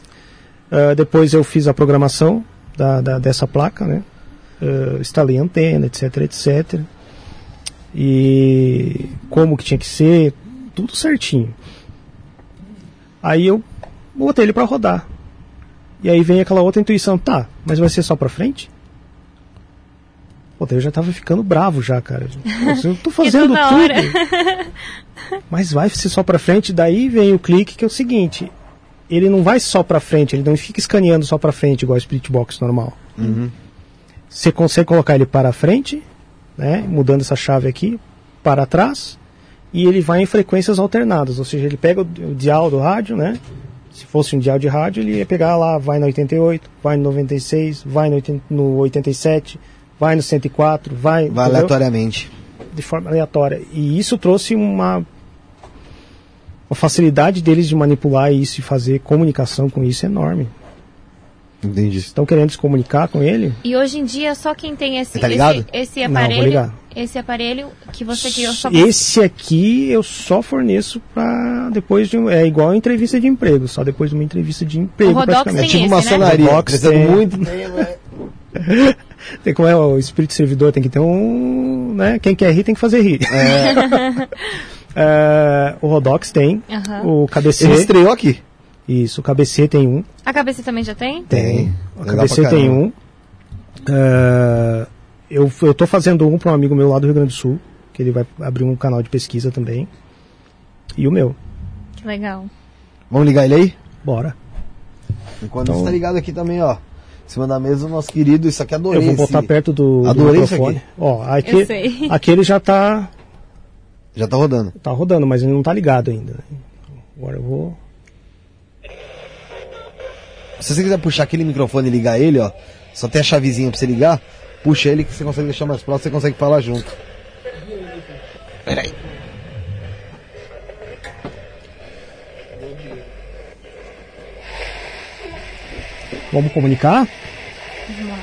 ah, depois eu fiz a programação da, da- dessa placa, né? ah, instalei a antena, etc, etc. E como que tinha que ser, tudo certinho. Aí eu botei ele para rodar. E aí vem aquela outra intuição, tá, mas vai ser só pra frente? Pô, daí eu já tava ficando bravo já, cara. Eu tô fazendo tudo. Mas vai ser só pra frente, daí vem o clique que é o seguinte, ele não vai só pra frente, ele não fica escaneando só pra frente igual o Split Box normal. Você consegue colocar ele para frente, né, mudando essa chave aqui, para trás, e ele vai em frequências alternadas, ou seja, ele pega o, o dial do rádio, né? Se fosse um dial de rádio, ele ia pegar lá, vai no 88, vai no 96, vai no, 80 no 87, vai no 104, vai, Vai entendeu? aleatoriamente. de forma aleatória. E isso trouxe uma, uma facilidade deles de manipular isso e fazer comunicação com isso enorme. Entendi. Estão querendo se comunicar com ele? E hoje em dia, só quem tem esse, Tá ligado? esse, esse Não, vou aparelho. ligar. esse aparelho que você criou só Esse aqui eu só forneço para depois de um, é igual a entrevista de emprego, só depois de uma entrevista de emprego O Rodox É praticamente. tem tipo esse, né? maçonaria. Box Precisando tem. muito. Tem como é o espírito servidor, tem que ter um, né? Quem quer rir tem que fazer rir. É, o Rodox tem, Aham. o KBC, Ele estreou aqui. Isso, o KBC tem um, A cabeça também já tem? Tem. O Legal KBC tem caramba. um. É, eu, eu tô fazendo um para um amigo meu lá do Rio Grande do Sul, que ele vai abrir um canal de pesquisa também. E o meu. Que legal. Vamos ligar ele aí? Bora. Enquanto Então- você tá ligado aqui também, ó. Em cima da mesa, o nosso querido, isso aqui adorei. eu vou botar esse- perto do, do Adorei isso microfone. aqui. Ó, Eu aqui, sei. aquele já tá, Já tá rodando. tá rodando, mas ele não tá ligado ainda. Agora eu vou. Se você quiser puxar aquele microfone e ligar ele, ó, só tem a chavezinha pra você ligar, puxa ele que você consegue deixar mais próximo, você consegue falar junto. Peraí. Vamos comunicar?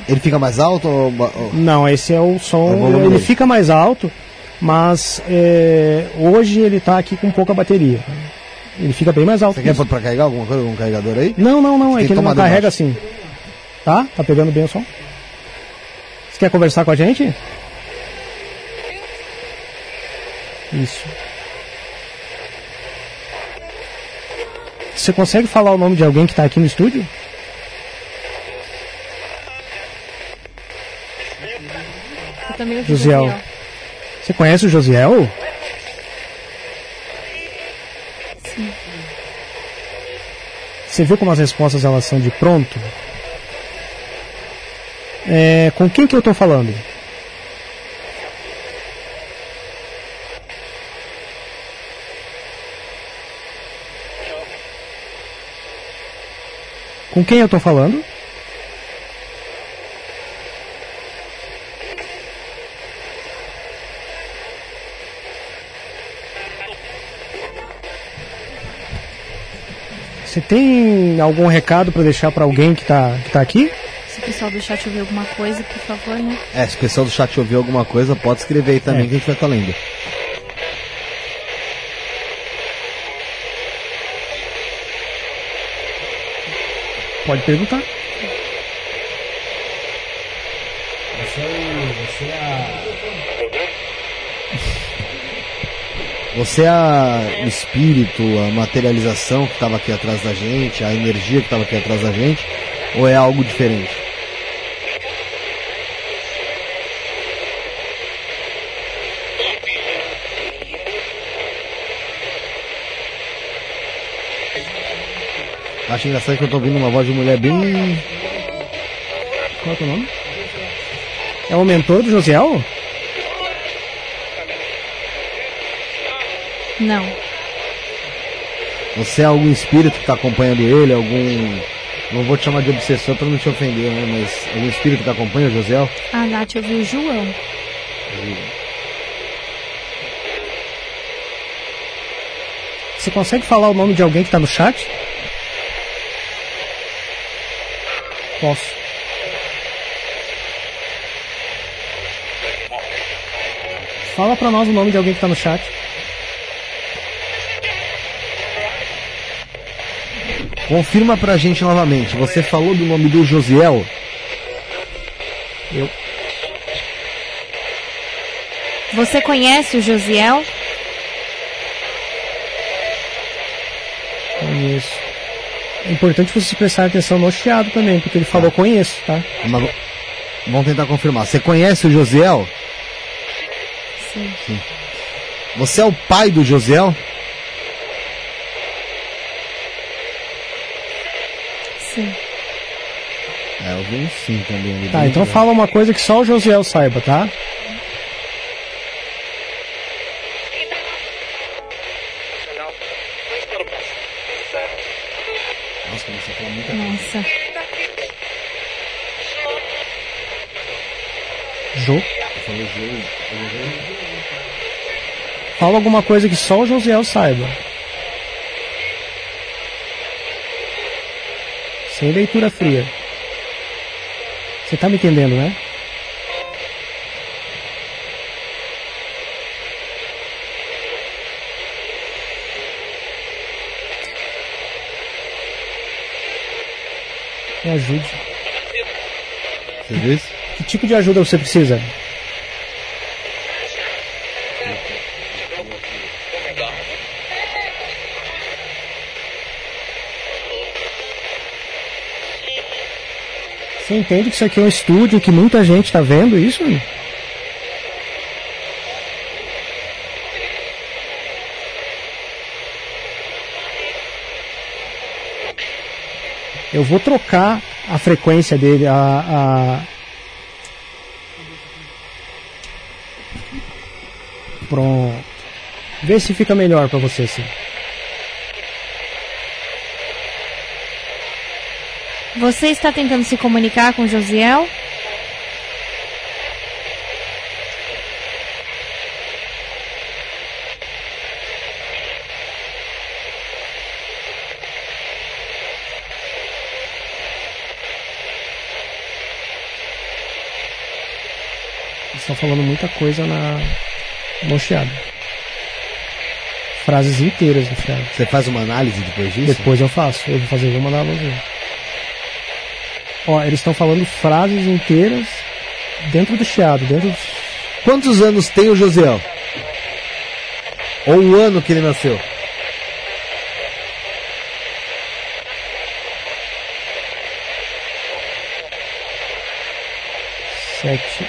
Ele fica mais alto ou... Não, esse é o É som. o volume ele fica mais alto, mas é, hoje ele tá aqui com pouca bateria. Ele fica bem mais alto. Você que quer isso. pôr pra carregar alguma coisa, algum carregador aí? Não, não, não, é Tem que ele não carrega embaixo. assim. Tá? Tá pegando bem o som? Você quer conversar com a gente? Isso. Você consegue falar o nome de alguém que tá aqui no estúdio? Josiel. Você conhece o Josiel? Você vê como as respostas elas são de pronto? É, com quem que eu tô falando? Com quem eu tô falando? Você tem algum recado para deixar para alguém que tá, que tá aqui? Se o pessoal do chat ouvir alguma coisa, por favor, né? É, se o pessoal do chat ouvir alguma coisa, pode escrever aí também É. que a gente vai estar lendo. Pode perguntar. Você é o espírito, a materialização que estava aqui atrás da gente, a energia que estava aqui atrás da gente, ou é algo diferente? Acho engraçado que eu tô ouvindo uma voz de mulher bem. Qual é o teu nome? É o mentor do Josiel? Não. Você é algum espírito que está acompanhando ele, algum. Não vou te chamar de obsessor para não te ofender, né? Mas algum espírito que acompanha o Josiel? A Nath ouviu o João. Você consegue falar o nome de alguém que tá no chat? Posso. Fala pra nós o nome de alguém que tá no chat. Confirma pra gente novamente. Você falou do nome do Josiel? Eu. Você conhece o Josiel? Conheço. É importante você prestar atenção no chiado também, porque ele falou conheço, tá? Mas vamos tentar confirmar. Você conhece o Josiel? Sim. Você é o pai do Josiel? Sim. É, eu vi um sim também. ali Tá, então fala uma coisa que só o Josiel saiba, tá? Nossa, começou a falar muita coisa. Nossa. Jo. Fala alguma coisa que só o Josiel saiba. Sem leitura fria. Você tá me entendendo, né? Me ajude. Você isso? Que tipo de ajuda você precisa? Você entende que isso aqui é um estúdio que muita gente está vendo isso? Eu vou trocar a frequência dele, a, a... Pronto. Vê se fica melhor para você assim. Você está tentando se comunicar com o Josiel? Eles estão falando muita coisa na no chiado. Frases inteiras no chiado. Você faz uma análise depois disso? Depois eu faço, eu vou fazer, vou mandar pra você. Ó, eles estão falando frases inteiras dentro do chiado, dentro do... Quantos anos tem o Josiel? Ou o ano que ele nasceu? Sete.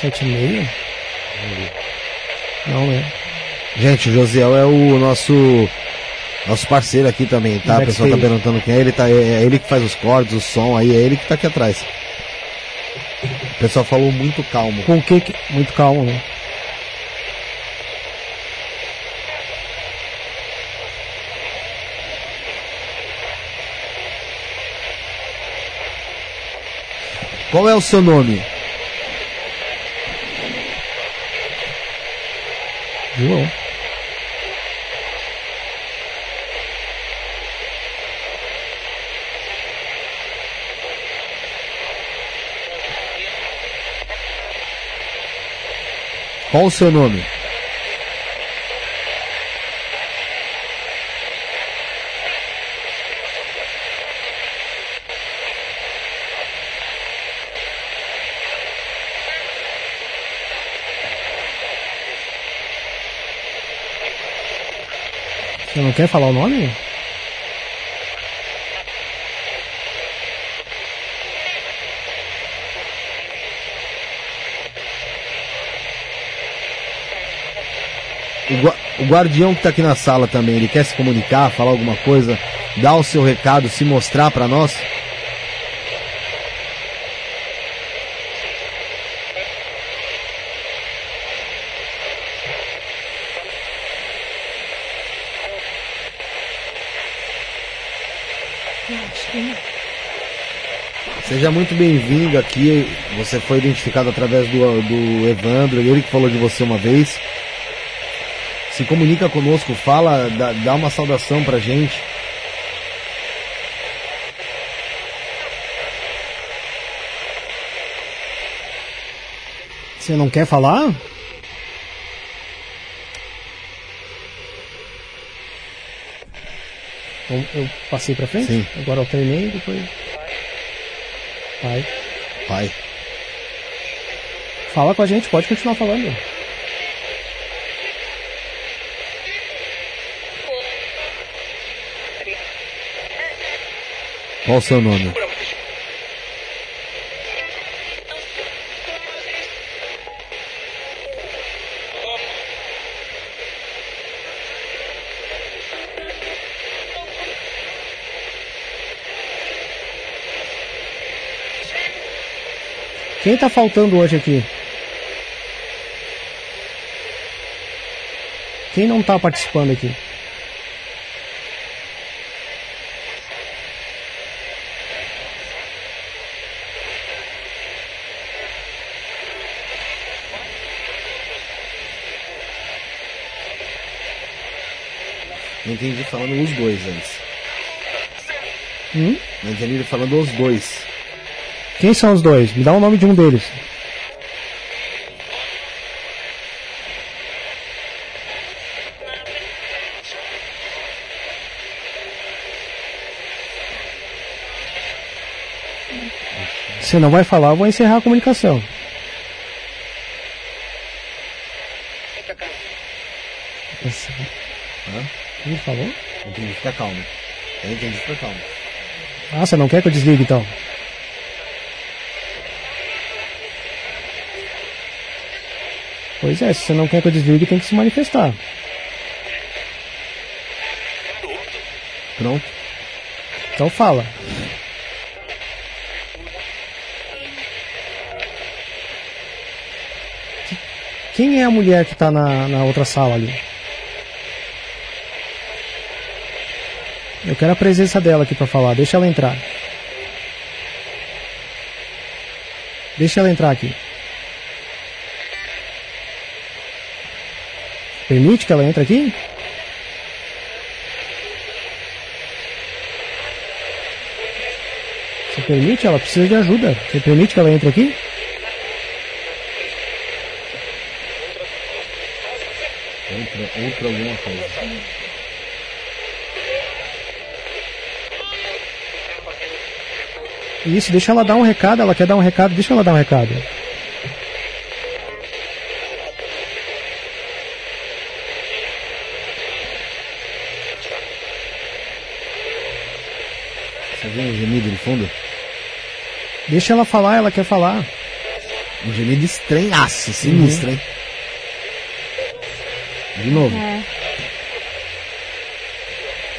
Sete e meio? Não, né? Gente, o Josiel é o nosso nosso parceiro aqui também, tá? A pessoa tá perguntando quem é ele, tá? É, é ele que faz os cortes, o som aí, é ele que tá aqui atrás. O pessoal falou muito calmo. Com o que que... Muito calmo, né? Qual é o seu nome? João. Qual o seu nome? Você não quer falar o nome? O, o guardião que tá aqui na sala também, ele quer se comunicar, falar alguma coisa, dar o seu recado, se mostrar pra nós? Seja muito bem-vindo aqui. Você foi identificado através do, do Evandro, ele que falou de você uma vez. Se comunica conosco, fala, dá, dá uma saudação pra gente. Você não quer falar? Bom, Eu passei pra frente? Sim. Agora eu treinei depois. Vai. Pai. Fala com a gente, pode continuar falando. Qual o seu nome? Quem tá faltando hoje aqui? Quem não tá participando aqui? Não entendi falando os dois antes. Hum? Não entendi falando os dois. Quem são os dois? Me dá o nome de um deles. Você não vai falar, eu vou encerrar a comunicação. Ele falou? Entendi, fica calmo. Eu entendi, fica calmo. Ah, você não quer que eu desligue então? Pois é, se você não quer que eu desligue, tem que se manifestar. Pronto. Então fala. Quem é a mulher que tá na, na outra sala ali? Eu quero a presença dela aqui pra falar. Deixa ela entrar. Deixa ela entrar aqui. Permite que ela entre aqui? Você permite? Ela precisa de ajuda. Você permite que ela entre aqui? Outra, outra alguma coisa. Isso, deixa ela dar um recado. Ela quer dar um recado, deixa ela dar um recado. Você viu um gemido no fundo? Deixa ela falar, ela quer falar. Um gemido estranhaço, sinistro, hein? De novo. É.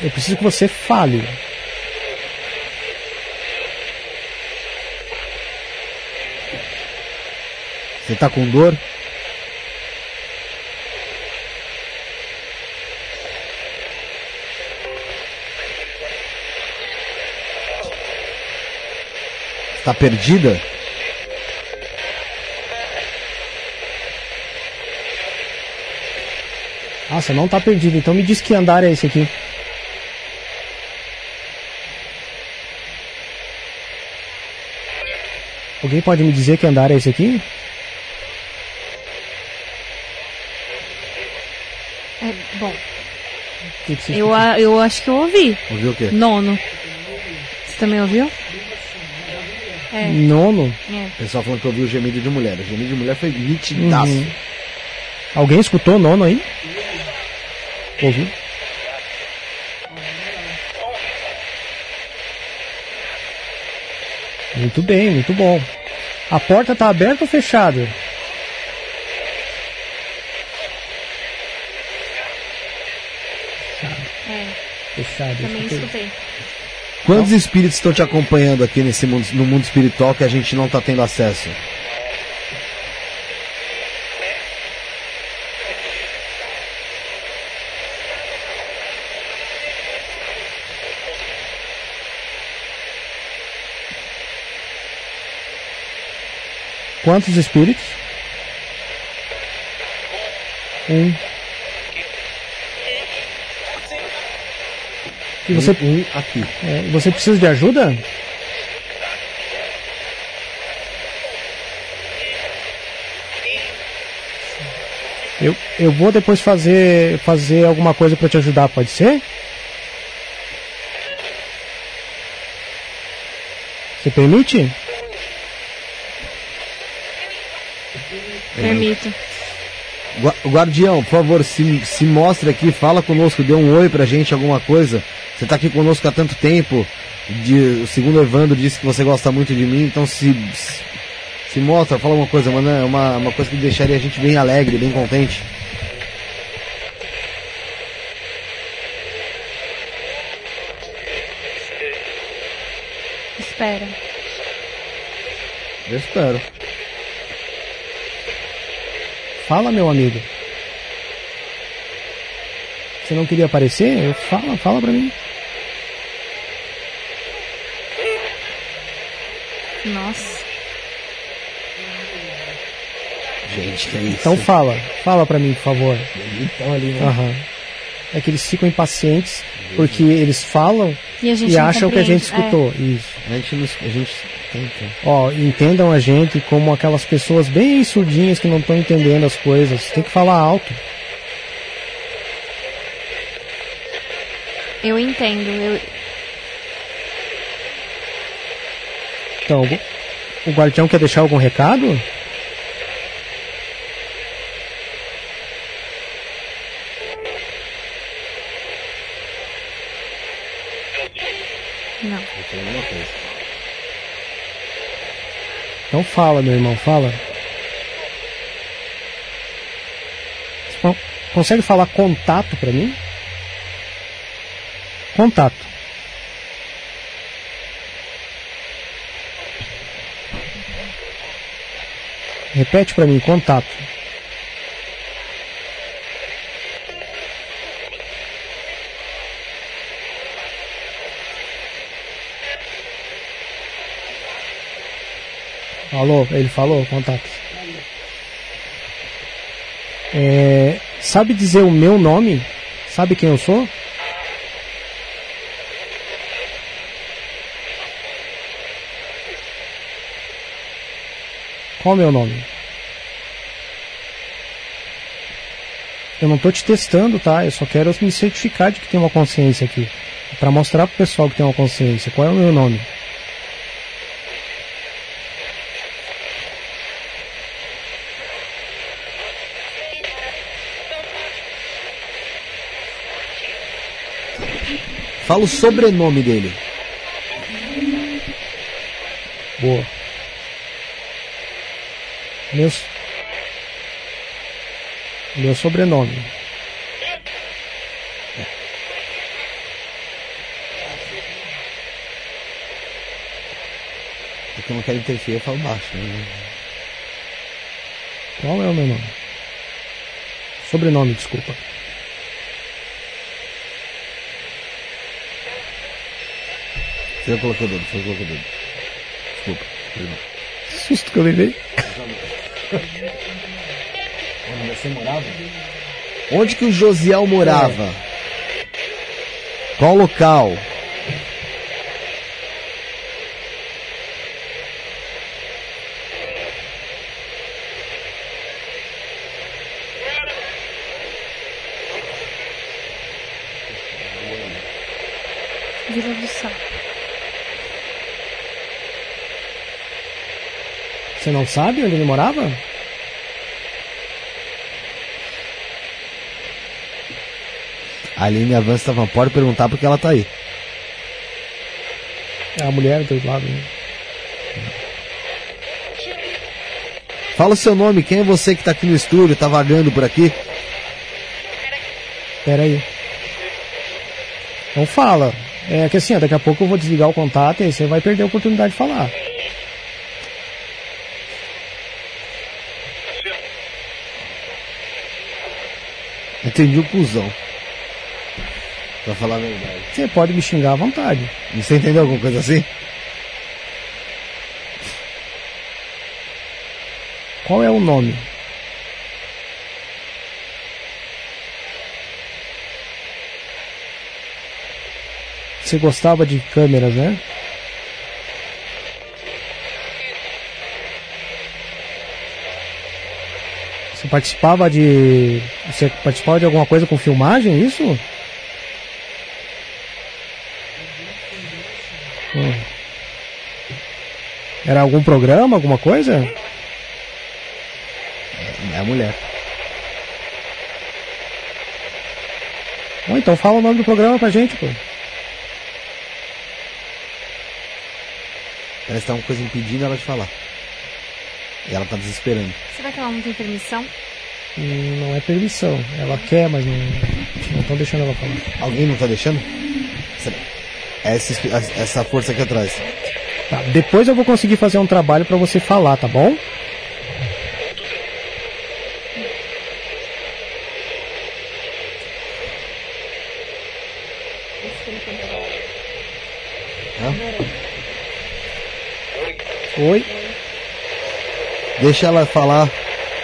Eu preciso que você fale. Você tá com dor? Tá perdida? Você não tá perdido, então me diz que andar é esse aqui. Alguém pode me dizer que andar é esse aqui? É, bom, O que que eu, a- eu acho que eu ouvi. Ouviu o quê? Nono. Você também ouviu? É, Nono? é. O pessoal falando que ouviu o gemido de mulher. O gemido de mulher foi nitidaço. Uhum. Alguém escutou nono aí? Ouviu? Muito bem, muito bom. A porta tá aberta ou fechada? É, Fechada. também escutei. escutei. Quantos espíritos estão te acompanhando aqui nesse mundo, no mundo espiritual que a gente não tá tendo acesso? Quantos espíritos? Um. E você, Um, um aqui. é, você precisa de ajuda? Eu, eu vou depois fazer, fazer alguma coisa para te ajudar, pode ser? Você permite? Permito. Gua- Guardião, por favor, se, se mostre aqui, fala conosco, dê um oi pra gente, alguma coisa. Você tá aqui conosco há tanto tempo. De, o segundo Evandro disse que você gosta muito de mim, então se, se, se mostra, fala uma coisa, mano, uma, uma coisa que deixaria a gente bem alegre, bem contente. Espera. Eu espero. Fala, meu amigo. Você não queria aparecer? Eu fala, fala pra mim. Nossa. Gente, que é isso? Então fala, fala pra mim, por favor. Então ali, né? Aham. É que eles ficam impacientes porque eles falam E e acham que a gente compreende. escutou. Isso. A gente, não, a gente tenta. Ó, entendam a gente como aquelas pessoas bem surdinhas que não estão entendendo as coisas. Tem que falar alto. É, eu entendo. Eu, Então, o gu- o guardião quer deixar algum recado? não. Então fala, meu irmão, fala. Você consegue falar contato pra mim? Contato. Repete pra mim, contato. Alô, ele falou, contato. É, sabe dizer o meu nome? Sabe quem eu sou? Qual é o meu nome? Eu não tô te testando, tá? Eu só quero me certificar de que tem uma consciência aqui. Pra mostrar pro pessoal que tem uma consciência. Qual é o meu nome? Fala o sobrenome dele. Boa. Meu, meu sobrenome. Porque eu não quero interferir, eu falo baixo. Né? Qual é o meu nome? Sobrenome, desculpa. Você colocou o dedo, você colocou o dedo. Desculpa. perdão. Susto que eu levei. Onde você morava? Onde que o Josiel morava? Qual local? Você não sabe onde ele morava? A Aline avança Van pode perguntar porque ela tá aí. É a mulher do lado. Né? Fala o seu nome, quem é você que tá aqui no estúdio, tá vagando por aqui? Pera aí. Então fala. É que assim, ó, daqui a pouco eu vou desligar o contato e aí você vai perder a oportunidade de falar. Entendi o cuzão. Pra falar a verdade. Você pode me xingar à vontade. E Você entendeu alguma coisa assim? Qual é o nome? Você gostava de câmeras, né? Participava de. Você participava de alguma coisa com filmagem, isso? Hum. Era algum programa, alguma coisa? É a mulher. Bom, então fala o nome do programa pra gente, pô. Parece que tá uma coisa impedindo ela de falar. E ela tá desesperando. Será que ela não tem permissão? Hum, Não é permissão. Ela quer, mas não não estão deixando ela falar. Alguém não tá deixando? Essa, essa força aqui atrás. Tá, depois eu vou conseguir fazer um trabalho pra você falar, tá bom? Hã? Oi? Deixa ela falar.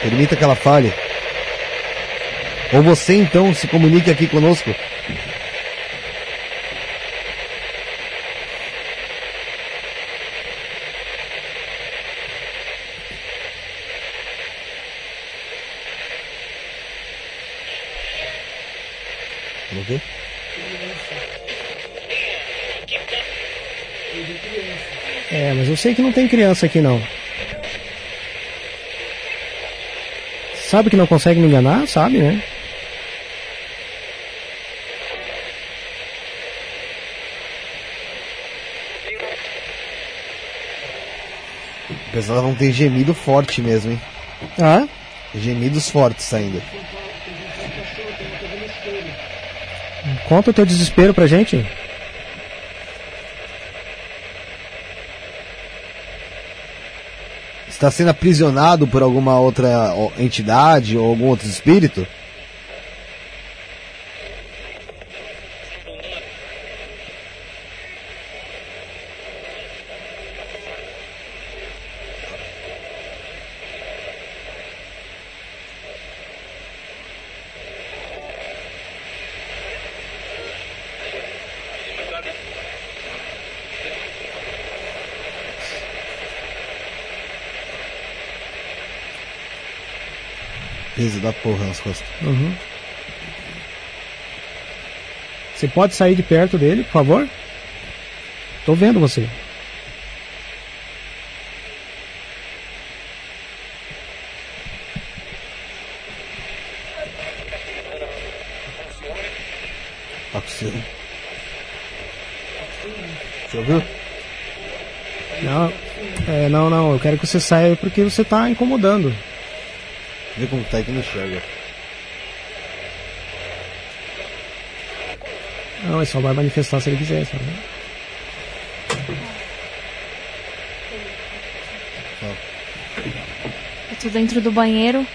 Permita que ela fale. Ou você então se comunique aqui conosco. Ver? É, mas eu sei que não tem criança aqui não. Sabe que não consegue me enganar? Sabe, né? Pessoal vão ter gemido forte mesmo, hein? Ah? Gemidos fortes ainda. Conta o teu desespero pra gente. Está sendo aprisionado por alguma outra entidade ou algum outro espírito? Peso da porra nas costas. Uhum. Você pode sair de perto dele, por favor? Tô vendo você. Tá com você. Você ouviu? Não, é, não, não. Eu quero que você saia porque você tá incomodando. Vê como tá aí que não enxerga. Não, ele só vai manifestar se ele quiser, sabe? Eu tô dentro do banheiro,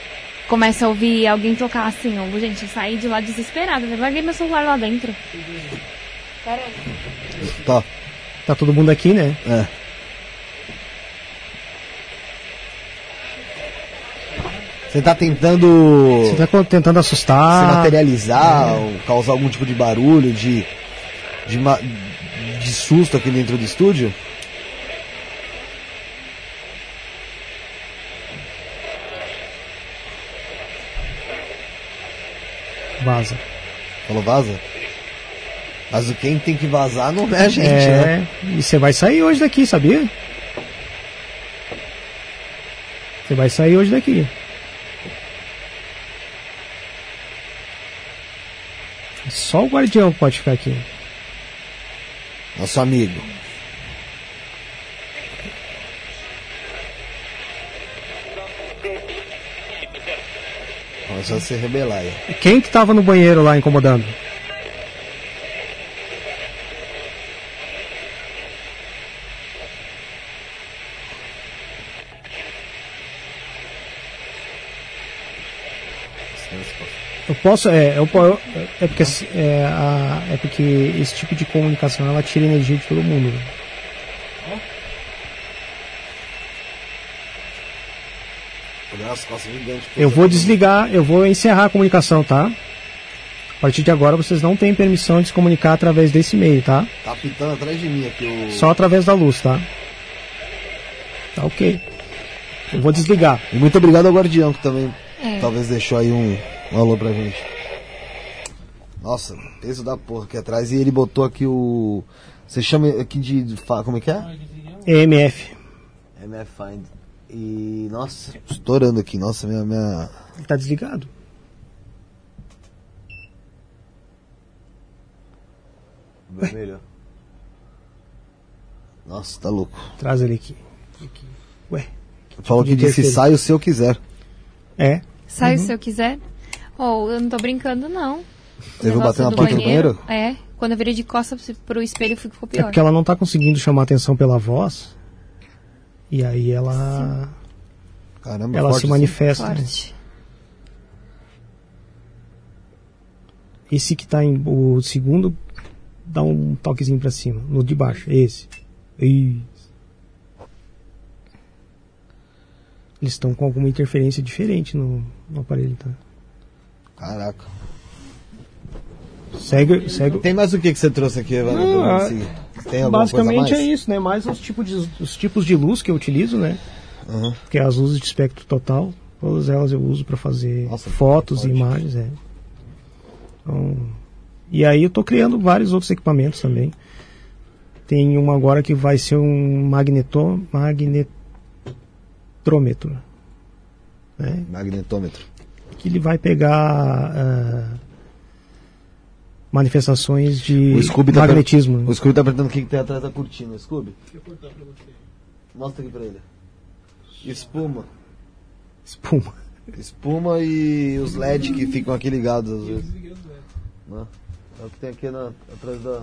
começa a ouvir alguém tocar assim, ó. Gente, eu saí de lá desesperada, eu larguei meu celular lá dentro. Pera aí. Tá. Tá todo mundo aqui, né? É. Você tá tentando Você tá tentando se assustar. materializar ou causar algum tipo de barulho, de, de, de susto aqui dentro do estúdio? Vaza. Falou vaza? Mas o quem tem que vazar não é a gente, né? é, e você vai sair hoje daqui, sabia? Você vai sair hoje daqui. Só o guardião pode ficar aqui. Nosso amigo. Começou a se rebelar aí. Quem que tava no banheiro lá incomodando? Eu posso, é, eu, po- é porque é, a, é porque esse tipo de comunicação ela tira energia de todo mundo. né? Eu vou desligar, eu vou encerrar a comunicação, tá? A partir de agora vocês não têm permissão de se comunicar através desse meio, tá? Tá apitando atrás de mim aqui o. Só através da luz, tá? Tá ok. Eu vou desligar. E muito obrigado ao guardião que também É. talvez deixou aí um, um alô pra gente. Nossa, peso da porra aqui atrás. E ele botou aqui o. Você chama aqui de. como é que é? EMF. MF Find. E. Nossa, estourando aqui. Nossa, minha. minha... Ele tá desligado. Vermelho. Nossa, tá louco. Traz ele aqui. Aqui. Ué. Falou que disse sai o se eu quiser. É. Sai se eu quiser. Oh, eu não tô brincando, não. Você viu Negócio bater na porta do banheiro? É. Quando eu virei de costas pro espelho, ficou É pior. porque ela não tá conseguindo chamar atenção pela voz. E aí ela. Caramba, Ela forte se manifesta. né? Forte. Esse que tá em. O segundo dá um toquezinho pra cima. No de baixo. Esse. Isso. Eles estão com alguma interferência diferente no, no aparelho, tá? Caraca. Segue, segue. Tem mais o que que você trouxe aqui, Evandro? Não, ah? Tem Basicamente é isso, né? Mais os tipos, de, os tipos de luz que eu utilizo, né? Uhum. Que é as luzes de espectro total. Todas elas eu uso para fazer Nossa, fotos e imagens, é. Então, e aí eu tô criando vários outros equipamentos também. Tem uma agora que vai ser um magneto, magnetrômetro. Né? Magnetômetro. Que ele vai pegar ah, manifestações de O tá magnetismo. né? O Scooby tá perguntando o que, que tem atrás da cortina. Scooby, mostra aqui pra ele. Espuma. Espuma. Espuma e os LED que ficam aqui ligados às vezes. Né? É o que tem aqui na, atrás da,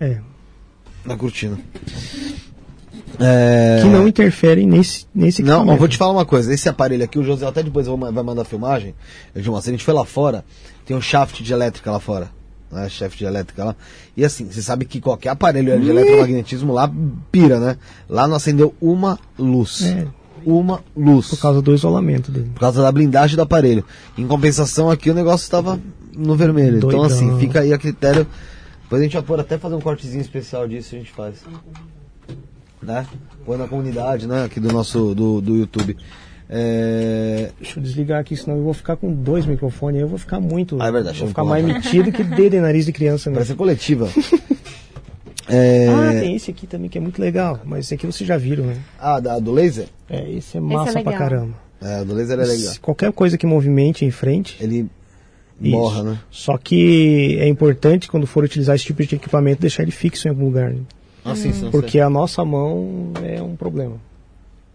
É, da cortina. É... que não interferem nesse, nesse Não, eu vou te falar uma coisa. Esse aparelho aqui, o José até depois vou vai mandar filmagem. Eu te mostro. A gente foi lá fora, tem um shaft de elétrica lá fora. Né? Shaft de elétrica lá. E assim, você sabe que qualquer aparelho de eletromagnetismo lá pira, né? Lá não acendeu uma luz. É. Uma luz. Por causa do isolamento dele. Por causa da blindagem do aparelho. Em compensação, aqui o negócio estava no vermelho. Então, Doidão. assim, fica aí a critério. Depois a gente vai pôr até fazer um cortezinho especial disso, a gente faz. Né? Põe na comunidade, né? Aqui do nosso do, do YouTube. É... Deixa eu desligar aqui, senão eu vou ficar com dois microfones. Aí eu vou ficar muito. Ah, é verdade, Vou ficar mais metido que dedo em nariz de criança, né? Parece coletiva. é... Ah, tem esse aqui também que é muito legal. Mas esse aqui vocês já viram, né? Ah, da, do laser? É, esse é massa pra legal. caramba. É, do laser é legal. Se Qualquer coisa que movimente em frente. Ele borra, né? Só que é importante, quando for utilizar esse tipo de equipamento, deixar ele fixo em algum lugar. né? Ah, sim, sim, Porque a nossa mão é um problema.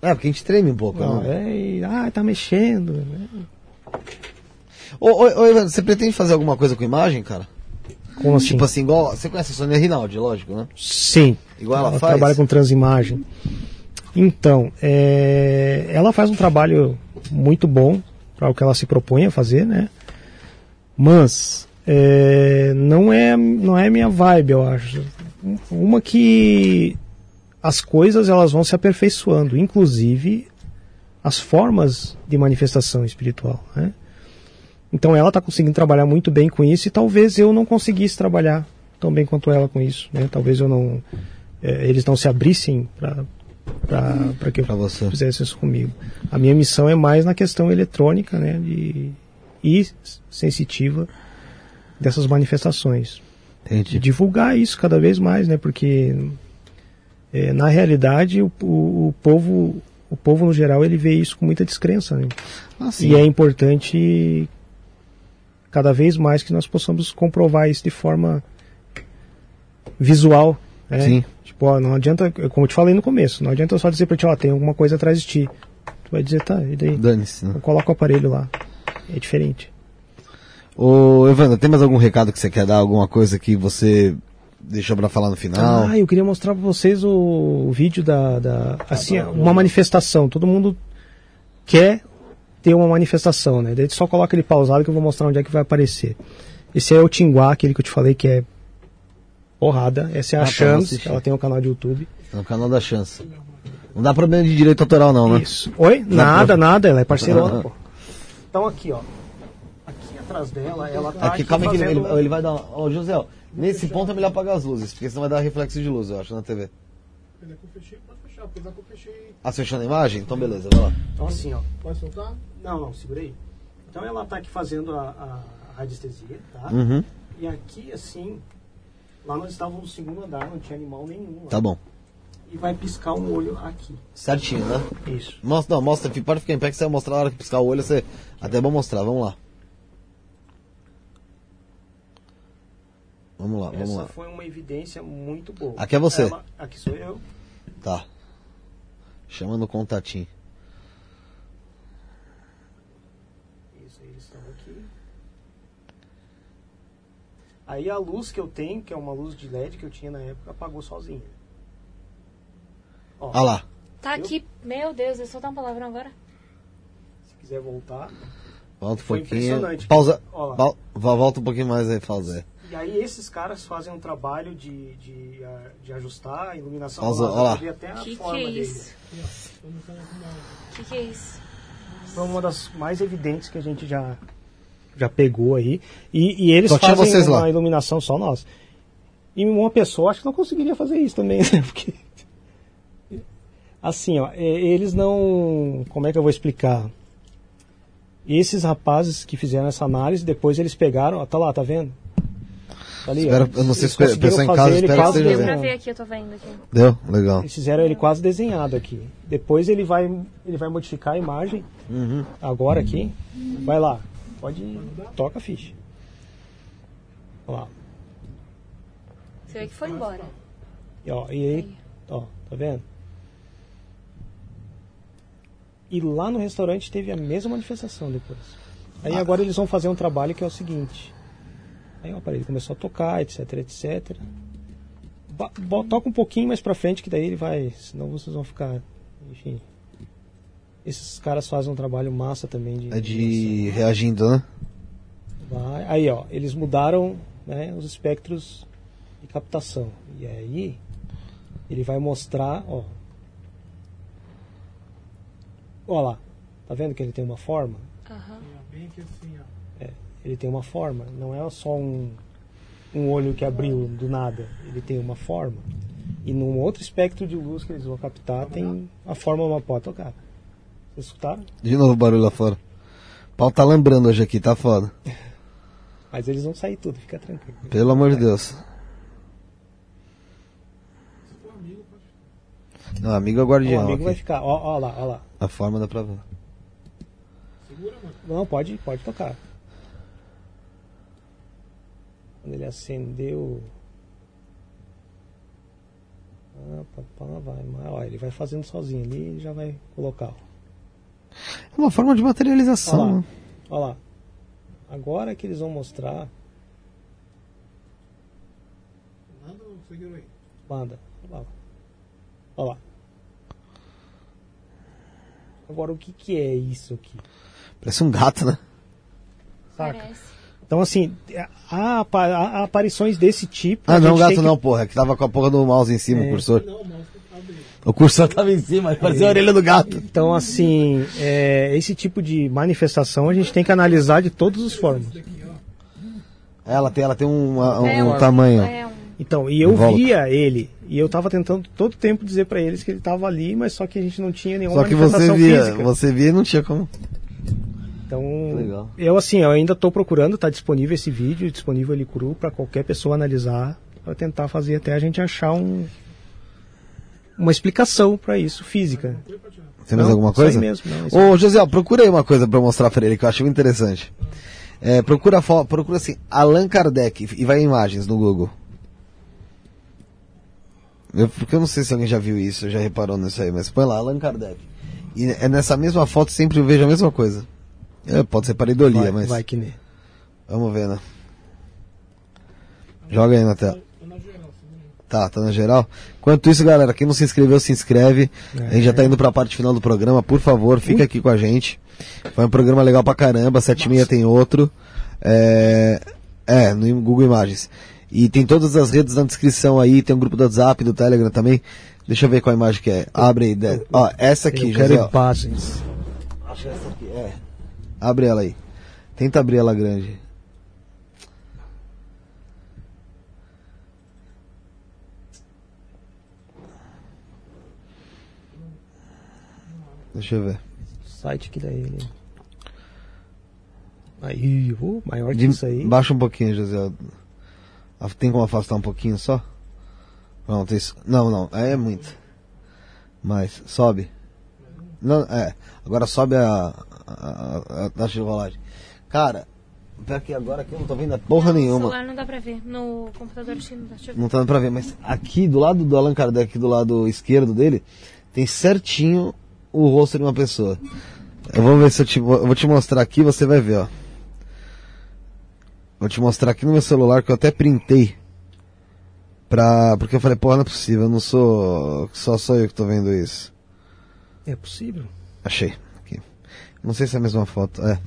É, porque a gente treme um pouco, Não, né? é, ah, tá mexendo. né? Ô, ô, ô, Ivan, você pretende fazer alguma coisa com imagem, cara? Como assim? Tipo assim, igual. Você conhece a Sônia Rinaldi, lógico, né? Sim. Igual ela ela faz? trabalha com transimagem. Então, é, ela faz um trabalho muito bom para o que ela se propõe a fazer, né? Mas é, não é não é minha vibe, eu acho. Uma que as coisas elas vão se aperfeiçoando, inclusive as formas de manifestação espiritual, né? Então ela está conseguindo trabalhar muito bem com isso e talvez eu não conseguisse trabalhar tão bem quanto ela com isso, né? Talvez eu não eh, eles não se abrissem para para que eu Pra você. fizesse isso comigo. A minha missão é mais na questão eletrônica, né? De, e sensitiva dessas manifestações. Entendi. divulgar isso cada vez mais, né? Porque eh, na realidade o, o, o povo o povo no geral ele vê isso com muita descrença, né? Ah. E é importante cada vez mais que nós possamos comprovar isso de forma visual. Né? Sim. Tipo, ó, não adianta, como eu te falei no começo, não adianta só dizer pra ti, ó, tem alguma coisa atrás de ti. Tu vai dizer, tá, e daí? Dane-se, né? Eu coloco o aparelho lá. É diferente. Ô, Evandro, tem mais algum recado que você quer dar? Alguma coisa que você deixou pra falar no final? Ah, eu queria mostrar pra vocês o, o vídeo da, da assim, uma manifestação. Todo mundo quer ter uma manifestação, né? Daí só coloca ele pausado que eu vou mostrar onde é que vai aparecer. Esse é o Tinguá, aquele que eu te falei que é porrada. Essa é a Ah, tá, Chance, ela tem um canal de YouTube. No canal da Chance. Não dá problema de direito autoral, não, né? Isso. Oi? Dá Nada, nada, ela é parceirona, pô. Então aqui, ó. Aqui atrás dela, ela tá Aqui, calma aí que ele, fazendo- ele, ele vai dar. Ó, José, ó, nesse ponto é melhor apagar as luzes, porque senão vai dar reflexo de luz, eu acho, na TV. Apesar que eu fechei, pode fechar. Apesar que eu fechei. Ah, você fechou na imagem? Então beleza, vai lá. Então assim, ó. Pode soltar? Não, não, segura aí. Então ela tá aqui fazendo a, a radiestesia, tá? Uhum. E aqui, assim, lá nós estávamos no segundo andar, não tinha animal nenhum lá. Tá bom. E vai piscar um olho aqui. Certinho, né? Isso. Mostra, não, mostra, pode ficar em pé que você vai mostrar na hora que piscar o olho, você. Até é bom mostrar, vamos lá. Vamos lá, vamos Essa lá. foi uma evidência muito boa. Aqui é você. Ela- aqui sou eu. Tá. Chama no contatinho. Isso, aí eles estão aqui. Aí a luz que eu tenho, que é uma luz de LED que eu tinha na época, apagou sozinha. Ó, Olha lá. Tá aqui. Meu Deus, eu só dar um palavrão agora. se quiser voltar. Volta um Foi pouquinho. impressionante. Pausa. Volta um pouquinho mais aí, fazer. E aí esses caras fazem um trabalho de, de, ah, de ajustar a iluminação. Lá, ó lá. até a Que que forma é dele. isso? Que que é isso? Foi uma das mais evidentes que a gente já, já pegou aí. E, e eles Só fazem vocês uma lá. iluminação só nós. E uma pessoa acho que não conseguiria fazer isso também, né? Porque. Assim, ó, é, eles não. Como é que eu vou explicar? Esses rapazes que fizeram essa análise, depois eles pegaram, ó, tá lá, tá vendo? Ali. Espero- eu não sei se o pe- conseguiram pessoal em fazer casa espera que quase Deu pra vendo. ver aqui, eu tô vendo aqui. Deu? Legal. eles fizeram ele quase desenhado aqui. Depois ele vai, ele vai modificar a imagem. Uhum. Agora aqui. Vai lá. Pode. Toca a ficha. Olha lá. Você vê que foi embora. E, ó, e aí. Ó, tá vendo? E lá no restaurante teve a mesma manifestação depois. Aí agora eles vão fazer um trabalho que é o seguinte. Aí o aparelho começou a tocar, etc, etc. Ba- bo- Toca um pouquinho mais pra frente que daí ele vai. Senão vocês vão ficar. Enfim. Esses caras fazem um trabalho massa também de. É de reagindo, né? Vai. Aí, ó, eles mudaram né, os espectros de captação. E aí, ele vai mostrar, ó. Ó lá. Tá vendo que ele tem uma forma? Aham. Ó. Ele tem uma forma. Não é só um, um olho que abriu do nada. Ele tem uma forma. E num outro espectro de luz que eles vão captar, tem a forma uma pode tocar. Vocês escutaram? De novo o barulho lá fora. O pau tá lembrando hoje aqui, tá foda. Mas eles vão sair tudo, fica tranquilo. Pelo amor de Deus. Não, amigo é O guardião. amigo vai ficar, ó, ó lá, ó lá. A forma dá pra ver. Segura, mano. Não, pode, pode tocar. Quando ele acendeu. Ah, papá, vai, mas, ó, ele vai fazendo sozinho ali e já vai colocar. ó. É uma forma de materialização. lá, né? ó lá. Agora que eles vão mostrar. Manda ou segura aí. Manda. Ó lá. Ó lá. Agora o que, que é isso aqui? Parece um gato, né? Saca? Parece. Então, assim, há, há aparições desse tipo. Ah, não, gato que- não, porra. É que tava com a porra do mouse em cima, É. o cursor. Não, o mouse abre. O cursor tava em cima, parecia a orelha do gato. Então, assim, é, esse tipo de manifestação a gente tem que analisar de todas as formas. Ela tem, ela tem um, uma- um, É um tamanho. É um. Então, e eu Volta. via ele, e eu tava tentando todo tempo dizer pra eles que ele tava ali, mas só que a gente não tinha nenhuma Só que você via, física. você via e não tinha como. Então, Legal. eu assim, eu ainda tô procurando, tá disponível esse vídeo, disponível ali cru pra qualquer pessoa analisar, pra tentar fazer até a gente achar um uma explicação pra isso física. Tem mais Não, alguma isso coisa? mesmo, não, isso. Ô, José, procura aí uma coisa eu mostrar pra ele que eu acho interessante. É, procura, procura assim, Allan Kardec e vai em imagens no Google. Eu, porque eu não sei se alguém já viu isso, já reparou nisso aí, mas põe lá, Allan Kardec. E é nessa mesma foto sempre eu vejo a mesma coisa. É, pode ser pareidolia, vai, mas vai que nem. vamos ver, né? Joga aí na tela. Tá, tá na geral. Enquanto isso, galera, quem não se inscreveu, se inscreve. A gente já tá indo pra parte final do programa. Por favor, fica aqui com a gente. Foi um programa legal pra caramba. Sete e meia tem outro. É, é, no Google Imagens. E tem todas as redes na descrição aí. Tem um grupo do WhatsApp, do Telegram também. Deixa eu ver qual imagem que é. Abre aí. Ó, essa aqui, eu quero imagens. Acho essa aqui, é. Abre ela aí. Tenta abrir ela grande. Deixa eu ver. Site que daí ele. Aí, uh, maior que De- isso aí. Baixa um pouquinho, José. Af- Tem como afastar um pouquinho só? Pronto, isso. Não, não, é muito. Mais, sobe. Não, é. Agora sobe a, a, a, a taxa de rolagem. Cara, pior que agora aqui eu não tô vendo porra No nenhuma. celular não dá pra ver. No computador que não dá. Não tá dando pra ver, mas aqui do lado do Allan Kardec, do lado esquerdo dele, tem certinho o rosto de uma pessoa. Eu vou ver se eu te, vou eu vou te mostrar aqui, você vai ver, ó. Vou te mostrar aqui no meu celular que eu até printei. Pra, porque eu falei, porra, não é possível, eu não sou. Só sou eu que tô vendo isso. É possível. Achei. Não sei se é a mesma foto. É.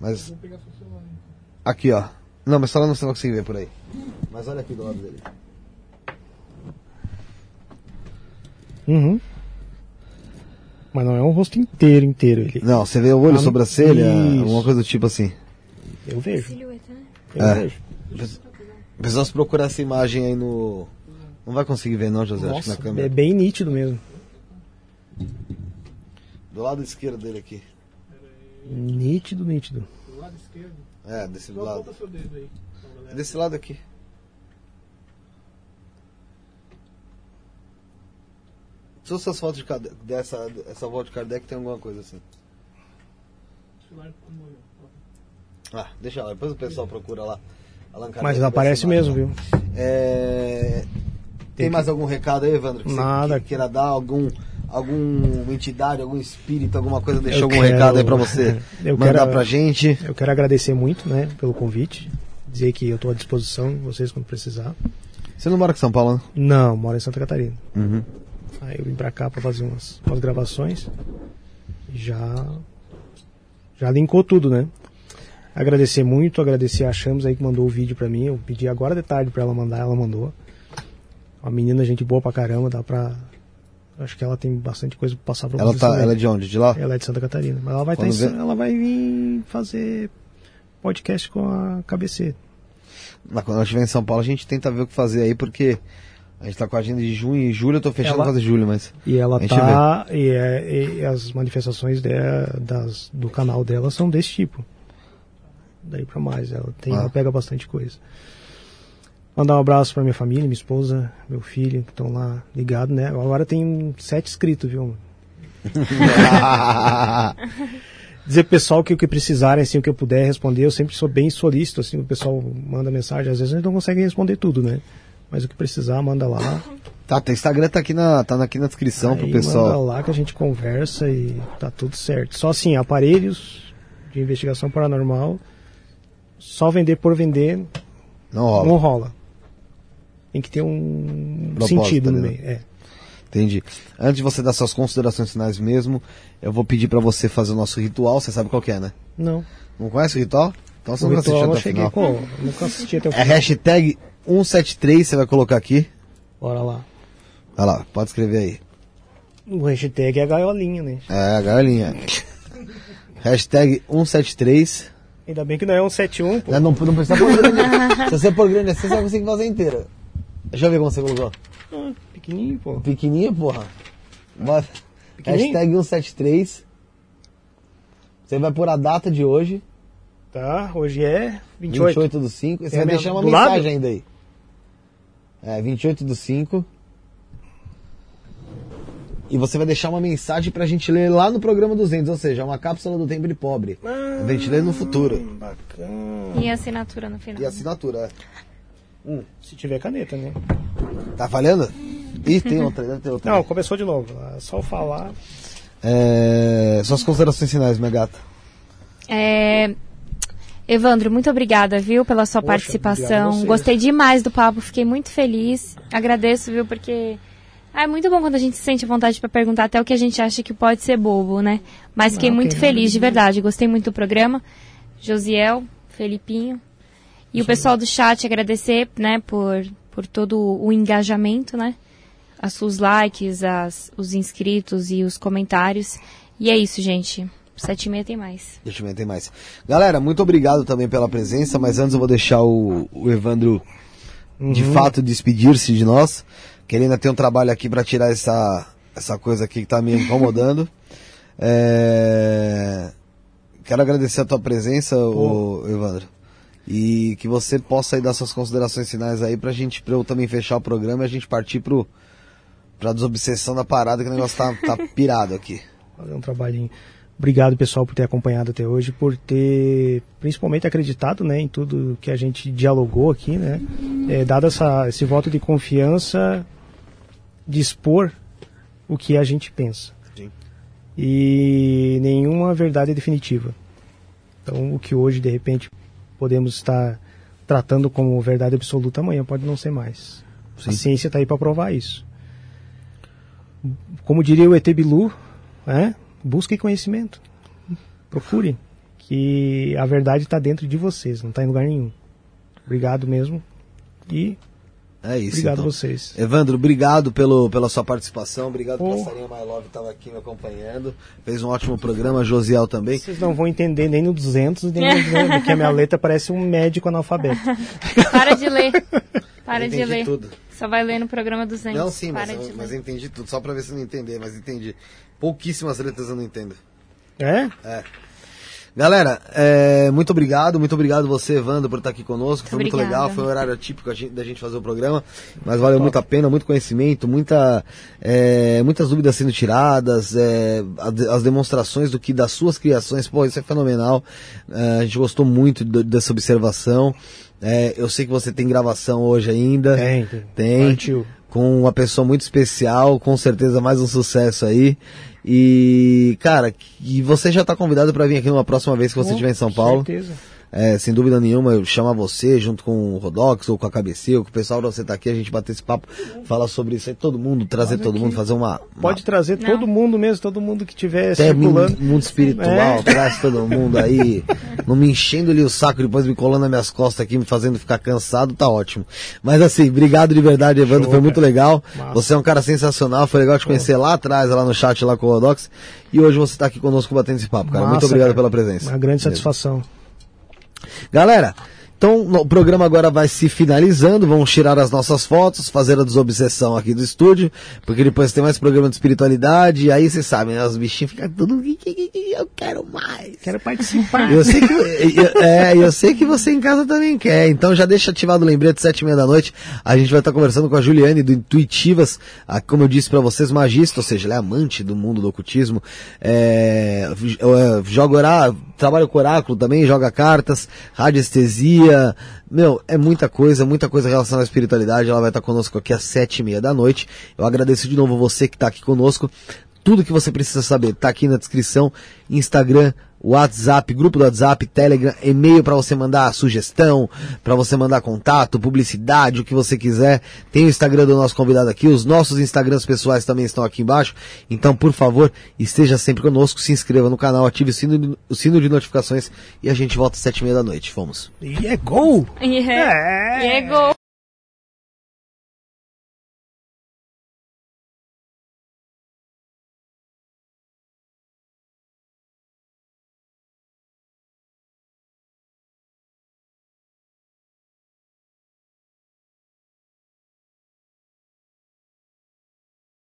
Mas. Vou pegar seu celular. hein? Aqui, ó. Não, mas só lá não você não consegue ver por aí. Mas olha aqui do lado dele. Uhum. Mas não é um rosto inteiro, inteiro. Ele, Não, você vê o olho, Ah, sobrancelha, isso. alguma coisa do tipo assim. eu vejo. Silhueta, né? Eu É. vejo. Precisamos procurar essa imagem aí no. Não vai conseguir ver não, José, acho que na Nossa, câmera. é bem nítido mesmo. Do lado esquerdo dele aqui. Nítido, nítido. Do lado esquerdo. É, desse lado. aponta seu dedo aí. Desse lado aqui. Todas essas fotos de Kardec, dessa essa volta de Kardec tem alguma coisa assim. Ah, deixa lá, depois o pessoal procura lá. Allan Kardec, Mas vai aparece mesmo, viu? É... Tem, Tem mais algum recado aí, Evandro? Que Nada. Você que- queira dar algum alguma entidade, algum espírito, alguma coisa, deixar Eu algum quero- recado aí pra você Eu mandar quero- pra gente. Eu quero agradecer muito, né, pelo convite. Dizer que eu estou à disposição de vocês quando precisar. Você não mora aqui em São Paulo, né? Não, moro em Santa Catarina. Uhum. Aí eu vim pra cá pra fazer umas, umas gravações. Já. Já linkou tudo, né? Agradecer muito, agradecer a Chamos aí que mandou o vídeo pra mim. Eu pedi agora de tarde pra ela mandar, ela mandou. Uma menina, gente boa pra caramba, dá pra. Acho que ela tem bastante coisa pra passar pra Ela, vocês tá, também. ela é de onde? De lá? Ela é de Santa Catarina. Mas ela vai, tá Quando em- vê- ela vai vir fazer podcast com a KBC. Mas quando ela estiver em São Paulo, a gente tenta ver o que fazer aí, porque a gente tá com a agenda de junho e julho, eu tô fechando Ela- fazer julho, mas. E ela tá. E, é- e as manifestações dela, das, do canal dela são desse tipo. Daí pra mais. Ela, tem, Ah. ela pega bastante coisa. Mandar um abraço pra minha família, minha esposa, meu filho, que estão lá ligados, né? Agora tem sete inscritos, viu? Dizer pro pessoal que o que precisarem, assim, o que eu puder responder, eu sempre sou bem solícito, assim, o pessoal manda mensagem, às vezes a gente não consegue responder tudo, né? Mas o que precisar, manda lá. tá, teu Instagram tá aqui na, tá aqui na descrição Aí pro manda pessoal. lá que a gente conversa e tá tudo certo. Só assim, aparelhos de investigação paranormal, só vender por vender Não rola. não rola. Tem que ter um Propósito, sentido no né? meio. É. Entendi. Antes de você dar suas considerações finais mesmo, eu vou pedir pra você fazer o nosso ritual, você sabe qual que é, né? Não. Não conhece o ritual? Então você O não ritual assistiu até o final. Pô, nunca assisti até o É final. hashtag 173, você vai colocar aqui. Bora lá. Vai lá, pode escrever aí. O hashtag é a gaiolinha, né? É, a galinha. hashtag 173. Ainda bem que não é um 71, pô. Não, não, não precisa pôr grande. Se você pôr grande assim, você vai conseguir fazer inteira. Deixa eu ver como você colocou. Ah, pequenininho, pô. Pequenininho, porra. Bota. Pequenininho? Hashtag 173. Você vai pôr a data de hoje. Tá, hoje é 28. 28 do 5. E você É vai deixar uma Do mensagem lado? ainda aí. É, 28 do 5. E você vai deixar uma mensagem pra gente ler lá no programa 200, ou seja, uma cápsula do tempo de pobre. Ah, A gente lê no futuro. Bacana. E a assinatura no final. E assinatura, é. Se tiver caneta, né? Tá falhando? Ih, tem outra, deve ter outra. Não, começou de novo. É só falar. É, suas considerações finais, minha gata. É, Evandro, muito obrigada, viu, pela sua Poxa, a participação. Gostei demais do papo, fiquei muito feliz. Agradeço, viu, porque ah, é muito bom quando a gente se sente à vontade para perguntar até o que a gente acha que pode ser bobo, né? Mas fiquei Não, muito feliz, de verdade. Gostei muito do programa. Josiel, Felipinho e o pessoal do chat agradecer, né, por, por todo o engajamento, né? As, os likes, as, os inscritos e os comentários. E é isso, gente. Sete e meia tem mais. Deixa eu ver, tem mais. Galera, muito obrigado também pela presença, mas antes eu vou deixar o, o Evandro de fato despedir-se de nós, que ele ainda tem um trabalho aqui para tirar essa, essa coisa aqui que tá me incomodando. É, quero agradecer a tua presença, ô, Evandro. E que você possa aí dar suas considerações finais aí pra gente, pra eu também fechar o programa e a gente partir pro, pra desobsessão da parada, que o negócio tá, tá pirado aqui. fazer um trabalhinho. Obrigado, pessoal, por ter acompanhado até hoje, por ter principalmente acreditado né, em tudo que a gente dialogou aqui, né? É, dado essa, esse voto de confiança, de expor o que a gente pensa. Sim. E nenhuma verdade é definitiva. Então, o que hoje, de repente, podemos estar tratando como verdade absoluta, amanhã pode não ser mais. A Sim. ciência está aí para provar isso. Como diria o ET Bilu, né? busquem conhecimento. Procurem. Que a verdade está dentro de vocês, não está em lugar nenhum. Obrigado mesmo. E É isso, obrigado então. a vocês. Evandro, obrigado pelo, pela sua participação, obrigado Oh. Passarinho My Love estava aqui me acompanhando, fez um ótimo programa, Josiel também. Vocês não vão entender nem no 200, nem no 200, porque a minha letra parece um médico analfabeto. Para de ler. Para de entendi ler. tudo. Só vai ler no programa 200. Não, sim, mas, Para eu, mas eu entendi tudo, só pra ver se eu não entender, mas entendi. Pouquíssimas letras eu não entendo. É? É. Galera, é, muito obrigado, muito obrigado você, Evandro, por estar aqui conosco. Foi muito Obrigada. legal, foi um horário típico a gente- da gente fazer o programa, mas valeu muito a pena, muito conhecimento, muita, é, muitas dúvidas sendo tiradas, é, as demonstrações do que das suas criações, pô, isso é fenomenal. É, a gente gostou muito do- dessa observação. É, eu sei que você tem gravação hoje ainda. Tem, tem. Tem. Com uma pessoa muito especial, com certeza mais um sucesso aí. E, cara, e você já tá convidado para vir aqui numa próxima vez que você Oh, estiver em São com Paulo. certeza. É, sem dúvida nenhuma, eu chamo você junto com o Rodox ou com a KBC, ou com o pessoal pra você estar aqui, a gente bater esse papo, falar sobre isso aí, todo mundo, trazer Pode todo aqui. mundo, fazer uma. Pode trazer Não. todo mundo mesmo, todo mundo que estiver até mundo, circulando. mundo espiritual, É. traz todo mundo aí, não me enchendo ali o saco, depois me colando nas minhas costas aqui, me fazendo ficar cansado, tá ótimo. Mas assim, obrigado de verdade, Evandro, Show, foi muito cara. legal. Massa. Você é um cara sensacional, foi legal te conhecer lá atrás, lá no chat, lá com o Rodox. E hoje você tá aqui conosco batendo esse papo, cara. muito Massa, obrigado cara. pela presença. Uma grande Mesmo. satisfação. Galera, então o programa agora vai se finalizando, vamos tirar as nossas fotos, fazer a desobsessão aqui do estúdio, porque depois tem mais programa de espiritualidade, e aí vocês sabem, né, os bichinhos ficam tudo, eu quero mais. Quero participar. Eu sei que, eu- é, eu sei que você em casa também quer, então já deixa ativado o lembrete, sete e meia da noite, a gente vai estar conversando com a Juliane do Intuitivas, a- como eu disse pra vocês, magista, ou seja, ela é amante do mundo do ocultismo, é, é, joga orá, trabalha com oráculo também, joga cartas, radiestesia, meu, é muita coisa, muita coisa relacionada à espiritualidade, ela vai estar conosco aqui às sete e meia da noite, eu agradeço de novo você que está aqui conosco, tudo que você precisa saber tá aqui na descrição, Instagram, WhatsApp, grupo do WhatsApp, Telegram, e-mail para você mandar sugestão, para você mandar contato, publicidade, o que você quiser. Tem o Instagram do nosso convidado aqui, os nossos Instagrams pessoais também estão aqui embaixo. Então, por favor, esteja sempre conosco, se inscreva no canal, ative o sino de, o sino de notificações e a gente volta às sete e meia da noite. Vamos. E é gol! E é, É. e é gol.